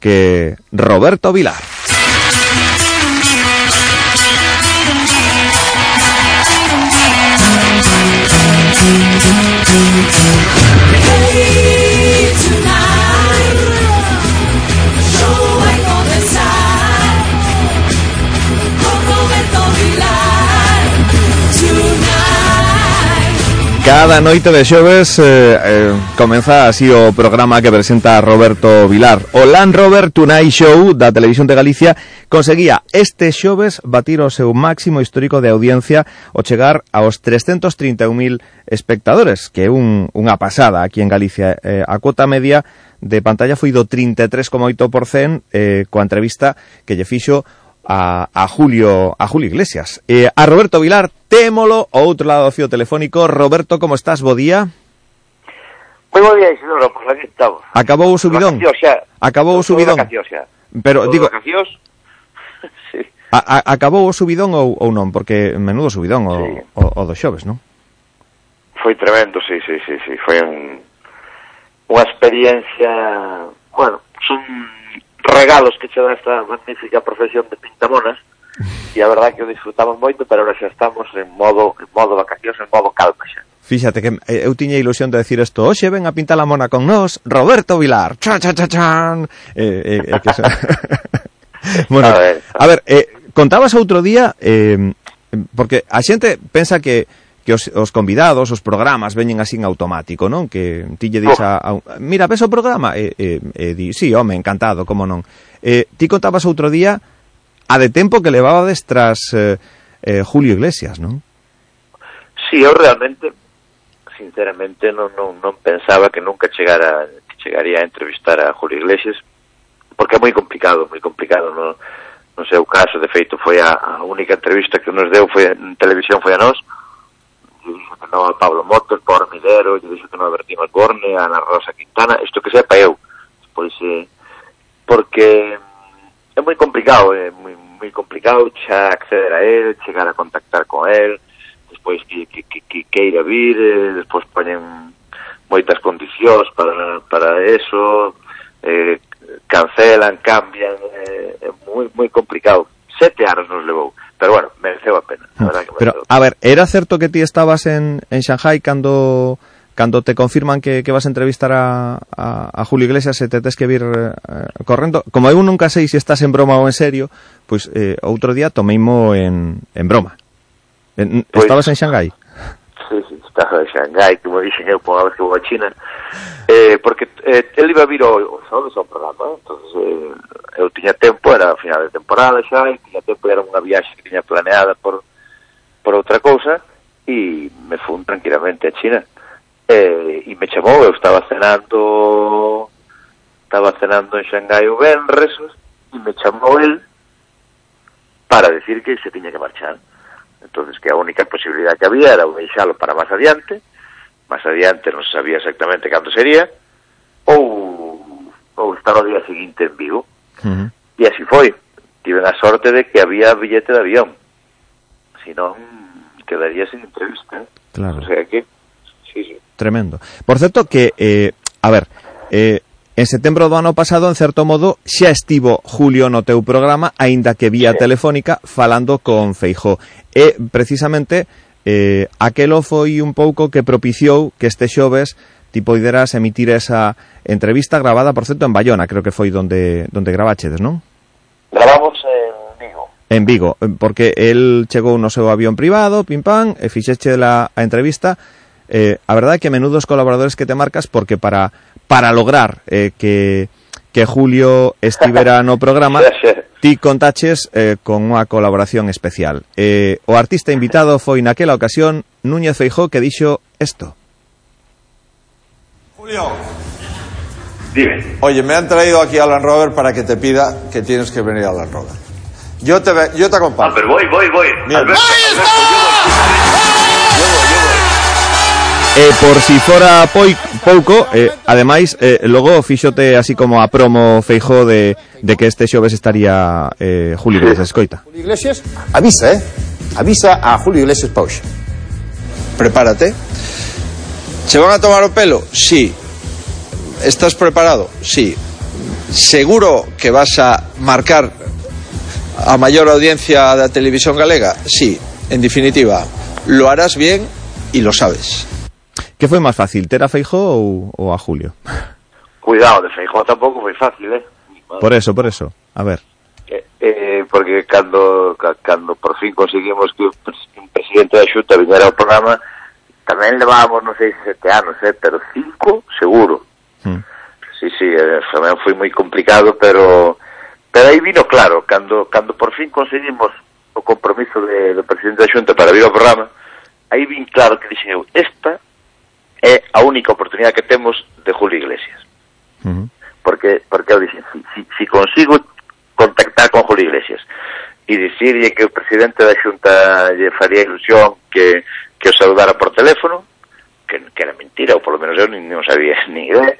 que Roberto Vilar. Hey! Cada noite de xoves eh, eh, comeza así o programa que presenta Roberto Vilar. O Land Rover Tonight Show da Televisión de Galicia conseguía este xoves batir o seu máximo histórico de audiencia o chegar aos 331.000 espectadores, que é un, unha pasada aquí en Galicia. Eh, a cuota media de pantalla foi do 33,8% eh, coa entrevista que lle fixo a, a Julio a Julio Iglesias. Eh, a Roberto Vilar, témolo ao outro lado do fío telefónico. Roberto, como estás? Bo día. Moi bo día, Isidoro, pois aquí estamos. Acabou o subidón. Acabou o subidón. Pero digo, Vacacións, a, a, acabou o subidón ou, ou non? Porque menudo subidón o, o, o do xoves, non? foi tremendo, sí, sí, sí, sí. Foi un, unha experiencia... Bueno, son regalos que che dá esta magnífica profesión de pintamonas e a verdad que o disfrutamos moito, pero ahora xa estamos en modo en modo vacacións, en modo calma xa. Fíxate que eh, eu tiña ilusión de decir isto Oxe, ven a pintar a mona con nós Roberto Vilar Chan, chan, chan, chan. Eh, eh, eh, que... bueno, a ver, a ver eh, contabas outro día eh, Porque a xente pensa que que os, os convidados, os programas veñen así en automático, non? Que ti lle dis oh. a, a mira, ves o programa? E, e, e di, sí, home, encantado, como non. Eh, ti contabas outro día a de tempo que levabades tras eh, eh, Julio Iglesias, non? Sí, eu realmente sinceramente non, non, non pensaba que nunca chegara que chegaría a entrevistar a Julio Iglesias porque é moi complicado, moi complicado no, no o caso, de feito foi a, a única entrevista que nos deu foi en televisión foi a nós, lle dixo que non a Pablo Motos, Pablo Midero, lle dixo que non a Bertín Alcorne, a Ana Rosa Quintana, isto que sepa eu, pois eh, porque é moi complicado, é moi, moi complicado acceder a él, chegar a contactar con él, despois que, que, que, que queira vir, eh, despois poñen moitas condicións para, para eso, eh, cancelan, cambian, eh, é moi, moi complicado. Sete anos nos levou, pero bueno, mereceu a pena. A verdad que Pero, a ver, era certo que ti estabas en, en Shanghai cando cando te confirman que, que vas a entrevistar a, a, a Julio Iglesias e te tes que vir eh, correndo. Como eu nunca sei se estás en broma ou en serio, pois eh, outro día tomeimo en, en broma. En, Pois- estabas en Shanghai? Sí, sí, estaba en Shanghai, como dixen eu, por que vou a China, eh, porque eh, ele iba a vir ao, ao sábado ao programa, entonces eh, eu tiña tempo, era a final de temporada xa, e tiña tempo, era unha viaxe que tiña planeada por, por outra cousa, e me fun tranquilamente a China. E, e me chamou, eu estaba cenando estaba cenando en Xangai o Benres, e me chamou el para decir que se tiña que marchar. entonces que a única posibilidad que había era deixalo para máis adiante, máis adiante non sabía exactamente cando sería, ou, ou estar o día seguinte en vivo. Uh -huh. E así foi. Tiven a sorte de que había billete de avión. Si non, mm, quedaría sin entrevista. Claro. O sea que, sí, sí. Tremendo. Por certo que, eh, a ver, eh, En setembro do ano pasado, en certo modo, xa estivo Julio no teu programa, aínda que vía telefónica, falando con Feijó. E, precisamente, eh, aquelo foi un pouco que propiciou que este xoves ti poideras emitir esa entrevista grabada, por certo, en Bayona, creo que foi donde, donde gravachedes, non? Gravamos en Vigo. En Vigo, porque el chegou no seu avión privado, pim pam, e fixeche la, a entrevista, eh, a verdade é que menudos colaboradores que te marcas porque para, para lograr eh, que que Julio estivera no programa, ti contaches eh, con unha colaboración especial. Eh, o artista invitado foi naquela ocasión Núñez Feijó que dixo esto. Julio. Dime. Oye, me han traído aquí a Land Rover para que te pida que tienes que venir a Land Rover. Yo te, ve, yo te acompaño. Ah, pero voy, voy, voy. Alberto, Alberto, está! Yo voy, yo voy. E eh, por si fora poi, pouco, eh, ademais, eh, logo fixote así como a promo feijó de, de que este xoves estaría eh, Julio Iglesias, escoita. Julio Iglesias, avisa, eh? Avisa a Julio Iglesias Pauxa. Prepárate. ¿Se van a tomar o pelo? Sí. ¿Estás preparado? Sí. ¿Seguro que vas a marcar a mayor audiencia da televisión galega? Sí. En definitiva, lo harás bien y lo sabes. Que foi máis fácil, ter a Feijó ou, ou a Julio? Cuidado, de Feijó tampouco foi fácil, eh? Por eso, por eso. A ver. Eh, eh, porque cando, ca- cando por fin conseguimos que un pres- un presidente da Xunta viñera ao programa, tamén levábamos, non sei, sete anos, eh, pero cinco, seguro. Sí, sí, eh, tamén foi moi complicado, pero pero aí vino claro, cando cando por fin conseguimos o compromiso de, do presidente da Xunta para vir ao programa, aí vin claro que dixen eu, esta é a única oportunidade que temos de Julio Iglesias porque porque eu dixen, si, si, si consigo contactar con Julio Iglesias e dicirlle que o presidente da Xunta lle faría ilusión que, que o saludara por teléfono que, era mentira, ou polo menos eu nin, non sabía ni idea.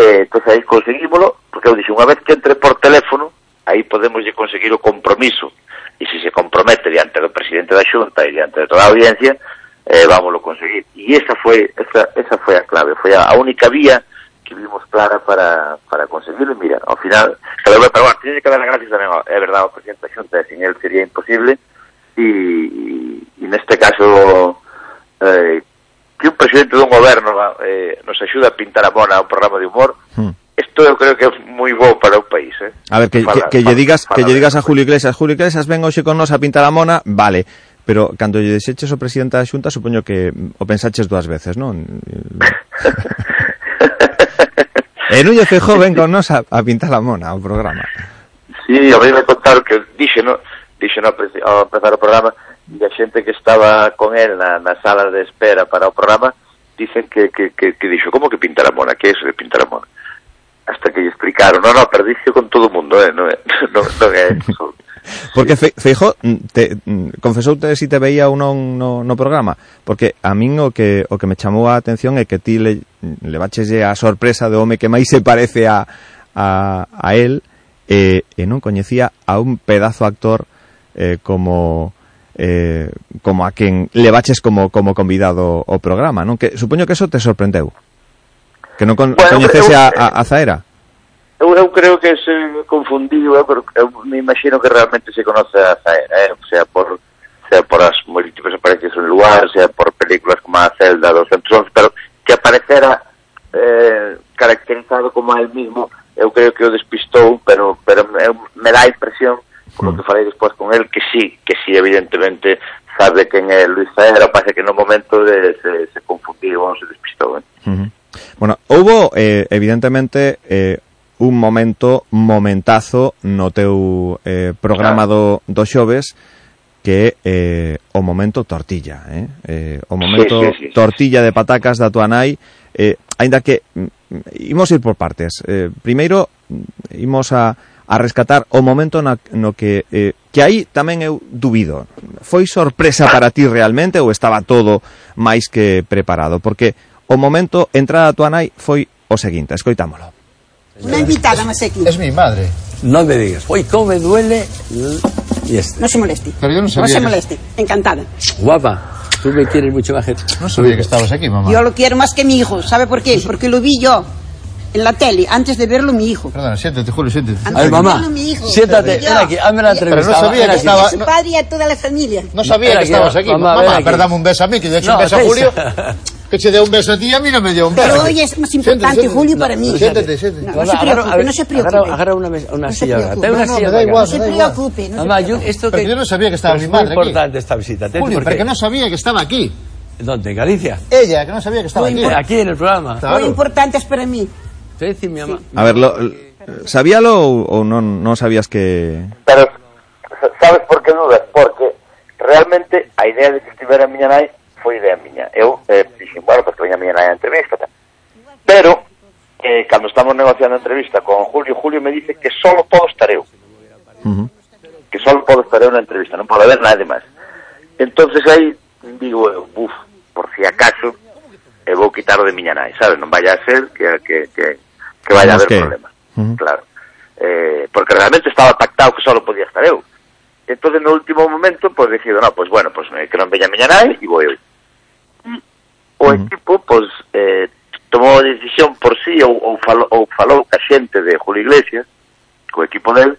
Eh, entón aí conseguímolo porque eu dixen, unha vez que entre por teléfono aí podemos conseguir o compromiso. E se se compromete diante do presidente da Xunta e diante de toda a audiencia eh, vámoslo conseguir. E esa foi esa, esa foi a clave foi a, a única vía que vimos clara para, para conseguirlo. Y mira, ao final, pero, bueno, tiene que dar las gracias ao- é verdade, ao presidente da Xunta, sin él sería imposible, y, y, y neste caso, eh, que un presidente dun goberno eh, nos axuda a pintar a mona un programa de humor, isto eu creo que é moi bo para o país, eh? A ver, que, Fala- que, que lle fala- digas que lle digas a Julio Iglesias, Julio Iglesias ven hoxe con nos a pintar a mona, vale, pero cando lle deseches o presidente da Xunta, supoño que o pensaches dúas veces, non? e Núñez Feijó ven con nos a, a pintar a mona ao programa. Sí, a mí me contaron que dixe, no, dixe no, ao empezar o programa e a xente que estaba con él na, na sala de espera para o programa dicen que, que, que, que dixo, como que pintar a mona? Que é iso de pintar a mona? Hasta que lle explicaron, no, no, dixo con todo o mundo, eh? non, é, non, non é eso. Porque fe, Feijo mm, te, mm, confesoute si te veía ou non no, no programa Porque a min o que, o que me chamou a atención É que ti le, le baches a sorpresa do home que máis se parece a, a, a él eh, eh, e, e non coñecía a un pedazo actor eh, como eh, como a quen le baches como, como convidado o programa, non? Que supoño que eso te sorprendeu. Que non con, bueno, coñecese eu, a, a, a Zaera. Eu, eu creo que se eh, confundiu, eu, eh, eu me imagino que realmente se conoce a Zaera, eh? o sea, por sea por as múltiples aparecidas en lugar, sea por películas como a Zelda 211, pero que aparecera eh, caracterizado como el mismo, eu creo que o despistou, pero pero eu, me dá a impresión polo mm. que falei despois con el, que sí, que sí, evidentemente, sabe quen é Luis Saera, parece que no momento de, se, se confundiu ou se despistou. Eh? Uh. Bueno, houbo, eh, evidentemente, eh, un momento momentazo no teu eh, programa do, do xoves, que é eh, o momento tortilla, eh? Eh, o momento sí, sí, sí, tortilla de patacas da tua nai, eh, aínda que mm, imos ir por partes. Eh, primeiro mm, imos a a rescatar o momento na, no que eh, que aí tamén eu dubido. Foi sorpresa para ti realmente ou estaba todo máis que preparado? Porque o momento entrada a tua nai foi o seguinte, escoitámolo. Una invitada más aquí. Es mi madre. No me digas. Hoy cómo me duele y este. No se moleste. Pero yo no sabía. No se moleste. Encantada. Guapa. Tú me quieres mucho más. No sabía que estabas aquí, mamá. Yo lo quiero más que mi hijo. ¿Sabe por qué? Porque lo vi yo. En la tele antes de verlo mi hijo. Perdona, siéntate, Julio, siéntate. Antes de verlo mi hijo. siéntate, ven aquí, hazme la entrevista. Pero no sabía que estaba... A su padre y a toda la familia. No sabía que estabas aquí. mamá, Mamá, ven aquí. pero dame un beso a mí, que yo he hecho No, un beso a. Julio. Que se dé un beso a ti y a mí no me dio un beso. Pero hoy es más importante Julio para mí. Siéntate, siéntate. No, no se preocupe, no se preocupe. Agarra, agarra una, una No silla. Dame una No, no, silla me da igual, no se preocupe, no Mamá, yo, esto que... yo no sabía que estaba mi muy madre aquí. importante esta visita. Julio, porque no sabía que estaba aquí. ¿Dónde? ¿En Galicia? Ella, que no sabía que estaba Muy aquí. Aquí en el programa. Muy importante es para mí. Sí, dicir, mi ama... Sí. A ver, lo, sabíalo ou, ou non, non sabías que... Pero, sabes por que dudas? Porque realmente a idea de que estivera eh, a miña nai foi idea miña. Eu eh, dixen, bueno, que veña a miña nai a entrevista. Tal. Pero, eh, cando estamos negociando a entrevista con Julio, Julio me dice que solo podo estar eu. Uh -huh. Que solo podo estar eu na entrevista, non pode haber nada máis. entonces aí digo eu, buf, por si acaso, e vou quitar de miña nai, sabes? Non vaya a ser que, que, que, que vai haber que... problemas, uh -huh. claro. Eh, porque realmente estaba pactado que só podía estar eu. Entonces, no último momento, pues, decido, no, pues, bueno, pues pues, que non veña miña nai, e vou eu. O uh -huh. equipo, pues, eh, tomou a decisión por sí, ou, ou, falou, ou falou a xente de Julio Iglesias, co equipo del,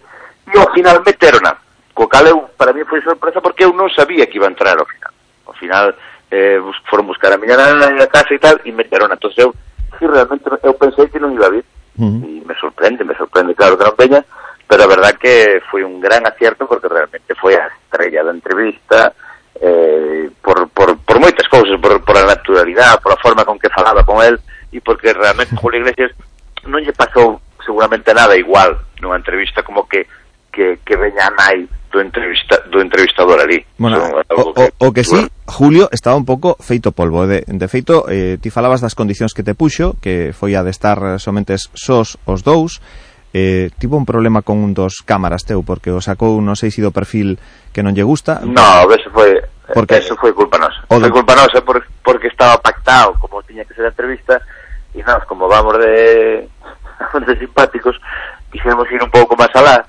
e ao final meterona. Co cal eu, para mí foi sorpresa, porque eu non sabía que iba a entrar ao final. Ao final, eh, bus, foron buscar a miña nai a casa e tal, e meterona. Entón, eu, sí, realmente, eu pensei que non iba a vir. E me sorprende, me sorprende, claro que non veña, pero a verdad que foi un gran acierto porque realmente a estrella da entrevista, eh, por, por, por moitas cousas, por, por a naturalidade, por a forma con que falaba con él, e porque realmente Julio Iglesias non lle pasou seguramente nada igual nunha entrevista como que que, que veña a nai do, entrevista, do entrevistador ali. Bueno, o, que, o, o que sí. Julio, estaba un pouco feito polvo. De, de feito, eh, ti falabas das condicións que te puxo, que foi a de estar somente sós os dous, eh, tivo un problema con un dos cámaras teu, porque o sacou, non sei se do perfil que non lle gusta. No, eso foi, porque, eso foi culpa nosa. O foi culpa nosa porque, porque estaba pactado, como tiña que ser a entrevista, e nós, como vamos de, de simpáticos, quixemos ir un pouco máis alá,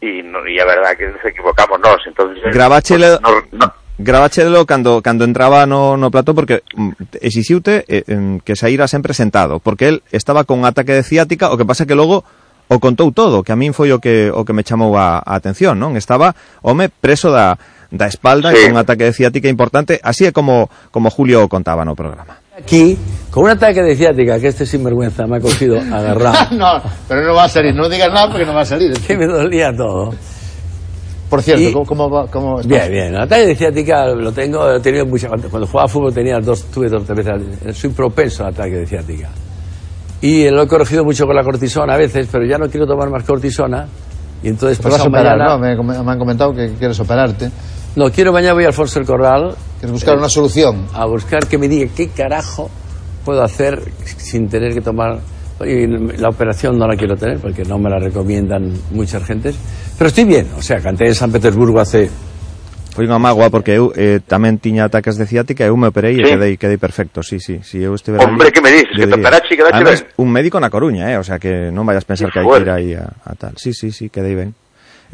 e, no, e a verdad que nos equivocamos nós entonces Grabáchelo, no, no, grabáchelo cando, cando entraba no, no plató porque mm, exixiute eh, que saíra sempre sentado porque él estaba con ataque de ciática o que pasa que logo o contou todo, que a min foi o que o que me chamou a, a atención, non? Estaba home preso da da espalda sí. con un ataque de ciática importante, así é como como Julio contaba no programa. Aquí, con un ataque de ciática, que este sinvergüenza me ha cogido agarrado. no, pero no va a salir. No digas nada porque no va a salir. que me dolía todo. Por cierto, Y- ¿cómo, cómo, va- cómo? Bien, bien. El ataque de ciática lo tengo, lo he tenido muchas cuando, jugaba fútbol tenía dos, tuve dos tres veces. Soy propenso al ataque de ciática. Y lo he corregido mucho con la cortisona a veces, pero ya no quiero tomar más cortisona. Y entonces vas a operar, mañana- ¿no? Me, me han comentado que quieres operarte. No, quiero mañana voy a Alfonso el Corral. Quieres buscar una solución. A buscar que me diga qué carajo puedo hacer sin tener que tomar. Y la operación no la quiero tener porque no me la recomiendan muchas gentes. Pero estoy bien. O sea, canté en San Petersburgo hace Foi unha mágoa porque eu eh, tamén tiña ataques de ciática e eu me operei sí. e quedei, quedei perfecto. Sí, sí, sí, eu estive Hombre, ali, que me dices, que te operaste e quedaste Además, ben. un médico na Coruña, eh, o sea que non vayas a pensar que hai que ir aí a, a tal. Sí, sí, sí, quedei ben.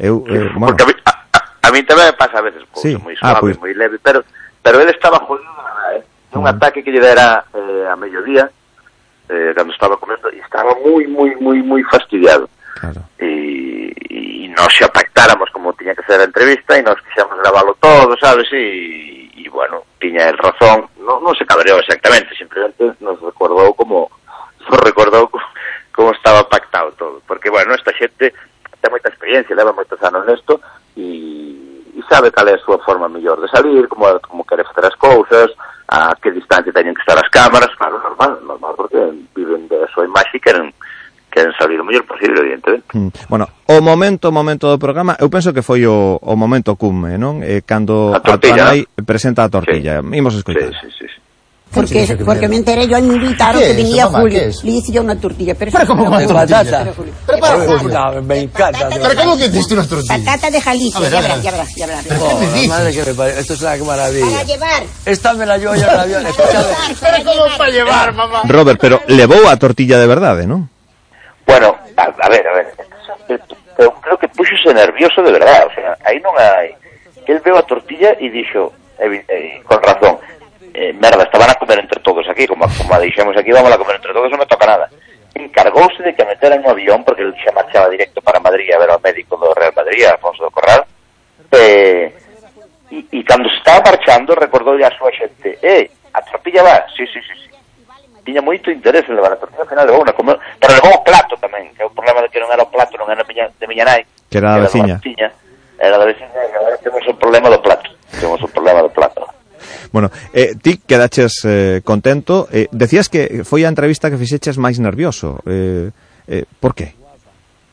Eu, eh, bueno. Porque a, mí, a, a, a mí tamén me pasa a veces, sí. moi ah, suave, ah, pues. moi leve, pero pero ele estaba jodido, de verdad, eh. Un ataque que lle dera eh, a mediodía, eh, cando estaba comendo, e estaba moi, moi, moi, moi fastidiado. Claro. E, e nos xa pactáramos como tiña que ser a entrevista e nos quixemos gravarlo todo, sabes? E, e bueno, tiña el razón, non, non se cabreou exactamente, simplemente nos recordou como nos recordou co- como estaba pactado todo, porque bueno, esta xente ten moita experiencia, leva moitos anos nesto e sabe cal é a súa forma mellor de salir, como, como quere facer as cousas, a que distancia teñen que estar as cámaras, claro, normal, normal, porque viven da súa imaxe e queren, queren salir o mellor posible, evidentemente. Mm. Bueno, o momento, o momento do programa, eu penso que foi o, o momento cume, non? Eh, cando a, a tua nai presenta a tortilla. Sí. Imos escoitar. Sí, sí, sí. sí. Porque, porque me enteré yo me invitaron ¿Qué que venía mamá? Julio. Le hice yo una tortilla. Pero, Pero ¿cómo una Pero, tortilla? Pero, Julio. Prepara Pero, Julio. No, me encanta. ¿Pero cómo que hiciste una tortilla? Patata de Jalisco. Ya verás, ya ver. verás, ya verás. ¿Qué me dices? madre que me. Esto es una maravilla. Para llevar. Esta me la llevo yo en el avión. Escúchame. Para llevar. Para llevar, mamá. Robert, pero levou a tortilla de verdade, non? Bueno, a, a ver, a ver, eu creo que puxose nervioso de verdad, o sea, aí non hai... El veo a tortilla e dixo, evi- eh, con razón, eh, merda, estaban a comer entre todos aquí, como, como a deixemos aquí, vamos a comer entre todos, non me toca nada. Encargouse de que a meteran no avión, porque el xa marchaba directo para Madrid a ver ao médico do Real Madrid, Alfonso do Corral, eh, e cando se estaba marchando recordou a súa xente, eh, a tortilla va, sí, sí, sí, sí. Tiña moito interés en levar a tortilla, ao final levou unha, como, pero levou o plato tamén, que é o problema de que non era o plato, non era miña, de miña nai, Que era da da veciña. veciña, era da veciña, e agora temos o problema do plato, temos o problema do plato. Bueno, eh, ti quedaches eh, contento. Eh, decías que foi a entrevista que fixeches máis nervioso. Eh, eh, por qué?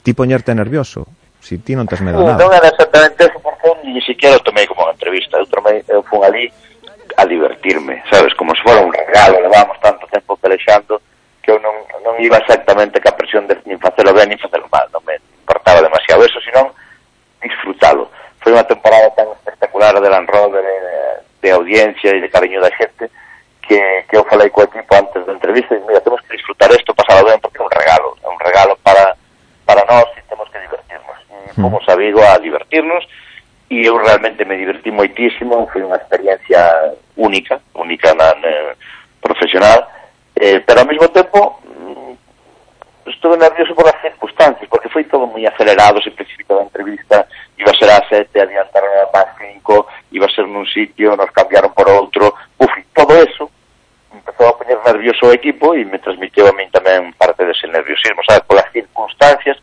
Ti poñerte nervioso? Si ti non tes medo nada. Non era exactamente eso, porque ni siquiera o tomei como unha entrevista. Eu, tomei, eu fui ali a divertirme, sabes? Como se fora un regalo, levamos tanto tempo pelexando que eu non, non iba exactamente ca presión de nin facelo ben nin facelo mal, non me importaba demasiado eso, senón disfrutalo. Foi unha temporada tan espectacular de Land Rover, eh, de audiencia e de cariño da xente, que, que eu falei co equipo antes da entrevista e mira, temos que disfrutar isto, pasalo ben, porque é un regalo, é un regalo para, para nós e temos que divertirnos. E fomos a Vigo a divertirnos e eu realmente me divertí moitísimo, foi unha experiencia única, única na, na profesional, eh, pero ao mesmo tempo mm, estuve nervioso por as circunstancias, porque foi todo moi acelerado, se precipitou a entrevista, iba a ser a sete, adiantaron a más cinco, iba a ser nun sitio, nos cambiaron por outro, uf, todo eso empezou a poñer nervioso o equipo e me transmitiu a min tamén parte dese nerviosismo, sabes, polas circunstancias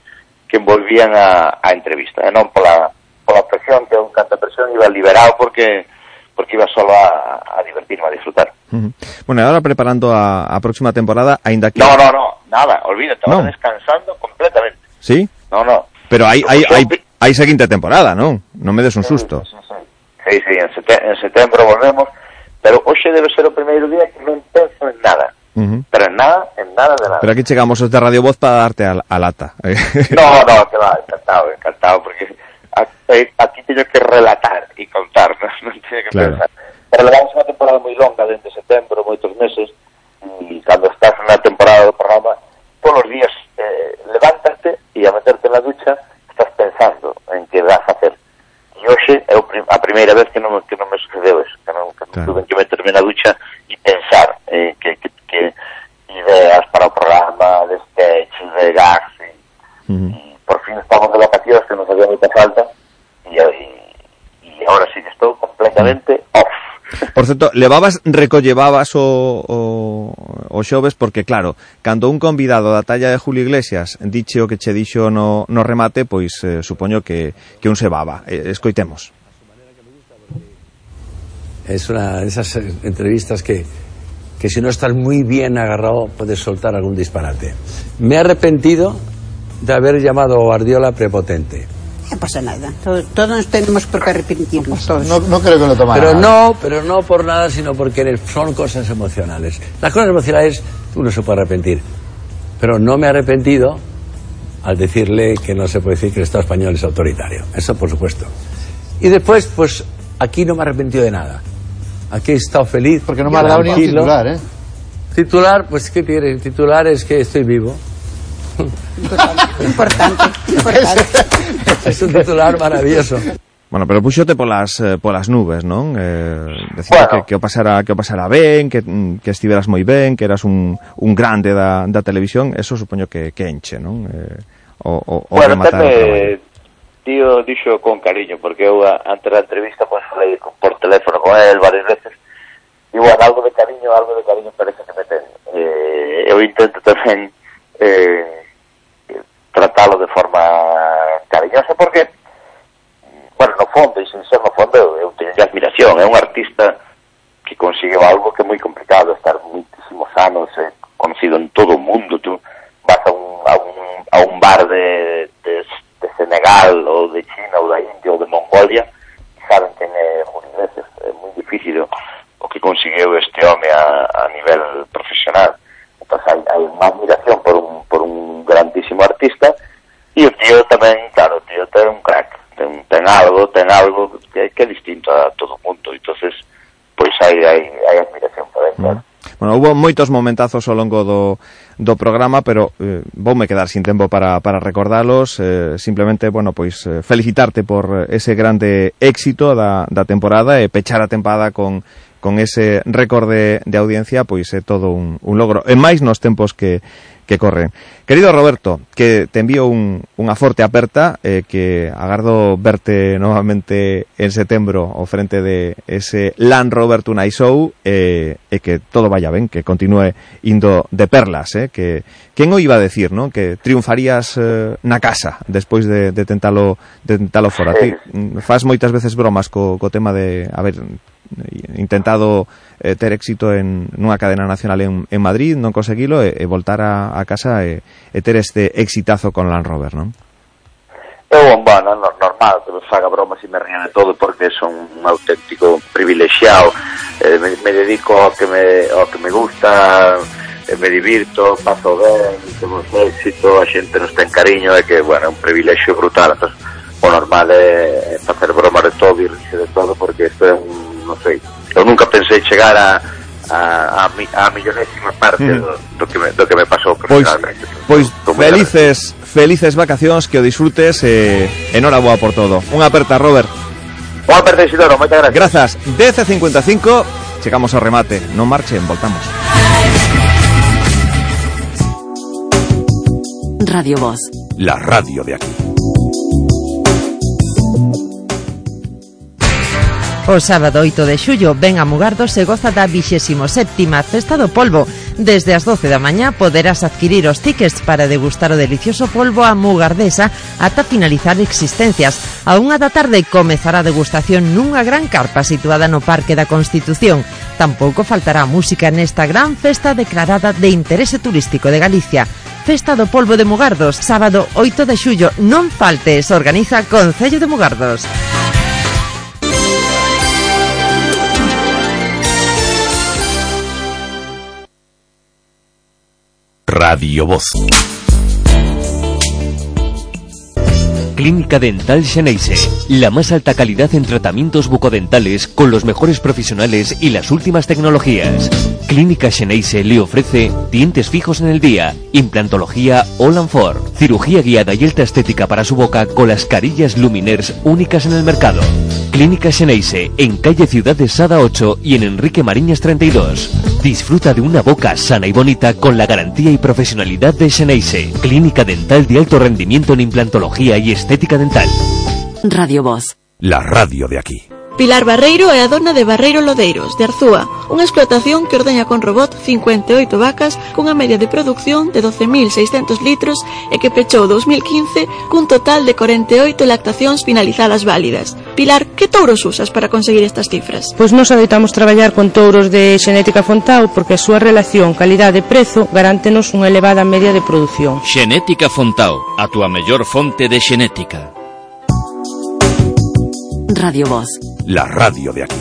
que envolvían a, a entrevista, e non pola, pola presión, que un canta presión iba liberado porque porque iba solo a, a divertirme, a disfrutar. Ujú. Bueno, e agora preparando a, a próxima temporada, aínda que... No, no, no, nada, olvídate, ahora No. descansando completamente. Sí? No, no. Pero hai, Como hai, son- hai seguinte temporada, non? Non me des un susto. Sí, sí, en, sete- en setembro volvemos, pero hoxe debe ser o primeiro día que non penso en nada, pero en nada, en nada de nada. Pero aquí chegamos os de Radio Voz para darte a, a lata. No, no, que va, encantado, encantado, porque eh, aquí teño que relatar e contar, non, non teño que Claro. pensar. Pero levamos unha temporada moi longa, dende setembro, moitos meses, e cando estás na temporada do programa, todos os días eh, levántate e a meterte na ducha estás pensando en que vas a hacer. E hoxe é a primeira vez que non, me- que non me sucedeu eso, que non, que non tuve que meterme na ducha e pensar eh, que, que, que ideas para o programa, de sketch, de gags, e, por fin estamos de vacacións que nos había moita falta e, e, e agora sí que estou completamente off. Por certo, levabas, recollevabas o, o, o xoves porque, claro, cando un convidado da talla de Julio Iglesias diche o que che dixo no, no remate, pois eh, supoño que, que un se baba. Eh, escoitemos. Es una de esas eh, entrevistas que, que si no estás muy bien agarrado puedes soltar algún disparate. Me he arrepentido de haber llamado a Guardiola prepotente. No pasa nada. Todos, todos tenemos por qué arrepentirnos. Todos. No, no creo que lo tomara. Pero no, pero no por nada, sino porque son cosas emocionales. Las cosas emocionales tú no se puede arrepentir. Pero no me he arrepentido al decirle que no se puede decir que el Estado español es autoritario. Eso por supuesto. Y después, pues aquí no me he arrepentido de nada. Aquí he estado feliz. Porque no me ha dado ni un titular, ¿eh? Titular, pues ¿qué quiere? Titular es que estoy vivo. Importante, es un titular maravilloso. Bueno, pero puxote polas eh, polas nubes, non? Eh, decía bueno. que, que o pasara que o pasara ben, que, mm, que estiveras moi ben, que eras un, un grande da, da televisión, eso supoño que, que enche, non? Eh, o, o, o bueno, rematar tamén, tío dixo con cariño, porque eu antes da entrevista pues, falei por teléfono con él varias veces, e bueno, algo de cariño, algo de cariño parece que me ten. Eh, eu intento tamén eh, tratalo de forma cariñosa porque bueno, no fondo e sin ser no fondo eu teño admiración, é un artista que conseguiu algo que é moi complicado estar muitísimos anos eh, conocido en todo o mundo. Tú vas a un, a un, a un bar de, de, de Senegal ou de China ou da India ou de Mongolia e saben que é Julio Iglesias é moi difícil o que conseguiu este home a, a nivel profesional artistas, hai, hai unha admiración por un, por un grandísimo artista e o tío tamén, claro, o tío ten un crack, ten, ten algo, ten algo que, que é distinto a todo o mundo, entonces pois hai, hai, hai admiración por aí, claro. Bueno, hubo moitos momentazos ao longo do, do programa, pero eh, voume quedar sin tempo para, para recordalos. Eh, simplemente, bueno, pois eh, felicitarte por ese grande éxito da, da temporada e pechar a tempada con con ese récord de, de audiencia, pois é eh, todo un, un logro. E máis nos tempos que, que corren. Querido Roberto, que te envío un, unha forte aperta, eh, que agardo verte novamente en setembro ao frente de ese Land Rover Tunai Show, eh, e que todo vaya ben, que continúe indo de perlas, eh, que quen o iba a decir, non? Que triunfarías eh, na casa despois de, de tentalo de tentalo fora. Ti mm, faz moitas veces bromas co, co tema de, a ver, Eh, intentado eh, ter éxito en nunha cadena nacional en, en Madrid, non conseguilo, e, e voltar a, a casa e, e ter este exitazo con Land Rover, non? É bueno, no, normal que me faga bromas e me rían de todo porque son un auténtico privilexiado. Eh, me, me dedico ao que me, ao que me gusta, eh, me divirto, paso ben, temos éxito, a xente nos ten cariño, é que, bueno, é un privilexio brutal. Entón, o normal é facer bromas de todo e rirse de todo porque isto é un non sei eu nunca pensei chegar a a, a, a millonésima parte Mm. do, do, que me, do que me pasou Pois, personalmente pois Estou moi felices felices vacacións, que o disfrutes e enhoraboa por todo. Unha aperta, Robert. Unha aperta, Isidoro, moitas gracias. Grazas. 10.55, chegamos ao remate. Non marchen, voltamos. Radio Voz. La radio de aquí. O sábado 8 de xullo ven a Mugardo se goza da 27ª Festa do Polvo. Desde as 12 da mañá poderás adquirir os tickets para degustar o delicioso polvo a mugardesa ata finalizar existencias. A unha da tarde comezará a degustación nunha gran carpa situada no Parque da Constitución. Tampouco faltará música nesta gran festa declarada de interese turístico de Galicia. Festa do Polvo de Mugardos, sábado 8 de xullo. Non faltes, organiza Concello de Mugardos. Radio Voz. Clínica Dental Xeneise, la más alta calidad en tratamientos bucodentales con los mejores profesionales y las últimas tecnologías. Clínica Xeneise le ofrece dientes fijos en el día, implantología All cirugía guiada y alta estética para su boca con las carillas Luminers únicas en el mercado. Clínica Xeneise, en calle Ciudad de Sada 8 y en Enrique Mariñas 32. Disfruta de una boca sana y bonita con la garantía y profesionalidad de Xeneise. Clínica dental de alto rendimiento en implantología y estética dental. Radio Voz. La radio de aquí. Pilar Barreiro é a dona de Barreiro Lodeiros, de Arzúa, unha explotación que ordeña con robot 58 vacas cunha media de producción de 12.600 litros e que pechou 2015 cun total de 48 lactacións finalizadas válidas. Pilar, que touros usas para conseguir estas cifras? Pois nos adoitamos traballar con touros de xenética Fontao porque a súa relación calidade-prezo garántenos unha elevada media de produción. Xenética Fontao, a túa mellor fonte de xenética. Radio Voz La radio de aquí.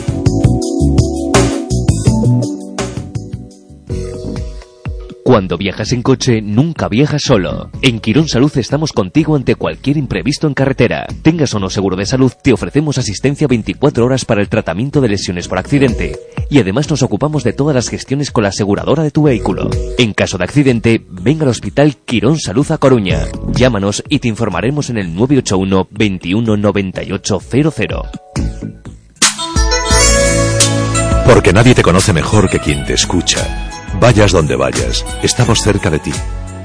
Cuando viajas en coche, nunca viajas solo. En Quirón Salud estamos contigo ante cualquier imprevisto en carretera. Tengas o no seguro de salud, te ofrecemos asistencia 24 horas para el tratamiento de lesiones por accidente. Y además nos ocupamos de todas las gestiones con la aseguradora de tu vehículo. En caso de accidente, ven al Hospital Quirón Salud a Coruña. Llámanos y te informaremos en el 981 21 98 00. Porque nadie te conoce mejor que quien te escucha. Vayas donde vayas, estamos cerca de ti.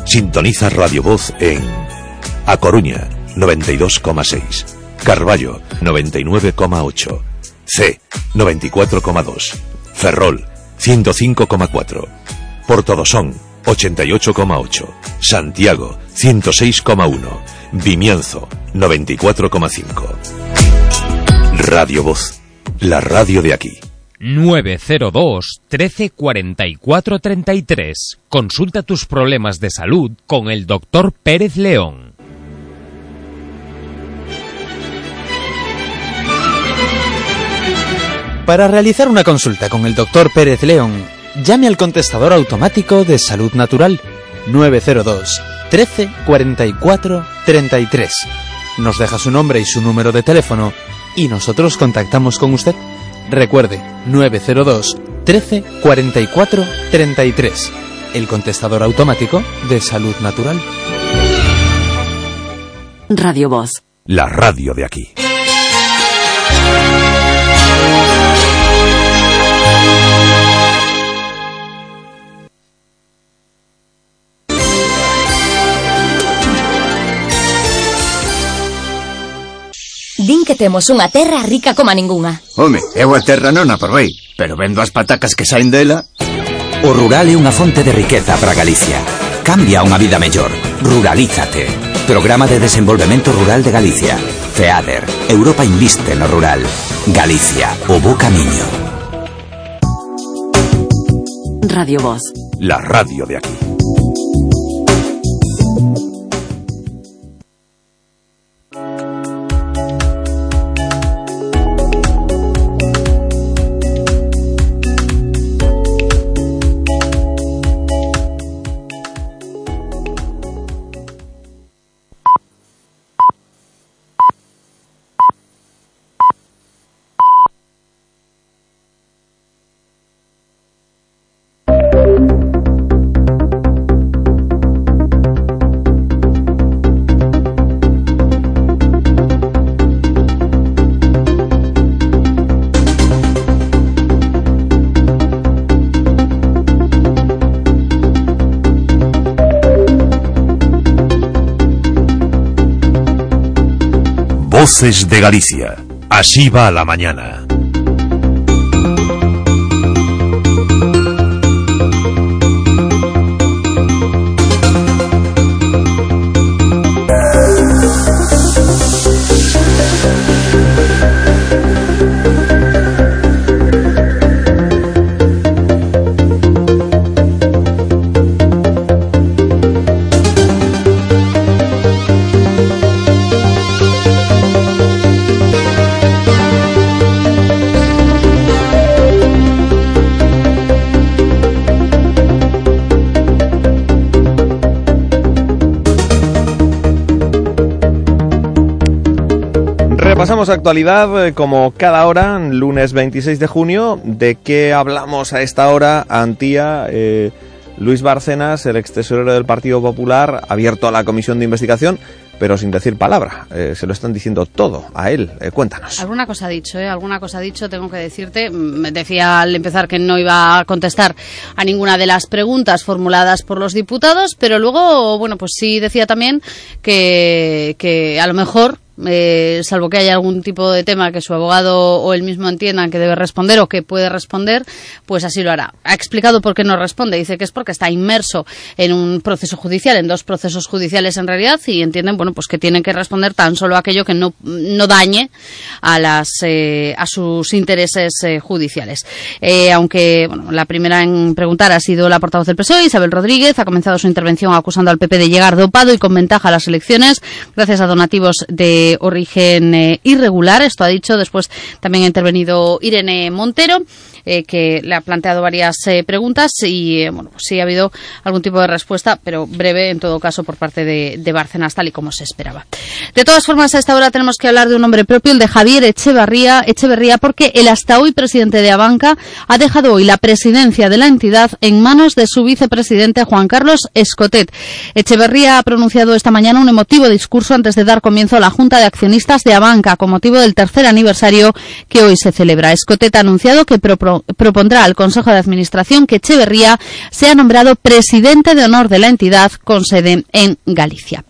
Sintoniza Radio Voz en A Coruña 92,6, Carballo 99,8, C 94,2, Ferrol 105,4, Portodosón 88,8, Santiago 106,1, Vimianzo 94,5. Radio Voz, la radio de aquí. 902 13 44 33. Consulta tus problemas de salud con el doctor Pérez León. Para realizar una consulta con el doctor Pérez León, llame al contestador automático de Salud Natural 902 13 44 33. Nos deja su nombre y su número de teléfono y nosotros contactamos con usted. Recuerde 902 13 44 33. El contestador automático de Salud Natural. Radio Voz. La radio de aquí. Que temos unha terra rica como a ningunha. Home, eu a terra non a provei, pero vendo as patacas que saen dela... O rural é unha fonte de riqueza para Galicia. Cambia unha vida mellor. Ruralízate. Programa de Desenvolvemento Rural de Galicia. FEADER. Europa inviste no rural. Galicia. O bo camiño. Radio Voz. La radio de aquí. De Galicia. Así va la mañana. Actualidad eh, como cada hora, lunes 26 de junio. ¿De qué hablamos a esta hora? Antía, eh, Luis Bárcenas, el ex tesorero del Partido Popular, abierto a la comisión de investigación, pero sin decir palabra. Eh, se lo están diciendo todo a él. Cuéntanos. Alguna cosa ha dicho, ¿eh? Alguna cosa ha dicho, tengo que decirte. Me decía al empezar que no iba a contestar a ninguna de las preguntas formuladas por los diputados, pero luego, bueno, pues sí decía también que, que a lo mejor eh, salvo que haya algún tipo de tema que su abogado o él mismo entiendan que debe responder o que puede responder, pues así lo hará. Ha explicado por qué no responde. Dice que es porque está inmerso en un proceso judicial, en dos procesos judiciales en realidad, y entienden, bueno, pues que tienen que responder tan solo aquello que no, no dañe a las eh, a sus intereses eh, judiciales. Eh, aunque, bueno, la primera en preguntar ha sido la portavoz del PSOE, Isabel Rodríguez, ha comenzado su intervención acusando al PP de llegar dopado y con ventaja a las elecciones gracias a donativos de origen eh, irregular. Esto ha dicho. Después también ha intervenido Irene Montero. Eh, que le ha planteado varias eh, preguntas y, eh, bueno, pues sí ha habido algún tipo de respuesta, pero breve en todo caso por parte de, de Bárcenas, tal y como se esperaba. De todas formas, a esta hora tenemos que hablar de un nombre propio, el de Javier Echeverría, Echeverría porque el hasta hoy presidente de Abanca ha dejado hoy la presidencia de la entidad en manos de su vicepresidente Juan Carlos Escotet. Echeverría ha pronunciado esta mañana un emotivo discurso antes de dar comienzo a la Junta de Accionistas de Abanca con motivo del tercer aniversario que hoy se celebra. Escotet ha anunciado que pro propondrá al Consejo de Administración que Echeverría sea nombrado presidente de honor de la entidad con sede en Galicia.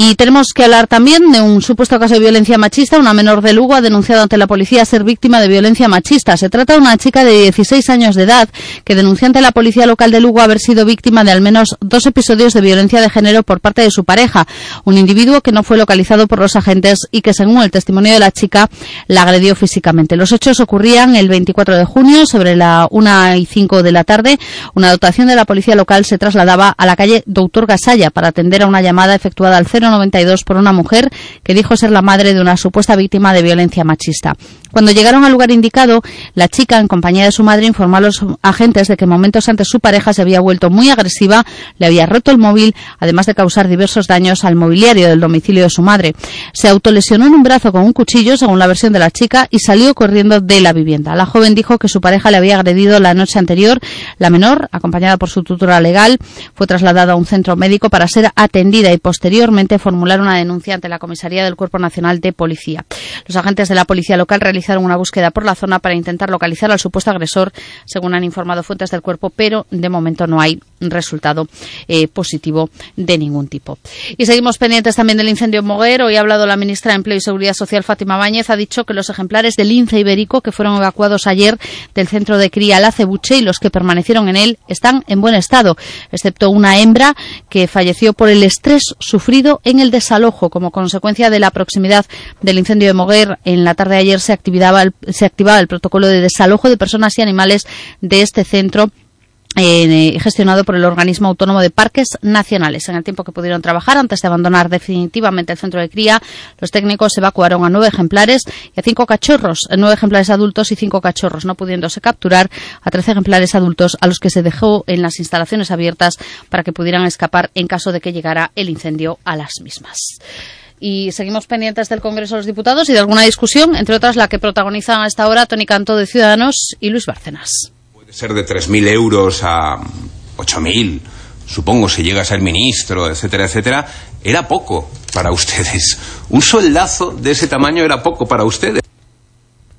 Y tenemos que hablar también de un supuesto caso de violencia machista. Una menor de Lugo ha denunciado ante la policía ser víctima de violencia machista. Se trata de una chica de 16 años de edad que denuncia ante la policía local de Lugo haber sido víctima de al menos dos episodios de violencia de género por parte de su pareja. Un individuo que no fue localizado por los agentes y que, según el testimonio de la chica, la agredió físicamente. Los hechos ocurrían el 24 de junio sobre la 1 y 5 de la tarde. Una dotación de la policía local se trasladaba a la calle Doctor Gasalla para atender a una llamada efectuada al 0 92 por una mujer que dijo ser la madre de una supuesta víctima de violencia machista. Cuando llegaron al lugar indicado, la chica, en compañía de su madre, informó a los agentes de que momentos antes su pareja se había vuelto muy agresiva, le había roto el móvil, además de causar diversos daños al mobiliario del domicilio de su madre. Se autolesionó en un brazo con un cuchillo, según la versión de la chica, y salió corriendo de la vivienda. La joven dijo que su pareja le había agredido la noche anterior. La menor, acompañada por su tutora legal, fue trasladada a un centro médico para ser atendida y posteriormente formular una denuncia ante la Comisaría del Cuerpo Nacional de Policía. Los agentes de la policía local realizaron una búsqueda por la zona para intentar localizar al supuesto agresor, según han informado fuentes del cuerpo, pero de momento no hay resultado eh, positivo de ningún tipo. Y seguimos pendientes también del incendio en Moguer. Hoy ha hablado la ministra de Empleo y Seguridad Social, Fátima Báñez, ha dicho que los ejemplares del lince ibérico que fueron evacuados ayer del centro de cría La Cebuche y los que permanecieron en él están en buen estado, excepto una hembra que falleció por el estrés sufrido en el desalojo como consecuencia de la proximidad del incendio de Moguer. En la tarde de ayer se activaba el, se activaba el protocolo de desalojo de personas y animales de este centro eh, gestionado por el organismo autónomo de parques nacionales. En el tiempo que pudieron trabajar, antes de abandonar definitivamente el centro de cría, los técnicos evacuaron a nueve ejemplares y a cinco cachorros, nueve ejemplares adultos y cinco cachorros, no pudiéndose capturar a trece ejemplares adultos a los que se dejó en las instalaciones abiertas para que pudieran escapar en caso de que llegara el incendio a las mismas y seguimos pendientes del Congreso de los Diputados y de alguna discusión, entre otras la que protagonizan a esta hora Tony Canto de Ciudadanos y Luis Bárcenas ser de 3.000 euros a 8.000, supongo si llega a ser ministro, etcétera, etcétera, era poco para ustedes. Un soldazo de ese tamaño era poco para ustedes.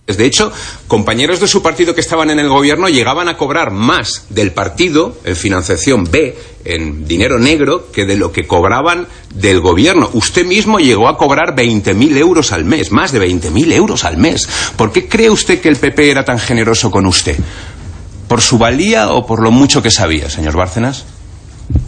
De hecho, compañeros de su partido que estaban en el gobierno llegaban a cobrar más del partido en financiación B, en dinero negro, que de lo que cobraban del gobierno. Usted mismo llegó a cobrar 20.000 euros al mes, más de 20.000 euros al mes. ¿Por qué cree usted que el PP era tan generoso con usted? ¿Por su valía o por lo mucho que sabía, señor Bárcenas?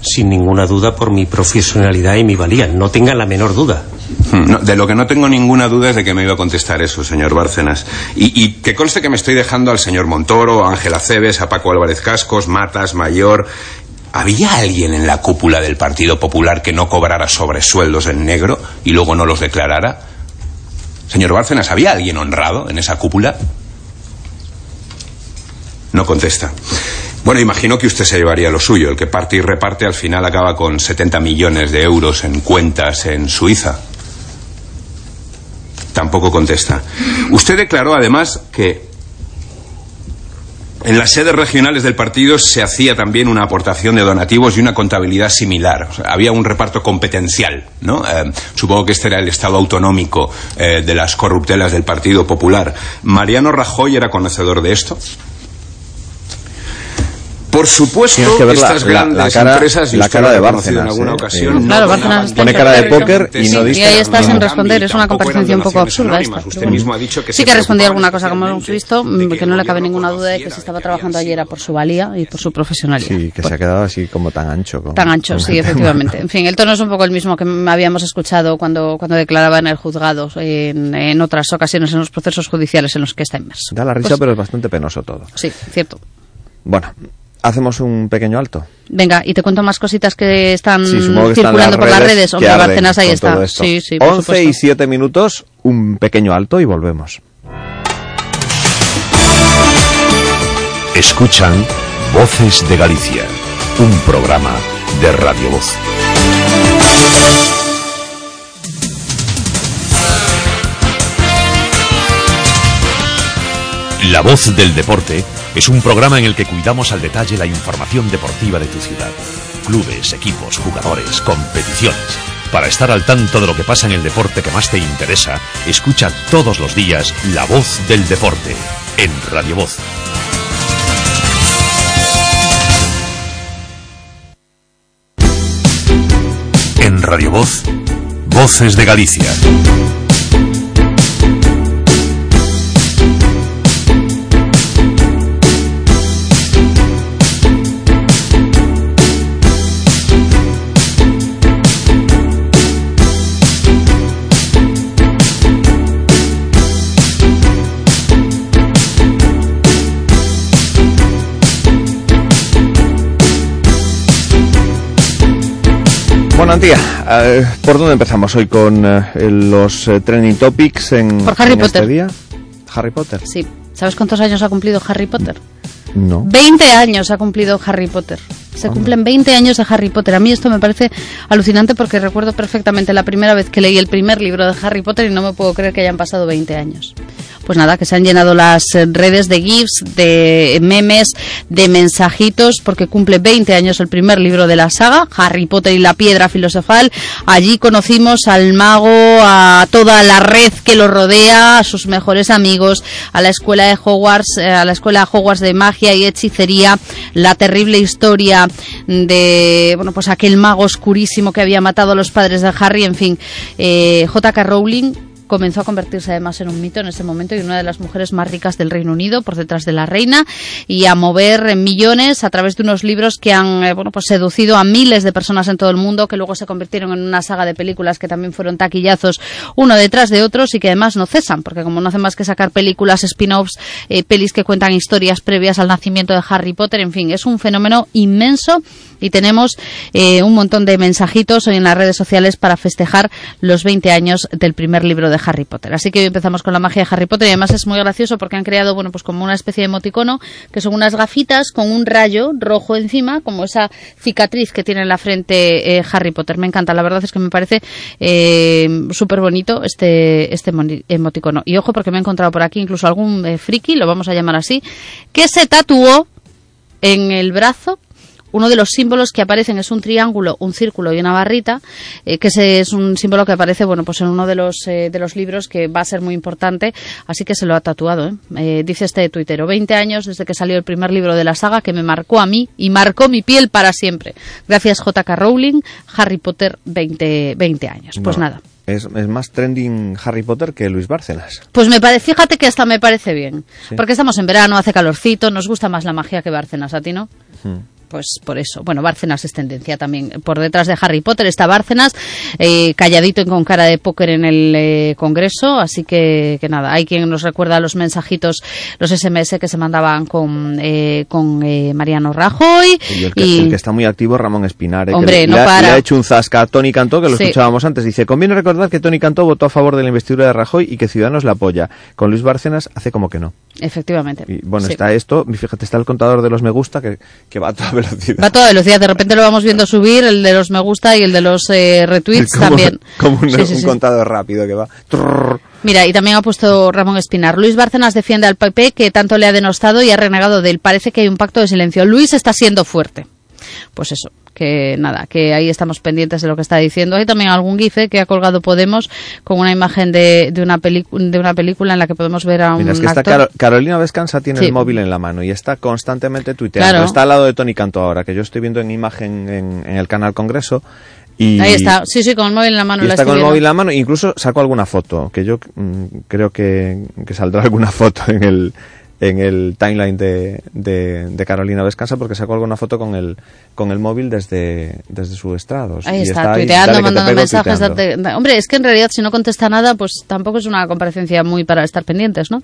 Sin ninguna duda por mi profesionalidad y mi valía. No tenga la menor duda. No, de lo que no tengo ninguna duda es de que me iba a contestar eso, señor Bárcenas. Y, y que conste que me estoy dejando al señor Montoro, a Ángela Cebes, a Paco Álvarez Cascos, Matas, Mayor. ¿Había alguien en la cúpula del Partido Popular que no cobrara sobresueldos en negro y luego no los declarara? Señor Bárcenas, ¿había alguien honrado en esa cúpula? No contesta. Bueno, imagino que usted se llevaría lo suyo. El que parte y reparte al final acaba con 70 millones de euros en cuentas en Suiza. Tampoco contesta. Usted declaró además que en las sedes regionales del partido se hacía también una aportación de donativos y una contabilidad similar. Había un reparto competencial, ¿no? Eh, supongo que este era el estado autonómico eh, de las corruptelas del Partido Popular. ¿Mariano Rajoy era conocedor de esto? Por supuesto, que ver la, estas grandes la, la cara, empresas, y la cara de Bárcenas. en alguna ¿eh? ocasión, Sí. no Claro, Bárcenas Pone cara de póker y no Y dice ahí estás en nada. responder, es una comparación un poco absurda esta. Usted mismo ha dicho que Sí que respondí alguna cosa, como hemos visto, que no le cabe ninguna duda de que se estaba trabajando ayer era por su valía y por su profesionalidad. Sí, que se ha quedado así como tan ancho. con- Tan ancho, sí, efectivamente. En fin, el tono es un poco el mismo que habíamos escuchado cuando, cuando declaraba en el juzgado en, en otras ocasiones en los procesos judiciales en los que está inmerso. Da la risa, Pues, pero es bastante penoso todo. Sí, cierto. Bueno, hacemos un pequeño alto. Venga, y te cuento más cositas que están Sí, que están circulando las por las redes Hombre, arden Bárcenas ahí está. Sí, sí, por 11 y supuesto. 7 minutos, un pequeño alto y volvemos. Escuchan Voces de Galicia, un programa de Radio Voz. La Voz del Deporte es un programa en el que cuidamos al detalle la información deportiva de tu ciudad. Clubes, equipos, jugadores, competiciones. Para estar al tanto de lo que pasa en el deporte que más te interesa, escucha todos los días La Voz del Deporte en Radio Voz. En Radio Voz, Voces de Galicia. Bueno, Antía, ¿por dónde empezamos hoy con eh, los eh, trending topics en, Por Harry en este Potter. día? Harry Potter. Sí. ¿Sabes cuántos años ha cumplido Harry Potter? No. 20 años ha cumplido Harry Potter. Se cumplen 20 años de Harry Potter. A mí esto me parece alucinante porque recuerdo perfectamente la primera vez que leí el primer libro de Harry Potter y no me puedo creer que hayan pasado 20 años. Pues nada, que se han llenado las eh, redes de GIFs, de memes, de mensajitos, porque cumple 20 años el primer libro de la saga, Harry Potter y la piedra filosofal. Allí conocimos al mago, a toda la red que lo rodea, a sus mejores amigos, a la escuela de Hogwarts, eh, a la escuela Hogwarts de magia y hechicería, la terrible historia de, bueno, pues aquel mago oscurísimo que había matado a los padres de Harry, en fin, eh, J.K. Rowling comenzó a convertirse además en un mito en ese momento y una de las mujeres más ricas del Reino Unido por detrás de la reina y a mover millones a través de unos libros que han eh, bueno pues seducido a miles de personas en todo el mundo que luego se convirtieron en una saga de películas que también fueron taquillazos uno detrás de otros y que además no cesan porque como no hacen más que sacar películas spin-offs eh, pelis que cuentan historias previas al nacimiento de Harry Potter en fin es un fenómeno inmenso y tenemos eh, un montón de mensajitos hoy en las redes sociales para festejar los 20 años del primer libro de Harry Potter. Así que hoy empezamos con la magia de Harry Potter y además es muy gracioso porque han creado, bueno, pues como una especie de emoticono que son unas gafitas con un rayo rojo encima, como esa cicatriz que tiene en la frente eh, Harry Potter. Me encanta, la verdad es que me parece eh, súper bonito este, este emoticono. Y ojo porque me he encontrado por aquí incluso algún eh, friki, lo vamos a llamar así, que se tatuó en el brazo uno de los símbolos que aparecen es un triángulo, un círculo y una barrita, eh, que ese es un símbolo que aparece, bueno, pues en uno de los eh, de los libros que va a ser muy importante, así que se lo ha tatuado. ¿eh? Eh, dice este tuitero, 20 años desde que salió el primer libro de la saga que me marcó a mí y marcó mi piel para siempre. Gracias J.K. Rowling, Harry Potter 20, 20 años. Pues No, nada. Es, es más trending Harry Potter que Luis Bárcenas. Pues me parece, fíjate que hasta me parece bien, Sí. porque estamos en verano, hace calorcito, nos gusta más la magia que Bárcenas, ¿a ti no? Hmm. Pues por eso. Bueno, Bárcenas es tendencia también. Por detrás de Harry Potter está Bárcenas, eh, calladito y con cara de póker en el eh, Congreso. Así que, que nada, hay quien nos recuerda los mensajitos, los SMS que se mandaban con, eh, con eh, Mariano Rajoy. Y el que, Y- el que está muy activo Ramón Espinare, Hombre, que le, no le para. le ha hecho un zasca a Tony Cantó, que lo Sí. escuchábamos antes. Dice, conviene recordar que Tony Cantó votó a favor de la investidura de Rajoy y que Ciudadanos la apoya. Con Luis Bárcenas hace como que no. Efectivamente. Y bueno, Sí. está esto, fíjate, está el contador de los me gusta que, que va a velocidad. Va a toda velocidad, de repente lo vamos viendo subir, el de los me gusta y el de los eh, retweets como, también. como un, Sí, sí, un sí. contador rápido que va. Mira, y también ha puesto Ramón Espinar. Luis Bárcenas defiende al PP que tanto le ha denostado y ha renegado de él. Parece que hay un pacto de silencio. Luis está siendo fuerte. Pues eso, que nada, que ahí estamos pendientes de lo que está diciendo. Hay también algún gif que ha colgado Podemos con una imagen de, de, una, de una película en la que podemos ver a un Mira, es que está Carolina Vescanza tiene Sí. el móvil en la mano y está constantemente tuiteando. Claro. Está al lado de Tony Cantó ahora, que yo estoy viendo en imagen en, en el canal Congreso. Y, Ahí está, sí, sí, con el móvil en la mano. y la está con el móvil en la mano, incluso sacó alguna foto, que yo mm, creo que, que saldrá alguna foto en el en el timeline de, de, de Carolina Vescanza porque sacó alguna foto con el con el móvil desde, desde su estrado. Ahí Y está, ahí, tuiteando, mandando pego, mensajes. tuiteando. date- da- Hombre, es que en realidad si no contesta nada, pues tampoco es una comparecencia muy para estar pendientes, ¿no?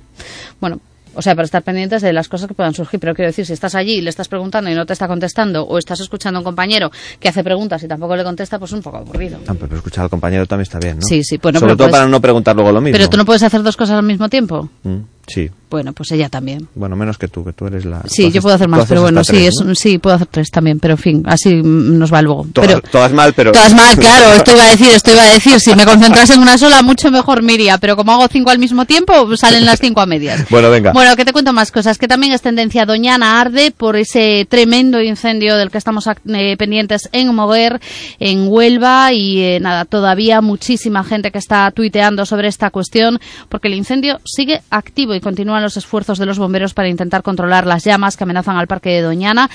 Bueno, o sea, para estar pendientes de las cosas que puedan surgir. Pero quiero decir, si estás allí y le estás preguntando y no te está contestando, o estás escuchando a un compañero que hace preguntas y tampoco le contesta, pues un poco aburrido. Ah, pero escuchar al compañero también está bien, ¿no? Sí, sí, bueno, Sobre todo puedes- para no preguntar luego lo mismo. Pero tú no puedes hacer dos cosas al mismo tiempo. Mm. Sí. Bueno, pues ella también. Bueno, menos que tú, que tú eres la... Sí, tú yo haces- puedo hacer más, haces pero bueno, sí, tres, es, ¿no? sí, puedo hacer tres también, pero en fin, así nos va luego. Todas, pero, todas mal, pero... Todas mal, claro, esto iba a decir, esto iba a decir. Si me concentrase en una sola, mucho mejor me iría. Pero como hago cinco al mismo tiempo, salen las cinco a medias. Bueno, venga. Bueno, que te cuento más cosas. Que también es tendencia Doñana arde por ese tremendo incendio del que estamos eh, pendientes en Moguer, en Huelva. Y eh, nada, todavía muchísima gente que está tuiteando sobre esta cuestión porque el incendio sigue activo y continúan los esfuerzos de los bomberos para intentar controlar las llamas que amenazan al parque de Doñana.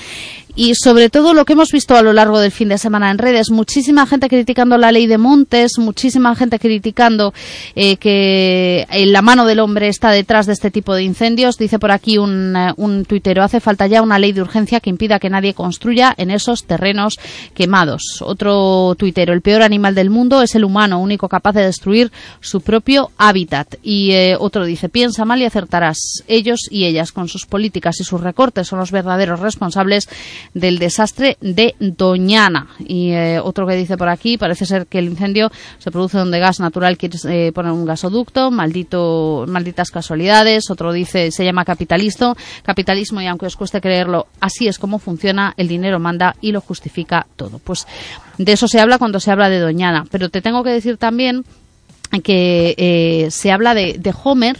Y sobre todo lo que hemos visto a lo largo del fin de semana en redes, muchísima gente criticando la ley de montes, muchísima gente criticando eh, que eh, la mano del hombre está detrás de este tipo de incendios. Dice por aquí un, eh, un tuitero, hace falta ya una ley de urgencia que impida que nadie construya en esos terrenos quemados. Otro tuitero, el peor animal del mundo es el humano, único capaz de destruir su propio hábitat. Y otro dice, piensa mal y acertarás. Ellos y ellas, con sus políticas y sus recortes, son los verdaderos responsables del desastre de Doñana. Y eh, otro que dice por aquí, parece ser que el incendio se produce donde gas natural quiere eh, poner un gasoducto, maldito, malditas casualidades. Otro dice, se llama capitalismo, capitalismo y aunque os cueste creerlo, así es como funciona, el dinero manda y lo justifica todo. Pues de eso se habla cuando se habla de Doñana. Pero te tengo que decir también que eh, se habla de, de Homer,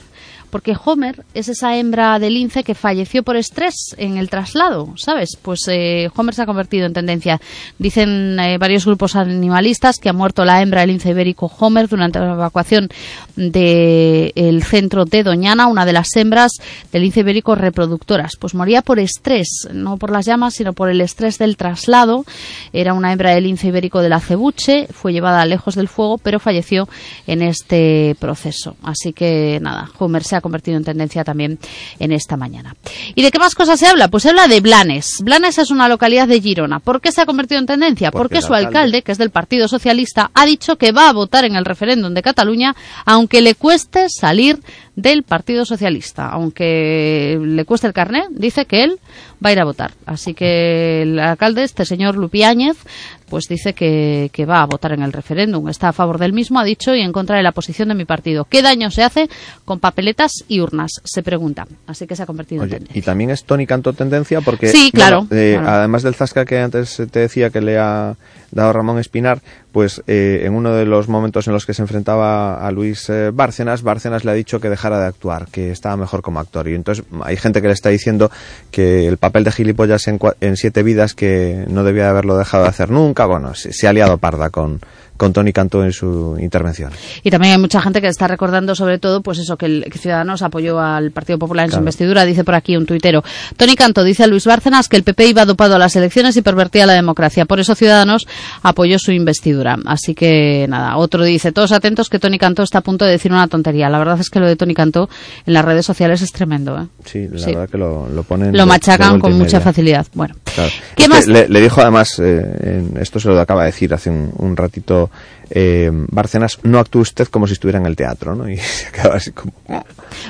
porque Homer es esa hembra de lince que falleció por estrés en el traslado, ¿sabes? Pues eh, Homer se ha convertido en tendencia. Dicen eh, varios grupos animalistas que ha muerto la hembra del lince ibérico Homer durante la evacuación del centro de Doñana, una de las hembras del lince ibérico reproductoras. Pues moría por estrés, no por las llamas, sino por el estrés del traslado. Era una hembra del lince ibérico de la cebuche, fue llevada lejos del fuego, pero falleció en este proceso. Así que nada, Homer se ha convertido en tendencia también en esta mañana. ¿Y de qué más cosas se habla? Pues se habla de Blanes. Blanes es una localidad de Girona. ¿Por qué se ha convertido en tendencia? Porque su alcalde- alcalde, que es del Partido Socialista, ha dicho que va a votar en el referéndum de Cataluña, aunque le cueste salir del Partido Socialista. Aunque le cueste el carné, dice que él va a ir a votar. Así que el alcalde, este señor Lupiáñez, pues dice que, que va a votar en el referéndum. Está a favor del mismo, ha dicho, y en contra de la posición de mi partido. ¿Qué daño se hace con papeletas y urnas? Se pregunta. Así que se ha convertido en tendencia. y también es Tony Canto tendencia porque... Sí, claro, eh, claro. Además del zasca que antes te decía que le ha dado Ramón Espinar, pues eh, en uno de los momentos en los que se enfrentaba a Luis eh, Bárcenas, Bárcenas le ha dicho que de actuar, que estaba mejor como actor. Y entonces hay gente que le está diciendo que el papel de gilipollas en, en Siete Vidas que no debía de haberlo dejado de hacer nunca, bueno, se, se ha liado parda con, con Tony Canto en su intervención. Y también hay mucha gente que está recordando sobre todo pues eso que, el, que Ciudadanos apoyó al Partido Popular en su investidura, dice por aquí un tuitero. Tony Canto dice a Luis Bárcenas que el PP iba dopado a las elecciones y pervertía la democracia. Por eso Ciudadanos apoyó su investidura. Así que nada, otro dice, todos atentos que Tony Canto está a punto de decir una tontería. La verdad es que lo de Tony Canto en las redes sociales es tremendo. ¿eh? Sí, la Sí. verdad que lo, lo ponen... Lo de- machacan con mucha facilidad. Bueno, Claro. ¿Qué más? Le, le dijo además, eh, en- esto se lo acaba de decir hace un, un ratito eh, Bárcenas, no actúe usted como si estuviera en el teatro, ¿no? Y se acaba así como...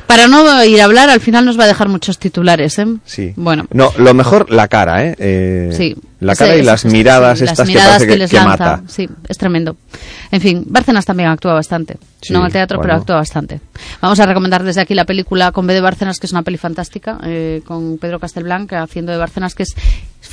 para no ir a hablar, al final nos va a dejar muchos titulares. ¿eh? Sí. Bueno. No, lo mejor, la cara, ¿eh? Eh, Sí. La cara y las sí, miradas sí, las estas miradas que parece que, les que lanza. mata. Sí, es tremendo. En fin, Bárcenas también actúa bastante. No en el teatro, pero actúa bastante. Vamos a recomendar desde aquí la película con B de Bárcenas, que es una peli fantástica, eh, con Pedro Castelblanc haciendo de Bárcenas, que es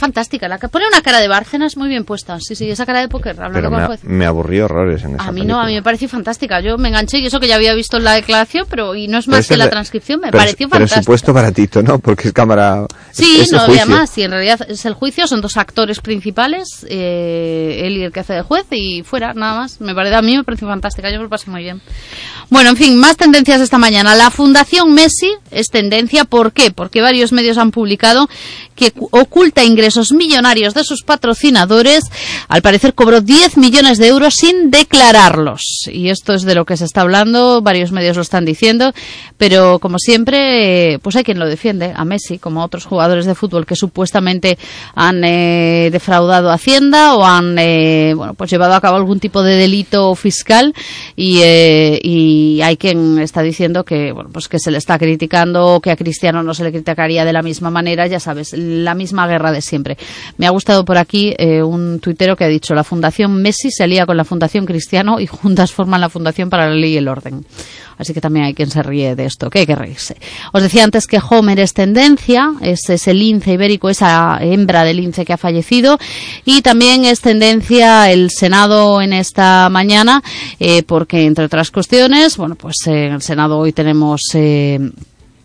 fantástica. La, ca- pone una cara de Bárcenas muy bien puesta. Sí, sí, esa cara de póker, Pero me, juez. me aburrió horrores en esa A mí película. no, a mí me pareció fantástica. Yo me enganché y eso que ya había visto en la declaración, pero y no es más ese que la transcripción, me pero- pareció Pero fantástica. supuesto baratito, ¿no? Porque es cámara... Sí, es, no había más. Y en realidad es el juicio, son dos actores principales, eh, él y el que hace de juez, y fuera, nada más. Me parece, a mí me pareció fantástica, yo me lo pasé muy bien. Bueno, en fin, más tendencias esta mañana. La Fundación Messi es tendencia, ¿por qué? Porque varios medios han publicado que cu- oculta ingresos millonarios de sus patrocinadores. Al parecer cobró 10 millones de euros sin declararlos. Y esto es de lo que se está hablando, varios medios lo están diciendo, pero como siempre, pues hay quien lo defiende, a Messi, como a otros jugadores de fútbol que supuestamente han eh, defraudado Hacienda o han eh, bueno, pues llevado a cabo algún tipo de delito fiscal y, eh, y hay quien está diciendo que bueno, pues que se le está criticando, que a Cristiano no se le criticaría de la misma manera, ya sabes, la misma guerra de siempre. Me ha gustado por aquí eh, un tuitero que ha dicho la Fundación Messi se alía con la Fundación Cristiano y juntas forman la Fundación para la Ley y el Orden. Así que también hay quien se ríe de esto, que hay que reírse. Os decía antes que Homer es tendencia, es ese lince ibérico, esa hembra de lince que ha fallecido, y también es tendencia el Senado en esta mañana, eh, porque entre otras cuestiones, bueno, pues eh, en el Senado hoy tenemos...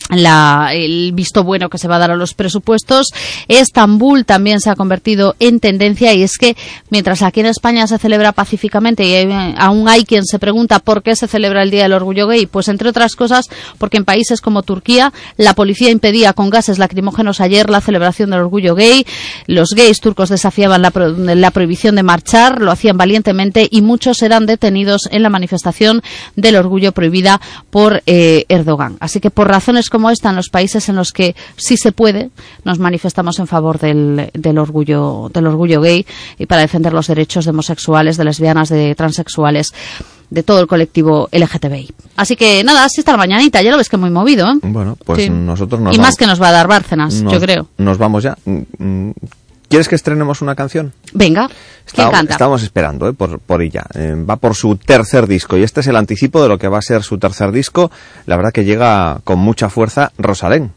la, el visto bueno que se va a dar a los presupuestos. Estambul también se ha convertido en tendencia y es que mientras aquí en España se celebra pacíficamente y hay- aún hay quien se pregunta por qué se celebra el Día del Orgullo Gay, pues entre otras cosas porque en países como Turquía la policía impedía con gases lacrimógenos ayer la celebración del Orgullo Gay, los gays turcos desafiaban la prohibición de marchar, lo hacían valientemente y muchos eran detenidos en la manifestación del orgullo prohibida por eh, Erdogan. Así que por razones como esta, en los países en los que sí se puede, nos manifestamos en favor del, del orgullo del orgullo gay y para defender los derechos de homosexuales, de lesbianas, de transexuales de todo el colectivo LGTBI. Así que nada, así está la mañanita, ya lo ves que muy movido, ¿eh? Bueno, pues Sí. nosotros nos y vamos, más que nos va a dar Bárcenas, nos- yo creo. Nos vamos ya. ¿Quieres que estrenemos una canción? Venga, ¿quién Estábamos- canta? Estamos esperando eh, por, por ella. Eh, va por su tercer disco y este es el anticipo de lo que va a ser su tercer disco. La verdad que llega con mucha fuerza Rosalén.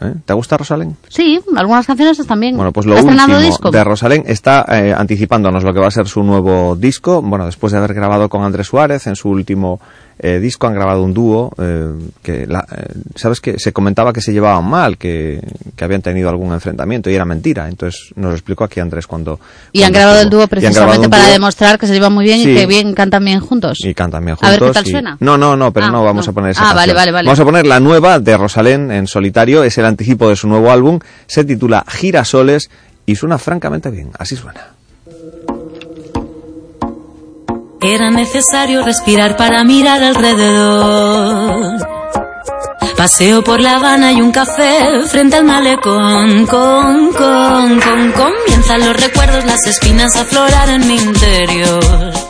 ¿Eh? ¿Te gusta Rosalén? Sí, algunas canciones están bien. Bueno, pues lo ¿Está estrenando último disco? de Rosalén está eh, anticipándonos lo que va a ser su nuevo disco. Bueno, después de haber grabado con Andrés Suárez en su último eh, disco, han grabado un dúo eh, que, la- eh, ¿sabes que Se comentaba que se llevaban mal, que, que habían tenido algún enfrentamiento y era mentira. Entonces nos lo explicó aquí Andrés cuando... Y han grabado el dúo precisamente para dúo demostrar que se llevan muy bien Sí. y que bien cantan bien juntos. y cantan bien A ver juntos. qué tal y- suena. No, no, no, pero Ah, no vamos no. a poner esa Ah, vale, canción. vale, vale. Vamos a poner la nueva de Rosalén en solitario. Es el anticipo de su nuevo álbum. Se titula Girasoles y suena francamente bien. Así suena. Era necesario respirar para mirar alrededor. Paseo por La Habana y un café frente al malecón. Con, con, con, comienzan los recuerdos, las espinas a aflorar en mi interior.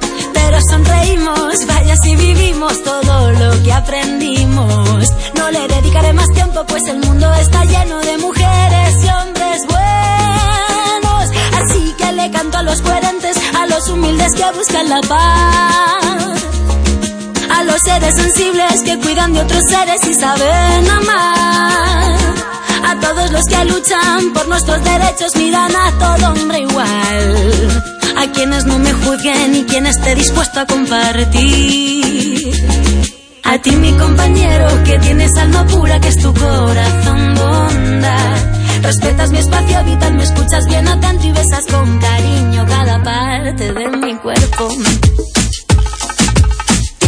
Pero sonreímos, vaya si vivimos todo lo que aprendimos. No le dedicaré más tiempo, pues el mundo está lleno de mujeres y hombres buenos. Así que le canto a los coherentes, a los humildes que buscan la paz. A los seres sensibles que cuidan de otros seres y saben amar. A todos los que luchan por nuestros derechos miran a todo hombre igual. A quienes no me juzguen y quien esté dispuesto a compartir. A ti mi compañero que tienes alma pura que es tu corazón bondad. Respetas mi espacio vital, me escuchas bien atento y besas con cariño cada parte de mi cuerpo.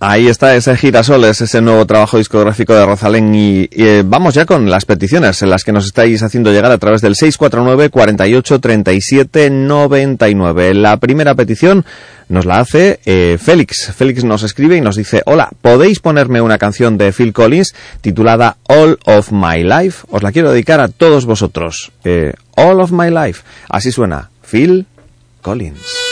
Ahí está ese Girasoles, ese nuevo trabajo discográfico de Rosalén y, eh, vamos ya con las peticiones en las que nos estáis haciendo llegar a través del 649 48 37 99. La primera petición nos la hace eh, Félix. Félix nos escribe y nos dice, hola, ¿podéis ponerme una canción de Phil Collins titulada All of My Life? Os la quiero dedicar a todos vosotros. Eh, All of My Life. Así suena. Phil Collins.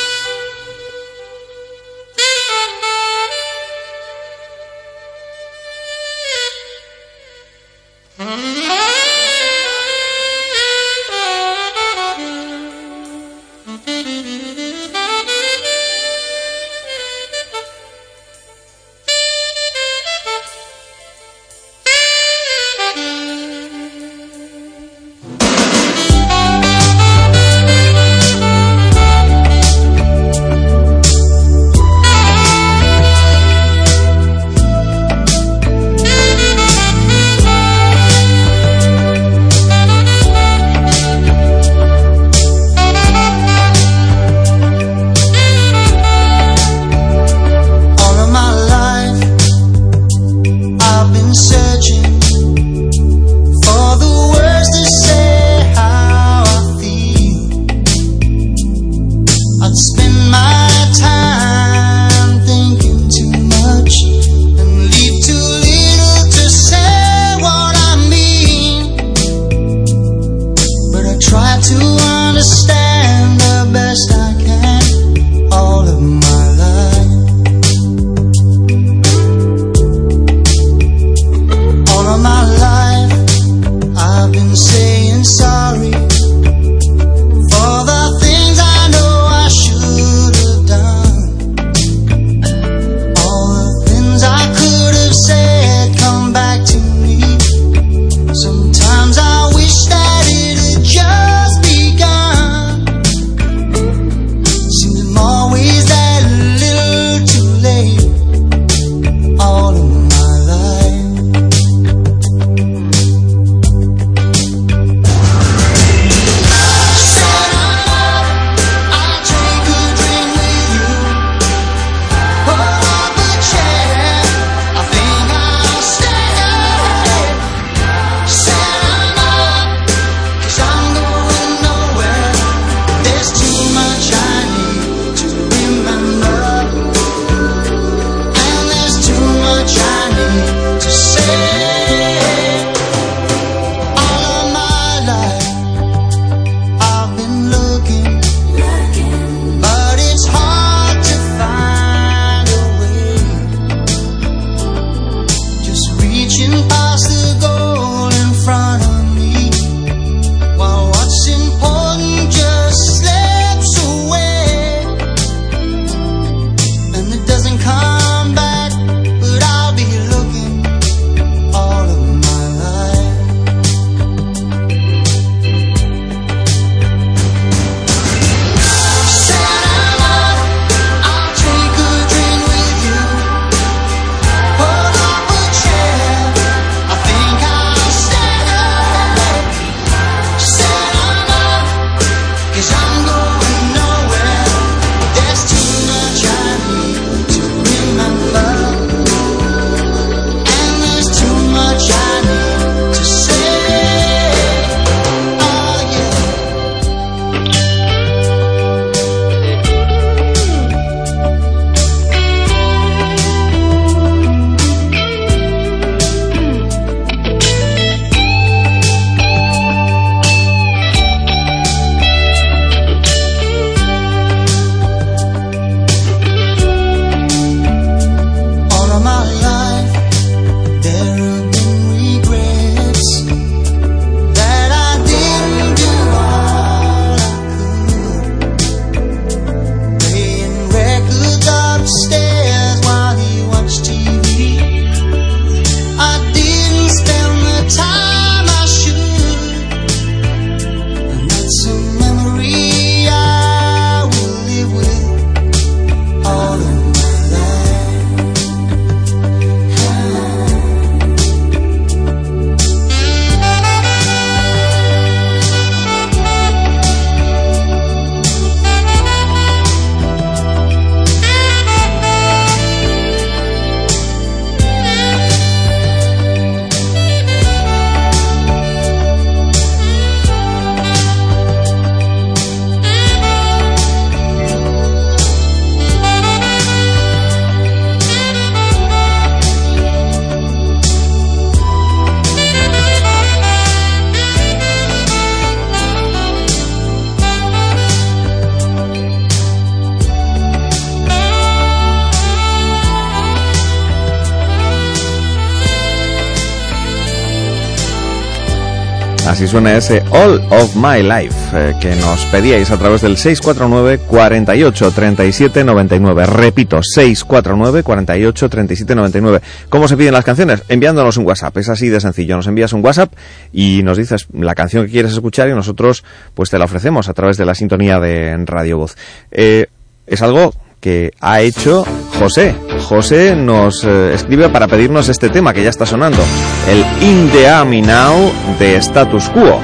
Ese All of My Life eh, que nos pedíais a través del 649 48 37 99. Repito, 649 48 37 99. ¿Cómo se piden las canciones? Enviándonos un WhatsApp. Es así de sencillo. Nos envías un WhatsApp y nos dices la canción que quieres escuchar y nosotros pues te la ofrecemos a través de la sintonía de Radio Voz. Eh, es algo que ha hecho José. José nos eh, escribe para pedirnos este tema que ya está sonando, el In the Army Now de Status Quo.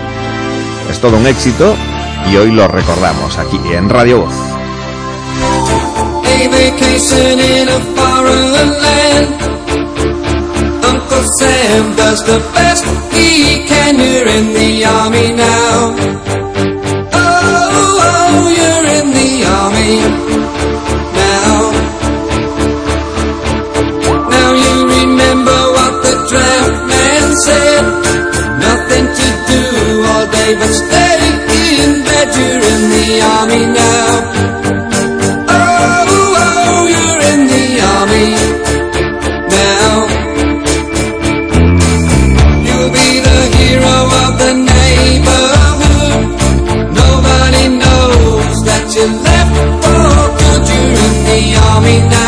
Es todo un éxito y hoy lo recordamos aquí en Radio Voz. Sam does the best he can. In the army now. Day but stay in bed. You're in the army now. Oh, oh, you're in the army now. You'll be the hero of the neighborhood. Nobody knows that you left for good. You're in the army now.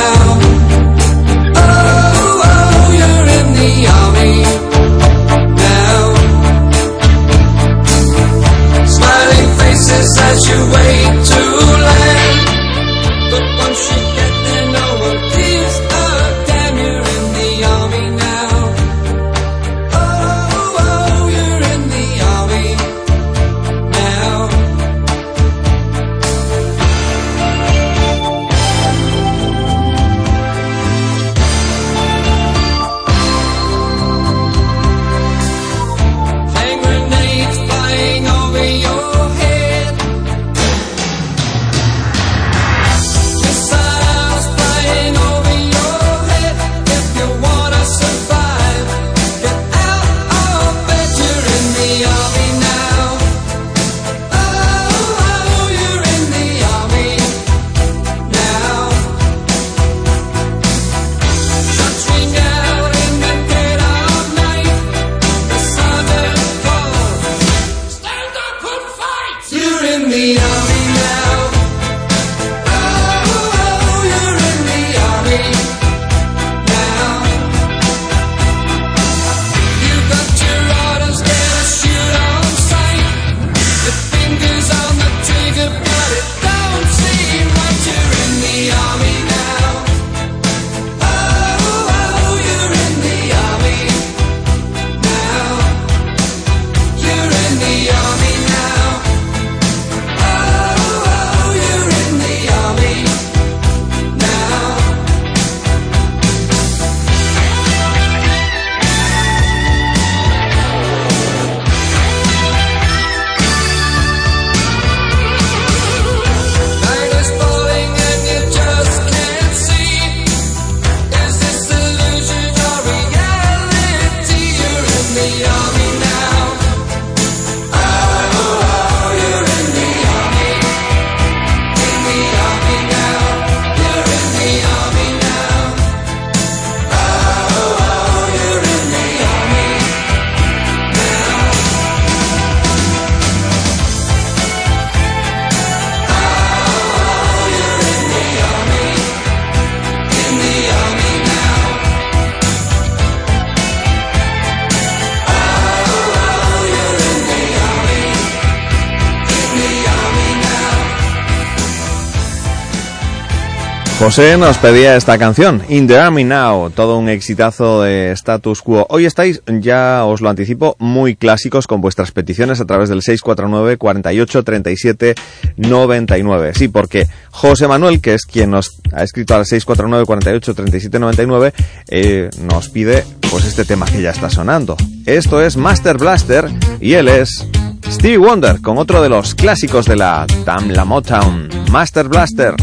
José nos pedía esta canción, In the Army Now, todo un exitazo de status quo. Hoy estáis, ya os lo anticipo, muy clásicos con vuestras peticiones a través del 649 48 37 99. Sí, porque José Manuel, que es quien nos ha escrito al 649 48 37 99, eh, nos pide pues este tema que ya está sonando. Esto es Master Blaster y él es Stevie Wonder con otro de los clásicos de la Tamla Motown, Master Blaster.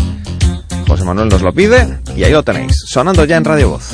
José Manuel nos lo pide y ahí lo tenéis, sonando ya en Radio Voz.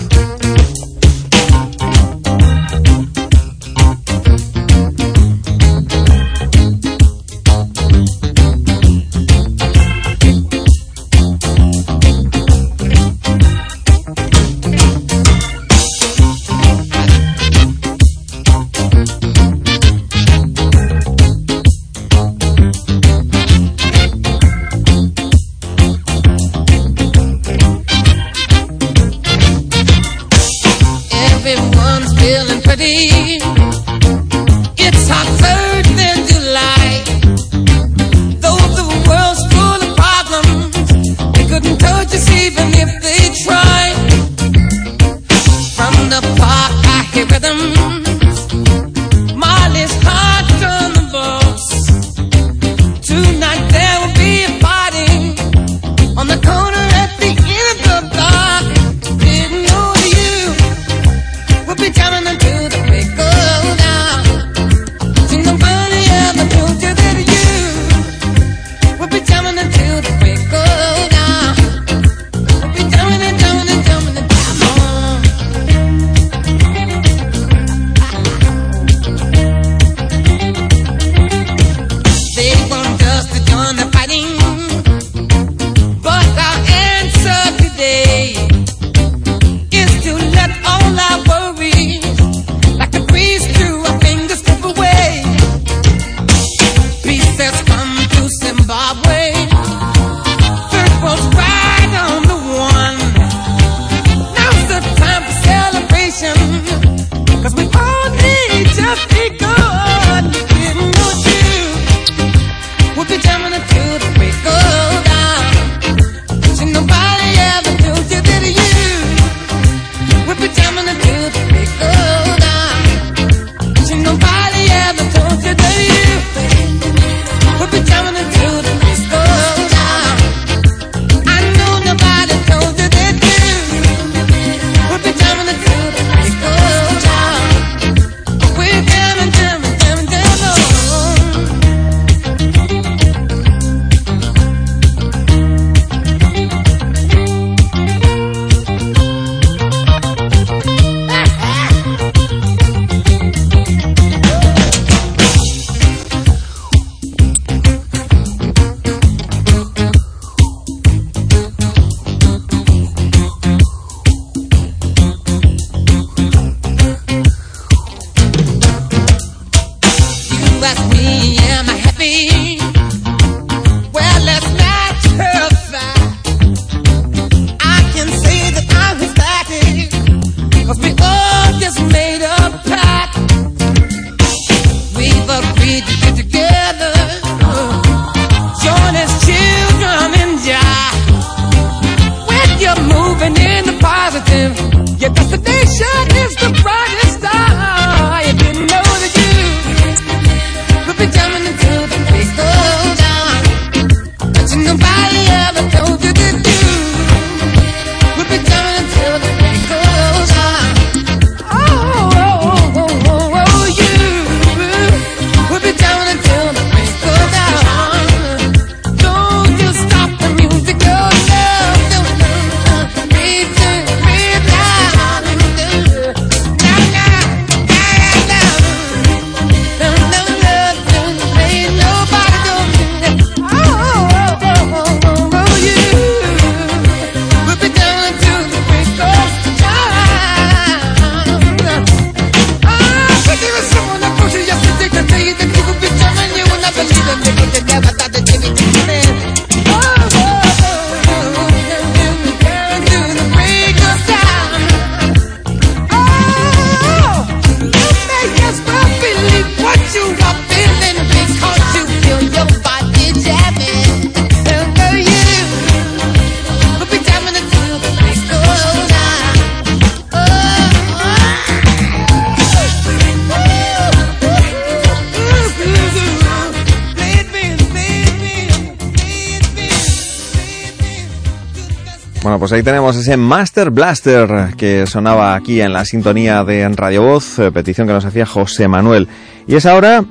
Pues ahí tenemos ese Master Blaster que sonaba aquí en la sintonía de Radio Voz, eh, petición que nos hacía José Manuel. Y es ahora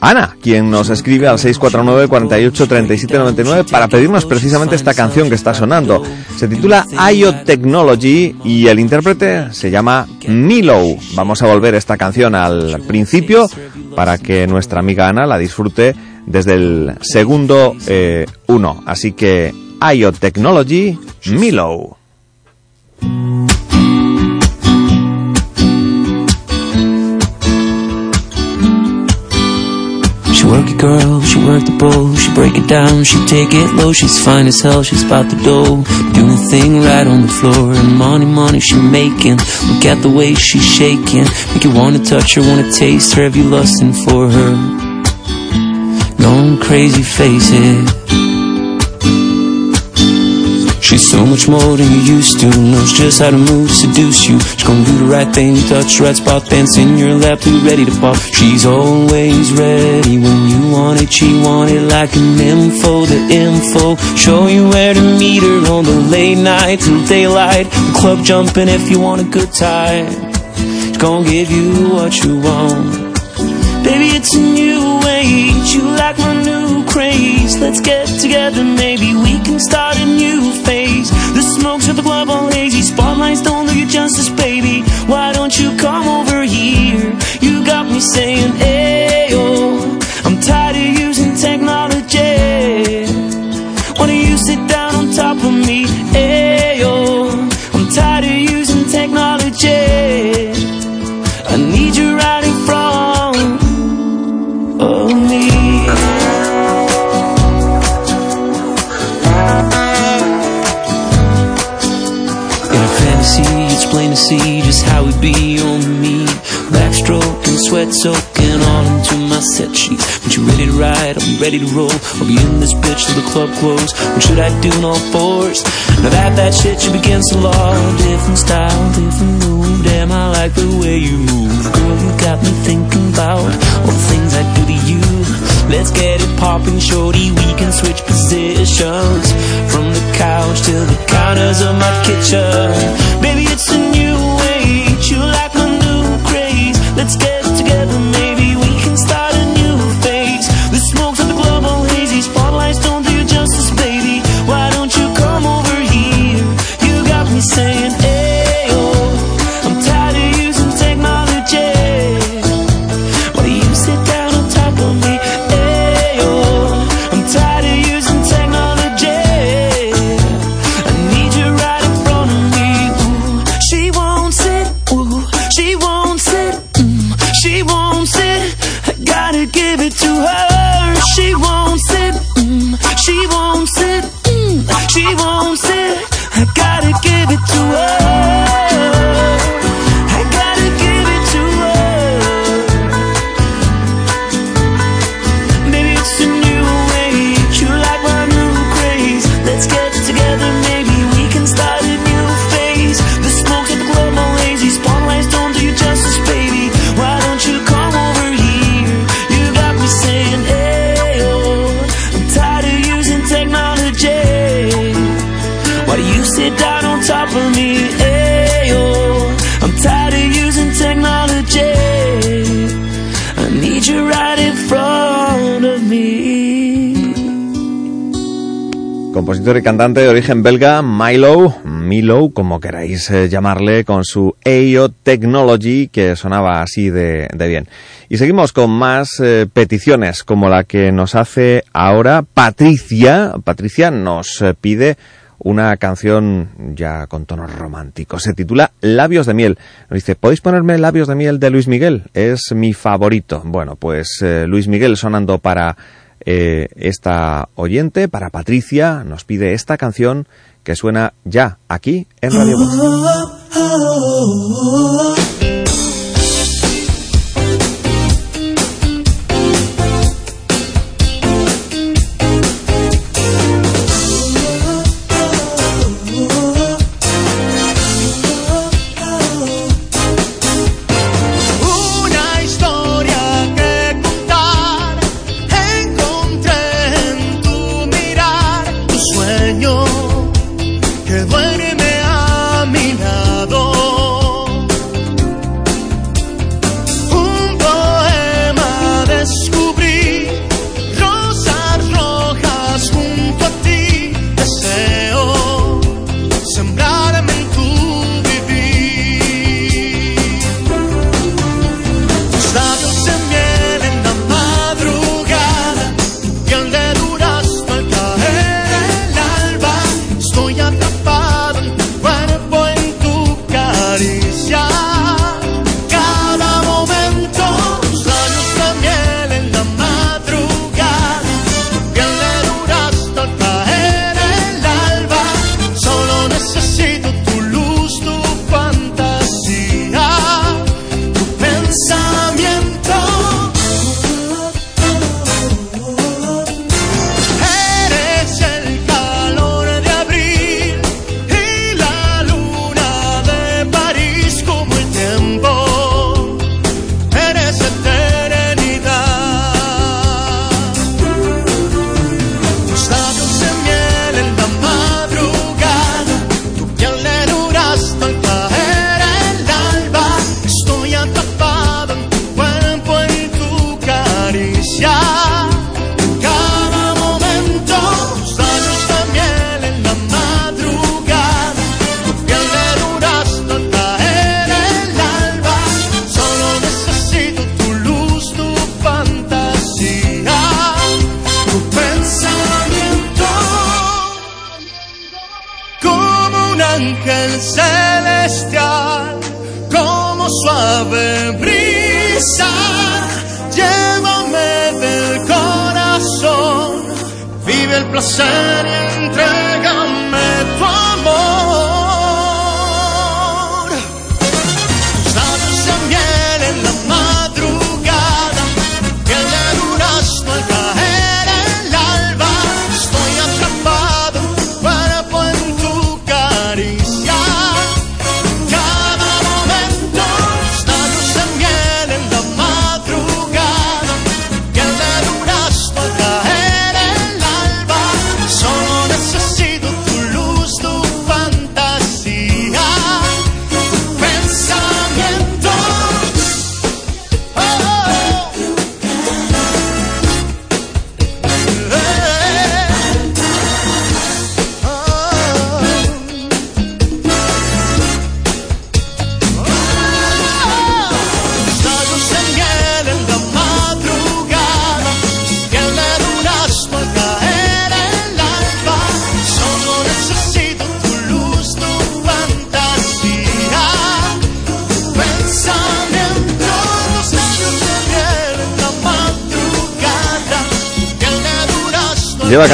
Ana, quien nos escribe al 649 48 37 99 para pedirnos precisamente esta canción que está sonando. Se titula IO Technology y el intérprete se llama Milo. Vamos a volver esta canción al principio para que nuestra amiga Ana la disfrute desde el segundo eh, 1. Así que IO Technology, Milo. She work it girl, she work the bowl, she break it down, she take it low, she's fine as hell, she's about the dough, doing thing right on the floor, and money, money she making, look at the way she's shaking, make you wanna touch her, wanna taste her, have you lustin' for her? Going crazy, face it. So much more than you used to. Knows just how to move, seduce you. She's gonna do the right thing, touch the right spot, dance in your lap, be ready to pop. She's always ready when you want it. She want it like an info, the info. Show you where to meet her on the late night till daylight. The club jumping if you want a good time. She's gonna give you what you want. Baby, it's a new age. You like my new craze. Let's get together, maybe we can start a new phase. Smokes at the club all hazy. Spotlights don't do you justice, baby. Why don't you come over here? You got me saying, Ayo. Sweat soaking all into my set sheets. When you ready to ride, I'm ready to roll. I'll be in this bitch till the club close. What should I do in all fours? Now that that shit you begin to law. Different style, different move. Damn, I like the way you move. Girl, you got me thinking about all the things I do to you. Let's get it popping, shorty. We can switch positions from the couch to the counters of my kitchen. Baby, it's a new age. You like my new craze. Let's get Compositor y cantante de origen belga, Milo, Milo, como queráis eh, llamarle, con su AO Technology, que sonaba así de, de bien. Y seguimos con más eh, peticiones, como la que nos hace ahora Patricia. Patricia nos eh, pide una canción ya con tonos románticos. Se titula Labios de miel. Nos dice, ¿podéis ponerme Labios de miel de Luis Miguel? Es mi favorito. Bueno, pues Luis Miguel sonando para eh, esta oyente, para Patricia, nos pide esta canción que suena ya aquí en Radio Voz.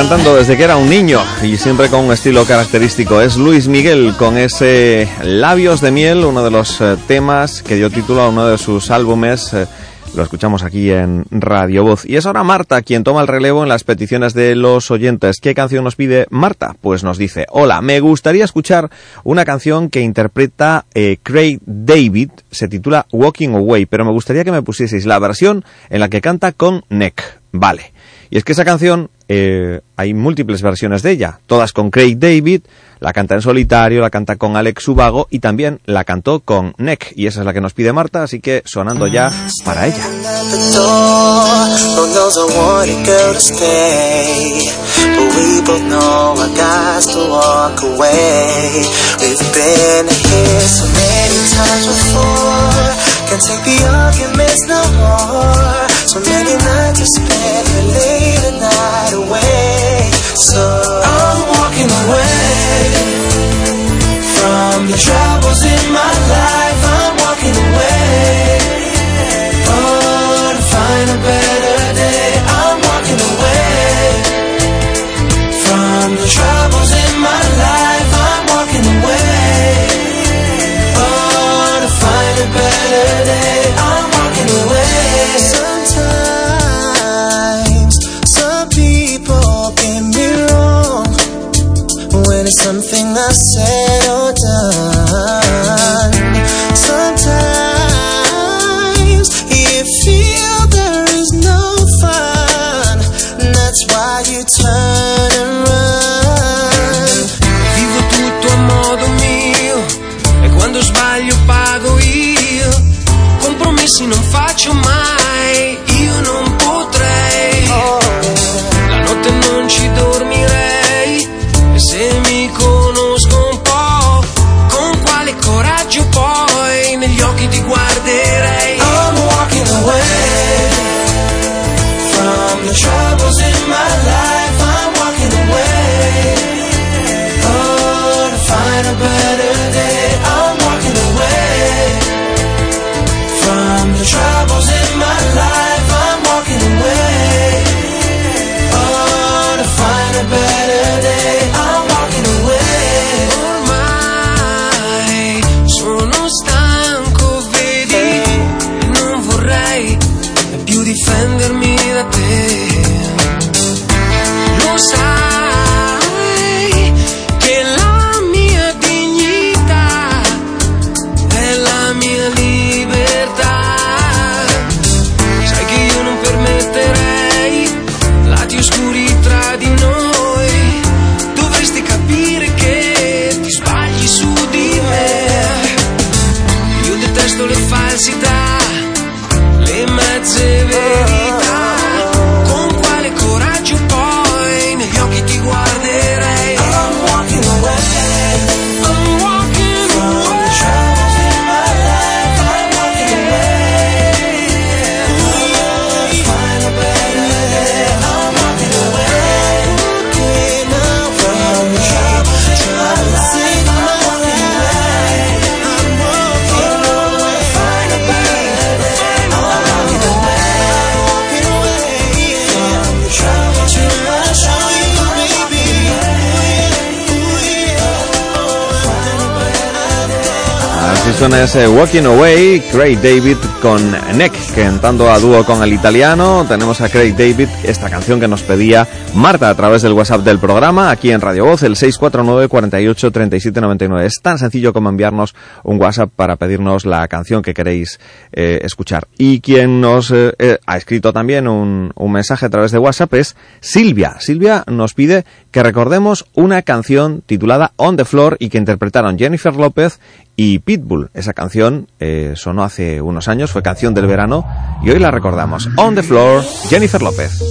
Cantando desde que era un niño y siempre con un estilo característico. Es Luis Miguel con ese Labios de Miel, uno de los eh, temas que dio título a uno de sus álbumes. eh, lo escuchamos aquí en Radio Voz. Y es ahora Marta quien toma el relevo en las peticiones de los oyentes. ¿Qué canción nos pide Marta? Pues nos dice, hola, me gustaría escuchar una canción que interpreta eh, Craig David, se titula Walking Away, pero me gustaría que me pusieseis la versión en la que canta con Neck. Vale. Y es que esa canción eh, hay múltiples versiones de ella, todas con Craig David, la canta en solitario, la canta con Alex Ubago y también la cantó con Neck. Y esa es la que nos pide Marta, así que sonando ya para ella. So many nights I spent late at night away. So I'm walking away from the troubles in my life. I'm walking away. Oh, to find a better. Something I said or done. Sometimes you feel there is no fun, that's why you turn and run. Vivo tutto a modo mio e quando sbaglio pago io. Compromessi non faccio canción es eh, Walking Away, Craig David con Neck, cantando a dúo con el italiano. Tenemos a Craig David, esta canción que nos pedía Marta a través del WhatsApp del programa, aquí en Radio Voz, el 649 48 37 99. Es tan sencillo como enviarnos un WhatsApp para pedirnos la canción que queréis eh, escuchar. Y quien nos eh, ha escrito también un mensaje a través de WhatsApp es Silvia. Silvia nos pide que recordemos una canción titulada On the Floor y que interpretaron Jennifer López y Pitbull. Esa canción eh, sonó hace unos años, fue canción del verano y hoy la recordamos. On the Floor, Jennifer López.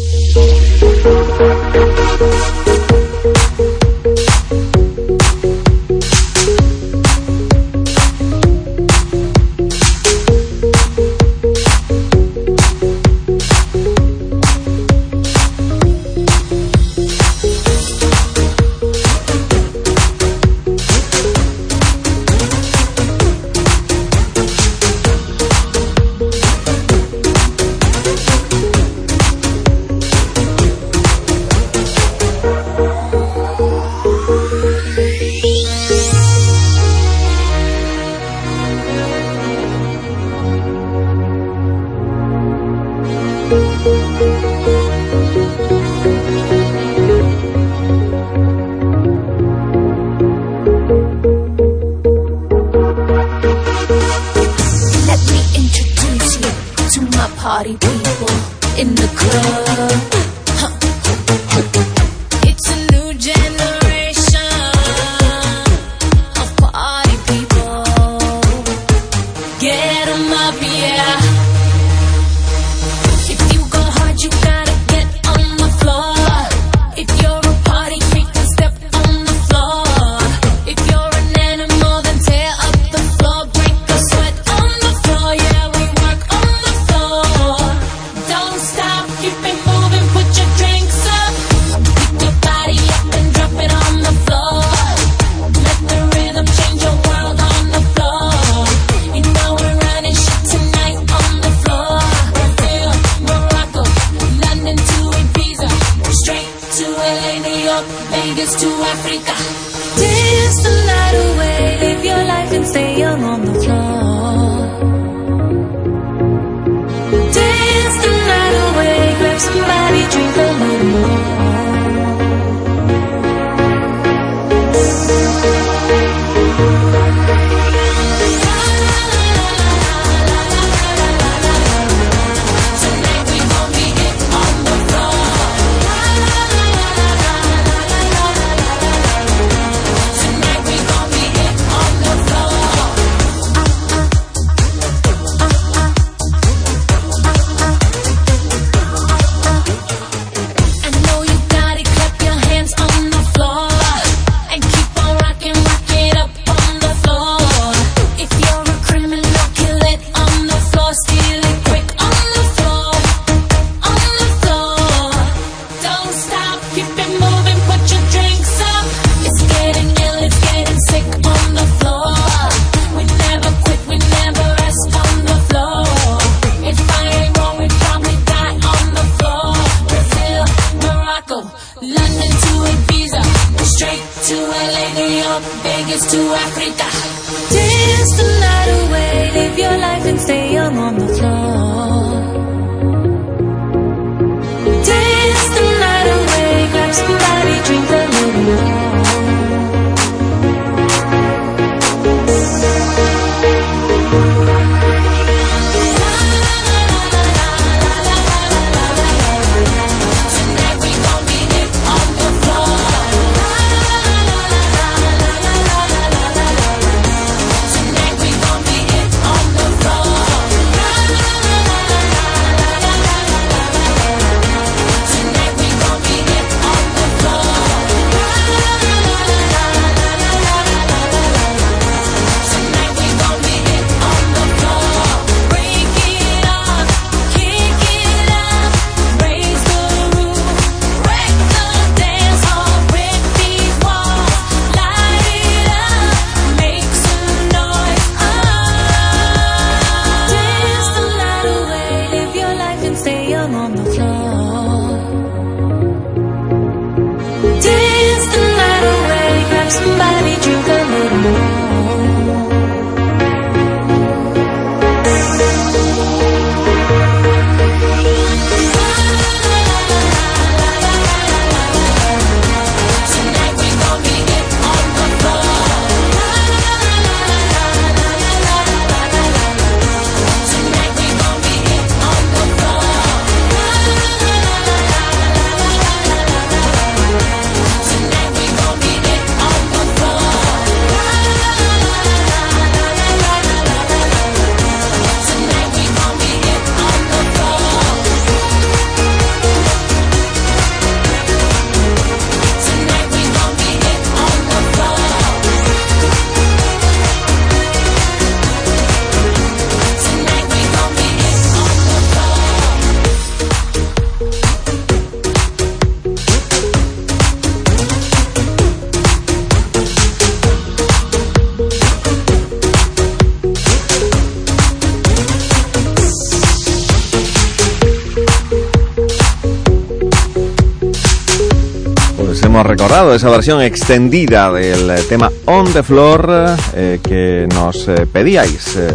Esa versión extendida del tema On the Floor eh, que nos eh, pedíais. Eh,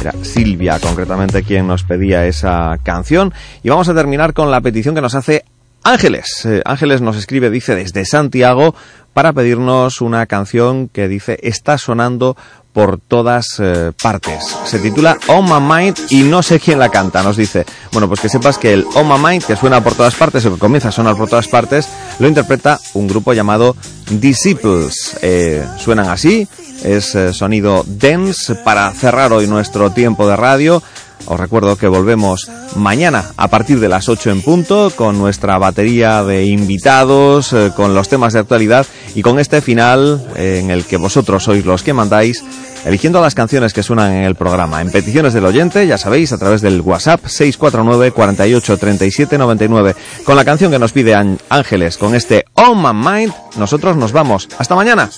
era Silvia concretamente quien nos pedía esa canción. Y vamos a terminar con la petición que nos hace Ángeles. Ángeles nos escribe, dice, desde Santiago para pedirnos una canción que dice está sonando por todas partes. Se titula On My Mind y no sé quién la canta, nos dice. Bueno, pues que sepas que el On My Mind, que suena por todas partes, o que comienza a sonar por todas partes, lo interpreta un grupo llamado Disciples. Eh, suenan así, es eh, sonido dense para cerrar hoy nuestro tiempo de radio. Os recuerdo que volvemos mañana a partir de las 8 en punto con nuestra batería de invitados, eh, con los temas de actualidad y con este final en el que vosotros sois los que mandáis, eligiendo las canciones que suenan en el programa. En peticiones del oyente, ya sabéis, a través del WhatsApp 649 48 37 99. Con la canción que nos pide Án- Ángeles, con este On My Mind, nosotros nos vamos. Hasta mañana.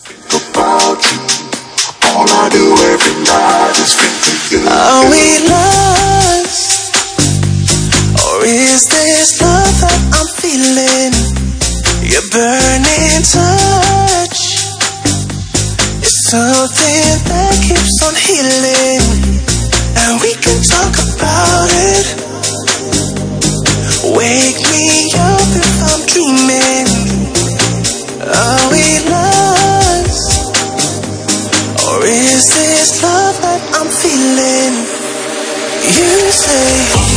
Something that keeps on healing. And we can talk about it. Wake me up if I'm dreaming. Are we lost? Or is this love that I'm feeling? You say,